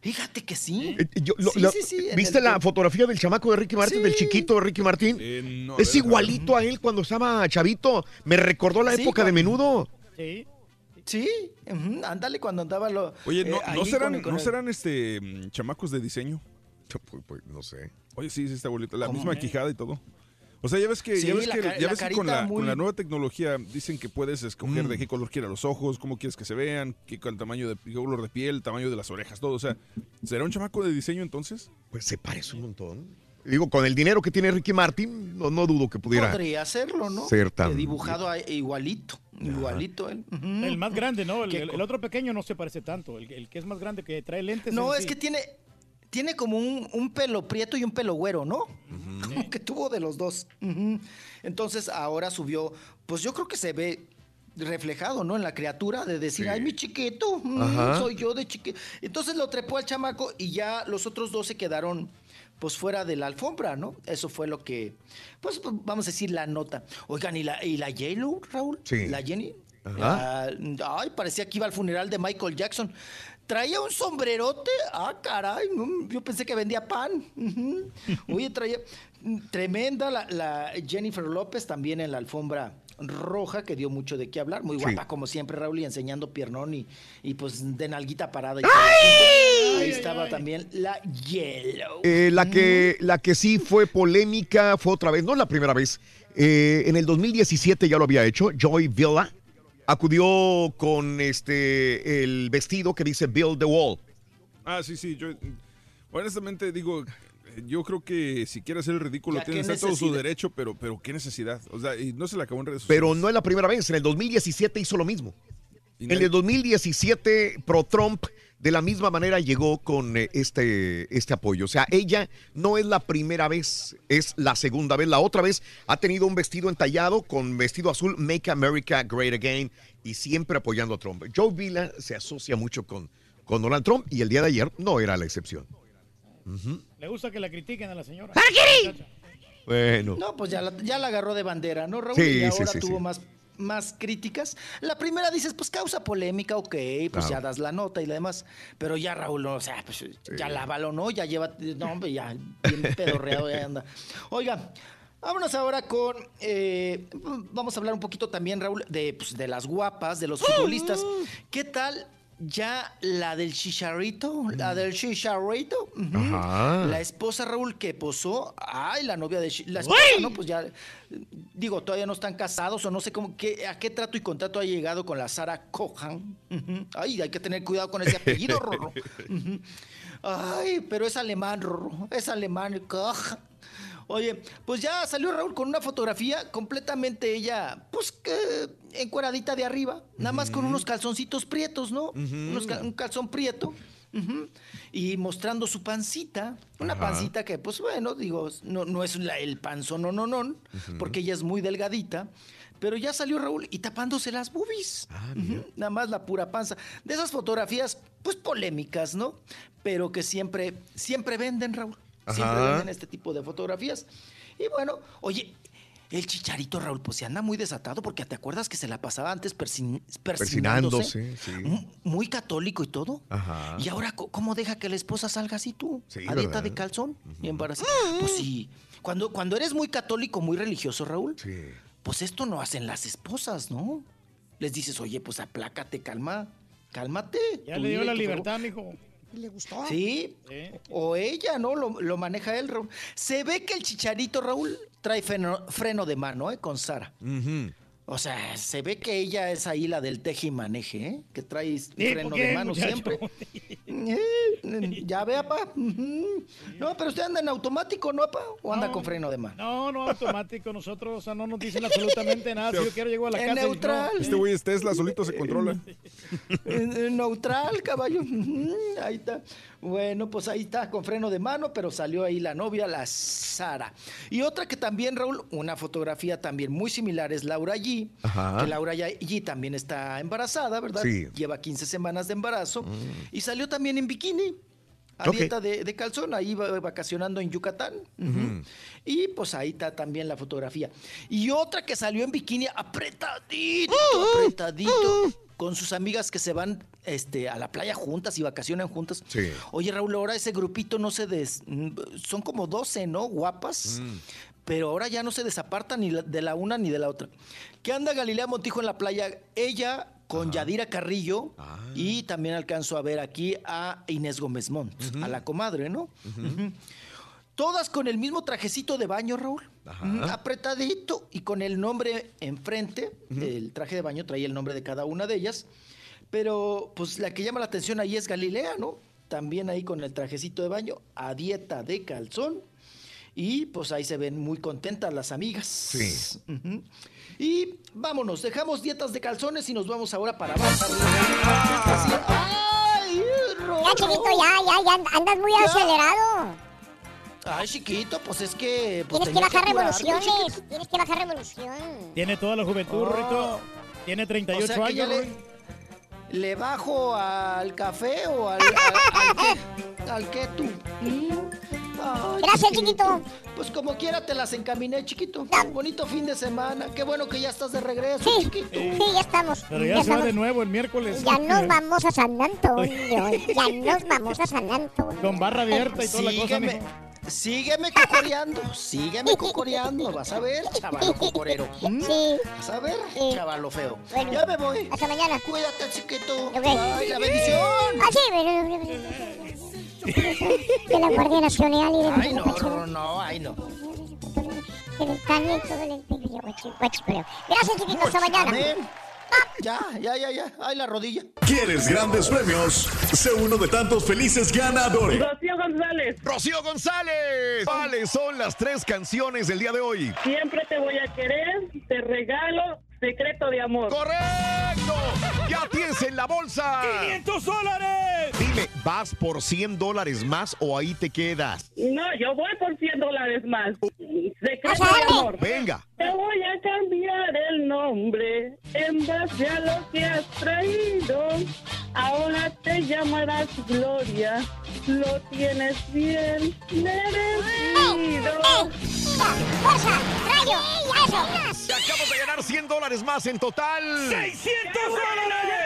[SPEAKER 43] Fíjate que sí.
[SPEAKER 14] Eh, yo- lo-
[SPEAKER 43] Sí, sí, sí,
[SPEAKER 14] ¿Viste
[SPEAKER 43] el
[SPEAKER 14] la fotografía del chamaco de Ricky Martin,
[SPEAKER 43] Sí.
[SPEAKER 14] del chiquito de Ricky Martin?
[SPEAKER 1] no,
[SPEAKER 14] es igualito a él cuando estaba chavito. Me recordó la
[SPEAKER 43] Sí,
[SPEAKER 14] época de menudo.
[SPEAKER 15] Sí.
[SPEAKER 43] Sí, ándale cuando andaba lo.
[SPEAKER 1] Oye, ¿no,
[SPEAKER 43] eh,
[SPEAKER 1] ¿no
[SPEAKER 43] ahí
[SPEAKER 1] serán,
[SPEAKER 43] con- con
[SPEAKER 1] ¿no
[SPEAKER 43] el-
[SPEAKER 1] serán este mm, chamacos de diseño?
[SPEAKER 14] no sé.
[SPEAKER 1] Oye, sí, sí está bonito. La misma quijada y todo. O sea, ya ves que,
[SPEAKER 43] Sí,
[SPEAKER 1] ya ves
[SPEAKER 43] la
[SPEAKER 1] que,
[SPEAKER 43] ca-
[SPEAKER 1] ya
[SPEAKER 43] la
[SPEAKER 1] ves que con, la,
[SPEAKER 43] muy-
[SPEAKER 1] con la nueva tecnología dicen que puedes escoger
[SPEAKER 14] Mm.
[SPEAKER 1] de qué color quieras los ojos, cómo quieres que se vean, qué con tamaño de qué color de piel, tamaño de las orejas, todo. O sea, ¿será un chamaco de diseño entonces?
[SPEAKER 14] Pues se parece un montón. Digo, con el dinero que tiene Ricky Martin, no, no dudo que pudiera.
[SPEAKER 43] Podría hacerlo, ¿no?
[SPEAKER 14] ser tan-
[SPEAKER 43] dibujado a- igualito, igualito él.
[SPEAKER 15] El más grande, ¿no? El, el- el otro pequeño no se parece tanto. El, el que es más grande que trae lentes.
[SPEAKER 43] No, es
[SPEAKER 15] sí.
[SPEAKER 43] que tiene, tiene como un, un pelo prieto y un pelo güero, ¿no? Como que tuvo de los dos. Entonces ahora subió, pues yo creo que se ve reflejado, ¿no? En la criatura de decir, ay, mi chiquito, mm, soy yo de chiquito. Entonces lo trepó al chamaco y ya los otros dos se quedaron pues fuera de la alfombra, ¿no? Eso fue lo que, pues vamos a decir la nota. Oigan, ¿y la, y la Raúl?
[SPEAKER 14] Sí.
[SPEAKER 43] La Jenny. Ah, ay, parecía que iba al funeral de Michael Jackson. Traía un sombrerote. Ah, caray. yo pensé que vendía pan. Oye, traía tremenda la, la Jennifer López también en la alfombra roja que dio mucho de qué hablar. Muy
[SPEAKER 14] Sí.
[SPEAKER 43] guapa, como siempre, Raúl, y enseñando piernón y, y pues de nalguita parada. y. Ahí estaba también la Yellow.
[SPEAKER 14] Eh, la, que, la que sí fue polémica fue otra vez, no la primera vez. Eh, en el 2017 ya lo había hecho. Joy Villa acudió con este el vestido que dice Build the Wall.
[SPEAKER 1] Ah, sí, sí. Yo, honestamente digo, yo creo que si quiere hacer el ridículo,
[SPEAKER 14] Ya,
[SPEAKER 1] tiene
[SPEAKER 14] ¿qué
[SPEAKER 1] está todo su derecho, pero, pero qué necesidad. O sea, y no se le acabó en redes sociales.
[SPEAKER 14] Pero no es la primera vez. En el 2017 hizo lo mismo. En el 2017, pro Trump de la misma manera llegó con eh, este, este apoyo. O sea, ella no es la primera vez, es la segunda vez. La otra vez ha tenido un vestido entallado con vestido azul, Make America Great Again, y siempre apoyando a Trump. Joe Villa se asocia mucho con, con Donald Trump y el día de ayer no era la excepción.
[SPEAKER 15] Le gusta que la critiquen a la señora.
[SPEAKER 14] Bueno.
[SPEAKER 43] No, pues ya la, ya la agarró de bandera, ¿no, Raúl?
[SPEAKER 14] Sí,
[SPEAKER 43] y
[SPEAKER 14] sí,
[SPEAKER 43] ahora
[SPEAKER 14] sí,
[SPEAKER 43] tuvo
[SPEAKER 14] sí.
[SPEAKER 43] Más, más críticas. La primera dices, pues causa polémica, ok, pues
[SPEAKER 14] Claro.
[SPEAKER 43] ya das la nota y la demás. Pero ya Raúl, no, o sea, pues ya lávalo, ¿no? Ya lleva, no, hombre, ya bien pedorreado, ya anda. Oiga. Vámonos ahora con, eh, vamos a hablar un poquito también, Raúl, de, pues, de las guapas, de los futbolistas. ¿Qué tal ya la del chicharrito? La del chicharrito. La esposa Raúl que posó, ay, la novia de la esposa,
[SPEAKER 14] ¡Uy!
[SPEAKER 43] ¿no? Pues ya, digo, todavía no están casados o no sé cómo, qué, a qué trato y contrato ha llegado con la Sara Cohan. Ay, hay que tener cuidado con ese apellido, Rorro. Ay, pero es alemán, Rorro, es alemán, Cohan. Oye, pues ya salió Raúl con una fotografía completamente ella, pues que encueradita de arriba, nada más con unos calzoncitos prietos, ¿no? Unos cal- un calzón prieto. Y mostrando su pancita, una
[SPEAKER 45] Ajá.
[SPEAKER 43] pancita que, pues bueno, digo, no, no es la- el panzón, no, no, no, porque ella es muy delgadita. Pero ya salió Raúl y tapándose las boobies. Ujú, Nada más la pura panza. De esas fotografías, pues polémicas, ¿no? Pero que siempre, siempre venden, Raúl. Siempre venden este tipo de fotografías. Y bueno, oye, el chicharito Raúl, pues se anda muy desatado porque te acuerdas que se la pasaba antes persin- persinándose.
[SPEAKER 14] Persinándose, sí.
[SPEAKER 43] Muy católico y todo.
[SPEAKER 14] Ajá.
[SPEAKER 43] Y ahora, ¿cómo deja que la esposa salga así tú?
[SPEAKER 14] Sí,
[SPEAKER 43] a dieta
[SPEAKER 14] ¿verdad?
[SPEAKER 43] de calzón y embarazada. Pues sí. Cuando, cuando eres muy católico, muy religioso, Raúl, pues esto no hacen las esposas, ¿no? Les dices, oye, pues aplácate, calma, cálmate.
[SPEAKER 15] Ya le dio la libertad, mijo.
[SPEAKER 17] ¿Le gustó?
[SPEAKER 43] Sí. O ella, ¿no? Lo, lo maneja él, Raúl. Se ve que el chicharito, Raúl, trae freno, freno de mano, ¿eh? Con Sara. O sea, se ve que ella es ahí la del teje y maneje, ¿eh? Que trae freno
[SPEAKER 15] ¿por qué,
[SPEAKER 43] de mano
[SPEAKER 15] muchacho?
[SPEAKER 43] siempre. Eh, ya ve, apa. No, pero usted anda en automático, ¿no, apa? ¿O anda
[SPEAKER 15] No.
[SPEAKER 43] con freno de mano?
[SPEAKER 15] No, no, automático. Nosotros, o sea, no nos dicen absolutamente nada. Si yo quiero, llego a la
[SPEAKER 43] En
[SPEAKER 15] casa. y no.
[SPEAKER 43] neutral.
[SPEAKER 1] Este güey es Tesla, solito se controla.
[SPEAKER 43] En- en neutral, caballo. Ahí está. Bueno, pues ahí está, con freno de mano, pero salió ahí la novia, la Sara. Y otra que también, Raúl, una fotografía también muy similar es Laura G.
[SPEAKER 14] Ajá.
[SPEAKER 43] Que Laura G también está embarazada, ¿verdad?
[SPEAKER 14] Sí.
[SPEAKER 43] Lleva 15 semanas de embarazo. Y salió también en bikini. A dieta de, de calzón, ahí va- vacacionando en Yucatán. Y pues ahí está también la fotografía. Y otra que salió en bikini apretadito, apretadito, con sus amigas que se van este, a la playa juntas y vacacionan juntas.
[SPEAKER 14] Sí.
[SPEAKER 43] Oye, Raúl, ahora ese grupito no se des... mm, Son como 12, ¿no? Guapas.
[SPEAKER 14] Mm.
[SPEAKER 43] Pero ahora ya no se desapartan ni de la una ni de la otra. ¿Qué anda Galilea Montijo en la playa? Ella con Yadira Carrillo
[SPEAKER 14] Ah.
[SPEAKER 43] y también alcanzo a ver aquí a Inés Gómez Montt, a la comadre, ¿no? Todas con el mismo trajecito de baño, Raúl. Mm, Apretadito y con el nombre enfrente. El traje de baño traía el nombre de cada una de ellas. Pero pues la que llama la atención ahí es Galilea, ¿no? También ahí con el trajecito de baño, a dieta de calzón. Y pues ahí se ven muy contentas las amigas.
[SPEAKER 14] Sí.
[SPEAKER 43] Ujú. Y vámonos, dejamos dietas de calzones y nos vamos ahora para abajo. ¡Ay,
[SPEAKER 16] Ya, chiquito, ya, ya, ya andas muy acelerado.
[SPEAKER 43] Ay, chiquito, pues es que... pues,
[SPEAKER 16] Tienes que bajar revoluciones.
[SPEAKER 43] chiquito.
[SPEAKER 16] Tienes que bajar revolución.
[SPEAKER 15] Tiene toda la juventud,
[SPEAKER 43] Oh.
[SPEAKER 15] Rito. Tiene 38
[SPEAKER 43] O sea que ya
[SPEAKER 15] años,
[SPEAKER 43] le-
[SPEAKER 15] Rui.
[SPEAKER 43] ¿Le bajo al café o al, al, al qué? ¿Al qué tú? Ay,
[SPEAKER 16] Gracias, chiquito.
[SPEAKER 43] Pues como quiera te las encaminé, chiquito. Bonito fin de semana. Qué bueno que ya estás de regreso,
[SPEAKER 16] Sí,
[SPEAKER 43] chiquito.
[SPEAKER 16] sí, ya estamos.
[SPEAKER 15] Pero ya se va
[SPEAKER 16] estamos.
[SPEAKER 15] de nuevo el miércoles.
[SPEAKER 16] Ya nos vamos a San Antonio. Ya nos vamos a San Antonio.
[SPEAKER 15] Con barra abierta y toda la cosa.
[SPEAKER 43] Sígueme cocoreando, sígueme cocoreando. Vas a ver, chavalo cocorero. ¿Mm?
[SPEAKER 16] Sí.
[SPEAKER 43] Vas a ver, chavalo feo.
[SPEAKER 16] Bueno,
[SPEAKER 43] ya me voy.
[SPEAKER 16] Hasta mañana.
[SPEAKER 43] Cuídate, chiquito.
[SPEAKER 16] Ok.
[SPEAKER 43] Ay, la bendición.
[SPEAKER 16] Ah, sí, pero- De la Guardia Nacional y de
[SPEAKER 43] Ay, no, no, no, ay, no.
[SPEAKER 16] Gracias, chiquito. Hasta mañana.
[SPEAKER 43] Ya, ya, ya, ya. Ay, la rodilla.
[SPEAKER 53] ¿Quieres grandes premios? Sé uno de tantos felices ganadores.
[SPEAKER 31] Rocío González.
[SPEAKER 14] Rocío González. ¿Cuáles son las tres canciones del día de hoy?
[SPEAKER 31] Siempre te voy a querer, te regalo secreto de amor.
[SPEAKER 14] ¡Correcto! ¡Ya tienes en la bolsa!
[SPEAKER 15] ¡500 dólares!
[SPEAKER 14] Dime, ¿vas por 100 dólares más o ahí te quedas?
[SPEAKER 31] No, yo voy por 100 dólares más. Secreto
[SPEAKER 16] Pásale.
[SPEAKER 31] de amor.
[SPEAKER 14] Venga.
[SPEAKER 31] Te voy a cambiar el nombre en base a lo que has traído. Ahora te llamarás Gloria. Lo tienes bien merecido.
[SPEAKER 16] ¡Fuerza! ¡Rayo! ¡Eso!
[SPEAKER 14] Te acabas de ganar 100 dólares más en total.
[SPEAKER 15] ¡600 dólares!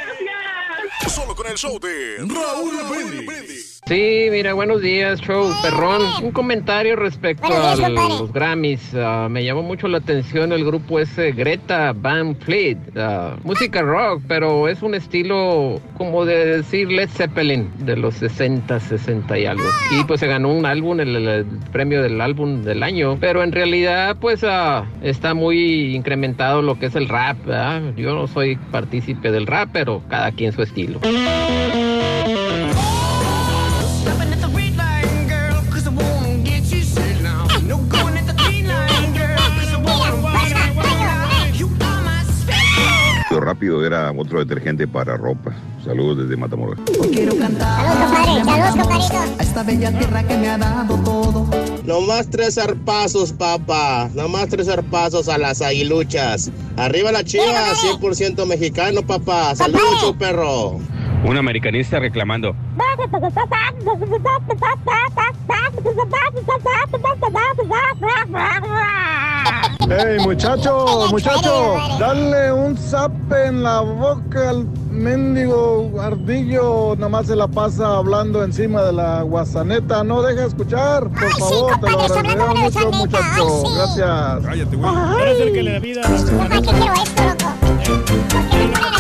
[SPEAKER 53] Solo con el show de Raúl Brindis.
[SPEAKER 51] Sí, mira, buenos días, show perrón. Un comentario respecto
[SPEAKER 16] días,
[SPEAKER 51] a los Grammys. Ah, me llamó mucho la atención el grupo ese Greta Van Fleet. Ah, música rock, pero es un estilo como de decir Led Zeppelin de los 60, 60 y algo. Y pues se ganó un álbum, el, el- premio del álbum del año. Pero en realidad, pues ah, está muy incrementado lo que es el rap. ¿verdad? Yo no soy partícipe del rap, pero cada quien su estilo.
[SPEAKER 54] Rápido era otro detergente para ropa. Saludos desde Matamoros.
[SPEAKER 9] Quiero cantar.
[SPEAKER 16] Saludos, compadre. Saludos, compadrito.
[SPEAKER 9] A esta bella tierra que me ha dado todo.
[SPEAKER 55] Nomás tres zarpazos, papá. Nomás tres zarpazos a las aguiluchas. Arriba la chiva, 100% mexicano, papá. Saludos, perro.
[SPEAKER 56] Un americanista reclamando.
[SPEAKER 47] Hey, muchacho, muchacho, dale un zape en la boca al mendigo ardillo. Nomás se la pasa hablando encima de la guasaneta. No deja escuchar, por favor, te lo agradecería mucho, muchacho. Gracias.
[SPEAKER 1] Cállate, güey.
[SPEAKER 15] Eres el que le da vida a la
[SPEAKER 16] ¿Para qué quiero esto, loco?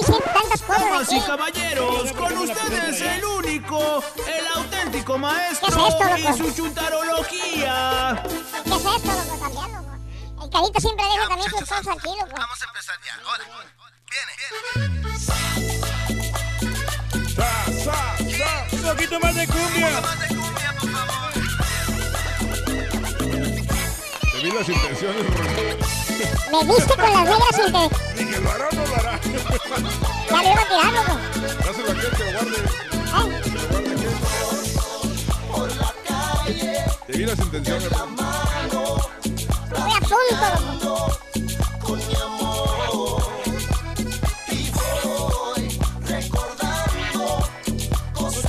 [SPEAKER 16] Qué cien- tantas cosas
[SPEAKER 9] Damas y caballeros, con ustedes el único, el auténtico maestro
[SPEAKER 16] ¿Qué es esto,
[SPEAKER 9] y
[SPEAKER 16] loco?
[SPEAKER 9] su chuntarología.
[SPEAKER 16] ¿Qué es esto, loco? También, loco. El carito siempre deja también sus cosas aquí, loco. Vamos a empezar ya.
[SPEAKER 15] Un poquito más de cumbia.
[SPEAKER 1] Te vi las intenciones.
[SPEAKER 16] Me viste con las negras te...
[SPEAKER 1] Dije, ¿lo hará o no lo hará?
[SPEAKER 16] Ya lo iba a tirar, loco.
[SPEAKER 1] Dáselo a aquel que lo guarde. Que lo guarde aquel. Te vi las intenciones, Rolando.
[SPEAKER 16] Voy a punto, loco.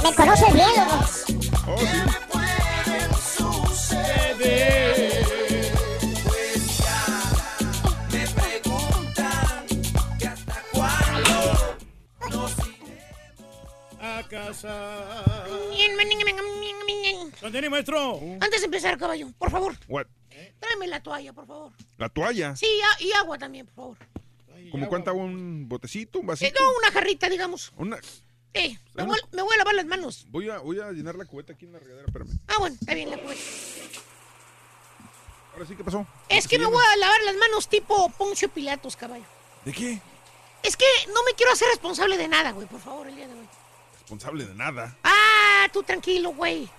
[SPEAKER 16] Me conoces bien, loco.
[SPEAKER 1] Oh, sí.
[SPEAKER 15] Casa. Continúe, maestro.
[SPEAKER 17] Antes de empezar, caballo, por favor,
[SPEAKER 1] What?
[SPEAKER 17] tráeme la toalla, por favor.
[SPEAKER 1] La toalla.
[SPEAKER 17] Sí, y agua también, por favor.
[SPEAKER 1] ¿Cómo cuánta un botecito, un
[SPEAKER 17] Eh,
[SPEAKER 1] vasito?
[SPEAKER 17] no, una jarrita, digamos.
[SPEAKER 1] Una...
[SPEAKER 17] Eh, me voy, me voy a lavar las manos.
[SPEAKER 1] Voy a, voy a llenar la cubeta aquí en la regadera, espérame.
[SPEAKER 17] Ah, bueno, está bien la cubeta.
[SPEAKER 1] Ahora sí, ¿qué pasó?
[SPEAKER 17] Es que me voy a lavar las manos tipo Poncio Pilatos, caballo.
[SPEAKER 1] ¿De qué?
[SPEAKER 17] Es que no me quiero hacer responsable de nada, güey, por favor, el día de hoy.
[SPEAKER 1] Responsable de nada.
[SPEAKER 17] Ah, tú tranquilo, güey.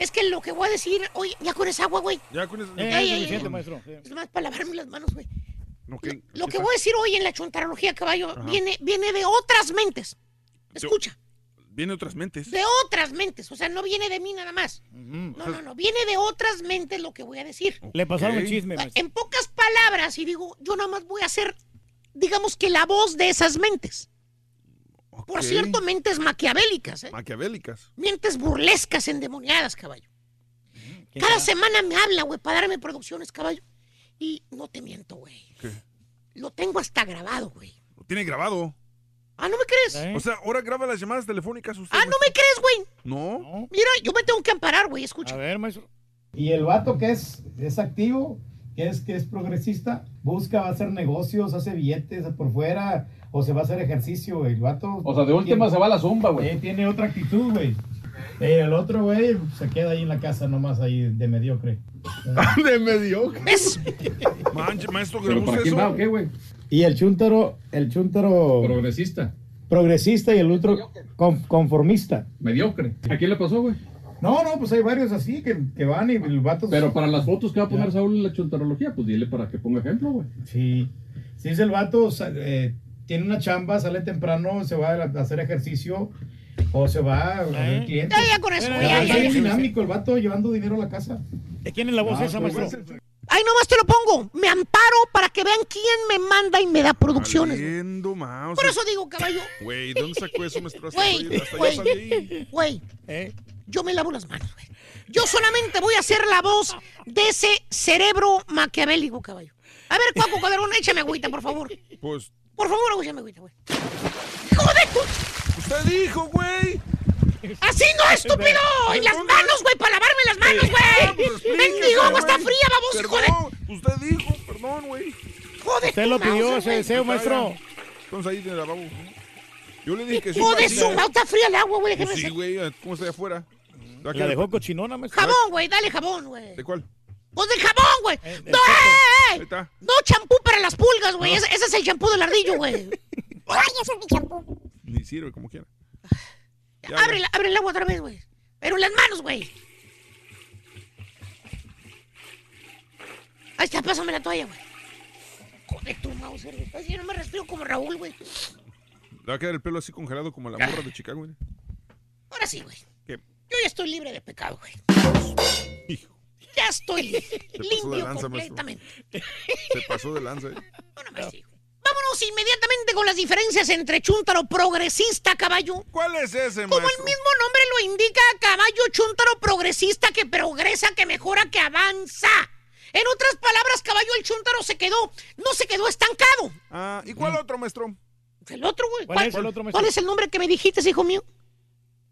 [SPEAKER 17] Es que lo que voy a decir, oye, ya con esa agua, güey.
[SPEAKER 1] Ya con eso.
[SPEAKER 15] Eh, es suficiente, maestro.
[SPEAKER 17] Es más para lavarme las manos, güey. Lo que
[SPEAKER 1] está.
[SPEAKER 17] voy a decir hoy en la chontarología, caballo,
[SPEAKER 1] Ajá.
[SPEAKER 17] viene, viene de otras mentes. Escucha,
[SPEAKER 1] Viene otras mentes.
[SPEAKER 17] de otras mentes. O sea, no viene de mí nada más. No, no, no. Viene de otras mentes lo que voy a decir.
[SPEAKER 15] Le pasaron el chisme, maestro.
[SPEAKER 17] En pocas palabras, y digo, yo nada más voy a hacer digamos que la voz de esas mentes. Por cierto, mentes maquiavélicas, ¿eh?
[SPEAKER 1] Maquiavélicas.
[SPEAKER 17] Mentes burlescas, endemoniadas, caballo. Cada semana me habla, güey, para darme producciones, caballo. Y no te miento, güey.
[SPEAKER 1] ¿Qué?
[SPEAKER 17] Lo tengo hasta grabado, güey.
[SPEAKER 1] Lo tiene grabado.
[SPEAKER 17] Ah, ¿no me crees?
[SPEAKER 1] O sea, ahora graba las llamadas telefónicas usted.
[SPEAKER 17] Ah, ¿no me crees, güey?
[SPEAKER 1] No.
[SPEAKER 17] Mira, yo me tengo que amparar, güey, escucha.
[SPEAKER 15] A ver, maestro.
[SPEAKER 57] Y el vato que es, es activo, que es, que es progresista, busca, va a hacer negocios, hace billetes por fuera, o se va a hacer ejercicio, güey. El vato.
[SPEAKER 58] O sea, de última se va a la zumba, güey.
[SPEAKER 57] Eh, tiene otra actitud, güey. Eh, el otro, güey, se queda ahí en la casa nomás ahí de mediocre.
[SPEAKER 1] de mediocre.
[SPEAKER 17] ¿Ves?
[SPEAKER 1] Manche, maestro,
[SPEAKER 58] ¿Pero
[SPEAKER 1] grabó
[SPEAKER 58] para quién
[SPEAKER 1] eso.
[SPEAKER 58] va o qué, güey?
[SPEAKER 57] Y el chúntaro, el chúntaro
[SPEAKER 58] Progresista.
[SPEAKER 57] progresista y el otro con- conformista.
[SPEAKER 58] Mediocre. ¿A quién le pasó, güey?
[SPEAKER 57] No, no, pues hay varios así que, que van y el vato.
[SPEAKER 58] Pero para las fotos que va a poner
[SPEAKER 57] Ya.
[SPEAKER 58] Saúl en la chuntarología, pues dile para que ponga ejemplo, güey.
[SPEAKER 57] Sí. Si es el vato, eh, tiene una chamba, sale temprano, se va a hacer ejercicio o se va a ver clientes.
[SPEAKER 17] Ya, ya con eso,
[SPEAKER 57] Pero
[SPEAKER 17] güey, ya,
[SPEAKER 57] es
[SPEAKER 17] ya,
[SPEAKER 57] bien
[SPEAKER 17] ya.
[SPEAKER 57] dinámico el vato llevando dinero a la casa.
[SPEAKER 15] ¿De quién es la voz esa,
[SPEAKER 57] pues,
[SPEAKER 15] maestro?
[SPEAKER 17] Ahí nomás te lo pongo. Me amparo para que vean quién me manda y me da producciones. Por eso digo, caballo.
[SPEAKER 1] Güey, ¿de ¿dónde sacó eso, maestro?
[SPEAKER 17] Güey, güey, güey. Yo me lavo las manos, güey. Yo solamente voy a hacer la voz de ese cerebro maquiavélico, caballo. A ver, Cuaco Caderón, échame agüita, por favor.
[SPEAKER 1] Pues,
[SPEAKER 17] Por favor, échame agüita, güey. ¡Joder, tú!
[SPEAKER 1] usted dijo, güey.
[SPEAKER 17] ¡Así no, estúpido! ¡En las manos, güey! ¡Para lavarme las manos, güey! ¡Mendigo, agua está fría, baboso, joder!
[SPEAKER 1] Perdón, usted dijo, perdón, güey.
[SPEAKER 17] ¡Joder,
[SPEAKER 15] Usted lo
[SPEAKER 17] tu
[SPEAKER 15] pidió ese deseo, maestro.
[SPEAKER 1] Entonces ahí tiene el lavabo. Yo le dije que sí.
[SPEAKER 17] ¡Joder, su está fría el agua, güey!
[SPEAKER 1] Pues sí, güey, ¿cómo está allá afuera? ¿Va a
[SPEAKER 15] La dejó cochinona, maestro.
[SPEAKER 17] Jabón, güey, dale jabón, güey.
[SPEAKER 1] ¿De cuál?
[SPEAKER 17] ¡Pues del jabón, güey! ¡No,
[SPEAKER 1] Ahí
[SPEAKER 17] eh, eh!
[SPEAKER 1] está.
[SPEAKER 17] No, champú para las pulgas, güey. Ese, ese es el champú del ardillo, güey. ¡Ay, ese es mi champú!
[SPEAKER 1] Ni sirve como quiera. Ya,
[SPEAKER 17] Abre, la- abre el agua otra vez, güey. Pero las manos, güey. Ahí está, pásame la toalla, güey. Joder, tu mouse, güey. Yo no me respiro como Raúl, güey.
[SPEAKER 1] Le va a quedar el pelo así congelado como la morra de Chicago, güey.
[SPEAKER 17] Ahora sí, güey.
[SPEAKER 1] ¿Qué?
[SPEAKER 17] Yo ya estoy libre de pecado, güey.
[SPEAKER 1] Hijo,
[SPEAKER 17] Ya estoy li-
[SPEAKER 1] pasó de
[SPEAKER 17] limpio
[SPEAKER 1] lanza, maestro.
[SPEAKER 17] completamente.
[SPEAKER 1] se pasó de lanza, eh.
[SPEAKER 17] Vámonos inmediatamente con las diferencias entre chúntaro progresista, caballo.
[SPEAKER 1] ¿Cuál es ese,
[SPEAKER 17] Como
[SPEAKER 1] maestro?
[SPEAKER 17] el mismo nombre lo indica, caballo chúntaro progresista que progresa, que mejora, que avanza. En otras palabras, caballo, el chúntaro se quedó, no se quedó estancado.
[SPEAKER 1] Ah, ¿y cuál otro, maestro?
[SPEAKER 17] El otro, güey.
[SPEAKER 15] ¿Cuál es el otro, maestro?
[SPEAKER 17] ¿Cuál es el nombre que me dijiste, hijo mío?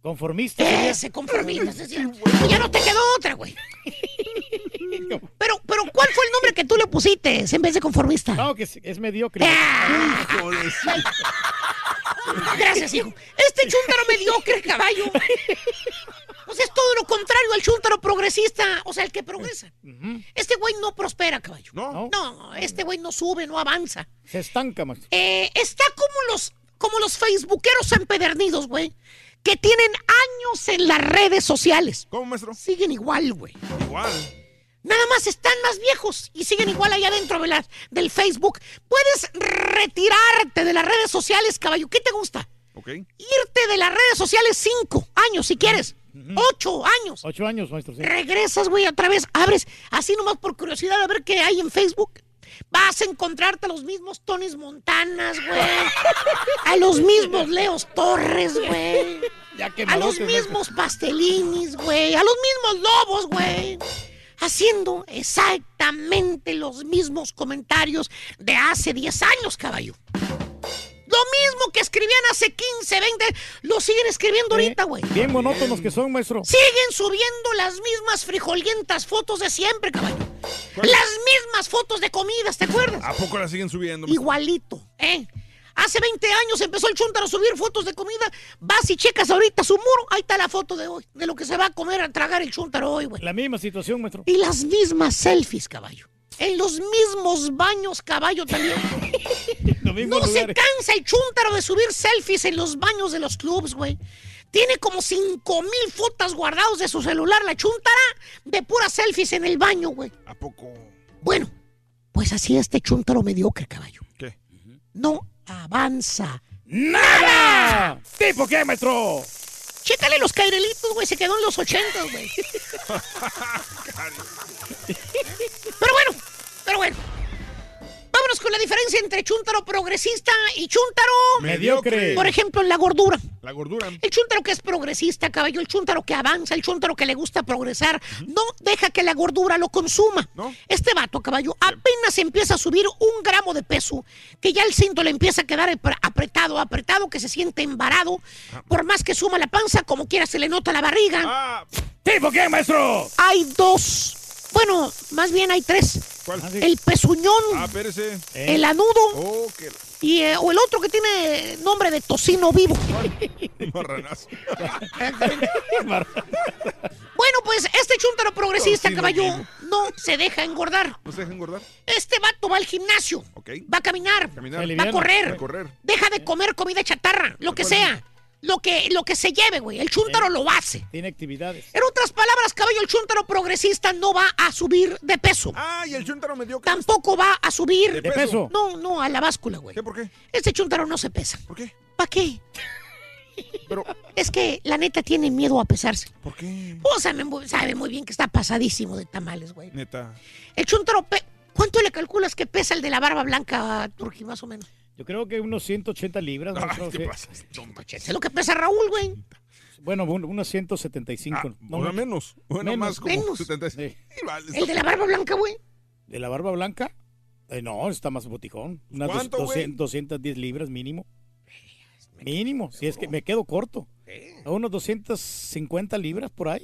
[SPEAKER 15] Conformista. sería.
[SPEAKER 17] Ese conformista, sí. Ya no te quedó otra, güey. Pero, pero, ¿cuál fue el nombre que tú le pusiste en vez de conformista?
[SPEAKER 15] No, que es, es mediocre.
[SPEAKER 17] Ah.
[SPEAKER 1] Hijo de su-
[SPEAKER 17] Gracias, hijo. Este chúntaro mediocre, caballo. O sea, es todo lo contrario al chúntaro progresista. O sea, el que progresa. Este güey no prospera, caballo.
[SPEAKER 1] No.
[SPEAKER 17] No, este güey no sube, no avanza.
[SPEAKER 15] Se estanca, maestro.
[SPEAKER 17] Eh, está como los, como los facebookeros empedernidos, güey. Que tienen años en las redes sociales.
[SPEAKER 1] ¿Cómo, maestro?
[SPEAKER 17] Siguen igual, güey.
[SPEAKER 1] Igual.
[SPEAKER 17] Nada más están más viejos y siguen igual allá dentro de la- del Facebook. Puedes retirarte de las redes sociales, caballo. ¿Qué te gusta?
[SPEAKER 1] Ok.
[SPEAKER 17] Irte de las redes sociales cinco años, si quieres. Ocho años.
[SPEAKER 15] Ocho años, maestro. sí.
[SPEAKER 17] Regresas, güey, otra vez. Abres así nomás por curiosidad a ver qué hay en Facebook. Vas a encontrarte a los mismos Tonis Montanas, güey. A los mismos Leos Torres, güey. A los mismos Pastelinis, güey. A los mismos Lobos, güey. Haciendo exactamente los mismos comentarios de hace 10 años, caballo. Lo mismo que escribían hace 15, 20, lo siguen escribiendo ahorita, güey.
[SPEAKER 15] Bien monótonos que son, maestro.
[SPEAKER 17] Siguen subiendo las mismas frijolientas fotos de siempre, caballo. Las mismas fotos de comidas, ¿te acuerdas?
[SPEAKER 1] ¿A poco la siguen subiendo? maestro?
[SPEAKER 17] Igualito, ¿eh? Hace 20 años empezó el chuntaro a subir fotos de comida. Vas y checas ahorita su muro. Ahí está la foto de hoy, de lo que se va a comer, a tragar el chuntaro hoy, güey.
[SPEAKER 15] La misma situación, maestro.
[SPEAKER 17] Y las mismas selfies, caballo. En los mismos baños, caballo también. No se cansa el chúntaro de subir selfies en los baños de los clubs, güey. Tiene como cinco mil fotos guardados de su celular, la chuntara, de puras selfies en el baño, güey.
[SPEAKER 1] ¿A poco?
[SPEAKER 17] Bueno, pues así este chúntaro mediocre, caballo.
[SPEAKER 1] ¿Qué?
[SPEAKER 17] No avanza.
[SPEAKER 15] ¡Nada! ¿Tipo qué, maestro?
[SPEAKER 17] Chécale los cairelitos, güey, se quedó en los ochentas, güey. Pero bueno, pero bueno. Vámonos con la diferencia entre chúntaro progresista y chúntaro
[SPEAKER 1] Mediocre.
[SPEAKER 17] Por ejemplo, en la gordura.
[SPEAKER 1] La gordura.
[SPEAKER 17] El chúntaro que es progresista, caballo, el chúntaro que avanza, el chúntaro que le gusta progresar, no deja que la gordura lo consuma. Este vato, caballo, apenas empieza a subir un gramo de peso, que ya el cinto le empieza a quedar apre- apretado, apretado, que se siente embarado. Por más que suma la panza, como quiera se le nota la barriga.
[SPEAKER 15] ¿Tipo qué, maestro?
[SPEAKER 17] Hay dos. Bueno, más bien hay tres.
[SPEAKER 1] ¿Cuál?
[SPEAKER 17] El pezuñón,
[SPEAKER 1] Ah, espérese.
[SPEAKER 17] el anudo
[SPEAKER 1] Oh, qué
[SPEAKER 17] y, eh, o el otro que tiene nombre de tocino vivo.
[SPEAKER 1] marranazo.
[SPEAKER 17] Bueno, pues este chúntaro progresista,
[SPEAKER 1] Tocino
[SPEAKER 17] caballo,
[SPEAKER 1] vivo.
[SPEAKER 17] no se deja engordar.
[SPEAKER 1] ¿No se deja engordar?
[SPEAKER 17] Este vato va al gimnasio, va a caminar,
[SPEAKER 1] Caminar.
[SPEAKER 17] va a correr,
[SPEAKER 1] Va a correr.
[SPEAKER 17] deja de comer comida chatarra, lo que sea, lo que, lo que se lleve, güey. El chúntaro lo hace.
[SPEAKER 15] Tiene actividades.
[SPEAKER 17] En otras palabras, caballo, el chúntaro progresista no va a subir de peso.
[SPEAKER 1] Ah, y el chúntaro me dio
[SPEAKER 17] Tampoco va a subir
[SPEAKER 1] ¿De peso?
[SPEAKER 17] No, no, a la báscula, güey.
[SPEAKER 1] ¿Qué, por qué?
[SPEAKER 17] Este chúntaro no se pesa.
[SPEAKER 1] ¿Por qué?
[SPEAKER 17] ¿Para qué?
[SPEAKER 1] Pero,
[SPEAKER 17] Es que la neta tiene miedo a pesarse.
[SPEAKER 1] ¿por qué?
[SPEAKER 17] O sabe, muy- sabe muy bien que está pasadísimo de tamales, güey.
[SPEAKER 1] Neta.
[SPEAKER 17] El chúntaro, pe- ¿cuánto le calculas que pesa el de la barba blanca, Turki, más o menos?
[SPEAKER 15] Yo creo que unos 180 libras. maestro,
[SPEAKER 1] ¿qué
[SPEAKER 15] sí.
[SPEAKER 1] pasa?
[SPEAKER 17] Es lo que pesa Raúl, güey.
[SPEAKER 15] Bueno, un- unos 175.
[SPEAKER 1] Ah,
[SPEAKER 15] no
[SPEAKER 1] bueno,
[SPEAKER 15] mucho.
[SPEAKER 1] menos. Bueno, más como
[SPEAKER 17] menos.
[SPEAKER 1] 76. Sí, vale,
[SPEAKER 17] El de la barba blanca, güey.
[SPEAKER 15] ¿De la barba blanca? Eh, no, está más botijón. Unas
[SPEAKER 1] ¿Cuánto, güey?
[SPEAKER 15] 200 210 libras mínimo. Mínimo, si es que me quedo corto. A unos 250 libras por ahí.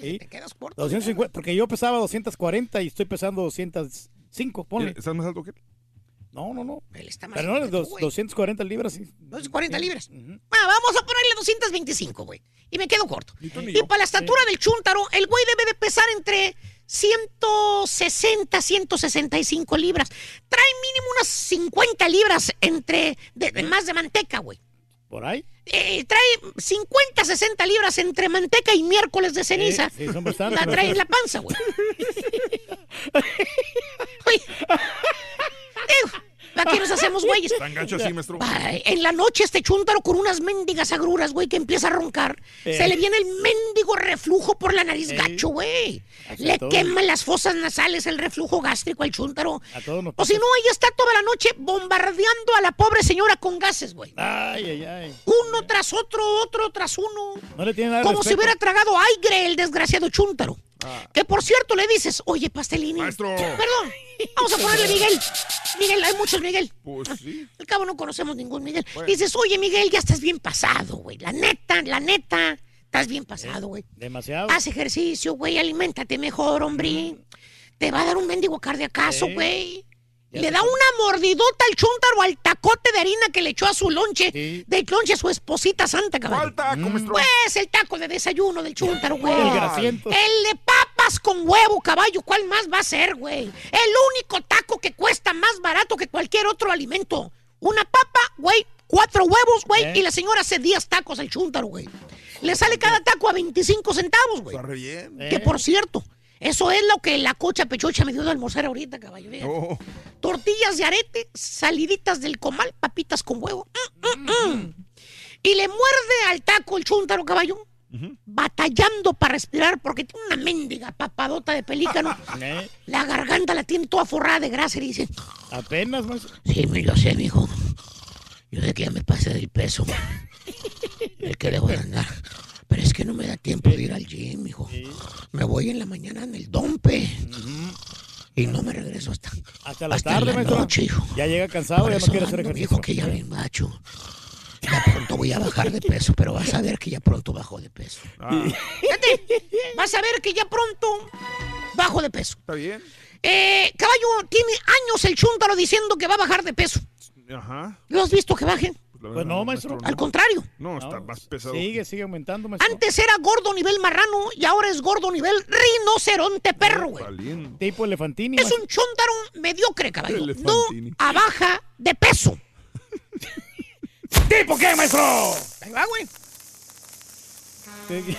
[SPEAKER 15] Sí.
[SPEAKER 17] Te quedas corto.
[SPEAKER 15] 250, porque yo pesaba 240 y estoy pesando 205, ponle.
[SPEAKER 1] ¿Estás más alto que él?
[SPEAKER 15] No, no, no.
[SPEAKER 17] Él está más
[SPEAKER 15] Pero no,
[SPEAKER 17] tú,
[SPEAKER 15] dos-
[SPEAKER 17] güey.
[SPEAKER 15] 240 libras, sí.
[SPEAKER 17] 240 libras. Ah, vamos a ponerle 225, güey. Y me quedo corto.
[SPEAKER 1] Tú
[SPEAKER 17] Y
[SPEAKER 1] yo.
[SPEAKER 17] para la estatura del chúntaro, el güey debe de pesar entre 160, 165 libras. Trae mínimo unas 50 libras entre de, de más de manteca, güey.
[SPEAKER 15] ¿Por ahí?
[SPEAKER 17] Eh, trae 50, 60 libras entre manteca y miércoles de ceniza.
[SPEAKER 15] Sí, sí, son
[SPEAKER 17] la trae en la panza, güey. ¿Para qué nos hacemos güeyes?
[SPEAKER 1] Tan gacho así, maestro.
[SPEAKER 17] Ay, en la noche este chúntaro con unas mendigas agruras, güey, que empieza a roncar.
[SPEAKER 1] Eh.
[SPEAKER 17] Se le viene el mendigo reflujo por la nariz
[SPEAKER 15] Eh.
[SPEAKER 17] gacho, güey. Le queman las fosas nasales el reflujo gástrico al chúntaro.
[SPEAKER 15] A todos nos
[SPEAKER 17] O si no, ahí está toda la noche bombardeando a la pobre señora con gases, güey.
[SPEAKER 15] Ay, ay, ay.
[SPEAKER 17] Uno tras otro, otro tras uno.
[SPEAKER 15] No le tiene nada
[SPEAKER 17] Como si hubiera tragado aire el desgraciado chúntaro.
[SPEAKER 15] Ah.
[SPEAKER 17] Que por cierto le dices, oye, pastelini.
[SPEAKER 1] Maestro.
[SPEAKER 17] Perdón, vamos a ponerle Miguel. Miguel, hay muchos Miguel.
[SPEAKER 1] Pues sí.
[SPEAKER 17] Al cabo no conocemos ningún Miguel.
[SPEAKER 1] Bueno.
[SPEAKER 17] Dices, oye, Miguel, ya estás bien pasado, güey. La neta, la neta, estás bien pasado, güey.
[SPEAKER 15] Demasiado.
[SPEAKER 17] Haz ejercicio, güey, aliméntate mejor, hombre. Te va a dar un mendigo cardiacazo, güey. Le da una mordidota al chúntaro al tacote de harina que le echó a su lonche.
[SPEAKER 15] Sí.
[SPEAKER 17] Del lonche a su esposita santa, cabrón.
[SPEAKER 1] ¿Cuál taco, maestro?
[SPEAKER 17] Pues el taco de desayuno del chúntaro, güey.
[SPEAKER 15] El
[SPEAKER 17] de papas con huevo, caballo. ¿Cuál más va a ser, güey? El único taco que cuesta más barato que cualquier otro alimento. Una papa, güey, cuatro huevos, güey,
[SPEAKER 15] ¿Eh?
[SPEAKER 17] y la señora hace 10 tacos al chúntaro, güey. Le sale cada taco a 25 centavos, güey.
[SPEAKER 1] Está re bien.
[SPEAKER 15] Eh.
[SPEAKER 17] Que por cierto, eso es lo que la cocha pechocha me dio de almorzar ahorita, caballo.
[SPEAKER 1] Oh,
[SPEAKER 17] Tortillas de arete, saliditas del comal, papitas con huevo. Mm, mm, mm. Y le muerde al taco el chúntaro, caballo. Batallando para respirar porque tiene una mendiga papadota de pelícano.
[SPEAKER 15] Eh,
[SPEAKER 17] la garganta la tiene toda forrada de grasa y dice:
[SPEAKER 15] apenas, maestro.
[SPEAKER 17] Sí, yo sé, mijo. Yo sé que ya me pasé del peso. El que debo de andar. Pero es que no me da tiempo de ir al gym, mijo. Me voy en la mañana en el dompe. Y no me regreso hasta,
[SPEAKER 15] Hasta la
[SPEAKER 17] hasta
[SPEAKER 15] tarde,
[SPEAKER 17] la noche, hijo.
[SPEAKER 15] Ya llega cansado,
[SPEAKER 17] Por
[SPEAKER 15] ya no quiere hacer ejercicio.
[SPEAKER 17] mijo, que ya bien macho. Ya pronto voy a bajar de peso, pero vas a ver que ya pronto bajo de peso.
[SPEAKER 1] ah,
[SPEAKER 17] Fíjate, vas a ver que ya pronto bajo de peso.
[SPEAKER 1] está bien.
[SPEAKER 17] Eh, caballo, tiene años el chúntaro diciendo que va a bajar de peso.
[SPEAKER 1] Ajá.
[SPEAKER 17] ¿Lo has visto que baje?
[SPEAKER 1] la
[SPEAKER 15] Pues
[SPEAKER 1] verdad,
[SPEAKER 15] no, maestro.
[SPEAKER 17] Al contrario.
[SPEAKER 1] No, está más pesado.
[SPEAKER 15] Sigue, sigue aumentando, maestro.
[SPEAKER 17] Antes era gordo nivel marrano y ahora es gordo nivel rinoceronte perro, güey.
[SPEAKER 15] Tipo elefantini.
[SPEAKER 17] Es
[SPEAKER 15] maestro.
[SPEAKER 17] un chúntaro mediocre, caballo. No
[SPEAKER 1] Elefantini.
[SPEAKER 17] a baja de peso.
[SPEAKER 15] ¿Tipo qué, maestro?
[SPEAKER 17] Ahí va, güey.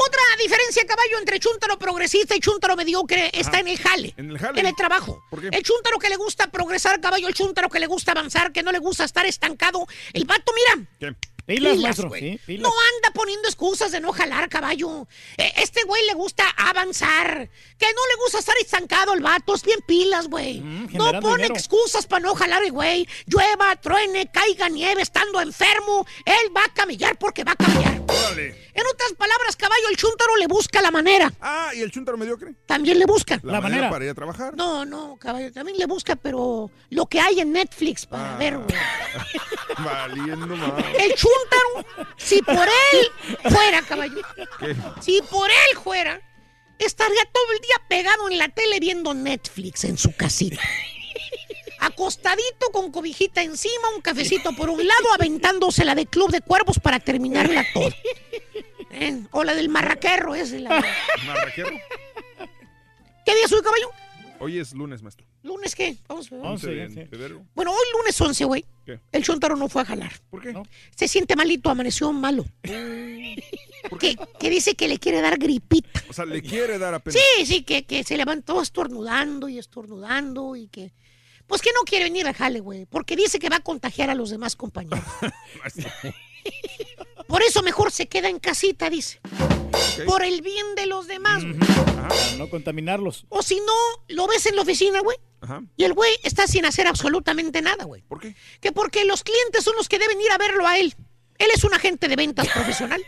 [SPEAKER 17] Otra diferencia, caballo, entre chúntaro progresista y chúntaro mediocre está en el jale.
[SPEAKER 1] En el jale.
[SPEAKER 17] En el trabajo.
[SPEAKER 1] ¿Por qué?
[SPEAKER 17] El chúntaro que le gusta progresar, caballo, el chúntaro que le gusta avanzar, que no le gusta estar estancado. El vato, mira,
[SPEAKER 1] ¿Qué?
[SPEAKER 15] Pilas, maestro, sí, pilas.
[SPEAKER 17] No anda poniendo excusas de no jalar, caballo. Eh, Este güey le gusta avanzar. Que no le gusta estar estancado el vato. Es bien pilas, güey. no
[SPEAKER 15] Mm, generando
[SPEAKER 17] pone
[SPEAKER 15] dinero.
[SPEAKER 17] excusas para no jalar el güey. Llueva, truene, caiga nieve, estando enfermo. Él va a camellar porque va a camellar.
[SPEAKER 1] Órale.
[SPEAKER 17] En otras palabras, caballo, el chúntaro le busca la manera.
[SPEAKER 1] Ah, ¿y el chúntaro mediocre?
[SPEAKER 17] También le busca.
[SPEAKER 1] La, manera, para ir a trabajar.
[SPEAKER 17] No, no, caballo, también le busca, pero lo que hay en Netflix para
[SPEAKER 1] Ah.
[SPEAKER 17] ver, güey.
[SPEAKER 1] Valiendo más.
[SPEAKER 17] El si por él fuera, caballo,
[SPEAKER 1] ¿Qué?
[SPEAKER 17] si por él fuera, estaría todo el día pegado en la tele viendo Netflix en su casita. Acostadito con cobijita encima, un cafecito por un lado, aventándose la de Club de Cuervos para terminarla todo. ¿Eh? O la del marraquerro, ese. La...
[SPEAKER 1] ¿Marraquero?
[SPEAKER 17] ¿Qué día soy, caballo?
[SPEAKER 1] Hoy es lunes, maestro.
[SPEAKER 17] ¿Lunes qué? Vamos a ver.
[SPEAKER 1] 11 de febrero.
[SPEAKER 17] Bueno, hoy lunes 11, güey.
[SPEAKER 1] ¿Qué?
[SPEAKER 17] El Chontaro no fue a jalar.
[SPEAKER 1] ¿Por qué?
[SPEAKER 17] Se siente malito, amaneció malo. que, que dice que le quiere dar gripita.
[SPEAKER 1] O sea, le quiere dar apenas.
[SPEAKER 17] Sí, sí, que, que se levantó estornudando y estornudando y que... Pues que no quiere venir al jale, güey, porque dice que va a contagiar a los demás compañeros. Por eso mejor se queda en casita, dice. Por el bien de los demás, güey.
[SPEAKER 15] Para no contaminarlos.
[SPEAKER 17] O si no, lo ves en la oficina, güey.
[SPEAKER 1] Ajá.
[SPEAKER 17] Y el güey está sin hacer absolutamente nada, güey.
[SPEAKER 1] ¿Por qué?
[SPEAKER 17] Que porque los clientes son los que deben ir a verlo a él. Él es un agente de ventas profesional.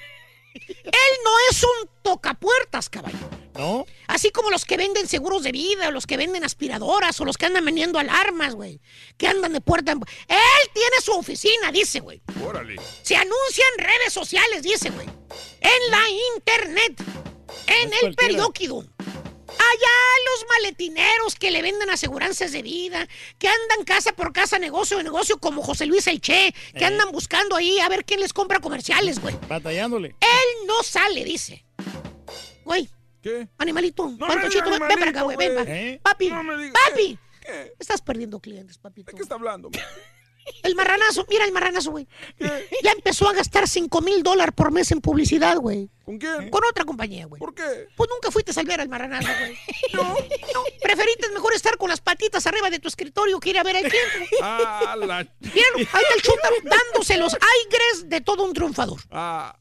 [SPEAKER 17] Él no es un tocapuertas, caballo.
[SPEAKER 15] ¿No?
[SPEAKER 17] Así como los que venden seguros de vida, o los que venden aspiradoras, o los que andan vendiendo alarmas, güey. Que andan de puerta en... Él tiene su oficina, dice, güey.
[SPEAKER 1] Órale.
[SPEAKER 17] Se anuncia en redes sociales, dice, güey. En la internet. En el periódico. Allá los maletineros que le venden aseguranzas de vida, que andan casa por casa, negocio de negocio, como José Luis El Che, que
[SPEAKER 15] Eh.
[SPEAKER 17] andan buscando ahí a ver quién les compra comerciales, güey.
[SPEAKER 15] Batallándole.
[SPEAKER 17] Él no sale, dice. Güey.
[SPEAKER 1] ¿Qué?
[SPEAKER 17] Animalito.
[SPEAKER 1] No
[SPEAKER 17] Pantochito,
[SPEAKER 1] me
[SPEAKER 17] ven, para acá, güey. Ven,
[SPEAKER 1] animalito, güey.
[SPEAKER 17] Papi,
[SPEAKER 1] No me diga-
[SPEAKER 17] papi.
[SPEAKER 1] ¿Qué?
[SPEAKER 17] Estás perdiendo clientes, papito.
[SPEAKER 1] ¿De qué está hablando?
[SPEAKER 17] El marranazo, mira el marranazo, güey. Ya empezó a gastar 5 mil dólares por mes en publicidad, güey.
[SPEAKER 1] ¿Con quién?
[SPEAKER 17] Con otra compañía, güey.
[SPEAKER 1] ¿Por qué?
[SPEAKER 17] Pues nunca fuiste a salvar al marranazo, güey. No, no. Preferiste mejor estar con las patitas arriba de tu escritorio que ir a ver al cliente.
[SPEAKER 1] Ah, la...
[SPEAKER 17] Míralo, ahí está el chúntaro dándose los aires de todo un triunfador.
[SPEAKER 1] Ah.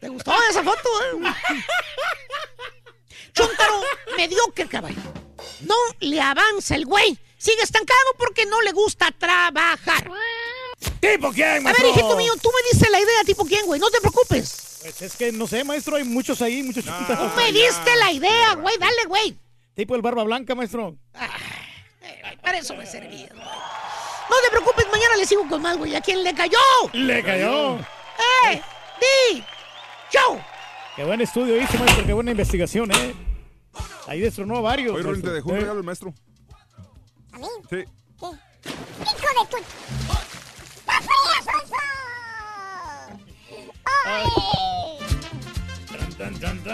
[SPEAKER 17] ¿Te gustó esa foto? eh? Chúntaro mediocre, caballo. No le avanza el güey. Sigue estancado porque no le gusta trabajar.
[SPEAKER 15] ¿Tipo quién,
[SPEAKER 17] A ver,
[SPEAKER 15] maestro?
[SPEAKER 17] hijito mío, tú me diste la idea tipo quién, güey. No te preocupes.
[SPEAKER 15] Pues es que no sé, maestro, hay muchos ahí, muchos
[SPEAKER 17] Tú
[SPEAKER 15] chuntaros.
[SPEAKER 17] me diste la idea, güey. Dale, güey.
[SPEAKER 15] Tipo el barba blanca, maestro.
[SPEAKER 17] Para eso me servía. güey. No te preocupes, mañana le sigo con más, güey. ¿A quién le cayó?
[SPEAKER 15] Le cayó.
[SPEAKER 17] ¡Eh! ¡Di! ¡Show!
[SPEAKER 15] Qué buen estudio hizo, maestro, qué buena investigación, ¿eh? Ahí destronó a varios.
[SPEAKER 1] Oye, Rolín, te dejó un
[SPEAKER 15] Eh,
[SPEAKER 1] regalo el maestro.
[SPEAKER 16] ¿A mí?
[SPEAKER 1] Sí.
[SPEAKER 16] Hijo de tu...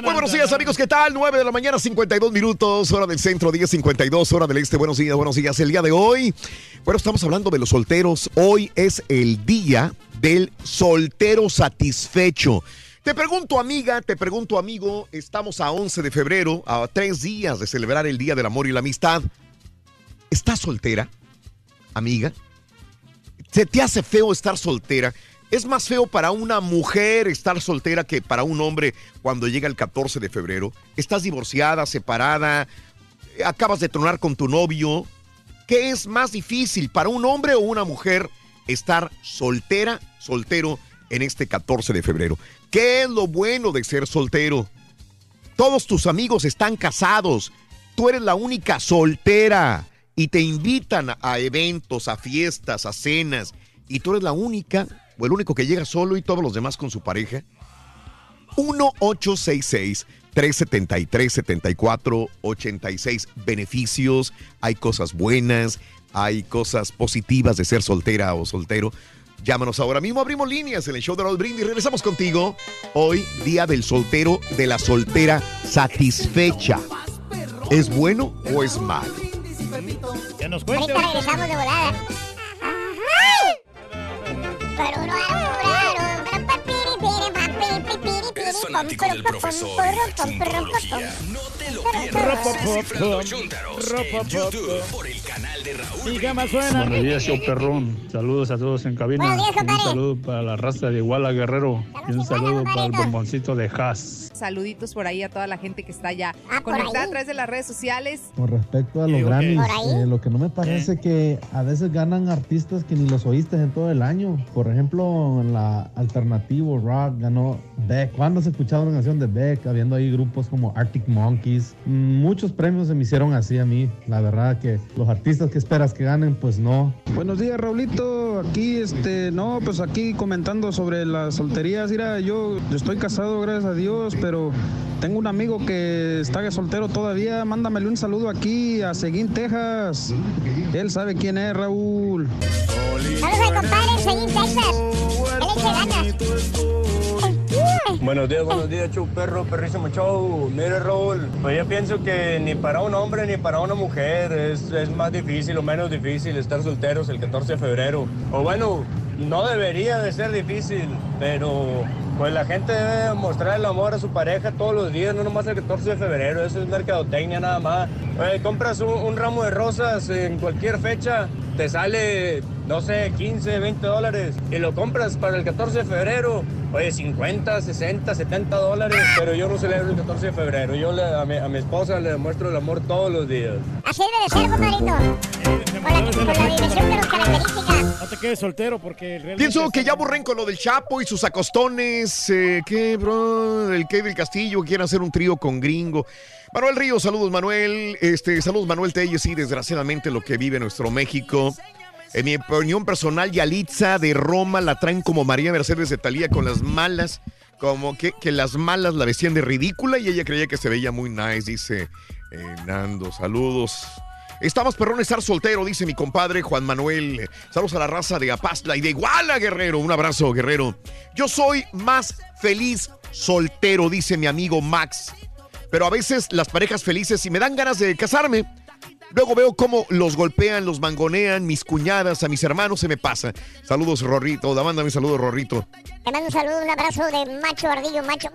[SPEAKER 14] Muy buenos días, amigos. ¿Qué tal? 9 de la mañana, 52 minutos, hora del centro, 10, 52, hora del este. Buenos días, buenos días. El día de hoy, bueno, estamos hablando de los solteros. Hoy es el día del soltero satisfecho. Te pregunto, amiga, te pregunto, amigo, estamos a 11 de febrero, a tres días de celebrar el Día del Amor y la Amistad. ¿Estás soltera, amiga? ¿Se te hace feo estar soltera? Es más feo para una mujer estar soltera que para un hombre cuando llega el 14 de febrero. Estás divorciada, separada, acabas de tronar con tu novio. ¿Qué es más difícil para un hombre o una mujer estar soltera, soltero en este 14 de febrero? ¿Qué es lo bueno de ser soltero? Todos tus amigos están casados. Tú eres la única soltera y te invitan a eventos, a fiestas, a cenas y tú eres la única o el único que llega solo y todos los demás con su pareja. 1866 373 7486 beneficios, hay cosas buenas, hay cosas positivas de ser soltera o soltero. Llámanos ahora mismo, abrimos líneas en el show de Raúl Brindis. Regresamos contigo. Hoy, día del soltero, de la soltera satisfecha. ¿Es bueno o es malo?
[SPEAKER 15] Ya nos cuenta.
[SPEAKER 16] Ahorita regresamos de volada.
[SPEAKER 6] ¿Eres fanático del profesor y la chuntarología? No te lo pierdas.
[SPEAKER 15] Ropopopom.
[SPEAKER 6] Descifrando Chúntaros en
[SPEAKER 15] Ropopopom.
[SPEAKER 6] YouTube por el canal de Raúl
[SPEAKER 15] Sí, ¿qué más suena?
[SPEAKER 59] Buenos días, show perrón. Saludos a todos en cabina. Un saludo para la raza de Iguala Guerrero. Y un saludo para el bomboncito de Haas.
[SPEAKER 60] Saluditos por ahí a toda la gente que está ya
[SPEAKER 16] Ah,
[SPEAKER 60] conectada a través de las redes sociales.
[SPEAKER 61] Con respecto a los. Grammys, eh, lo que no me parece que a veces ganan artistas que ni los oíste en todo el año. Por ejemplo, en la alternativo rock ganó Beck. ¿Cuándo has escuchado una canción de Beck? Habiendo ahí grupos como Arctic Monkeys. Muchos premios se me hicieron así a mí. La verdad que los artistas que esperas que ganen, pues no.
[SPEAKER 34] Buenos días, Raulito. Aquí, este, no, pues aquí comentando sobre las solterías. Mira, yo estoy casado, gracias a Dios, pero tengo un amigo que está soltero todavía. Mándamele un saludo aquí a Seguín, Texas. Él sabe quién es, Raúl.
[SPEAKER 16] Saludos al compadre en Seguín, Texas. Él eche ganas.
[SPEAKER 62] Buenos días, buenos días, show perro, perrísimo show. Mire, Raúl, pues yo pienso que ni para un hombre ni para una mujer es, es más difícil o menos difícil estar solteros el 14 de febrero. O bueno, no debería de ser difícil, pero pues la gente debe mostrar el amor a su pareja todos los días, no nomás el 14 de febrero, eso es mercadotecnia nada más. Compras un, un ramo de rosas en cualquier fecha, te sale, no sé, 15, 20 dólares, y lo compras para el 14 de febrero, oye, 50, 60, 70 dólares, pero yo no celebro el 14 de febrero, yo le- a, mi, a mi esposa le demuestro el amor todos los días.
[SPEAKER 16] Así debe de ser, compadrito. Con la, con la dimensión de las características.
[SPEAKER 15] No te quedes soltero porque realmente...
[SPEAKER 14] Pienso que ya borren con lo del Chapo y sus acostones. Eh, ¿Qué, bro? El que del Castillo quiere hacer un trío con gringo. Manuel Ríos, saludos, Manuel. Este, saludos, Manuel Telles. Sí, desgraciadamente lo que vive nuestro México. En mi opinión personal, Yalitza de Roma la traen como María Mercedes de Talía con las malas. Como que, que las malas la vestían de ridícula y ella creía que se veía muy nice, dice eh, Nando. Saludos. Estamos perrón estar soltero, dice mi compadre Juan Manuel. Saludos a la raza de Apastla y de Iguala, Guerrero. Un abrazo, Guerrero. Yo soy más feliz soltero, dice mi amigo Max. Pero a veces las parejas felices, si me dan ganas de casarme, luego veo cómo los golpean, los mangonean, mis cuñadas, a mis hermanos, se me pasa. Saludos, Rorrito. Da, Mándame un saludo, Rorrito.
[SPEAKER 16] Te mando un saludo, un abrazo de macho ardillo, macho.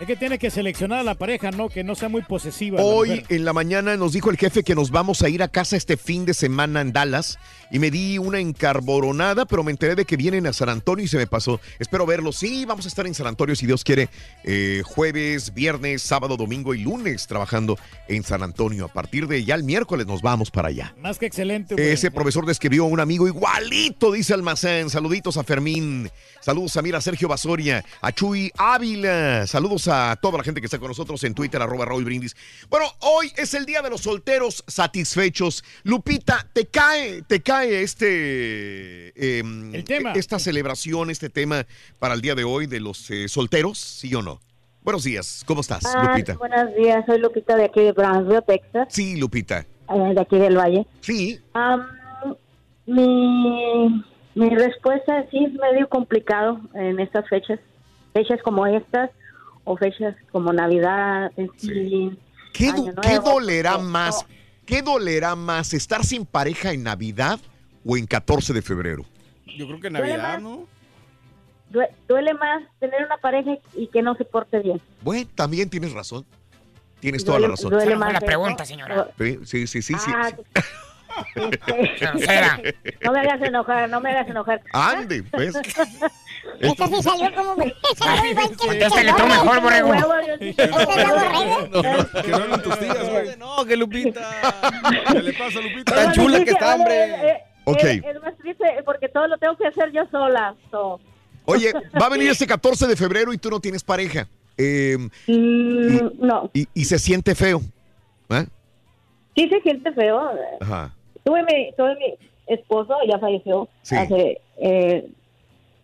[SPEAKER 15] Es que tiene que seleccionar a la pareja, ¿no? Que no sea muy posesiva.
[SPEAKER 14] Hoy en la mañana nos dijo el jefe que nos vamos a ir a casa este fin de semana en Dallas y me di una encarboronada, pero me enteré de que vienen a San Antonio y se me pasó. Espero verlos. Sí, vamos a estar en San Antonio si Dios quiere. eh, jueves, viernes, sábado, domingo y lunes trabajando en San Antonio. A partir de ya el miércoles nos vamos para allá.
[SPEAKER 15] Más que excelente, güey.
[SPEAKER 14] Ese profesor describió a un amigo igualito, dice Almacén. Saluditos a Fermín. Saludos a Mira Sergio Basoria, a Chuy Ávila. Saludos a toda la gente que está con nosotros en Twitter, arroba Raúl Brindis. Bueno, hoy es el día de los solteros satisfechos. Lupita, ¿te cae, te cae este em, esta celebración, este tema para el día de hoy de los eh, solteros? ¿Sí o no? Buenos días, ¿cómo estás,
[SPEAKER 63] Ah,
[SPEAKER 14] Lupita?
[SPEAKER 63] buenos días, soy Lupita de aquí de Brownsville, Texas,
[SPEAKER 14] Sí, Lupita.
[SPEAKER 63] eh, de aquí del Valle.
[SPEAKER 14] Sí.
[SPEAKER 63] Mi, mi respuesta sí es medio complicado en estas fechas, fechas como estas o fechas como Navidad, Thanksgiving,
[SPEAKER 14] ¿Qué,
[SPEAKER 63] Año
[SPEAKER 14] do- qué dolerá más? ¿Qué dolerá más? ¿Estar sin pareja en Navidad o en 14 de febrero?
[SPEAKER 1] Yo creo que
[SPEAKER 63] Duele
[SPEAKER 1] Navidad,
[SPEAKER 63] más.
[SPEAKER 1] ¿no?
[SPEAKER 63] Due- duele más tener una pareja y que no se porte bien.
[SPEAKER 14] Bueno, también tienes razón. Tienes toda la
[SPEAKER 63] Duele-
[SPEAKER 14] razón.
[SPEAKER 63] duele más
[SPEAKER 64] la pregunta, señora.
[SPEAKER 14] Sí, sí, sí, sí. sí.
[SPEAKER 63] Ah, este,
[SPEAKER 64] Grosera.
[SPEAKER 63] no me hagas enojar, no me hagas enojar.
[SPEAKER 14] Ande, pues.
[SPEAKER 16] Esta sí salió como me. Salió igual que
[SPEAKER 64] Contéstale tú mejor, borrego.
[SPEAKER 16] Esta es la.
[SPEAKER 1] Que no tus tías, güey.
[SPEAKER 65] No, que Lupita.
[SPEAKER 1] ¿Qué le pasa, Lupita?
[SPEAKER 65] Tan chula que está, hombre.
[SPEAKER 63] Eh, eh,
[SPEAKER 14] Ok.
[SPEAKER 63] Es, es más triste porque todo lo tengo que hacer yo sola. so.
[SPEAKER 14] Oye, va a venir este 14 de febrero y tú no tienes pareja. Eh,
[SPEAKER 63] Mm, no,
[SPEAKER 14] y, y se siente feo. ¿eh?
[SPEAKER 63] sí se siente feo.
[SPEAKER 14] Ajá.
[SPEAKER 63] Tuve mi, tuve mi esposo, ya falleció
[SPEAKER 14] Sí.
[SPEAKER 63] hace eh,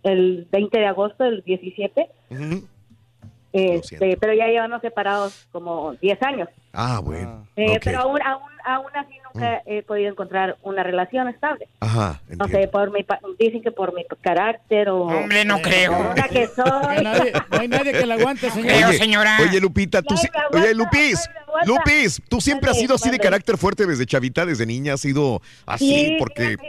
[SPEAKER 63] el 20 de agosto del 17.
[SPEAKER 14] Ujú.
[SPEAKER 63] Este, pero ya llevamos separados como 10 años.
[SPEAKER 14] Ah, bueno.
[SPEAKER 63] Eh,
[SPEAKER 14] ok.
[SPEAKER 63] Pero aún, aún, aún así nunca he podido encontrar una relación estable.
[SPEAKER 14] Ajá.
[SPEAKER 63] No sé, por mi, pa- dicen que por mi carácter o...
[SPEAKER 64] Hombre, no creo.
[SPEAKER 63] Una que soy.
[SPEAKER 15] Nadie- no hay nadie que la aguante, señor.
[SPEAKER 14] Oye, Oye, Lupita, tú sí- Oye, Lupis. Lupis, tú siempre has sido así de carácter fuerte desde chavita, desde niña, has sido así,
[SPEAKER 63] Sí,
[SPEAKER 14] porque...
[SPEAKER 63] sí,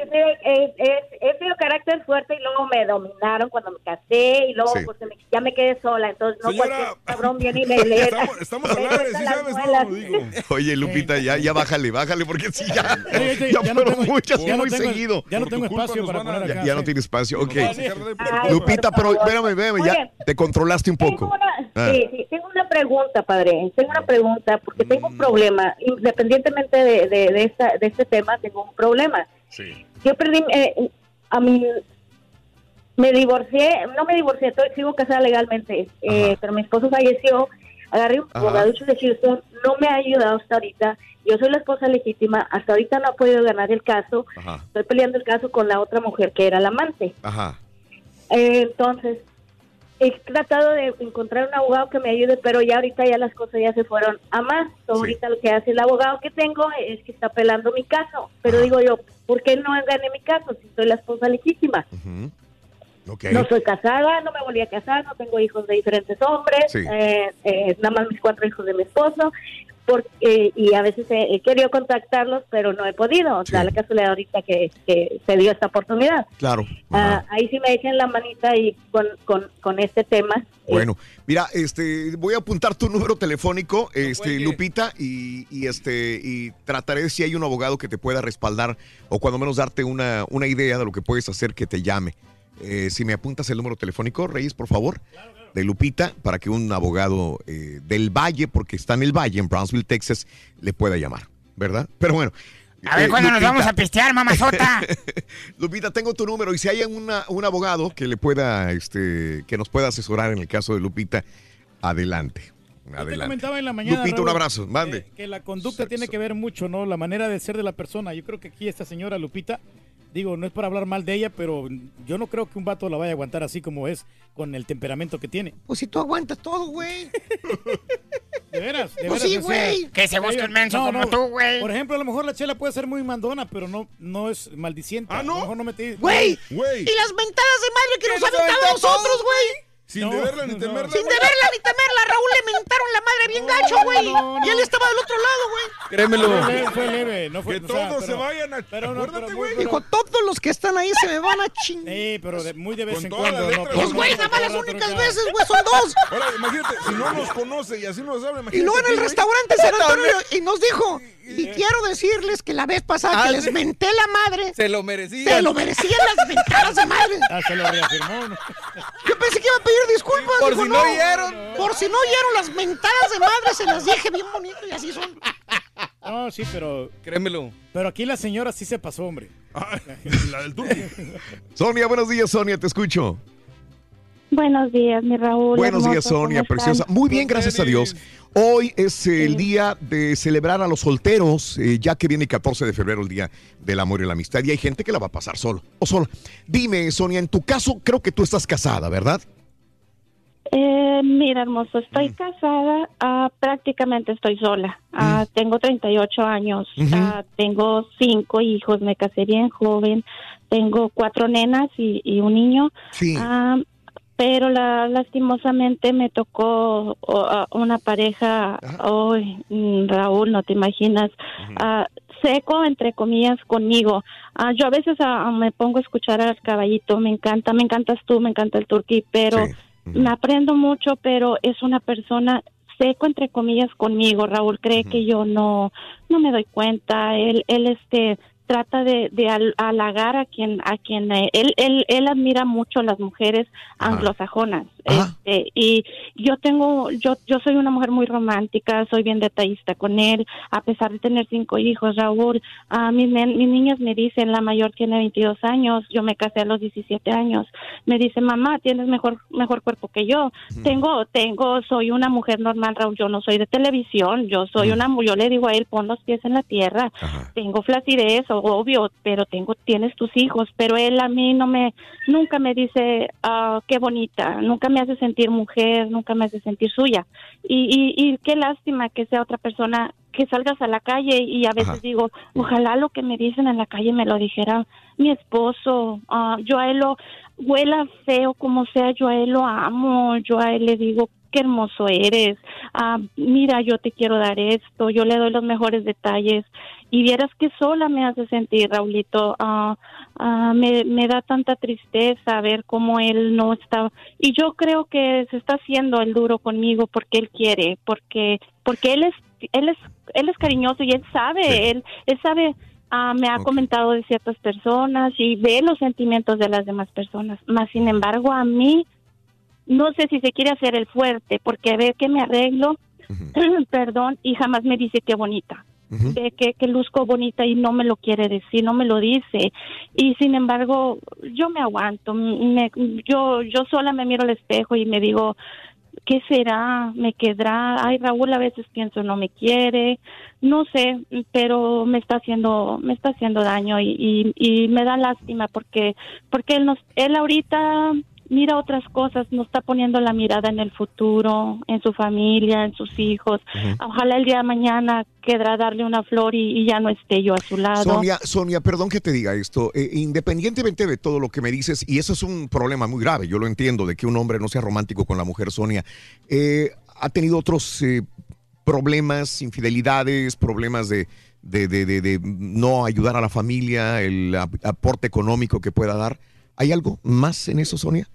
[SPEAKER 63] he tenido carácter fuerte y luego me dominaron cuando me casé y luego
[SPEAKER 14] Sí.
[SPEAKER 63] pues, me- ya me quedé sola, entonces no
[SPEAKER 1] Señora,
[SPEAKER 63] cualquier cabrón viene y me le
[SPEAKER 1] Estamos, estamos
[SPEAKER 63] me corta
[SPEAKER 1] sí sabes. ¿no? Digo.
[SPEAKER 14] Oye, Lupita, ya, ya bájale, bájale, porque Sí, ya, ya
[SPEAKER 15] ya no
[SPEAKER 14] fueron
[SPEAKER 15] tengo-
[SPEAKER 14] muchas y
[SPEAKER 15] ya no
[SPEAKER 14] muy
[SPEAKER 15] tengo-
[SPEAKER 14] seguido.
[SPEAKER 15] ya no tengo espacio para poner acá.
[SPEAKER 14] Ya, ya no tienes espacio, ok.
[SPEAKER 66] Ay,
[SPEAKER 14] Lupita, pero espérame, espérame, ya te controlaste un poco.
[SPEAKER 66] una-
[SPEAKER 14] Ah.
[SPEAKER 66] Sí, sí, tengo una pregunta, padre. Tengo una pregunta porque tengo
[SPEAKER 14] Mm.
[SPEAKER 66] un problema. Independientemente de, de, de, esta, de este tema, tengo un problema.
[SPEAKER 1] Sí.
[SPEAKER 66] Yo perdí, eh, a mí, me divorcié, no me divorcié, estoy, sigo casada legalmente, eh, pero mi esposo falleció. Agarré un abogado de Houston, no me ha ayudado hasta ahorita. Yo soy la esposa legítima, hasta ahorita no ha podido ganar el caso.
[SPEAKER 14] Ajá,
[SPEAKER 66] Estoy peleando el caso con la otra mujer que era la amante.
[SPEAKER 14] ajá.
[SPEAKER 66] Eh, entonces, he tratado de encontrar un abogado que me ayude, pero ya ahorita ya las cosas ya se fueron a más. So, Ahorita lo que hace el abogado que tengo es que está pelando mi caso. Pero digo yo, ¿por qué no gané mi caso si soy la esposa legítima? No soy casada, no me volví a casar, no tengo hijos de diferentes hombres,
[SPEAKER 14] Sí.
[SPEAKER 66] eh, eh, nada más mis cuatro hijos de mi esposo. Porque, y a veces he, he querido contactarlos, pero no he podido. Da la casualidad ahorita que, que se dio esta oportunidad.
[SPEAKER 14] Claro.
[SPEAKER 66] Ah, ahí sí me echen la manita y con, con, con este tema.
[SPEAKER 14] Bueno, mira, este, voy a apuntar tu número telefónico, este, Lupita, y, y, este, y trataré de si hay un abogado que te pueda respaldar o cuando menos darte una, una idea de lo que puedes hacer que te llame. Eh, si me apuntas el número telefónico, Reyes, por favor, de Lupita, para que un abogado eh, del Valle, porque está en el Valle, en Brownsville, Texas, le pueda llamar, ¿verdad? Pero bueno.
[SPEAKER 17] A ver
[SPEAKER 14] eh,
[SPEAKER 17] cuándo nos vamos a pistear, mamazota.
[SPEAKER 14] Lupita, tengo tu número y si hay una- un abogado que le pueda, este, que nos pueda asesorar en el caso de Lupita, adelante.
[SPEAKER 15] Te
[SPEAKER 14] Adelante.
[SPEAKER 15] comentaba en la mañana.
[SPEAKER 14] Lupita, un abrazo, mande.
[SPEAKER 15] Que, que la conducta tiene que ver mucho, ¿no? La manera de ser de la persona. Yo creo que aquí esta señora Lupita, digo, no es para hablar mal de ella, pero yo no creo que un vato la vaya a aguantar así como es, con el temperamento que tiene.
[SPEAKER 17] Pues si tú aguantas todo, güey.
[SPEAKER 15] De veras, de
[SPEAKER 17] Pues
[SPEAKER 15] veras.
[SPEAKER 17] sí, güey. Que se busque un menso como tú, güey.
[SPEAKER 15] Por ejemplo, a lo mejor la chela puede ser muy mandona, pero no, no es maldiciente. Ah, no. A lo mejor no me te...
[SPEAKER 17] Güey,
[SPEAKER 1] Güey.
[SPEAKER 17] y las mentadas de madre que
[SPEAKER 15] ¿Qué
[SPEAKER 17] nos
[SPEAKER 15] nos
[SPEAKER 17] aventado a nosotros, güey.
[SPEAKER 1] Sin
[SPEAKER 15] No,
[SPEAKER 1] deberla ni
[SPEAKER 15] no.
[SPEAKER 1] temerla.
[SPEAKER 17] Sin deberla ni temerla, Raúl le mentaron la madre bien gacho, güey. Y él estaba del otro lado, güey.
[SPEAKER 58] Créemelo.
[SPEAKER 15] Fue leve, fue leve, no fue
[SPEAKER 1] Que
[SPEAKER 15] o sea,
[SPEAKER 1] todos se vayan a...
[SPEAKER 15] pero no,
[SPEAKER 1] Acuérdate, güey.
[SPEAKER 17] Dijo, todos los que están ahí se me van a chingar.
[SPEAKER 15] Sí, pero de- muy de vez
[SPEAKER 1] Con
[SPEAKER 15] en cuando. ¿no?
[SPEAKER 17] Pues, güey, nada más las únicas veces, güey, son dos.
[SPEAKER 1] Ahora, imagínate, si no nos conoce y así nos habla, imagínate.
[SPEAKER 17] Y luego en el restaurante San Antonio y nos dijo, y quiero decirles que la vez pasada que
[SPEAKER 58] Ah,
[SPEAKER 17] les
[SPEAKER 58] sí.
[SPEAKER 17] menté la madre,
[SPEAKER 58] Se lo merecía.
[SPEAKER 17] se lo merecían las mentadas de madre.
[SPEAKER 15] Ah, se lo reafirmó. ¿no?
[SPEAKER 17] Yo pensé que iba a pedir disculpas.
[SPEAKER 58] Por
[SPEAKER 17] dijo,
[SPEAKER 58] si no oyeron.
[SPEAKER 17] Por si no oyeron las mentadas de madre, se las dije bien bonito y así son.
[SPEAKER 15] No, sí, pero,
[SPEAKER 58] Créemelo.
[SPEAKER 15] pero aquí la señora sí se pasó, hombre.
[SPEAKER 1] Ah, la del turco.
[SPEAKER 14] Sonia, buenos días, Sonia, te escucho.
[SPEAKER 66] Buenos días, mi Raúl.
[SPEAKER 14] Buenos días,
[SPEAKER 66] hermoso, ¿cómo
[SPEAKER 14] Sonia, preciosa. Muy bien, gracias a Dios. Hoy es el día de celebrar a los solteros, eh, ya que viene el 14 de febrero, el día del amor y la amistad, y hay gente que la va a pasar solo o sola. Dime, Sonia, en tu caso, creo que tú estás casada, ¿verdad?
[SPEAKER 66] Eh, mira, hermoso, estoy casada, ah, prácticamente estoy sola. Ah, Tengo 38 años, ah, tengo cinco hijos, me casé bien joven, tengo cuatro nenas y, y un niño.
[SPEAKER 14] Sí.
[SPEAKER 66] Pero la, lastimosamente me tocó oh, una pareja, mm, Raúl, no te imaginas, seco, entre comillas, conmigo. Yo a veces me pongo a escuchar al caballito, me encanta, me encantas tú, me encanta el turquí, pero
[SPEAKER 14] Sí.
[SPEAKER 66] Me aprendo mucho, pero es una persona seco, entre comillas, conmigo. Raúl cree que yo no, no me doy cuenta. Él, él este trata de, de hal- halagar a quien a quien eh, él, él él admira mucho a las mujeres anglosajonas este, y yo tengo yo yo soy una mujer muy romántica soy bien detallista con él a pesar de tener cinco hijos Raúl a mis, mis niñas me dicen la mayor tiene 22 años yo me casé a los 17 años me dice mamá tienes mejor mejor cuerpo que yo tengo tengo soy una mujer normal Raúl yo no soy de televisión yo soy una mu- yo le digo a él pon los pies en la tierra tengo flacidez o- obvio pero tengo tienes tus hijos pero él a mí no me nunca me dice ah, qué bonita nunca me hace sentir mujer nunca me hace sentir suya y, y, y qué lástima que sea otra persona que salgas a la calle y a veces
[SPEAKER 14] Ajá.
[SPEAKER 66] digo ojalá lo que me dicen en la calle me lo dijera mi esposo ah, yo a él lo huela feo como sea yo a él lo amo yo a él le digo qué hermoso eres. Ah, mira yo te quiero dar esto yo le doy los mejores detalles. Y vieras que sola me hace sentir Raulito. Ah, ah, me, me da tanta tristeza ver cómo él no está. Y yo creo que se está haciendo el duro conmigo porque él quiere porque porque él es él es, él es cariñoso y él sabe, él, él sabe, ah, me ha comentado de ciertas personas y ve los sentimientos de las demás personas. Más sin embargo, a mí, no sé si se quiere hacer el fuerte, porque ve que me arreglo, perdón, y jamás me dice qué bonita. Ve que, que luzco bonita y no me lo quiere decir, no me lo dice. Y sin embargo, yo me aguanto. Me, yo, yo sola me miro al espejo y me digo, ¿qué será? ¿Me quedará? Ay, Raúl, a veces pienso no me quiere, no sé, pero me está haciendo, me está haciendo daño y, y, y me da lástima porque, porque él nos, él ahorita mira otras cosas, no está poniendo la mirada en el futuro, en su familia, en sus hijos. Ojalá el día de mañana quedará darle una flor y, y ya no esté yo a su lado.
[SPEAKER 14] Sonia, Sonia, perdón que te diga esto. eh, independientemente de todo lo que me dices, y eso es un problema muy grave, yo lo entiendo, de que un hombre no sea romántico con la mujer, Sonia, eh, ha tenido otros eh, problemas, infidelidades, problemas de, de, de- de- de no ayudar a la familia, el ap- aporte económico que pueda dar. ¿Hay algo más en eso, Sonia?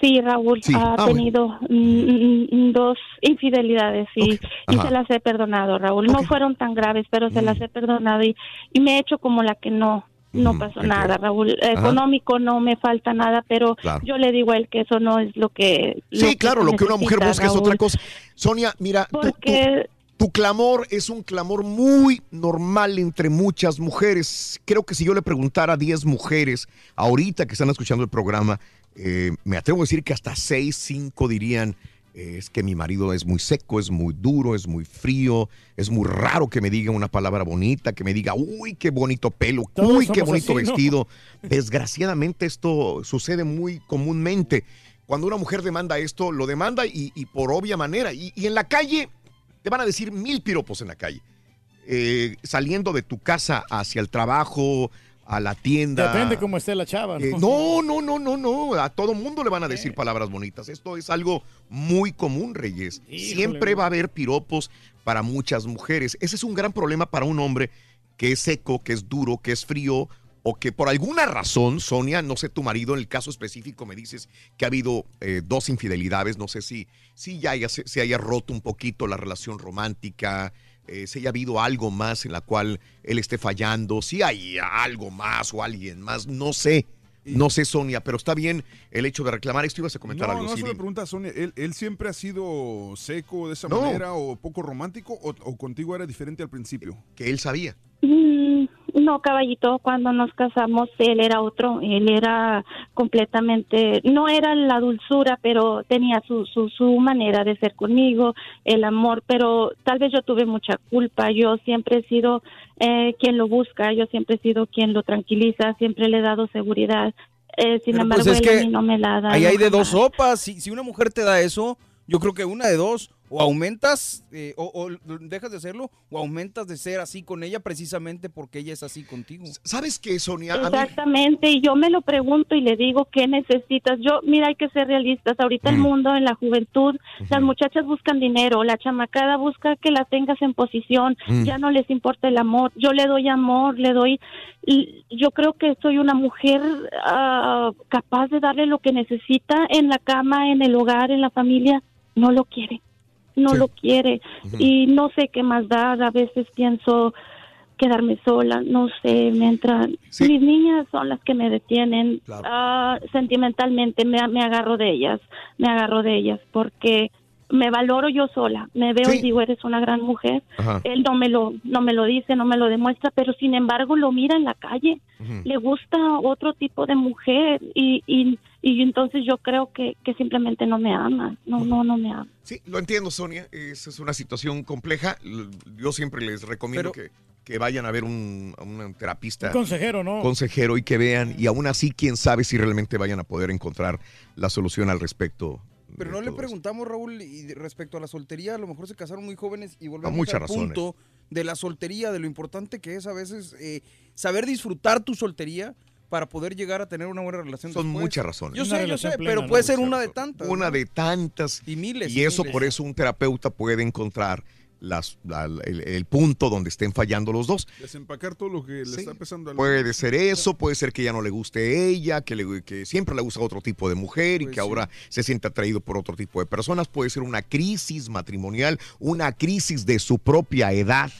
[SPEAKER 66] Sí, Raúl
[SPEAKER 14] Sí.
[SPEAKER 66] ha
[SPEAKER 14] Ah,
[SPEAKER 66] tenido mm, mm, dos infidelidades y, y se las he perdonado, Raúl. No fueron tan graves, pero se
[SPEAKER 14] Mm.
[SPEAKER 66] las he perdonado y, y me he hecho como la que no no pasó nada, Raúl. Económico no me falta nada, pero
[SPEAKER 14] Claro.
[SPEAKER 66] yo le digo a él que eso no es lo que
[SPEAKER 14] Sí,
[SPEAKER 66] que
[SPEAKER 14] claro, lo que una mujer busca es otra cosa. Sonia, mira, tú- tú-
[SPEAKER 66] Porque
[SPEAKER 14] tu clamor es un clamor muy normal entre muchas mujeres. Creo que si yo le preguntara a 10 mujeres ahorita que están escuchando el programa, eh, me atrevo a decir que hasta 6, 5 dirían, eh, es que mi marido es muy seco, es muy duro, es muy frío, es muy raro que me diga una palabra bonita, que me diga, uy, qué bonito pelo,
[SPEAKER 15] Todos
[SPEAKER 14] uy, qué bonito
[SPEAKER 15] así, ¿no?
[SPEAKER 14] vestido. Desgraciadamente esto sucede muy comúnmente. Cuando una mujer demanda esto, lo demanda y, y por obvia manera. Y, y en la calle te van a decir mil piropos en la calle. Eh, saliendo de tu casa hacia el trabajo, a la tienda.
[SPEAKER 15] Depende cómo esté la chava.
[SPEAKER 14] Eh, no, no, no, no, no. A todo mundo le van a decir palabras bonitas. Esto es algo muy común, Reyes. Siempre va a haber piropos para muchas mujeres. Ese es un gran problema para un hombre que es seco, que es duro, que es frío o que por alguna razón, Sonia, no sé tu marido, en el caso específico me dices que ha habido eh, dos infidelidades, no sé si, si ya haya- se, se haya roto un poquito la relación romántica, eh, si haya habido algo más en la cual él esté fallando, si hay algo más o alguien más, no sé. No sé, Sonia, pero está bien el hecho de reclamar esto. Ibas a comentar
[SPEAKER 1] No,
[SPEAKER 14] algo,
[SPEAKER 1] no,
[SPEAKER 14] sí,
[SPEAKER 1] eso me
[SPEAKER 14] dime.
[SPEAKER 1] pregunta Sonia. ¿Él, él siempre ha sido seco de esa
[SPEAKER 14] No.
[SPEAKER 1] manera o poco romántico o, o contigo era diferente al principio?
[SPEAKER 14] Que él sabía.
[SPEAKER 66] Mm, No, caballito, cuando nos casamos él era otro, él era completamente, no era la dulzura, pero tenía su, su, su manera de ser conmigo, el amor, pero tal vez yo tuve mucha culpa, yo siempre he sido eh, quien lo busca, yo siempre he sido quien lo tranquiliza, siempre le he dado seguridad, eh, sin
[SPEAKER 65] Pero,
[SPEAKER 66] embargo
[SPEAKER 65] pues, es
[SPEAKER 66] él a mí no me la da.
[SPEAKER 65] Ahí hay de dos sopas. Si, si una mujer te da eso, yo creo que una de dos. O aumentas, eh, o, o dejas de hacerlo, o aumentas de ser así con ella precisamente porque ella es así contigo.
[SPEAKER 14] ¿Sabes qué, Sonia?
[SPEAKER 66] Exactamente, y yo me lo pregunto y le digo, ¿qué necesitas? Yo, mira, hay que ser realistas. Ahorita el
[SPEAKER 14] Mm.
[SPEAKER 66] mundo, en la juventud, las muchachas buscan dinero, la chamacada busca que la tengas en posición,
[SPEAKER 14] Mm.
[SPEAKER 66] ya no les importa el amor. Yo le doy amor, le doy. y Yo creo que soy una mujer ah, capaz de darle lo que necesita en la cama, en el hogar, en la familia. No lo quiere, no lo quiere. Y no sé qué más dar. A veces pienso quedarme sola, no sé, me entran. Mis niñas son las que me detienen. Ah, sentimentalmente me, me agarro de ellas, me agarro de ellas porque me valoro yo sola, me veo y digo, eres una gran mujer.
[SPEAKER 14] Ajá.
[SPEAKER 66] Él no me lo no me lo dice, no me lo demuestra, pero sin embargo lo mira en la calle. Le gusta otro tipo de mujer y, y, y entonces yo creo que, que simplemente no me ama. No, no, no me ama.
[SPEAKER 14] Sí, lo entiendo, Sonia. Esa es una situación compleja. Yo siempre les recomiendo que, que vayan a ver un, a un terapista.
[SPEAKER 15] Un consejero, ¿no?
[SPEAKER 14] Consejero y que vean. Y aún así, quién sabe si realmente vayan a poder encontrar la solución al respecto.
[SPEAKER 65] Pero no le preguntamos, Raúl, y respecto a la soltería, a lo mejor se casaron muy jóvenes y volvemos
[SPEAKER 14] muchas
[SPEAKER 65] al
[SPEAKER 14] razones.
[SPEAKER 65] punto de la soltería, de lo importante que es a veces eh, saber disfrutar tu soltería para poder llegar a tener una buena relación
[SPEAKER 14] Son
[SPEAKER 65] después.
[SPEAKER 14] muchas razones.
[SPEAKER 65] Yo sé, yo sé, pero puede ser una de tantas.
[SPEAKER 14] Una
[SPEAKER 65] ¿no?
[SPEAKER 14] de tantas.
[SPEAKER 65] Y miles.
[SPEAKER 14] Y eso
[SPEAKER 65] miles.
[SPEAKER 14] por eso un terapeuta puede encontrar las, la- el, el punto donde estén fallando los dos.
[SPEAKER 1] Desempacar todo lo que le está pesando al
[SPEAKER 14] Puede ser eso, puede ser que ya no le guste ella, que, le- que siempre le gusta otro tipo de mujer y
[SPEAKER 1] Pues
[SPEAKER 14] que ahora se siente atraído por otro tipo de personas. Puede ser una crisis matrimonial, una crisis de su propia edad.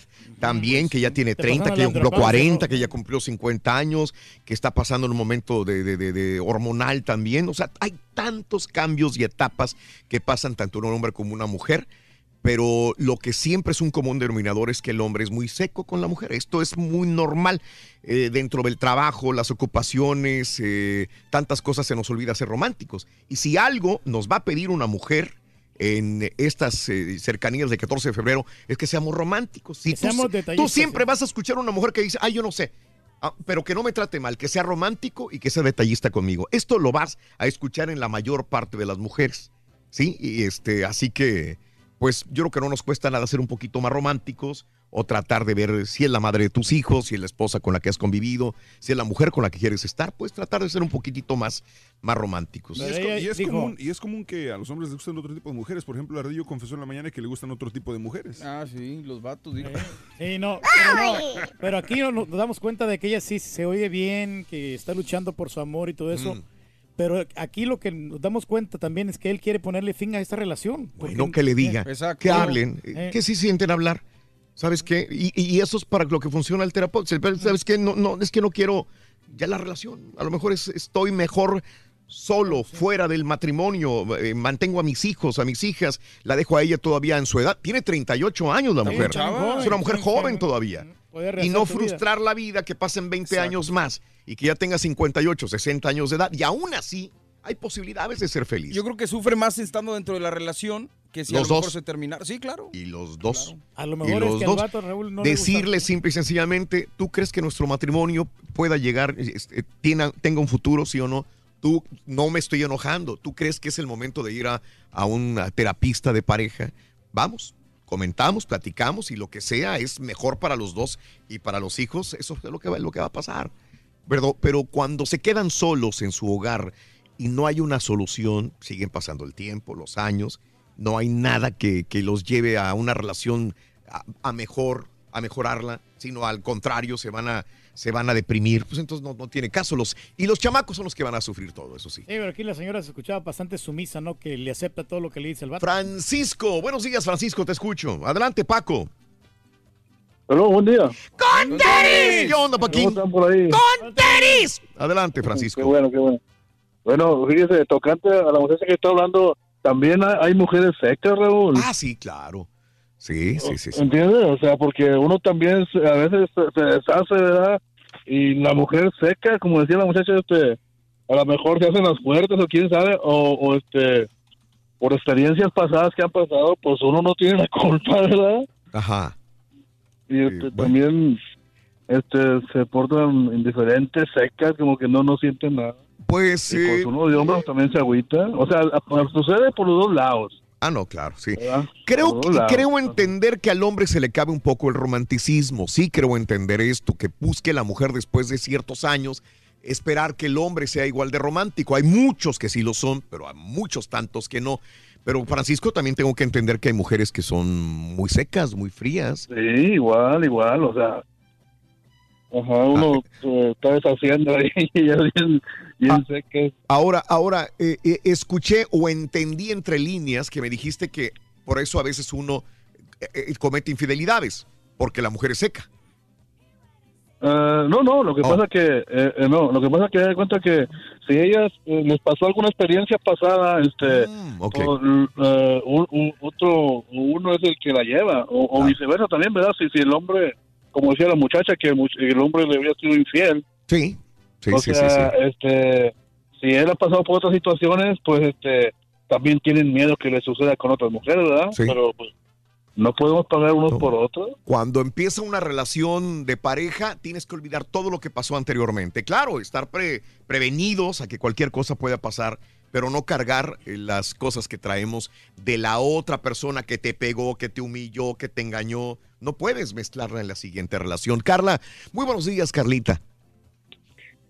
[SPEAKER 14] También que ya tiene
[SPEAKER 1] Te
[SPEAKER 14] 30,
[SPEAKER 1] pasaron
[SPEAKER 14] que ya cumplió
[SPEAKER 1] andropausia,
[SPEAKER 14] 40, que ya cumplió 50 años, que está pasando en un momento de, de- de- de hormonal también. O sea, hay tantos cambios y etapas que pasan tanto en un hombre como una mujer pero lo que siempre es un común denominador es que el hombre es muy seco con la mujer. Esto es muy normal eh, dentro del trabajo, las ocupaciones, eh, tantas cosas se nos olvida ser románticos. Y si algo nos va a pedir una mujer en estas eh, cercanías de 14 de febrero es que seamos románticos. Si
[SPEAKER 15] Que
[SPEAKER 14] tú,
[SPEAKER 15] seamos
[SPEAKER 14] tú siempre vas a escuchar a una mujer que dice, ay, yo no sé, Ah, pero que no me trate mal, que sea romántico y que sea detallista conmigo. Esto lo vas a escuchar en la mayor parte de las mujeres, ¿sí? Y este, así que, pues yo creo que no nos cuesta nada ser un poquito más románticos o tratar de ver si es la madre de tus hijos, si es la esposa con la que has convivido, si es la mujer con la que quieres estar, pues tratar de ser un poquitito más, más románticos.
[SPEAKER 1] Y es, co- y es común, y es común que a los hombres les gustan otro tipo de mujeres. Por ejemplo, Ardillo confesó en la mañana que le gustan otro tipo de mujeres.
[SPEAKER 65] Ah, sí, los vatos, digo.
[SPEAKER 15] Sí, no, pero, no, pero aquí no- nos damos cuenta de que ella sí se oye bien, que está luchando por su amor y todo eso.
[SPEAKER 14] Mm.
[SPEAKER 15] Pero aquí lo que nos damos cuenta también es que él quiere ponerle fin a esta relación.
[SPEAKER 14] No que le diga, que hablen,
[SPEAKER 15] Eh.
[SPEAKER 14] que sí sienten hablar. ¿Sabes qué? Y, y eso es para lo que funciona el terapeuta. ¿Sabes qué? No, no, es que no quiero ya la relación. A lo mejor es- estoy mejor solo, fuera del matrimonio. eh, mantengo a mis hijos, a mis hijas. La dejo a ella todavía en su edad. Tiene 38 años la mujer. Es una mujer joven todavía. Y no
[SPEAKER 15] vida.
[SPEAKER 14] frustrar la vida que pasen 20 años más y que ya tenga 58, 60 años de edad. Y aún así hay posibilidades de ser feliz.
[SPEAKER 65] Yo creo que sufre más estando dentro de la relación que si a
[SPEAKER 14] Los
[SPEAKER 65] lo mejor
[SPEAKER 14] dos.
[SPEAKER 65] se termina. Sí, claro.
[SPEAKER 14] Y los dos.
[SPEAKER 15] A lo
[SPEAKER 14] Y
[SPEAKER 15] mejor es que al vato, Raúl, no.
[SPEAKER 14] Decirle simple y sencillamente, ¿tú crees que nuestro matrimonio pueda llegar, este, tiene- tenga un futuro, sí o no? Tú no me estoy enojando. ¿Tú crees que es el momento de ir a, a un terapista de pareja? Vamos, comentamos, platicamos y lo que sea es mejor para los dos y para los hijos. Eso es lo que va, lo que va a pasar. Pero, pero cuando se quedan solos en su hogar y no hay una solución, siguen pasando el tiempo, los años, no hay nada que, que los lleve a una relación a, a mejor, a mejorarla, sino al contrario, se van a, se van a deprimir. Pues entonces no, no tiene caso. Los, y los chamacos son los que van a sufrir todo, eso sí.
[SPEAKER 15] Sí, pero aquí la señora se escuchaba bastante sumisa, ¿no? Que le acepta todo lo que le dice el vato.
[SPEAKER 14] Francisco, buenos días, Francisco, te escucho. Adelante, Paco.
[SPEAKER 44] Hola, buen día.
[SPEAKER 17] ¡Con
[SPEAKER 14] ¿Qué onda, Paquín?
[SPEAKER 44] ¿Cómo están por ahí?
[SPEAKER 17] ¡Con tenis!
[SPEAKER 14] Adelante, Francisco.
[SPEAKER 44] Qué bueno, qué bueno. Bueno, fíjese, tocante a la muchacha que está hablando, también hay, mujeres secas, Raúl.
[SPEAKER 14] Ah, sí, claro. Sí, sí, sí. sí.
[SPEAKER 44] ¿Entiendes? O sea, porque uno también se- a veces se, se deshace, ¿verdad? Y la mujer seca, como decía la muchacha, este, a lo mejor se hacen las fuertes o quién sabe, o, o este, por experiencias pasadas que han pasado, pues uno no tiene la culpa, ¿verdad?
[SPEAKER 14] Ajá.
[SPEAKER 44] Y este, también este, se portan indiferentes, secas, como que no, no sienten nada.
[SPEAKER 14] Pues,
[SPEAKER 44] Y pues uno de hombres también se agüita. O sea, a- sucede por los dos lados.
[SPEAKER 14] Ah, no, claro, sí.
[SPEAKER 44] ¿verdad?
[SPEAKER 14] Creo, que- creo entender que al hombre se le cabe un poco el romanticismo. Sí creo entender esto, que busque la mujer después de ciertos años, esperar que el hombre sea igual de romántico. Hay muchos que sí lo son, pero hay muchos tantos que no. Pero Francisco, también tengo que entender que hay mujeres que son muy secas, muy frías.
[SPEAKER 44] Sí, igual, igual, o sea. Ajá, uno eh, está deshaciendo ahí bien, secas.
[SPEAKER 14] Ahora, ahora, eh, eh, escuché o entendí entre líneas que me dijiste que por eso a veces uno eh, eh, comete infidelidades, porque la mujer es seca.
[SPEAKER 44] Ah, no, no, lo que
[SPEAKER 14] Oh.
[SPEAKER 44] pasa que, eh, eh, no, lo que pasa que da cuenta que si ellas eh, les pasó alguna experiencia pasada, este,
[SPEAKER 14] Mm,
[SPEAKER 44] o, eh, un- un- otro, uno es el que la lleva, o, o viceversa también, ¿verdad? Si, si el hombre, como decía la muchacha, que el, hombre le había sido infiel.
[SPEAKER 14] Sí, sí,
[SPEAKER 44] o
[SPEAKER 14] sí,
[SPEAKER 44] sea,
[SPEAKER 14] sí, sí.
[SPEAKER 44] este, si él ha pasado por otras situaciones, pues, este, también tienen miedo que le suceda con otras mujeres, ¿verdad?
[SPEAKER 14] Sí.
[SPEAKER 44] Pero, pues, no podemos pagar unos por otros.
[SPEAKER 14] Cuando empieza una relación de pareja, tienes que olvidar todo lo que pasó anteriormente. Claro, estar pre- prevenidos a que cualquier cosa pueda pasar, pero no cargar eh, las cosas que traemos de la otra persona que te pegó, que te humilló, que te engañó. No puedes mezclarla en la siguiente relación. Carla, muy buenos días, Carlita.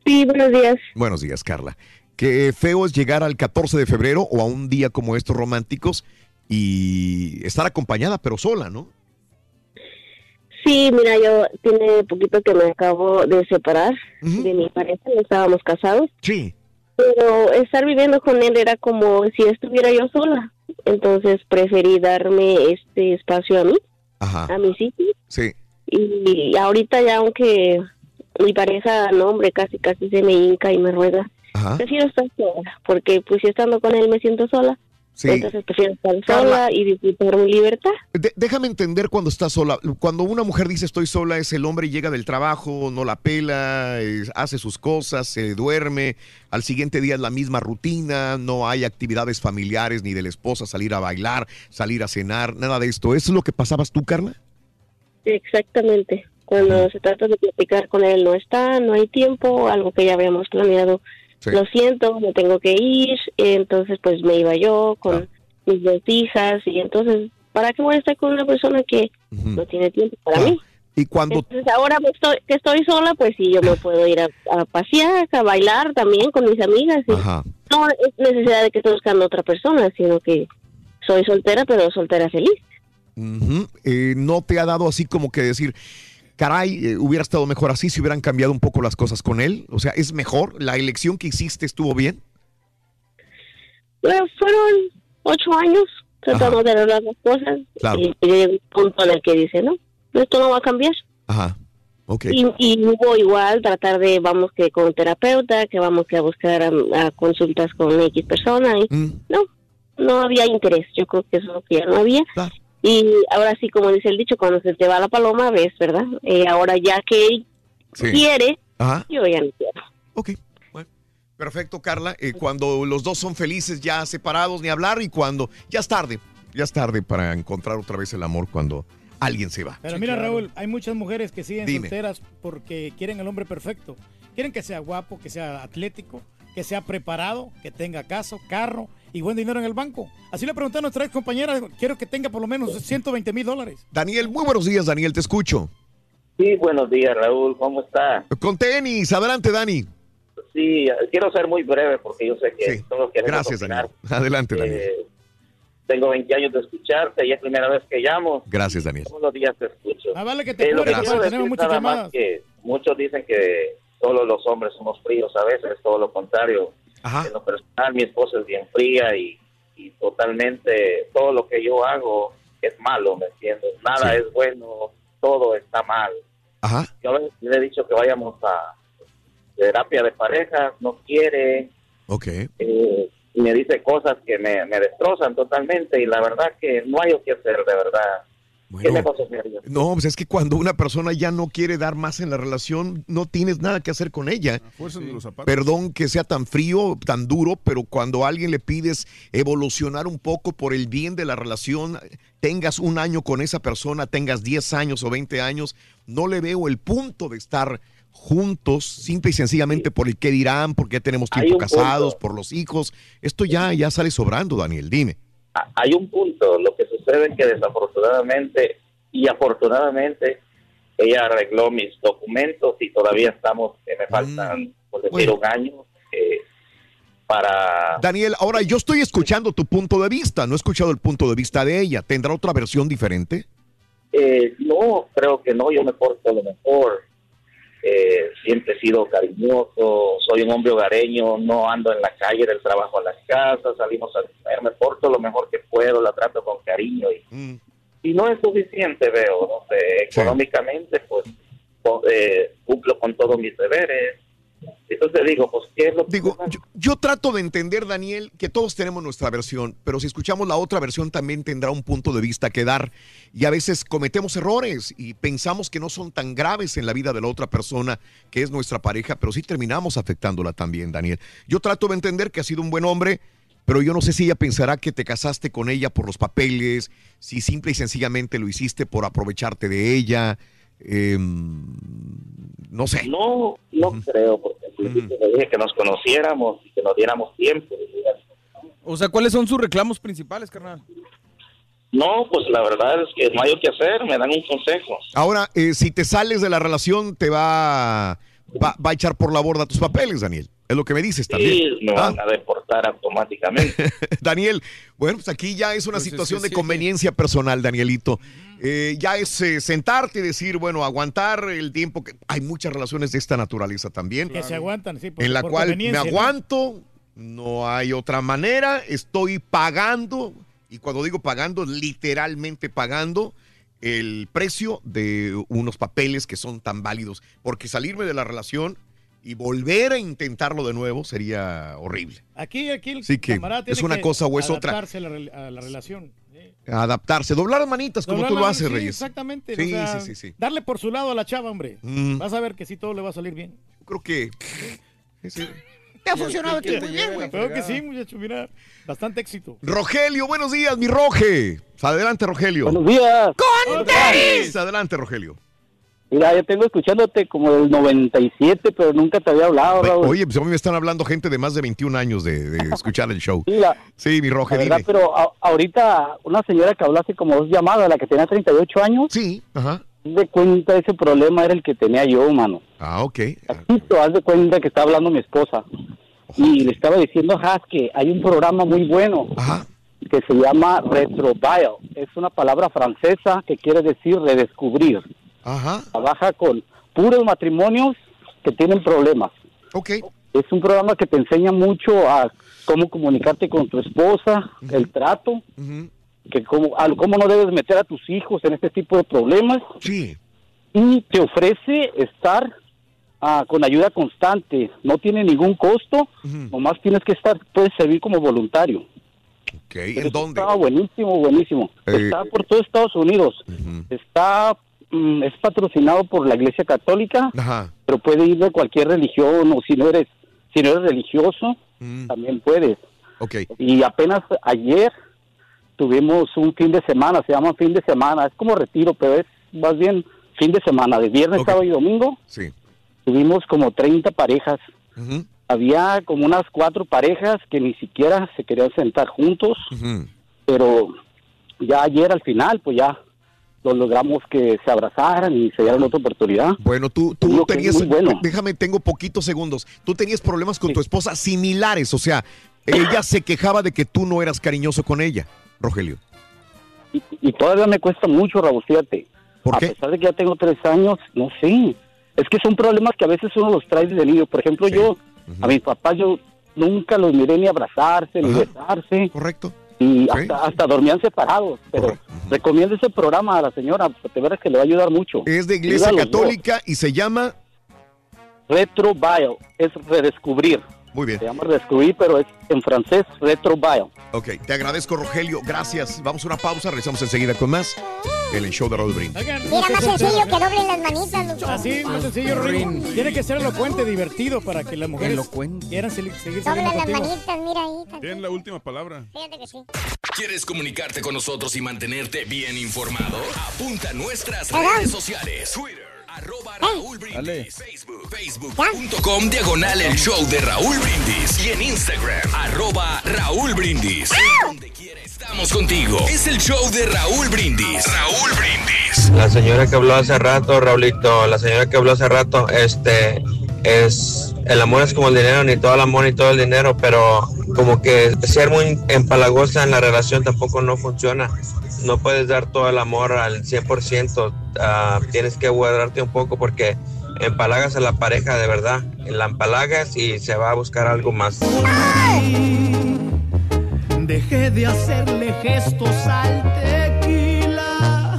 [SPEAKER 67] Sí, buenos días.
[SPEAKER 14] Buenos días, Carla. Qué feo es llegar al 14 de febrero o a un día como estos románticos y estar acompañada, pero sola, ¿no?
[SPEAKER 67] Sí, mira, yo tiene poquito que me acabo de separar de mi pareja, no estábamos casados.
[SPEAKER 14] Sí.
[SPEAKER 67] Pero estar viviendo con él era como si estuviera yo sola. Entonces preferí darme este espacio a mí,
[SPEAKER 14] Ajá.
[SPEAKER 67] a mis hijos.
[SPEAKER 14] Sí.
[SPEAKER 67] Y ahorita ya aunque mi pareja, no hombre, casi casi se me hinca y me ruega.
[SPEAKER 14] Ajá.
[SPEAKER 67] Prefiero estar sola, porque pues si estando con él me siento sola.
[SPEAKER 14] Sí.
[SPEAKER 67] Entonces prefiero estar
[SPEAKER 14] Carla.
[SPEAKER 67] sola y disfrutar mi libertad.
[SPEAKER 14] De- déjame entender cuando estás sola. Cuando una mujer dice estoy sola, es el hombre llega del trabajo, no la pela, hace sus cosas, se duerme. Al siguiente día es la misma rutina, no hay actividades familiares ni de la esposa, salir a bailar, salir a cenar, nada de esto. ¿Eso es lo que pasabas tú, Carla?
[SPEAKER 67] Sí, exactamente. Cuando se trata de platicar con él no está, no hay tiempo, algo que ya habíamos planeado. Lo siento, me tengo que ir, entonces pues me iba yo con mis dos hijas y entonces, ¿para qué voy a estar con una persona que no tiene tiempo para mí?
[SPEAKER 14] Y cuando
[SPEAKER 67] Entonces ahora me estoy, que estoy sola, pues sí, yo me puedo ir a, a pasear, a bailar también con mis amigas. y
[SPEAKER 14] Ajá.
[SPEAKER 67] No es necesidad de que esté buscando otra persona, sino que soy soltera, pero soltera feliz.
[SPEAKER 14] Ujú. Eh, no te ha dado así como que decir, caray, eh, hubiera estado mejor así si hubieran cambiado un poco las cosas con él. O sea, ¿es mejor? ¿La elección que hiciste estuvo bien?
[SPEAKER 67] Bueno, fueron ocho años tratando de arreglar las cosas
[SPEAKER 14] Claro.
[SPEAKER 67] y llega un punto en el que dice, no, esto no va a cambiar.
[SPEAKER 14] Ajá. Ok.
[SPEAKER 67] Y, y hubo igual tratar de, vamos que con terapeuta, que vamos que a buscar a, a consultas con X persona. Y
[SPEAKER 14] Mm.
[SPEAKER 67] No, no había interés. Yo creo que eso es lo que ya no había. Y ahora sí, como dice el dicho, cuando se te va la paloma, ves, ¿verdad? Eh, ahora ya que él
[SPEAKER 14] Sí.
[SPEAKER 67] quiere,
[SPEAKER 14] Ajá.
[SPEAKER 67] yo ya no quiero.
[SPEAKER 14] Perfecto, Carla. Eh, cuando los dos son felices, ya separados, ni hablar, y cuando ya es tarde, ya es tarde para encontrar otra vez el amor cuando alguien se va.
[SPEAKER 15] Pero mira, Raúl, hay muchas mujeres que siguen
[SPEAKER 14] Dime.
[SPEAKER 15] solteras porque quieren al hombre perfecto. Quieren que sea guapo, que sea atlético, que sea preparado, que tenga casa, carro y buen dinero en el banco. Así le pregunté a nuestra ex compañera, quiero que tenga por lo menos 120 mil dólares.
[SPEAKER 14] Daniel, muy buenos días, Daniel, te escucho.
[SPEAKER 68] Sí, buenos días, Raúl. ¿Cómo está?
[SPEAKER 14] Con tenis, adelante, Dani.
[SPEAKER 68] Sí, quiero ser muy breve porque yo sé que todos queremos
[SPEAKER 14] Gracias,
[SPEAKER 68] opinar.
[SPEAKER 14] Daniel. Adelante, Daniel.
[SPEAKER 68] Eh, tengo 20 años de escucharte y es primera vez que llamo.
[SPEAKER 14] Gracias, Daniel.
[SPEAKER 68] Todos los días te escucho.
[SPEAKER 15] Ah, vale que te
[SPEAKER 68] Eh, lo que
[SPEAKER 15] tenemos muchas
[SPEAKER 68] nada más
[SPEAKER 15] llamadas.
[SPEAKER 68] que muchos dicen que solo los hombres somos fríos a veces, todo lo contrario. En lo personal, mi esposa es bien fría y, y totalmente todo lo que yo hago es malo, ¿me entiendes? Nada
[SPEAKER 14] Sí.
[SPEAKER 68] es bueno, todo está mal.
[SPEAKER 14] Ajá.
[SPEAKER 68] Yo veces le he dicho que vayamos a terapia de parejas, no quiere,
[SPEAKER 14] Ok.
[SPEAKER 68] eh, y me dice cosas que me, me destrozan totalmente y la verdad que no hay que hacer, de verdad. ¿Qué me aconsejaría?
[SPEAKER 14] No, pues es que cuando una persona ya no quiere dar más en la relación, no tienes nada que hacer con ella.
[SPEAKER 1] Los.
[SPEAKER 14] Perdón que sea tan frío, tan duro, pero cuando a alguien le pides evolucionar un poco por el bien de la relación, tengas un año con esa persona, tengas 10 años o 20 años, no le veo el punto de estar juntos, simple y sencillamente por el qué dirán, porque ya tenemos tiempo casados,
[SPEAKER 68] punto.
[SPEAKER 14] por los hijos. Esto ya, ya sale sobrando, Daniel, dime.
[SPEAKER 68] Ah, Hay un punto, lo que sucede que desafortunadamente y afortunadamente ella arregló mis documentos y todavía estamos, que me faltan, por decir, un año eh, para...
[SPEAKER 14] Daniel, ahora yo estoy escuchando tu punto de vista, no he escuchado el punto de vista de ella. ¿Tendrá otra versión diferente?
[SPEAKER 68] Eh, no, creo que no, yo me porto lo mejor. Eh, siempre he sido cariñoso, soy un hombre hogareño, no ando en la calle del trabajo a la casa, salimos a comer, me porto lo mejor que puedo, la trato con cariño y, y no es suficiente, veo, no sé, económicamente pues eh, cumplo con todos mis deberes. Entonces digo, pues, ¿qué es lo que
[SPEAKER 14] Digo, yo, yo trato de entender, Daniel, que todos tenemos nuestra versión, pero si escuchamos la otra versión también tendrá un punto de vista que dar. Y a veces cometemos errores y pensamos que no son tan graves en la vida de la otra persona, que es nuestra pareja, pero sí terminamos afectándola también, Daniel. Yo trato de entender que ha sido un buen hombre, pero yo no sé si ella pensará que te casaste con ella por los papeles, si simple y sencillamente lo hiciste por aprovecharte de ella. Em, no sé.
[SPEAKER 68] No, no creo, porque al principio le dije que nos conociéramos y que nos diéramos tiempo.
[SPEAKER 65] O sea, ¿cuáles son sus reclamos principales, carnal?
[SPEAKER 68] No, pues la verdad es que no hay que hacer, me dan un consejo.
[SPEAKER 14] Ahora, eh, si te sales de la relación, ¿te va, va, va a echar por la borda tus papeles, Daniel. Es lo que me dices también.
[SPEAKER 68] Sí, me
[SPEAKER 14] Ah,
[SPEAKER 68] van a deportar automáticamente.
[SPEAKER 14] Daniel, bueno, pues aquí ya es una
[SPEAKER 68] Pues es
[SPEAKER 14] situación de
[SPEAKER 68] sí.
[SPEAKER 14] conveniencia personal, Danielito. Eh, ya es eh, sentarte y decir, bueno, aguantar el tiempo que hay muchas relaciones de esta naturaleza también.
[SPEAKER 15] Que se aguantan, sí. por-
[SPEAKER 14] en la
[SPEAKER 15] por
[SPEAKER 14] cual me aguanto, no hay otra manera, estoy pagando, y cuando digo pagando, literalmente pagando el precio de unos papeles que son tan válidos, porque salirme de la relación y volver a intentarlo de nuevo sería horrible.
[SPEAKER 15] Aquí, aquí el
[SPEAKER 14] Sí que
[SPEAKER 15] camarada
[SPEAKER 14] es una
[SPEAKER 15] que
[SPEAKER 14] cosa o es otra.
[SPEAKER 15] adaptarse A la, relación.
[SPEAKER 14] Adaptarse, doblar manitas como tú lo haces,
[SPEAKER 15] sí,
[SPEAKER 14] Reyes.
[SPEAKER 15] Exactamente.
[SPEAKER 14] Sí,
[SPEAKER 15] o sea,
[SPEAKER 14] sí, sí, sí.
[SPEAKER 15] Darle por su lado a la chava, hombre.
[SPEAKER 14] Mm.
[SPEAKER 15] Vas a ver que sí todo le va a salir bien.
[SPEAKER 14] Creo que.
[SPEAKER 17] Te ha funcionado aquí muy bien, güey.
[SPEAKER 15] Creo que sí, muchacho, mira. Bastante éxito.
[SPEAKER 14] Rogelio, buenos días, mi Roge. Adelante, Rogelio.
[SPEAKER 69] Buenos días.
[SPEAKER 17] ¡Con tenis!
[SPEAKER 14] Adelante, Rogelio.
[SPEAKER 69] Mira, yo tengo escuchándote como del 97, pero nunca te había hablado, Raúl.
[SPEAKER 14] Oye, pues a mí me están hablando gente de más de 21 años de, de escuchar el show.
[SPEAKER 69] Sí, la-
[SPEAKER 14] Sí, mi Roge,
[SPEAKER 69] La verdad,
[SPEAKER 14] dime.
[SPEAKER 69] pero a- ahorita una señora que habló hace como dos llamadas, la que tenía 38 años.
[SPEAKER 14] Sí, ajá.
[SPEAKER 69] Haz de cuenta, ese problema era el que tenía yo, mano.
[SPEAKER 14] Ah, ok.
[SPEAKER 69] Justo, haz de cuenta que está hablando mi esposa. Y le estaba diciendo a Has que hay un programa muy bueno que se llama Retrobio. Es una palabra francesa que quiere decir redescubrir.
[SPEAKER 14] Ajá.
[SPEAKER 69] Trabaja con puros matrimonios que tienen problemas.
[SPEAKER 14] Ok.
[SPEAKER 69] Es un programa que te enseña mucho a cómo comunicarte con tu esposa, el trato, que cómo, a cómo no debes meter a tus hijos en este tipo de problemas.
[SPEAKER 14] Sí.
[SPEAKER 69] Y te ofrece estar ah, con ayuda constante. No tiene ningún costo, nomás tienes que estar, puedes servir como voluntario.
[SPEAKER 14] Ok, ¿en dónde?
[SPEAKER 69] Está buenísimo, buenísimo.
[SPEAKER 14] Eh,
[SPEAKER 69] Está por todo Estados Unidos. Está, mm, es patrocinado por la Iglesia Católica,
[SPEAKER 14] Ajá.
[SPEAKER 69] pero puede ir de cualquier religión o si no eres, si no eres religioso,
[SPEAKER 14] Mm.
[SPEAKER 69] también puedes.
[SPEAKER 14] Ok.
[SPEAKER 69] Y apenas ayer tuvimos un fin de semana, se llama fin de semana, es como retiro, pero es más bien fin de semana, de viernes, sábado y domingo.
[SPEAKER 14] Sí.
[SPEAKER 69] Tuvimos como 30 parejas. Había como unas cuatro parejas que ni siquiera se querían sentar juntos, pero ya ayer al final, pues ya los logramos que se abrazaran y se dieran otra oportunidad.
[SPEAKER 14] Bueno, tú, tú tenías,
[SPEAKER 69] bueno.
[SPEAKER 14] déjame, tengo poquitos segundos. Tú tenías problemas con tu esposa similares, o sea, ella se quejaba de que tú no eras cariñoso con ella, Rogelio.
[SPEAKER 69] Y todavía me cuesta mucho, Raúl, fíjate. a pesar de que ya tengo tres años, no sé. Es que son problemas que a veces uno los trae desde niño. Por ejemplo, yo, a mis papás, yo nunca los miré ni abrazarse, ni besarse.
[SPEAKER 14] Correcto.
[SPEAKER 69] Y hasta, hasta dormían separados. Pero recomiendo ese programa a la señora, porque de veras que le va a ayudar mucho.
[SPEAKER 14] Es de Iglesia
[SPEAKER 69] dos.
[SPEAKER 14] Católica y se llama...
[SPEAKER 69] Retrobio, es redescubrir.
[SPEAKER 14] Muy bien.
[SPEAKER 69] Se llama redescubrir, pero es en francés Retrobio.
[SPEAKER 14] Ok, te agradezco, Rogelio. Gracias. Vamos a una pausa, regresamos enseguida con más en el show de Raúl Brindis.
[SPEAKER 16] Mira, más sencillo que doblen las manitas, loco.
[SPEAKER 15] Así, más sencillo, Rin. Tiene que ser elocuente, divertido para que las mujeres quieran seguir,
[SPEAKER 16] Doblen las
[SPEAKER 15] contigo.
[SPEAKER 16] manitas, mira ahí.
[SPEAKER 1] Tienen la última palabra.
[SPEAKER 16] Fíjate que sí.
[SPEAKER 6] ¿Quieres comunicarte con nosotros y mantenerte bien informado? Apunta a nuestras redes sociales. Twitter, arroba Raúl Brindis. Facebook, facebook.com diagonal el show de Raúl Brindis. Y en Instagram, arroba Raúl Brindis. Donde quiera estamos contigo. Es el show de Raúl Brindis. Raúl Brindis.
[SPEAKER 70] La señora que habló hace rato, Raulito, la señora que habló hace rato, este, es, el amor es como el dinero, ni todo el amor ni todo el dinero, pero como que ser muy empalagosa en la relación tampoco no funciona. No puedes dar todo el amor al 100%, ah, tienes que guardarte un poco porque empalagas a la pareja de verdad, la empalagas y se va a buscar algo más.
[SPEAKER 45] Dejé de hacerle gestos al tequila.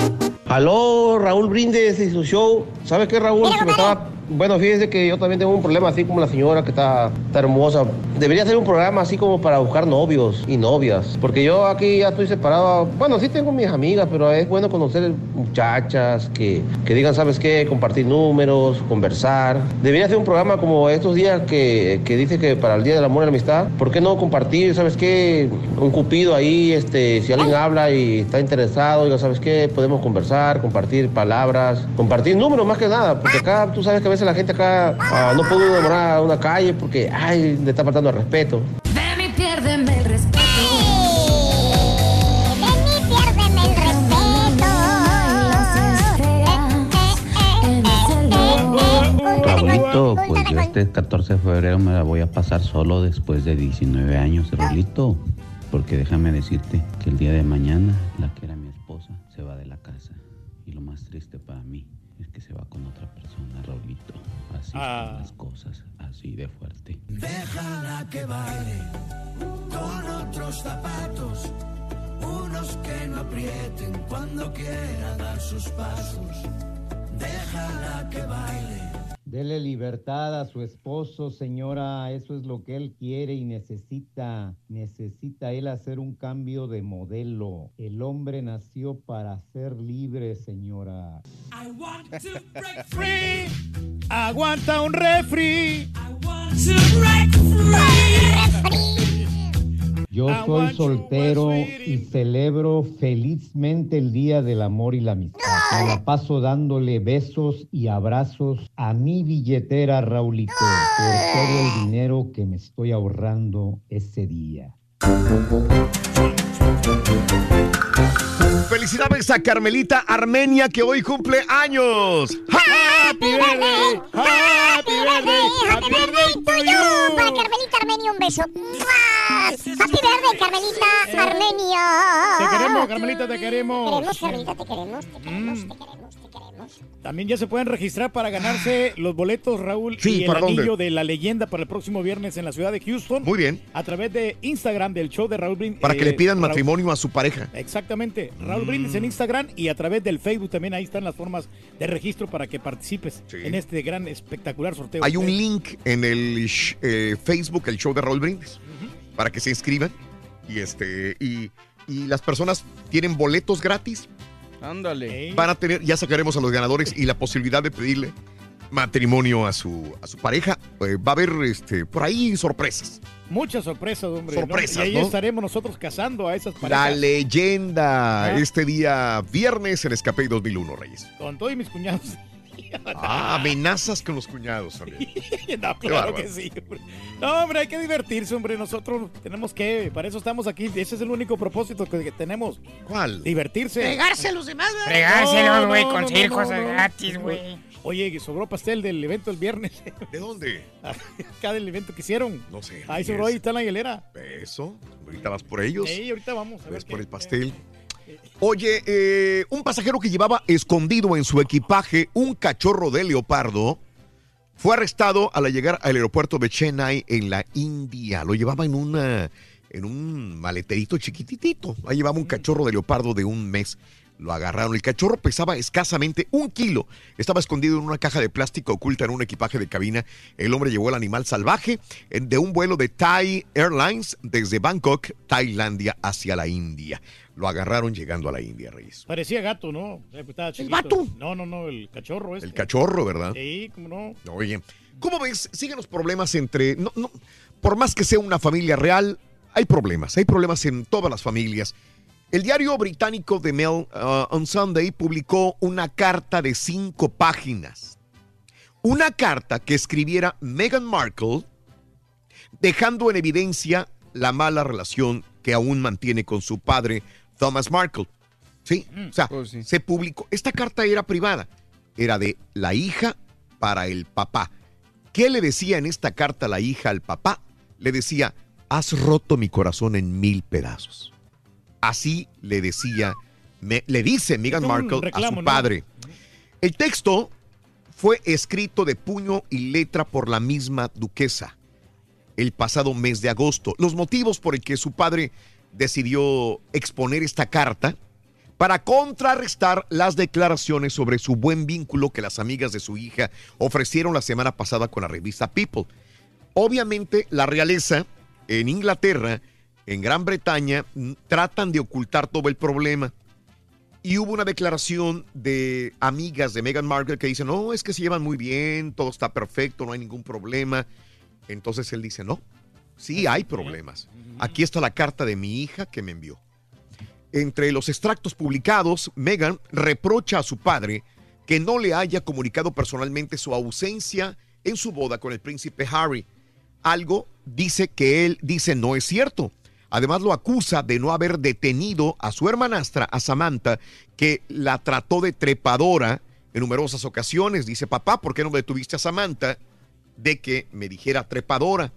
[SPEAKER 71] Aló, Raúl Brindes y su show. ¿Sabes qué, Raúl? Que me estaba- Bueno, fíjese que yo también tengo un problema así como la señora que está, está hermosa. Debería ser un programa así como para buscar novios y novias. Porque yo aquí ya estoy separado. Bueno, sí tengo mis amigas, pero es bueno conocer muchachas que, que digan, ¿sabes qué? Compartir números, conversar. Debería ser un programa como estos días que, que dice que para el Día del Amor y la Amistad. ¿Por qué no compartir, ¿sabes qué? Un cupido ahí, este, si alguien habla y está interesado, diga, ¿sabes qué? Podemos conversar, compartir palabras, compartir números más que nada. Porque acá, tú sabes que a veces la gente acá ah, no puede demorar a una calle porque, ay, le está faltando el respeto.
[SPEAKER 45] Ven y piérdeme el respeto.
[SPEAKER 16] Piérdeme el respeto.
[SPEAKER 71] Raulito,
[SPEAKER 72] Raulito, pues yo este 14 de febrero me la voy a pasar solo después de 19 años, Raulito. Porque déjame decirte que el día de mañana la que era Raulito. Así
[SPEAKER 15] Ah.
[SPEAKER 72] son las cosas, así de fuerte.
[SPEAKER 45] Déjala que baile con otros zapatos, unos que no aprieten cuando quiera dar sus pasos. Déjala que baile.
[SPEAKER 73] Dele libertad a su esposo, señora. Eso es lo que él quiere y necesita. Necesita él hacer un cambio de modelo. El hombre nació para ser libre, señora.
[SPEAKER 15] Free. Aguanta un refri. I
[SPEAKER 73] soy
[SPEAKER 15] want you,
[SPEAKER 73] soltero y celebro felizmente el Día del Amor y la Amistad. Me la paso dándole besos y abrazos a mi billetera, Raulito, por todo el dinero que me estoy ahorrando ese día.
[SPEAKER 14] Felicidades a Carmelita Armenia que hoy cumple años.
[SPEAKER 15] Happy birthday, happy birthday, happy birthday to you.
[SPEAKER 16] Para Carmelita Armenia, un beso. Happy birthday, Carmelita Armenia.
[SPEAKER 15] Te queremos, Carmelita, te queremos.
[SPEAKER 16] Queremos, Carmelita, te queremos, te queremos, te queremos,
[SPEAKER 15] También ya se pueden registrar para ganarse los boletos, Raúl,
[SPEAKER 14] Sí,
[SPEAKER 15] y el anillo de la leyenda para el próximo viernes en la ciudad de Houston.
[SPEAKER 14] Muy bien.
[SPEAKER 15] A través de Instagram del show de Raúl Brindis.
[SPEAKER 14] Para que le pidan
[SPEAKER 15] Raúl-
[SPEAKER 14] matrimonio a su pareja.
[SPEAKER 15] Exactamente. Raúl
[SPEAKER 14] Mm.
[SPEAKER 15] Brindis en Instagram y a través del Facebook también ahí están las formas de registro para que participes en este gran espectacular sorteo.
[SPEAKER 14] Hay un link en el eh, Facebook, el show de Raúl Brindis, para que se inscriban. Y este y, y las personas tienen boletos gratis.
[SPEAKER 65] Ándale.
[SPEAKER 14] Van a tener, ya sacaremos a los ganadores y la posibilidad de pedirle matrimonio a su, a su pareja. Eh, va a haber este, por ahí sorpresas.
[SPEAKER 15] Muchas sorpresas, hombre. ¿no?
[SPEAKER 14] Sorpresas,
[SPEAKER 15] Y ahí
[SPEAKER 14] ¿no?
[SPEAKER 15] estaremos nosotros casando a esas
[SPEAKER 14] La
[SPEAKER 15] parejas.
[SPEAKER 14] leyenda.
[SPEAKER 15] Ah.
[SPEAKER 14] Este día viernes en Escape 2001, Reyes.
[SPEAKER 15] Con todos mis cuñados.
[SPEAKER 14] Ah, amenazas con los cuñados también.
[SPEAKER 15] no, claro que sí. hombre. No, hombre, hay que divertirse, hombre. Nosotros tenemos que, para eso estamos aquí. Ese es el único propósito que, que tenemos.
[SPEAKER 14] ¿Cuál?
[SPEAKER 15] Divertirse.
[SPEAKER 17] Fregarse a los demás, ¿verdad?
[SPEAKER 15] Fregárselos,
[SPEAKER 17] güey, conseguir cosas gratis,
[SPEAKER 15] güey. Oye, sobró pastel del evento el viernes.
[SPEAKER 14] ¿De dónde?
[SPEAKER 15] Acá del evento que hicieron.
[SPEAKER 14] No sé.
[SPEAKER 15] Ahí
[SPEAKER 14] ¿qué
[SPEAKER 15] sobró,
[SPEAKER 14] es?
[SPEAKER 15] ahí está en la hielera.
[SPEAKER 14] Eso. Ahorita vas por ellos.
[SPEAKER 15] Sí, ahorita vamos a ver.
[SPEAKER 14] Ves
[SPEAKER 15] qué-
[SPEAKER 14] por el pastel. Oye, eh, un pasajero que llevaba escondido en su equipaje un cachorro de leopardo fue arrestado al llegar al aeropuerto de Chennai en la India. Lo llevaba en una en un maleterito chiquititito. Ahí llevaba un cachorro de leopardo de un mes. Lo agarraron. El cachorro pesaba escasamente un kilo. Estaba escondido en una caja de plástico oculta en un equipaje de cabina. El hombre llevó el animal salvaje en- de un vuelo de Thai Airlines desde Bangkok, Tailandia, hacia la India. Lo agarraron llegando a la India, Reyes.
[SPEAKER 15] Parecía gato, ¿no? Pues, estaba chiquito.
[SPEAKER 14] gato?
[SPEAKER 15] No, no, no, el cachorro este.
[SPEAKER 14] El cachorro, ¿verdad?
[SPEAKER 15] Sí, cómo no.
[SPEAKER 14] Oye, ¿cómo ves? Siguen los problemas entre. No, no, por más que sea una familia real, hay problemas. Hay problemas en todas las familias. El diario británico The Mail uh, on Sunday publicó una carta de cinco páginas. Una carta que escribiera Meghan Markle, dejando en evidencia la mala relación que aún mantiene con su padre, Thomas Markle. Sí, o sea, se publicó. Esta carta era privada, era de la hija para el papá. ¿Qué le decía en esta carta la hija al papá? Le decía, has roto mi corazón en mil pedazos. Así le decía, me- le dice Meghan Markle a su
[SPEAKER 15] ¿no?
[SPEAKER 14] padre. El texto fue escrito de puño y letra por la misma duquesa el pasado mes de agosto. Los motivos por el que su padre decidió exponer esta carta para contrarrestar las declaraciones sobre su buen vínculo que las amigas de su hija ofrecieron la semana pasada con la revista People. Obviamente la realeza en Inglaterra, en Gran Bretaña, tratan de ocultar todo el problema. Y hubo una declaración de amigas de Meghan Markle que dicen, no, es que se llevan muy bien, todo está perfecto, no hay ningún problema. Entonces él dice, no, sí hay problemas. Aquí está la carta de mi hija que me envió. Entre los extractos publicados, Meghan reprocha a su padre que no le haya comunicado personalmente su ausencia en su boda con el príncipe Harry. Algo dice que él dice no es cierto. Además lo acusa de no haber detenido a su hermanastra, a Samantha, que la trató de trepadora en numerosas ocasiones. Dice, papá, ¿por qué no detuviste a Samantha? de que me dijera trepadora.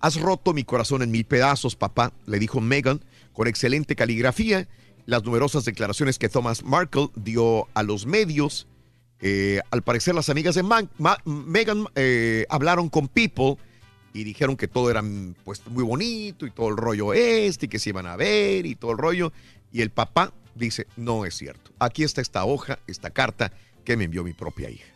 [SPEAKER 14] Has roto mi corazón en mil pedazos, papá, le dijo Meghan con excelente caligrafía. Las numerosas declaraciones que Thomas Markle dio a los medios. Eh, al parecer, las amigas de Man- Ma- Meghan eh, hablaron con People y dijeron que todo era pues, muy bonito y todo el rollo este, y que se iban a ver y todo el rollo. Y el papá dice: No es cierto. Aquí está esta hoja, esta carta que me envió mi propia hija.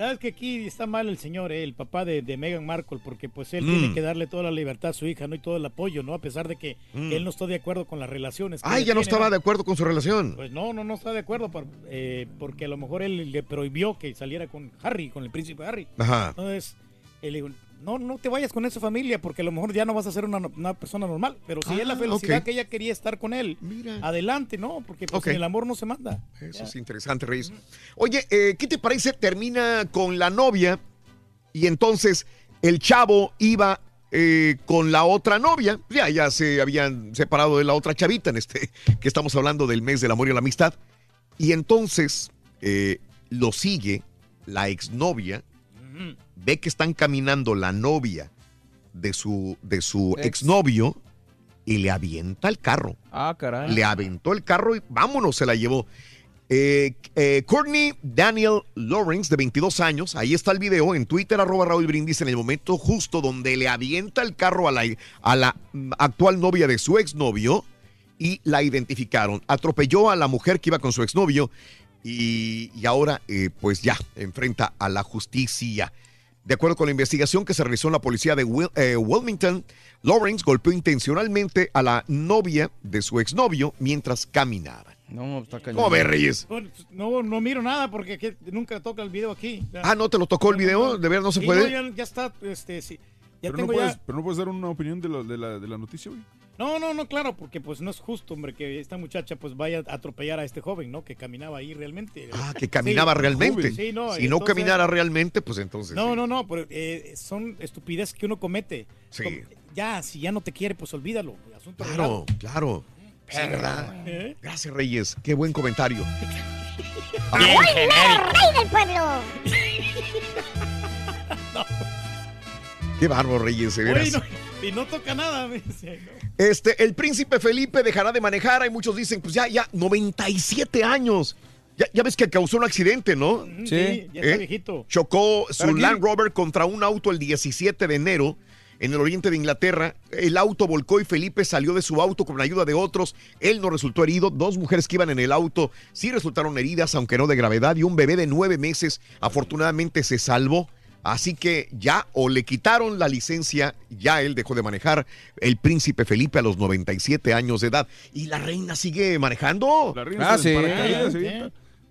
[SPEAKER 15] Sabes que aquí está mal el señor, eh, el papá de, de Meghan Markle, porque pues él
[SPEAKER 14] Mm.
[SPEAKER 15] tiene que darle toda la libertad a su hija, ¿no? Y todo el apoyo, ¿no? A pesar de que
[SPEAKER 14] Mm.
[SPEAKER 15] él no está de acuerdo con las relaciones. ella
[SPEAKER 14] ya no estaba de acuerdo con su relación.
[SPEAKER 15] Pues no, no, no está de acuerdo por- eh, porque a lo mejor él le prohibió que saliera con Harry, con el príncipe Harry.
[SPEAKER 14] Ajá.
[SPEAKER 15] Entonces, él dijo, no, no te vayas con esa familia porque a lo mejor ya no vas a ser una, una persona normal. Pero si es la
[SPEAKER 14] Ah,
[SPEAKER 15] felicidad que ella quería estar con él, adelante, ¿no? Porque pues, el amor no se manda.
[SPEAKER 14] Eso es interesante, Reyes. Oye, eh, ¿qué te parece? Termina con la novia y entonces el chavo iba eh, con la otra novia. Ya, ya se habían separado de la otra chavita en este, que estamos hablando del mes del amor y la amistad. Y entonces eh, lo sigue la exnovia, ve que están caminando la novia de su, de su
[SPEAKER 65] Ex.
[SPEAKER 14] exnovio y le avienta el carro.
[SPEAKER 65] Ah, caray.
[SPEAKER 14] Le aventó el carro y vámonos, se la llevó. Eh, eh, Courtney Daniel Lawrence, de 22 años, ahí está el video en Twitter, arroba Raúl Brindis, en el momento justo donde le avienta el carro a la, a la actual novia de su exnovio y la identificaron. Atropelló a la mujer que iba con su exnovio y, y ahora eh, pues ya enfrenta a la justicia. De acuerdo con la investigación que se realizó en la policía de Wil- eh, Wilmington, Lawrence golpeó intencionalmente a la novia de su exnovio mientras caminaba.
[SPEAKER 65] No, está cañón.
[SPEAKER 14] ¿Cómo ves, Reyes?
[SPEAKER 15] No, no miro nada porque que- nunca toca el video aquí. Ya.
[SPEAKER 14] Ah, ¿no te lo tocó el video? ¿De verdad no se puede?
[SPEAKER 15] ya, ya está, este, sí. Ya
[SPEAKER 1] Pero no, puedes,
[SPEAKER 15] ya...
[SPEAKER 1] pero no puedes dar una opinión de, la- de la, de la noticia, güey.
[SPEAKER 15] No, no, no, claro, porque pues no es justo, hombre, que esta muchacha pues vaya a atropellar a este joven, ¿no? Que caminaba ahí realmente.
[SPEAKER 14] Ah, que caminaba
[SPEAKER 15] Sí,
[SPEAKER 14] realmente.
[SPEAKER 15] Sí, no,
[SPEAKER 14] si no caminara realmente, pues entonces.
[SPEAKER 15] No,
[SPEAKER 14] sí.
[SPEAKER 15] no, no, pero eh, son estupideces que uno comete.
[SPEAKER 14] Sí.
[SPEAKER 15] Como- ya, si ya no te quiere, pues olvídalo. Asunto
[SPEAKER 14] Claro, claro. ¿verdad?
[SPEAKER 15] ¿eh?
[SPEAKER 14] Gracias, Reyes. Qué buen comentario.
[SPEAKER 16] ¡Rey del pueblo!
[SPEAKER 14] Qué bárbaro, Reyes, de
[SPEAKER 15] Oye,
[SPEAKER 14] veras.
[SPEAKER 15] no- y no toca nada. me dice, ¿no?
[SPEAKER 14] Este, el príncipe Felipe dejará de manejar. Hay muchos dicen, pues ya, ya, 97 años. Ya, ya ves que causó un accidente, ¿no?
[SPEAKER 15] Sí, ya está
[SPEAKER 14] ¿Eh?
[SPEAKER 15] viejito.
[SPEAKER 14] Chocó su. Land Rover contra un auto el 17 de enero en el oriente de Inglaterra. El auto volcó y Felipe salió de su auto con la ayuda de otros. Él no resultó herido. Dos mujeres que iban en el auto sí resultaron heridas, aunque no de gravedad. Y un bebé de nueve meses afortunadamente se salvó. Así que ya o le quitaron la licencia, ya él dejó de manejar el príncipe Felipe a los 97 años de edad. Y la reina sigue manejando.
[SPEAKER 1] La reina Ah, sí.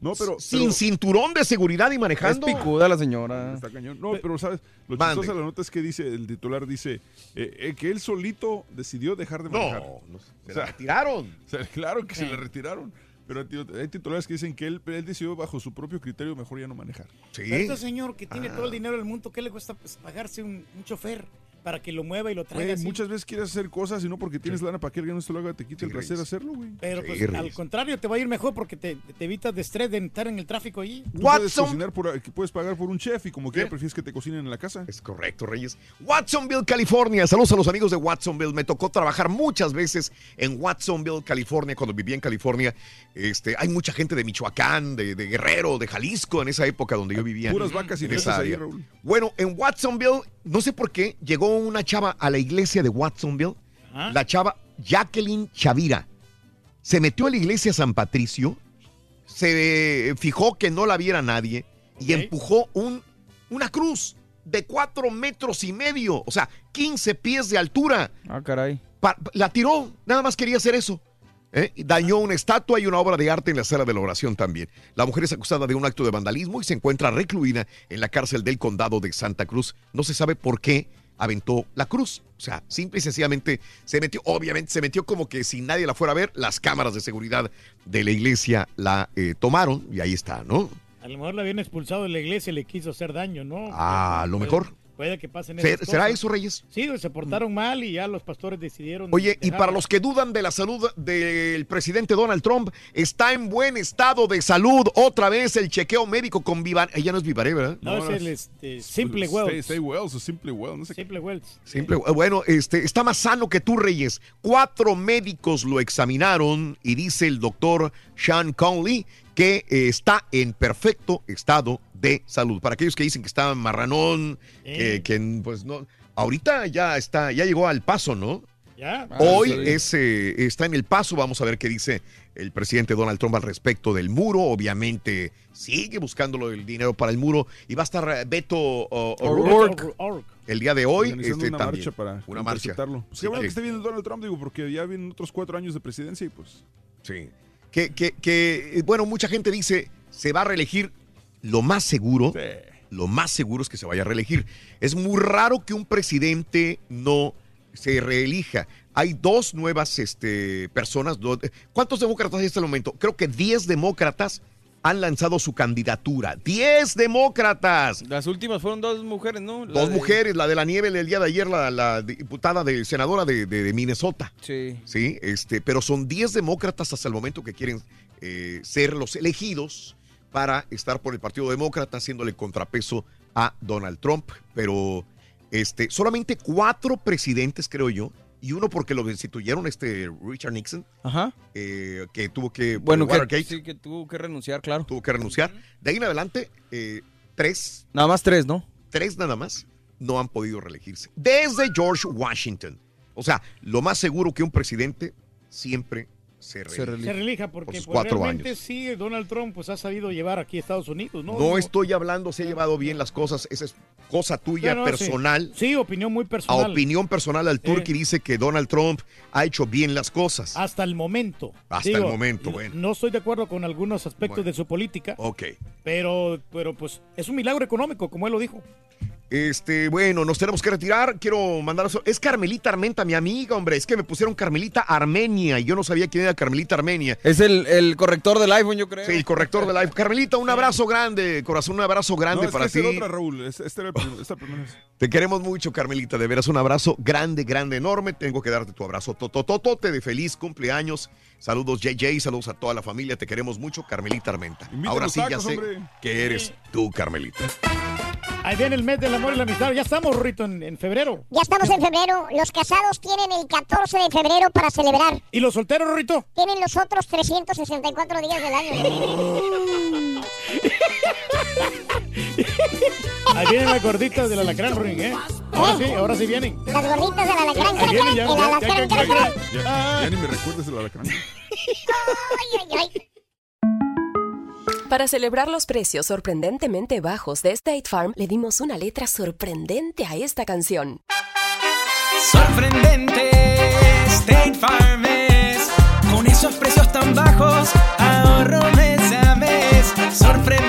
[SPEAKER 1] No, pero-
[SPEAKER 14] Sin
[SPEAKER 1] pero-
[SPEAKER 14] cinturón de seguridad y manejando.
[SPEAKER 65] Es picuda la señora.
[SPEAKER 1] Está cañón. No, pero sabes, lo
[SPEAKER 14] Mande.
[SPEAKER 1] chistoso de la nota es que dice, el titular dice eh, eh, que él solito decidió dejar de
[SPEAKER 14] No,
[SPEAKER 1] manejar.
[SPEAKER 14] no, se la retiraron.
[SPEAKER 1] o sea, claro que se la retiraron. Pero hay titulares que dicen que él, él decidió bajo su propio criterio mejor ya no manejar.
[SPEAKER 15] Pero este señor que tiene
[SPEAKER 14] Ah.
[SPEAKER 15] todo el dinero del mundo, ¿qué le cuesta pues, pagarse un, un chofer para que lo mueva y lo traiga? Así?
[SPEAKER 1] muchas veces quieres hacer cosas y no porque tienes lana para que alguien no se lo haga, te quite el placer hacerlo, güey.
[SPEAKER 15] Pero pues, al contrario, te va a ir mejor porque te, te evitas de estrés de estar en el tráfico allí.
[SPEAKER 1] Tú puedes, cocinar por, puedes pagar por un chef y como quiera prefieres que te cocinen en la casa.
[SPEAKER 14] Es correcto, Reyes. Watsonville, California. Saludos a los amigos de Watsonville. Me tocó trabajar muchas veces en Watsonville, California, cuando vivía en California. Este, hay mucha gente de Michoacán, de, de Guerrero, de Jalisco, en esa época donde yo vivía.
[SPEAKER 1] Puras vacas y
[SPEAKER 14] en esa
[SPEAKER 1] ahí,
[SPEAKER 14] área.
[SPEAKER 1] Raúl.
[SPEAKER 14] Bueno, en Watsonville, no sé por qué, llegó una chava a la iglesia de Watsonville. La chava Jacqueline Chavira. Se metió a la iglesia San Patricio, se fijó que no la viera nadie y empujó un, una cruz de cuatro metros y medio, o sea, 15 pies de altura.
[SPEAKER 65] Ah, caray.
[SPEAKER 14] Pa- la tiró, nada más quería hacer eso. ¿Eh? Dañó una estatua y una obra de arte en la sala de la oración también. La mujer es acusada de un acto de vandalismo y se encuentra recluida en la cárcel del condado de Santa Cruz. No se sabe por qué aventó la cruz. O sea, simple y sencillamente se metió, obviamente se metió como que si nadie la fuera a ver, las cámaras de seguridad de la iglesia la eh, tomaron y ahí está, ¿no?
[SPEAKER 15] A lo mejor la habían expulsado de la iglesia y le quiso hacer daño, ¿no?
[SPEAKER 14] Ah, a lo mejor.
[SPEAKER 15] Puede que pasen
[SPEAKER 14] ¿Ser-
[SPEAKER 15] esas
[SPEAKER 14] ¿Será
[SPEAKER 15] cosas.
[SPEAKER 14] eso, Reyes?
[SPEAKER 15] Sí, se portaron mal y ya los pastores decidieron.
[SPEAKER 14] Oye, y para los que dudan de la salud del presidente Donald Trump, está en buen estado de salud. Otra vez el chequeo médico con Vivar. Ella no es Vivaré, ¿verdad?
[SPEAKER 15] No, es el este, Simple Wells.
[SPEAKER 1] stay Wells o Simple Well, no sé qué.
[SPEAKER 15] Simple Wells.
[SPEAKER 14] Simple, bueno, este, está más sano que tú, Reyes. Cuatro médicos lo examinaron y dice el doctor Sean Conley que eh, está en perfecto estado de salud. Para aquellos que dicen que está marranón, que,
[SPEAKER 15] Eh.
[SPEAKER 14] que, pues no, ahorita ya está, ya llegó al paso, ¿no?
[SPEAKER 15] Ya.
[SPEAKER 14] Hoy
[SPEAKER 15] Ah,
[SPEAKER 14] es, eh, está en el paso. Vamos a ver qué dice el presidente Donald Trump al respecto del muro. Obviamente sigue buscando lo del dinero para el muro. Y va a estar eh, Beto O'Rourke el día de hoy. Este,
[SPEAKER 1] una
[SPEAKER 14] también.
[SPEAKER 1] marcha para
[SPEAKER 14] una marcha.
[SPEAKER 1] Pues
[SPEAKER 14] Sí,
[SPEAKER 1] qué bueno
[SPEAKER 14] que-
[SPEAKER 1] que esté bien el Donald Trump, digo, porque ya vienen otros cuatro años de presidencia y pues...
[SPEAKER 14] Sí. Que, que- que, eh, bueno, mucha gente dice, se va a reelegir. Lo más seguro, lo más seguro es que se vaya a reelegir. Es muy raro que un presidente no se reelija. Hay dos nuevas este, personas. do- ¿Cuántos demócratas hay hasta el momento? Creo que 10 demócratas han lanzado su candidatura. ¡10 demócratas!
[SPEAKER 65] Las últimas fueron dos mujeres, ¿no? La
[SPEAKER 14] Dos
[SPEAKER 65] de-
[SPEAKER 14] mujeres, la de la nieve del día de ayer, la, la diputada de senadora de, de- de Minnesota.
[SPEAKER 65] Sí.
[SPEAKER 14] Sí, este, pero son 10 demócratas hasta el momento que quieren eh, ser los elegidos para estar por el Partido Demócrata haciéndole contrapeso a Donald Trump. Pero este, solamente cuatro presidentes, creo yo, y uno porque lo destituyeron, este Richard Nixon,
[SPEAKER 65] Ajá.
[SPEAKER 14] eh, que tuvo que...
[SPEAKER 65] Bueno,
[SPEAKER 14] por
[SPEAKER 65] que, sí, que tuvo que renunciar, claro.
[SPEAKER 14] tuvo que renunciar. De ahí en adelante, eh, tres,
[SPEAKER 65] Nada más tres, ¿no?
[SPEAKER 14] tres nada más, no han podido reelegirse. Desde George Washington. O sea, lo más seguro que un presidente siempre se reelige.
[SPEAKER 15] Se relija porque
[SPEAKER 14] Por
[SPEAKER 15] pues,
[SPEAKER 14] cuatro
[SPEAKER 15] realmente
[SPEAKER 14] años.
[SPEAKER 15] sí, Donald Trump pues ha sabido llevar aquí a Estados Unidos, ¿no?
[SPEAKER 14] No estoy hablando, se ha llevado bien las cosas, esa es cosa tuya
[SPEAKER 15] No, no, sí.
[SPEAKER 14] personal.
[SPEAKER 15] Sí, opinión muy
[SPEAKER 14] A
[SPEAKER 15] personal.
[SPEAKER 14] opinión personal al Turki dice que Donald Trump ha hecho bien las cosas.
[SPEAKER 15] Hasta el momento.
[SPEAKER 14] Hasta el momento, bueno.
[SPEAKER 15] No estoy de acuerdo con algunos aspectos
[SPEAKER 14] Bueno.
[SPEAKER 15] de su política,
[SPEAKER 14] Ok.
[SPEAKER 15] pero, pero pues es un milagro económico, como él lo dijo.
[SPEAKER 14] Este, bueno, nos tenemos que retirar. Quiero mandar. Es Carmelita Armenta, mi amiga, hombre. Es que me pusieron Carmelita Armenia y yo no sabía quién era Carmelita Armenia.
[SPEAKER 65] Es el, el corrector del iPhone, yo creo.
[SPEAKER 14] Sí, el corrector de live. Carmelita, un abrazo grande, corazón, un abrazo grande
[SPEAKER 1] no,
[SPEAKER 14] para ti.
[SPEAKER 1] Raúl. Era el.
[SPEAKER 14] Te queremos mucho, Carmelita. De veras, un abrazo grande, grande, enorme. Tengo que darte tu abrazo totototote de feliz cumpleaños. Saludos, JJ. Saludos a toda la familia. Te queremos mucho, Carmelita Armenta.
[SPEAKER 1] Invita
[SPEAKER 14] Ahora sí, ya sé
[SPEAKER 1] hombre.
[SPEAKER 14] que eres tú, Carmelita.
[SPEAKER 15] Ahí viene el mes del amor y la amistad. Ya estamos, Rito, en, en febrero.
[SPEAKER 16] Ya estamos en febrero. Los casados tienen el 14 de febrero para celebrar.
[SPEAKER 15] ¿Y los solteros, Rito?
[SPEAKER 16] Tienen los otros 364 días del año.
[SPEAKER 15] Ahí vienen las gorditas del alacrán, Ring, ¿eh? Ahora sí, ahora sí vienen.
[SPEAKER 16] Las gorditas del alacrán.
[SPEAKER 15] Ahí vienen ya,
[SPEAKER 16] El alacrán,
[SPEAKER 15] ya, ya,
[SPEAKER 16] alacrán.
[SPEAKER 1] Ya, ya ni me recuerdes el alacrán.
[SPEAKER 16] Ay, ay, ay.
[SPEAKER 74] Para celebrar los precios sorprendentemente bajos de State Farm, le dimos una letra sorprendente a esta canción.
[SPEAKER 45] Sorprendente, State Farm es. Con esos precios tan bajos, ahorro mes a mes. Sorprendente,